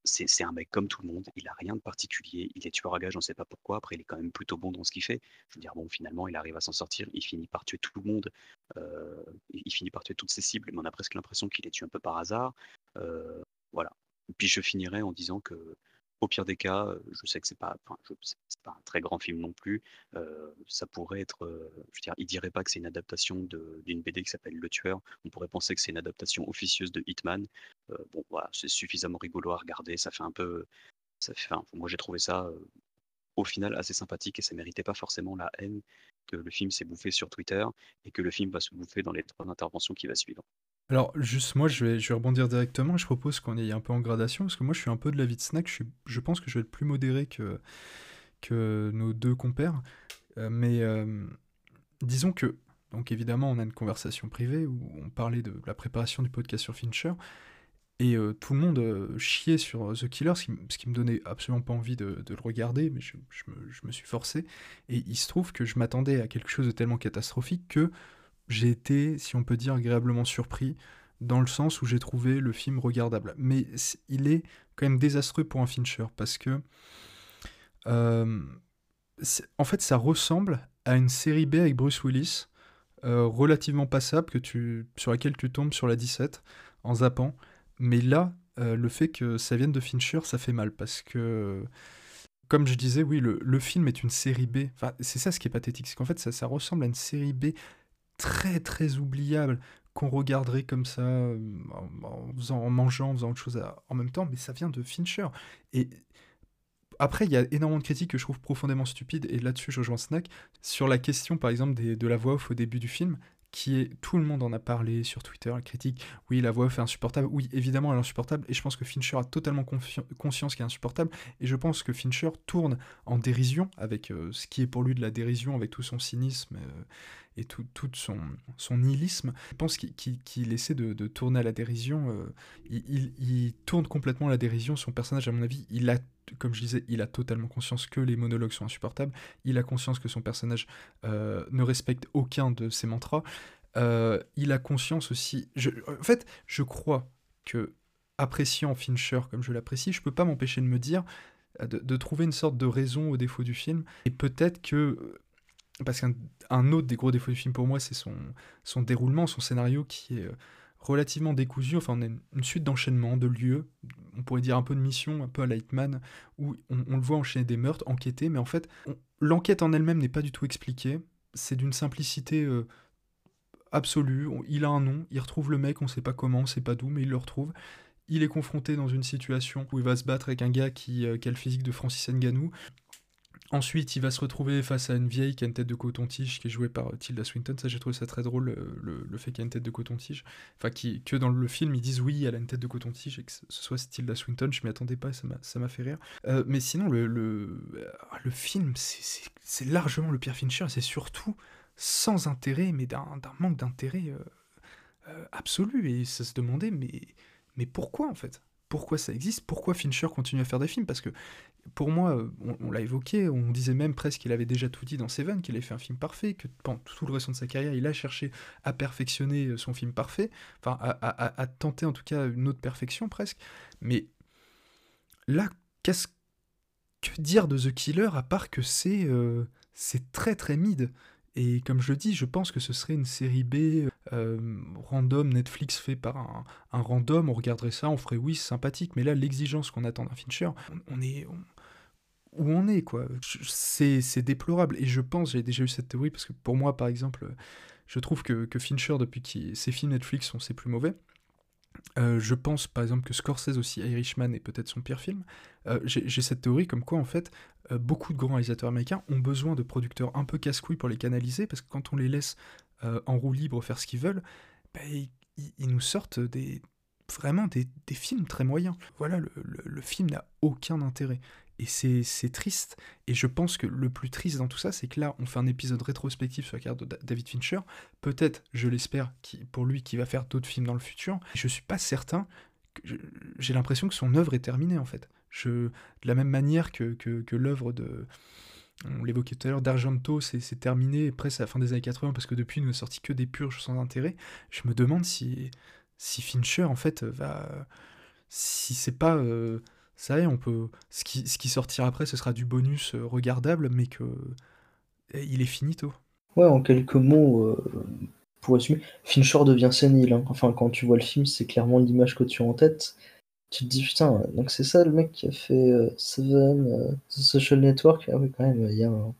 c'est un mec comme tout le monde, il a rien de particulier, il est tueur à gage, on ne sait pas pourquoi. Après, il est quand même plutôt bon dans ce qu'il fait. Je veux dire, bon, finalement, il arrive à s'en sortir, il finit par tuer tout le monde, il finit par tuer toutes ses cibles, mais on a presque l'impression qu'il les tue un peu par hasard. voilà. Puis je finirai en disant que au pire des cas, je sais que c'est pas, pas un très grand film non plus. ça pourrait être, je veux dire, il dirait pas que c'est une adaptation d'une BD qui s'appelle Le Tueur. On pourrait penser que c'est une adaptation officieuse de Hitman. bon, voilà, c'est suffisamment rigolo à regarder. Ça fait un peu, ça fait, moi j'ai trouvé ça au final assez sympathique et ça méritait pas forcément la haine que le film s'est bouffé sur Twitter et que le film va se bouffer dans les trois interventions qui va suivre. Alors, juste moi, je vais, je vais rebondir directement. Je propose qu'on aille un peu en gradation, parce que moi, je suis un peu de l'avis de Snack. Je, je pense que je vais être plus modéré que, que nos deux compères. Euh, mais euh, disons que, donc évidemment, on a une conversation privée où on parlait de la préparation du podcast sur Fincher. Et euh, tout le monde chiait sur The Killer, ce qui, me donnait absolument pas envie de, de le regarder, mais je, je, me, je, me, suis forcé. Et il se trouve que je m'attendais à quelque chose de tellement catastrophique que j'ai été, si on peut dire, agréablement surpris, dans le sens où j'ai trouvé le film regardable. Mais il est quand même désastreux pour un Fincher, parce que... Euh, en fait, ça ressemble à une série B avec Bruce Willis, euh, relativement passable que tu, sur laquelle tu tombes sur la 17 en zappant. Mais là, euh, le fait que ça vienne de Fincher, ça fait mal parce que, comme je disais, oui, le, film est une série B. C'est ça ce qui est pathétique, c'est qu'en fait, ça ressemble à une série B très très oubliable qu'on regarderait comme ça euh, en, en mangeant, en faisant autre chose à- en même temps, mais ça vient de Fincher. Et après, il y a énormément de critiques que je trouve profondément stupides, et là-dessus, je rejoins Snack, sur la question, par exemple, de la voix off au début du film, qui est, tout le monde en a parlé sur Twitter, la critique, oui, la voix off est insupportable, oui, évidemment, elle est insupportable, et je pense que Fincher a totalement conscience qu'elle est insupportable, et je pense que Fincher tourne en dérision, avec euh, ce qui est pour lui de la dérision, avec tout son cynisme euh, et tout, son, nihilisme. Je pense qu'il essaie de, tourner à la dérision, euh, il, tourne complètement à la dérision, son personnage, à mon avis, il a comme je disais, il a totalement conscience que les monologues sont insupportables. Il a conscience que son personnage euh, ne respecte aucun de ses mantras. Euh, il a conscience aussi. je- en fait, je crois que appréciant Fincher comme je l'apprécie, je peux pas m'empêcher de me dire de trouver une sorte de raison au défaut du film. Et peut-être que parce qu'un un autre des gros défauts du film pour moi, c'est son, déroulement, son scénario qui est euh, relativement décousu. Enfin, on a une, suite d'enchaînements, de lieux, on pourrait dire un peu de mission, un peu à Lightman, où on, le voit enchaîner des meurtres, enquêter, mais en fait, l'enquête en elle-même n'est pas du tout expliquée. C'est d'une simplicité euh, absolue. Il a un nom, il retrouve le mec, on sait pas comment, on sait pas d'où, mais il le retrouve. Il est confronté dans une situation où il va se battre avec un gars qui, euh, qui a le physique de Francis Ngannou. Ensuite, il va se retrouver face à une vieille qui a une tête de coton-tige qui est jouée par euh, Tilda Swinton. Ça, j'ai trouvé ça très drôle, euh, le, le fait y ait une tête de coton-tige. Enfin, qui, que dans le film, ils disent oui, elle a une tête de coton-tige et que ce soit Tilda Swinton. Je m'y attendais pas ça m'a- fait rire. Euh, mais sinon, le, le, le film, c'est- largement le Pierre Fincher. C'est surtout sans intérêt, mais d'un manque d'intérêt absolu. Et ça se demandait, mais, mais pourquoi en fait? Pourquoi ça existe? Pourquoi Fincher continue à faire des films? Parce que pour moi, on, l'a évoqué, on disait même presque qu'il avait déjà tout dit dans Seven, qu'il avait fait un film parfait, que pendant tout le restant de sa carrière, il a cherché à perfectionner euh, son film parfait, enfin à, à- tenter en tout cas une autre perfection presque. Mais là, qu'est-ce que dire de The Killer à part que c'est euh, très très mid? Et comme je le dis, je pense que ce serait une série B euh, random, Netflix fait par un, un random, on regarderait ça, on ferait oui, sympathique, mais là, l'exigence qu'on attend d'un Fincher, on, est... où on est, quoi. C'est déplorable. Et je pense, j'ai déjà eu cette théorie, parce que pour moi, par exemple, je trouve que, que Fincher, depuis que ses films Netflix sont ses plus mauvais, euh, je pense par exemple que Scorsese aussi, Irishman est peut-être son pire film. Euh, J'ai cette théorie comme quoi en fait euh, beaucoup de grands réalisateurs américains ont besoin de producteurs un peu casse-couilles pour les canaliser parce que quand on les laisse en roue libre faire ce qu'ils veulent, bah, ils, nous sortent des vraiment des, films très moyens. Voilà, le film n'a aucun intérêt. Et c'est triste. Et je pense que le plus triste dans tout ça, c'est que là, on fait un épisode rétrospectif sur la carrière de Da- David Fincher. Peut-être, je l'espère, pour lui, qui va faire d'autres films dans le futur. Je suis pas certain. J'ai l'impression que son œuvre est terminée, en fait. Je, de la même manière que, que, l'œuvre de. On l'évoquait tout à l'heure, d'Argento, c'est terminé presque à la fin des années 80 parce que depuis, il a sorti que des purges sans intérêt. Je me demande si, si Fincher, en fait, va. Si c'est pas. euh, ça y est, on peut. Ce qui, sortira après, ce sera du bonus euh, regardable, mais que. eh, Il est finito. Ouais, en quelques mots, euh, pour résumer, Fincher devient sénile. hein. Enfin, quand tu vois le film, c'est clairement l'image que tu as en tête. Tu te dis, putain, donc c'est ça le mec qui a fait euh, Seven, euh, The Social Network. Ah oui, quand même, il y a un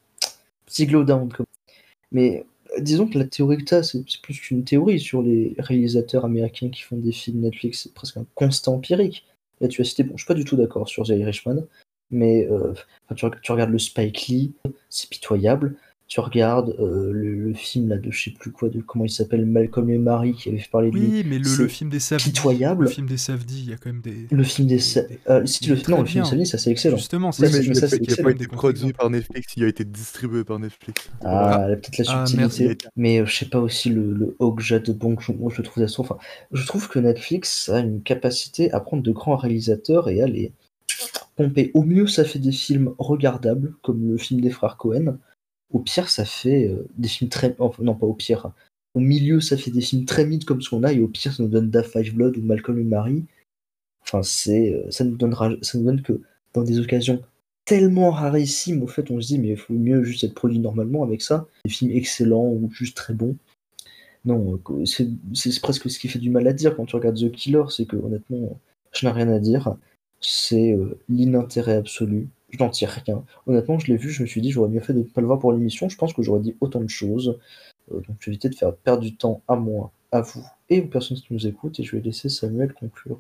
petit glow down. Mais disons que la théorie que tu as, c'est plus qu'une théorie sur les réalisateurs américains qui font des films Netflix. C'est presque un constat empirique. Là, tu as cité, bon, je suis pas du tout d'accord sur The Irishman, mais euh, tu regardes le Spike Lee, c'est pitoyable. Tu regardes euh, le, le film là de je sais plus quoi, de comment il s'appelle, Malcolm et Marie qui avait fait parler de lui. Oui, mais le, film des Safdie. pitoyable. Le film des Safdie, il y a quand même des. Le film des. Sa- euh, si tu le... Très Non, le film des Savini, ça c'est excellent. Justement, Ça, c'est- ça, le c'est fait qu'il n'a excellent. pas été produit par Netflix, il a été distribué par Netflix. Ah, peut-être la Ah, subtilité. mais euh, je sais pas aussi le, le Okja de Bong Joon, moi je trouve assez. Enfin, je trouve que Netflix a une capacité à prendre de grands réalisateurs et à les pomper. Au mieux, ça fait des films regardables, comme le film des frères Cohen. Au pire, ça fait euh, des films très. Non, pas au pire. Au milieu, ça fait des films très mid comme ce qu'on a, et au pire, ça nous donne Da Five Blood ou Malcolm et Marie. Enfin, c'est, euh, ça nous donnera, ça nous donne que dans des occasions tellement rarissimes, au fait, on se dit, mais il faut mieux juste être produit normalement avec ça. Des films excellents ou juste très bons. Non, euh, c'est c'est presque ce qui fait du mal à dire quand tu regardes The Killer, c'est que honnêtement, je n'ai rien à dire. C'est euh, l'inintérêt absolu. Je n'en tire rien. Honnêtement, je l'ai vu, je me suis dit, j'aurais mieux fait de ne pas le voir pour l'émission. Je pense que j'aurais dit autant de choses. Euh, donc, je vais éviter de faire perdre du temps à moi, à vous et aux personnes qui nous écoutent. Et je vais laisser Samuel conclure.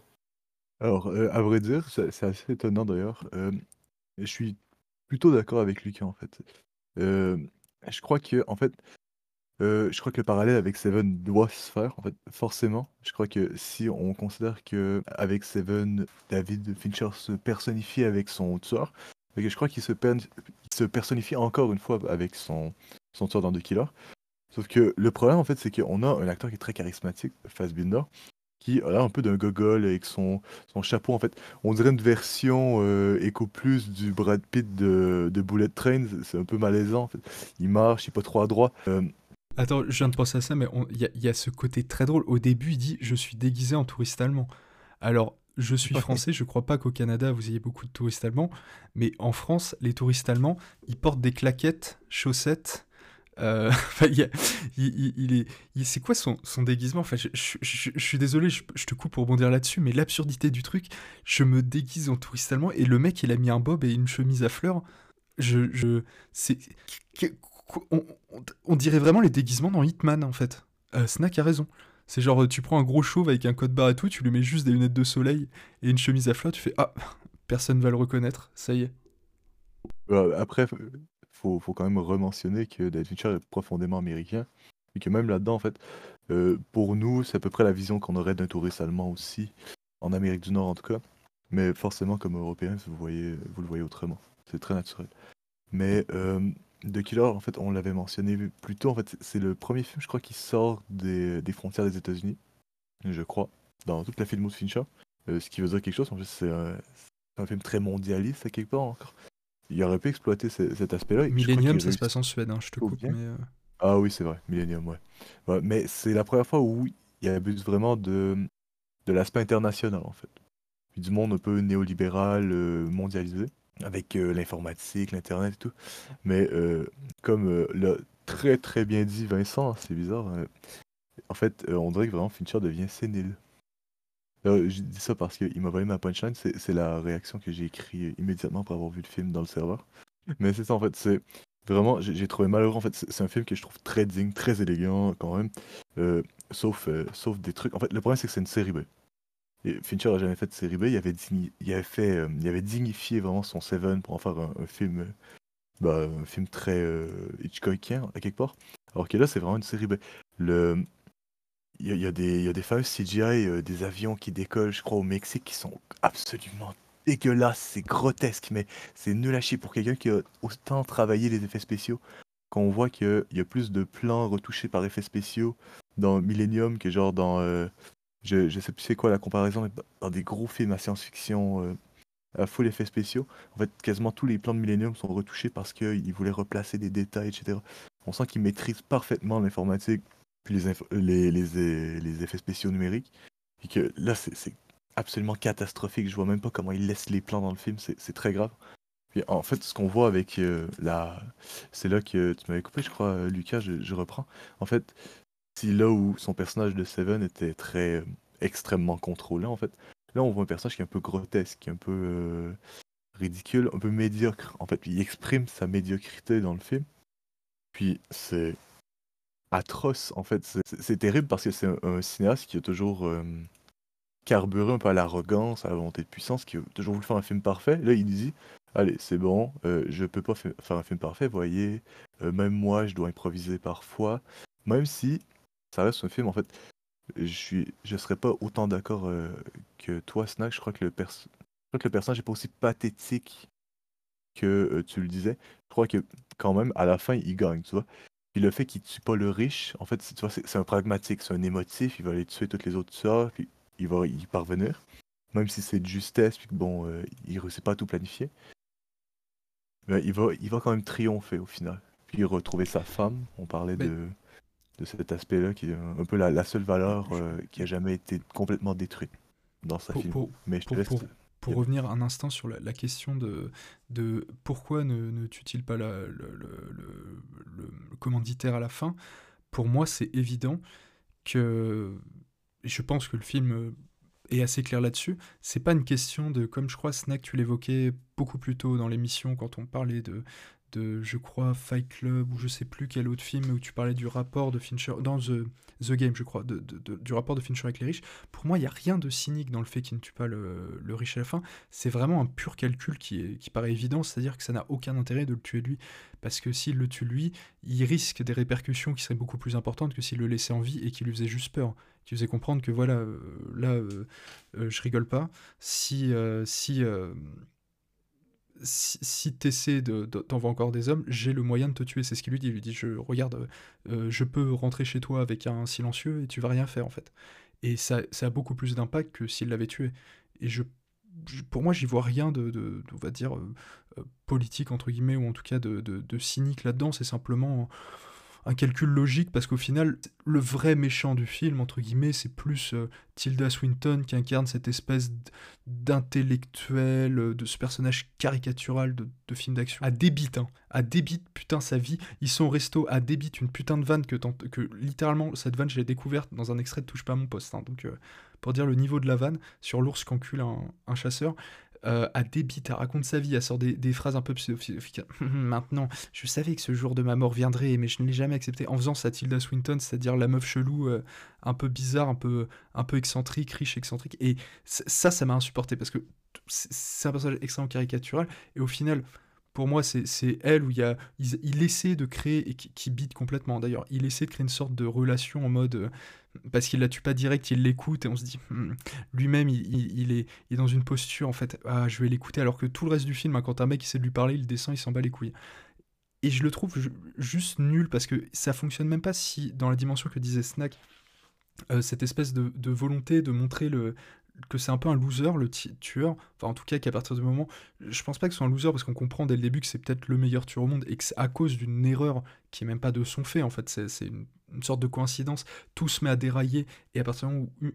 Alors, euh, à vrai dire, c'est assez étonnant d'ailleurs. euh, je suis plutôt d'accord avec Lucas en fait. Je crois que, en fait, je crois que le parallèle avec Seven doit se faire, en fait, forcément. Je crois que si on considère que avec Seven, David Fincher se personnifie avec son tueur, je crois qu'il se, per- se personnifie encore une fois avec son, son tueur dans The Killer. Sauf que le problème, en fait, c'est qu'on a un acteur qui est très charismatique, Fassbinder, qui a un peu d'un gogol avec son, son chapeau. En fait, on dirait une version euh, Echo Plus du Brad Pitt de, de Bullet Train. C'est un peu malaisant. En fait. Il marche, il est pas trop adroit. Euh, Attends, je viens de penser à ça, mais il y, y a ce côté très drôle. Au début, il dit Je suis déguisé en touriste allemand. Alors, je suis français, je crois pas qu'au Canada vous ayez beaucoup de touristes allemands, mais en France, les touristes allemands, ils portent des claquettes, chaussettes. euh, enfin, il y a- il- il- il est, il- c'est quoi son, son déguisement? Enfin, je, je- je- je suis désolé, je, te coupe pour rebondir là-dessus, mais l'absurdité du truc, je me déguise en touriste allemand et le mec, il a mis un bob et une chemise à fleurs. Je, je, c'est, on, on- on dirait vraiment les déguisements dans Hitman en fait. Euh, Snack a raison. C'est genre, tu prends un gros chauve avec un code barre et tout, tu lui mets juste des lunettes de soleil et une chemise à fleurs, tu fais Ah, personne va le reconnaître, ça y est. Euh, après, faut, faut quand même rementionner que David est profondément américain. Et que même là-dedans, en fait, euh, pour nous, c'est à peu près la vision qu'on aurait d'un touriste allemand aussi, en Amérique du Nord en tout cas. Mais forcément, comme Européens, vous le voyez autrement. C'est très naturel. Mais euh, The Killer, en fait, on l'avait mentionné plus tôt. En fait, c'est le premier film, je crois, qui sort des, des frontières des États-Unis, je crois, dans toute la filmo de Fincher. Euh, ce qui veut dire quelque chose. En fait, c'est un, film très mondialiste, à quelque part encore. Il aurait pu exploiter ce- cet aspect-là. Millennium, ça se passe en Suède, hein, je te coupe, mais. euh, Ah oui, c'est vrai, Millennium, ouais. Ouais, mais c'est la première fois où il abuse vraiment de, de l'aspect international, en fait. Puis du monde un peu néolibéral, euh, mondialisé, avec euh, l'informatique, l'Internet et tout. Mais euh, comme euh, l'a très très bien dit Vincent, c'est bizarre, euh, en fait, on dirait que vraiment Fincher devient sénile. Je dis ça parce qu'il m'a volé ma punchline, c'est la réaction que j'ai écrit immédiatement après avoir vu le film dans le serveur. Mais c'est ça en fait, c'est vraiment, j'ai trouvé malheureux en fait, c'est un film que je trouve très digne, très élégant quand même, sauf, sauf des trucs. En fait, le problème c'est que c'est une série B. Fincher a jamais fait de série B, il avait, digni- il avait, fait, euh, il avait dignifié vraiment son Seven pour en faire un, film, euh, bah, un film très euh, Hitchcockien à quelque part. Alors que là c'est vraiment une série B. Le, il y, a- des, il y a des fameux CGI, des avions qui décollent, je crois, au Mexique, qui sont absolument dégueulasses, c'est grotesque, mais c'est nul à chier pour quelqu'un qui a autant travaillé les effets spéciaux. Quand on voit qu'il y a plus de plans retouchés par effets spéciaux dans Millennium que genre dans. Je, je sais plus c'est quoi la comparaison, mais dans des gros films à science-fiction euh, à full effets spéciaux. En fait, quasiment tous les plans de Millennium sont retouchés parce qu'ils voulaient replacer des détails, etc. On sent qu'ils maîtrisent parfaitement l'informatique puis les, effets spéciaux numériques. Et que là, c'est absolument catastrophique. Je vois même pas comment ils laissent les plans dans le film. C'est très grave. En fait, ce qu'on voit avec euh, la. C'est là que tu m'avais coupé, je crois, euh, Lucas, je reprends. En fait, là où son personnage de Seven était très euh, extrêmement contrôlant, en fait, là on voit un personnage qui est un peu grotesque, un peu euh, ridicule, un peu médiocre. En fait, il exprime sa médiocrité dans le film. Puis c'est atroce, en fait. C'est- terrible parce que c'est un, cinéaste qui a toujours euh, carburé un peu à l'arrogance, à la volonté de puissance, qui a toujours voulu faire un film parfait. Là, il dit Allez, c'est bon, je peux pas fa- faire un film parfait, voyez. même moi, je dois improviser parfois. Même si ça reste un film, en fait, je suis, je serais pas autant d'accord euh, que toi, Snack. Je crois que le, pers je crois que le personnage est pas aussi pathétique que euh, tu le disais. Je crois que quand même, à la fin, il gagne, tu vois. Puis le fait qu'il tue pas le riche, en fait, c'est- tu vois, c'est c'est un pragmatique, c'est un émotif. Il va aller tuer toutes les autres tueurs, puis il va y parvenir. Même si c'est de justesse, puis que bon, euh, il réussit pas à tout planifier. Mais il va, il va quand même triompher au final. Puis retrouver sa femme. On parlait Mais- de, de cet aspect-là, qui est un, peu la, la seule valeur euh, qui a jamais été complètement détruite dans sa Pour, film. pour- Mais je te pour- laisse. pour- pour Yep. revenir un instant sur la, la question de, de pourquoi ne, ne tue-t-il pas la- le, le- le- le- le commanditaire à la fin, pour moi c'est évident, que et je pense que le film est assez clair là-dessus. C'est pas une question de, comme je crois, Snack, tu l'évoquais beaucoup plus tôt dans l'émission quand on parlait de, de, je crois, Fight Club ou je sais plus quel autre film où tu parlais du rapport de Fincher, dans The, The Game, je crois, de, de- du rapport de Fincher avec les riches. Pour moi, il n'y a rien de cynique dans le fait qu'il ne tue pas le, le riche à la fin. C'est vraiment un pur calcul qui, est, qui paraît évident, c'est-à-dire que ça n'a aucun intérêt de le tuer lui. Parce que s'il le tue lui, il risque des répercussions qui seraient beaucoup plus importantes que s'il le laissait en vie et qui lui faisait juste peur. Qui faisait comprendre que voilà, euh, là, euh, euh, je rigole pas. Si, euh, si, euh, si, si t'essaies de, de- t'envoies encore des hommes, j'ai le moyen de te tuer. C'est ce qu'il lui dit. Il lui dit, je regarde, euh, je peux rentrer chez toi avec un silencieux et tu vas rien faire en fait. Et ça, ça a beaucoup plus d'impact que s'il l'avait tué. Et je, pour moi, j'y vois rien de, de- on va dire, euh, euh, politique entre guillemets ou en tout cas de- de cynique là-dedans. C'est simplement un calcul logique parce qu'au final, le vrai méchant du film, entre guillemets, c'est plus euh, Tilda Swinton qui incarne cette espèce d'intellectuel, euh, de ce personnage caricatural de, film d'action. À débite, hein. À débite, putain, sa vie. Ils sont au resto, à débite, une putain de vanne que, que littéralement, cette vanne, je l'ai découverte dans un extrait de Touche pas à mon poste. hein. donc, euh, pour dire le niveau de la vanne sur l'ours qu'encule un chasseur. Euh, à débite, elle raconte sa vie, elle sort des, phrases un peu pseudo-philosophiques. Maintenant, je savais que ce jour de ma mort viendrait, mais je ne l'ai jamais accepté. En faisant sa Tilda Swinton, c'est-à-dire la meuf chelou, euh, un peu bizarre, un peu, un peu excentrique, riche, excentrique. Et ça, ça m'a insupporté parce que c'est un personnage extrêmement caricatural. Et au final, pour moi, c'est elle où il, y a, il, essaie de créer, et qui, qui complètement d'ailleurs, il essaie de créer une sorte de relation en mode. Parce qu'il la tue pas direct, il l'écoute et on se dit, Hmm, lui-même, il, est, dans une posture en fait, ah, je vais l'écouter, alors que tout le reste du film, hein, quand un mec essaie de lui parler, il descend, il s'en bat les couilles. Et je le trouve ju- juste nul parce que ça fonctionne même pas si, dans la dimension que disait Snack, euh, cette espèce de, volonté de montrer le, que c'est un peu un loser, le tueur. Enfin, en tout cas, qu'à partir du moment. Je pense pas que ce soit un loser parce qu'on comprend dès le début que c'est peut-être le meilleur tueur au monde et que c'est à cause d'une erreur qui est même pas de son fait, en fait. C'est une, une sorte de coïncidence. Tout se met à dérailler et à partir du moment où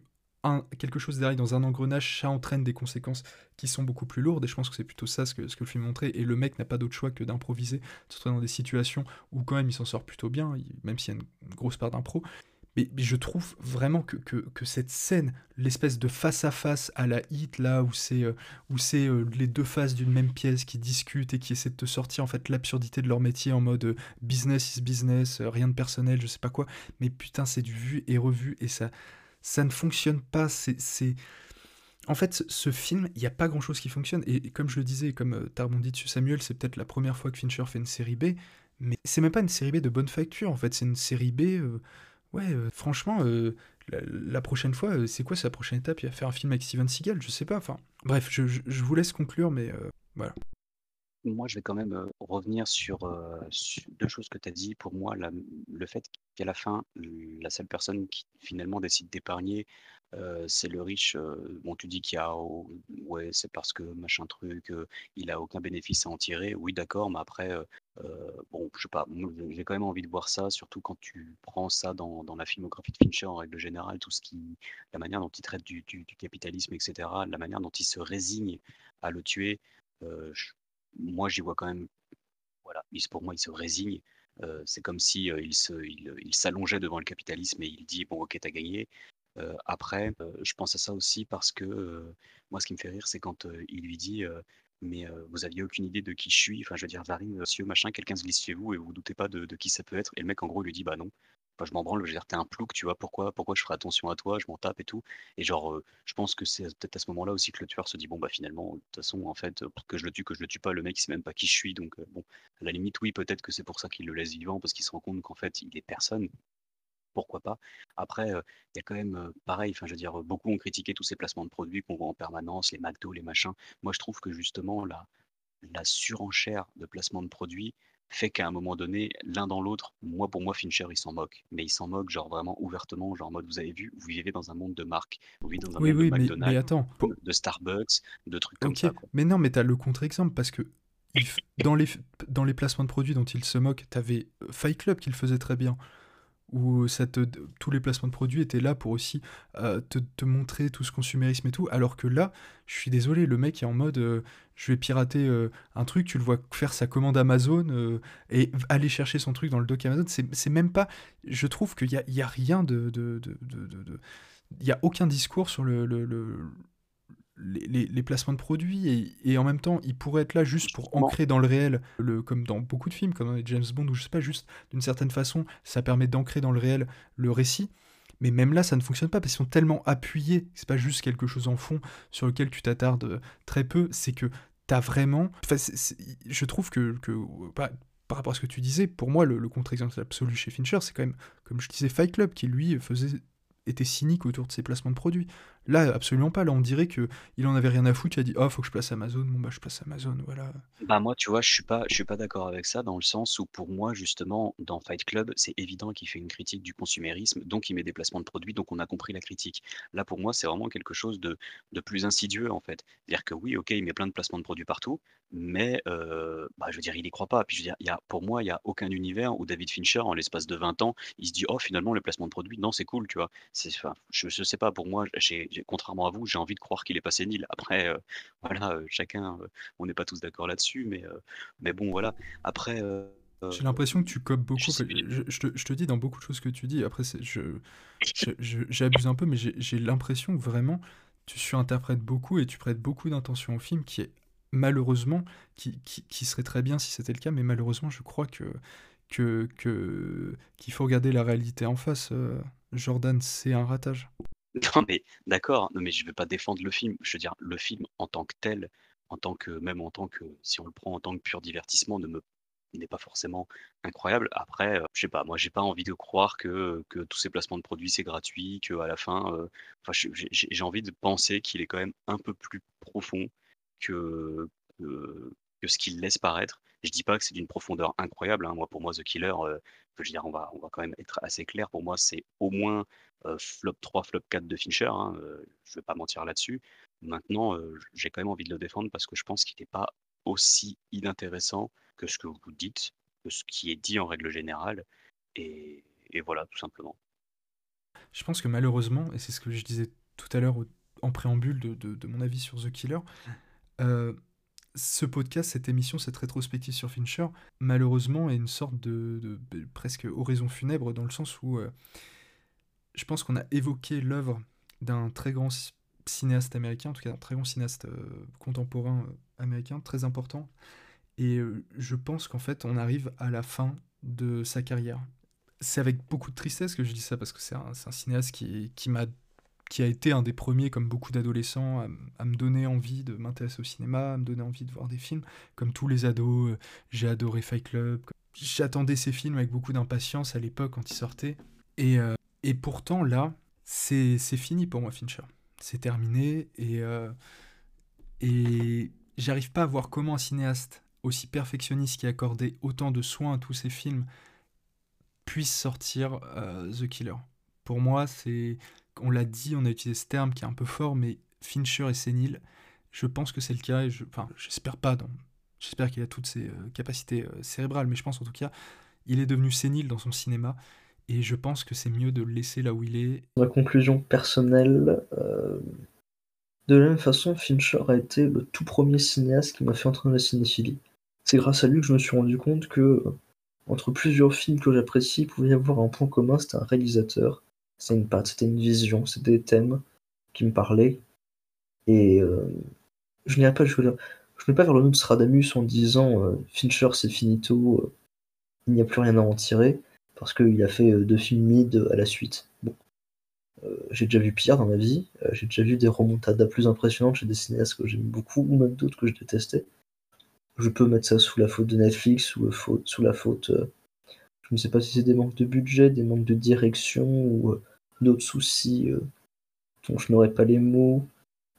quelque chose déraille dans un engrenage, ça entraîne des conséquences qui sont beaucoup plus lourdes. Et je pense que c'est plutôt ça ce que, ce que le film montrait. Et le mec n'a pas d'autre choix que d'improviser, se dans des situations où quand même il s'en sort plutôt bien, même s'il y a une grosse part d'impro. Mais, je trouve vraiment que, que, cette scène, l'espèce de face-à-face à la hit, là, où c'est euh, euh, les deux faces d'une même pièce qui discutent et qui essaient de te sortir en fait l'absurdité de leur métier en mode euh, business is business, euh, rien de personnel, je sais pas quoi. Mais putain, c'est du vu et revu et ça, ça ne fonctionne pas. C'est. En fait, ce, film, il n'y a pas grand-chose qui fonctionne. Et, comme je le disais, comme tu as rebondi dessus, Samuel, c'est peut-être la première fois que Fincher fait une série B. Mais c'est même pas une série B de bonne facture, en fait. C'est une série B. ouais, euh, franchement, euh, la, prochaine fois, euh, c'est quoi sa prochaine étape? Il va faire un film avec Steven Seagal? Je sais pas. Enfin, bref, je, vous laisse conclure, mais voilà. Moi, je vais quand même revenir sur, deux choses que tu as dit. Pour moi, le fait qu'à la fin, la seule personne qui finalement décide d'épargner, c'est le riche. bon, tu dis qu'il y a, oh, ouais, c'est parce que machin truc, il a aucun bénéfice à en tirer. Oui, d'accord, mais après, bon, je sais pas, j'ai quand même envie de voir ça, surtout quand tu prends ça dans, la filmographie de Fincher en règle générale, tout ce qui, la manière dont il traite du, capitalisme, etc., la manière dont il se résigne à le tuer. euh, moi, j'y vois quand même voilà, pour moi, il se résigne. Euh, c'est comme si euh, il s'allongeait devant le capitalisme et il dit bon, ok, t'as gagné. Euh, après, euh, je pense à ça aussi parce que euh, moi, ce qui me fait rire, c'est quand euh, il lui dit euh, mais euh, vous aviez aucune idée de qui je suis. Enfin, je veux dire, j'arrive, monsieur, machin, quelqu'un se glisse chez vous et vous vous doutez pas de, qui ça peut être. Et le mec, en gros, lui dit bah non. Enfin, je m'en branle, je veux dire, t'es un plouc, tu vois, pourquoi, pourquoi je ferai attention à toi, je m'en tape et tout. Et genre, euh, je pense que c'est peut-être à ce moment-là aussi que le tueur se dit, bon, bah finalement, de toute façon, en fait, euh, que je le tue, que je le tue pas, le mec, il même pas qui je suis. Donc, euh, bon, à la limite, oui, peut-être que c'est pour ça qu'il le laisse vivant, parce qu'il se rend compte qu'en fait, il est personne. Pourquoi pas Après, euh, il y a quand même, euh, pareil, enfin, je veux dire, beaucoup ont critiqué tous ces placements de produits qu'on voit en permanence, les McDo, les machins. Moi, je trouve que justement, la, la surenchère de placement de produits fait qu'à un moment donné, l'un dans l'autre, moi pour moi Fincher il s'en moque, mais il s'en moque genre vraiment ouvertement, genre en mode vous avez vu, vous vivez dans un monde de marques, vous vivez dans un Oui, monde oui, de mais- mais McDonald's, attends, pour- de, Starbucks, de trucs comme ça. quoi. mais non, mais t'as le contre-exemple parce que les, dans les placements de produits dont il se moque, t'avais euh, Fight Club qui le faisait très bien. Où tous les placements de produits étaient là pour aussi euh, te, montrer tout ce consumérisme et tout, alors que là, je suis désolé, le mec est en mode euh, je vais pirater euh, un truc, tu le vois faire sa commande Amazon et aller chercher son truc dans le dock Amazon, c'est même pas. Je trouve qu'il y a, y a rien de. il y a aucun discours sur le- le- les, les- les placements de produits et, et en même temps il pourrait être là juste pour ancrer dans le réel le, comme dans beaucoup de films comme dans les James Bond ou je sais pas juste d'une certaine façon ça permet d'ancrer dans le réel le récit mais même là ça ne fonctionne pas parce qu'ils sont tellement appuyés c'est pas juste quelque chose en fond sur lequel tu t'attardes euh, très peu c'est que t'as vraiment enfin, je trouve que, par rapport à ce que tu disais pour moi le, le contre-exemple absolu chez Fincher c'est quand même comme je disais Fight Club qui lui faisait était cynique autour de ses placements de produits. Là, absolument pas. Là, on dirait que il en avait rien à foutre. Il a dit, oh, faut que je place Amazon. Bon, bah, je place Amazon. Voilà. Bah moi, tu vois, je suis pas, je suis pas d'accord avec ça dans le sens où pour moi, justement, dans Fight Club, c'est évident qu'il fait une critique du consumérisme, donc il met des placements de produits, donc on a compris la critique. Là, pour moi, c'est vraiment quelque chose de, de plus insidieux en fait. C'est-à-dire que oui, ok, il met plein de placements de produits partout, mais euh, bah, je veux dire, il y croit pas. Puis je veux dire, y a, pour moi, il y a aucun univers où David Fincher, en l'espace de 20 ans, il se dit, oh, finalement, les placements de produits, non, c'est cool, tu vois. Enfin, je, je sais pas, pour moi, j'ai- contrairement à vous, j'ai envie de croire qu'il est pas sénile. Après, euh, voilà, euh, chacun, euh, on n'est pas tous d'accord là-dessus, mais, mais bon, voilà. Après. J'ai l'impression que tu copes beaucoup. je te, je te dis dans beaucoup de choses que tu dis. Après, j'abuse un peu, mais j'ai l'impression que vraiment tu surinterprètes beaucoup et tu prêtes beaucoup d'intention au film qui est malheureusement, qui, qui, qui serait très bien si c'était le cas, mais malheureusement, je crois que que que- qu'il faut regarder la réalité en face. Jordan, c'est un ratage. Non mais d'accord, non mais je vais pas défendre le film. Je veux dire, le film en tant que tel, en tant que même en tant que si on le prend en tant que pur divertissement, ne me n'est pas forcément incroyable. Après, euh, je sais pas, moi j'ai pas envie de croire que, tous ces placements de produits c'est gratuit, que à la fin, euh, j'ai envie de penser qu'il est quand même un peu plus profond que ce qu'il laisse paraître. Je dis pas que c'est d'une profondeur incroyable. hein. Moi, pour moi, The Killer, euh, dire, on va, on va quand même être assez clair. Pour moi, c'est au moins euh, flop 3, flop 4 de Fincher. Hein. euh, je vais pas mentir là-dessus. Maintenant, j'ai quand même envie de le défendre parce que je pense qu'il n'est pas aussi inintéressant que ce que vous dites, que ce qui est dit en règle générale. Et, voilà, tout simplement. Je pense que malheureusement, et c'est ce que je disais tout à l'heure en préambule de, mon avis sur The Killer, ce podcast, cette émission, cette rétrospective sur Fincher, malheureusement est une sorte de, presque oraison funèbre dans le sens où euh, je pense qu'on a évoqué l'œuvre d'un très grand ci- cinéaste américain, en tout cas d'un très grand cinéaste euh, contemporain euh, américain, très important. Et je pense qu'en fait, on arrive à la fin de sa carrière. C'est avec beaucoup de tristesse que je dis ça, parce que c'est un, un cinéaste qui m'a qui a été un des premiers, comme beaucoup d'adolescents, à, me donner envie de m'intéresser au cinéma, à me donner envie de voir des films. Comme tous les ados, euh, j'ai adoré Fight Club. J'attendais ces films avec beaucoup d'impatience à l'époque quand ils sortaient. Et, euh, et pourtant, là, c'est fini pour moi, Fincher. C'est terminé. Et, euh, et j'arrive pas à voir comment un cinéaste aussi perfectionniste qui accordait autant de soins à tous ses films puisse sortir The Killer. Pour moi, c'est. On l'a dit, on a utilisé ce terme qui est un peu fort, mais Fincher est sénile. Je pense que c'est le cas, et enfin, j'espère pas. J'espère qu'il a toutes ses euh, capacités euh, cérébrales, mais je pense en tout cas, il est devenu sénile dans son cinéma, et je pense que c'est mieux de le laisser là où il est. Ma conclusion personnelle, euh, de la même façon, Fincher a été le tout premier cinéaste qui m'a fait entrer dans la cinéphilie. C'est grâce à lui que je me suis rendu compte que, entre plusieurs films que j'apprécie, il pouvait y avoir un point commun, c'était un réalisateur, c'était une patte, c'était une vision, c'était des thèmes qui me parlaient. Et euh, je n'irai pas, je je ne vais pas vers le nom de Stradamus en disant euh, Fincher c'est finito, euh, il n'y a plus rien à en tirer, parce qu'il a fait euh, deux films mid à la suite. Bon. J'ai déjà vu pire dans ma vie, j'ai déjà vu des remontadas plus impressionnantes chez des cinéastes que j'aime beaucoup, ou même d'autres que je détestais. Je peux mettre ça sous la faute de Netflix, ou sous la faute, je ne sais pas si c'est des manques de budget, des manques de direction, ou d'autres soucis euh, dont je n'aurais pas les mots,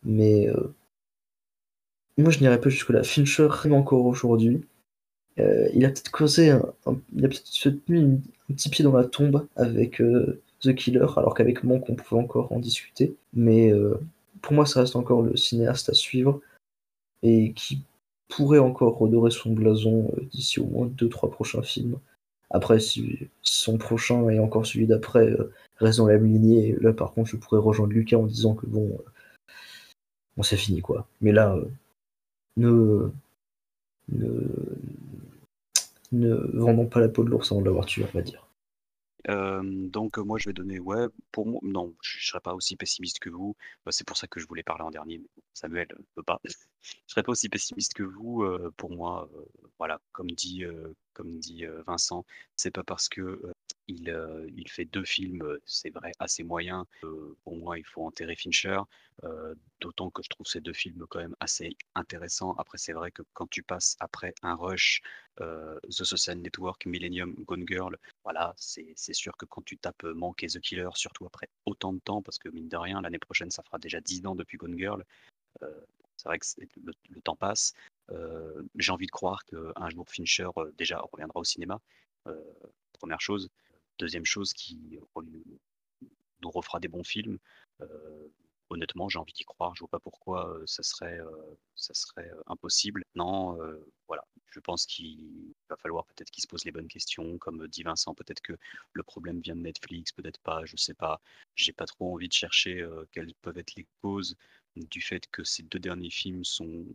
mais euh, moi je n'irais pas jusque-là. Fincher, même encore aujourd'hui, euh, il a peut-être causé un, il a peut-être tenu une- un petit pied dans la tombe avec The Killer, alors qu'avec Monk on pouvait encore en discuter. Mais pour moi, ça reste encore le cinéaste à suivre et qui pourrait encore redorer son blason d'ici au moins 2-3 prochains films. Après, si son prochain et encore celui d'après euh, restent dans la même lignée, là par contre, je pourrais rejoindre Lucas en disant que bon, euh, bon c'est fini quoi. Mais là, euh, ne, ne, ne vendons pas la peau de l'ours avant de l'avoir tué, on va dire. Euh, donc moi je vais donner ouais pour moi non je, je serais pas aussi pessimiste que vous. Bah, c'est pour ça que je voulais parler en dernier mais Samuel ne peut pas. Je serais pas aussi pessimiste que vous euh, pour moi euh, voilà comme dit euh, comme dit euh, Vincent c'est pas parce que euh, il, euh, il fait deux films euh, c'est vrai assez moyens euh, pour moi il faut enterrer Fincher euh, d'autant que je trouve ces deux films quand même assez intéressants. Après c'est vrai que quand tu passes après un rush euh, The Social Network, Millennium, Gone Girl, voilà, c'est sûr que quand tu tapes euh, Mank et The Killer, surtout après autant de temps, parce que mine de rien, l'année prochaine, ça fera déjà 10 ans depuis Gone Girl, euh, c'est vrai que le, temps passe. J'ai envie de croire qu'un jour Fincher déjà reviendra au cinéma, première chose. Deuxième chose, qui nous refera des bons films. Honnêtement, j'ai envie d'y croire. Je vois pas pourquoi euh, ça serait, euh, euh, impossible. Non, voilà. Je pense qu'il va falloir peut-être qu'il se pose les bonnes questions, comme dit Vincent. Peut-être que le problème vient de Netflix, peut-être pas. Je sais pas. J'ai pas trop envie de chercher quelles peuvent être les causes du fait que ces deux derniers films sont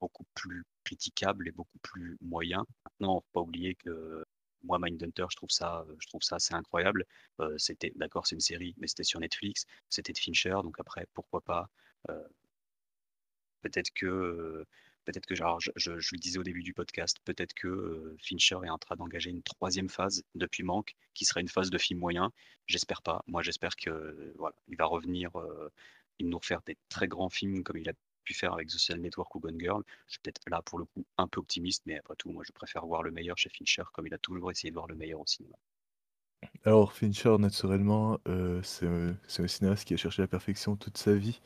beaucoup plus critiquables et beaucoup plus moyens. Maintenant, faut pas oublier que moi, Mindhunter, je trouve ça, je trouve ça assez incroyable. Euh, c'était, d'accord, c'est une série, mais c'était sur Netflix, c'était de Fincher, donc après, pourquoi pas. euh, peut-être que, euh, peut-être que, je, je- je le disais au début du podcast, peut-être que euh, Fincher est en train d'engager une troisième phase depuis Manque, qui serait une phase de film moyen. J'espère pas. Moi, j'espère que, euh, voilà, il va revenir, euh, il nous refaire des très grands films comme il a faire avec Social Network ou Gone Girl. Je suis peut-être là pour le coup un peu optimiste, mais après tout, moi, je préfère voir le meilleur chez Fincher, comme il a toujours essayé de voir le meilleur au cinéma. Alors, Fincher, naturellement, euh, c'est un, cinéaste qui a cherché la perfection toute sa vie.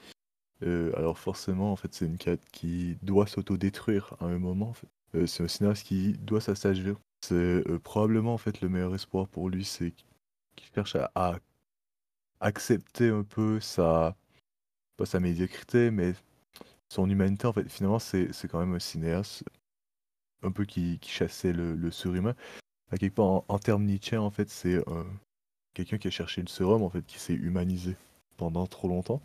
Euh, alors forcément, en fait, c'est une quête qui doit s'autodétruire à un moment. Euh, c'est un cinéaste qui doit s'assagir. C'est euh, probablement en fait le meilleur espoir pour lui, c'est qu'il cherche à, à accepter un peu sa, pas sa médiocrité, mais son humanité. En fait, finalement, c'est quand même un cinéaste un peu qui, qui chassait le, surhumain. À quelque part, en, termes Nietzsche, en fait, c'est euh, quelqu'un qui a cherché le surhomme, en fait, qui s'est humanisé pendant trop longtemps,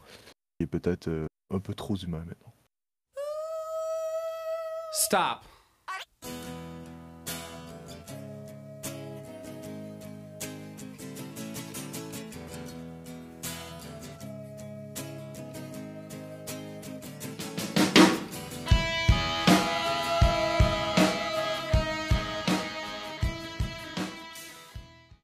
et peut-être euh, un peu trop humain maintenant. Stop.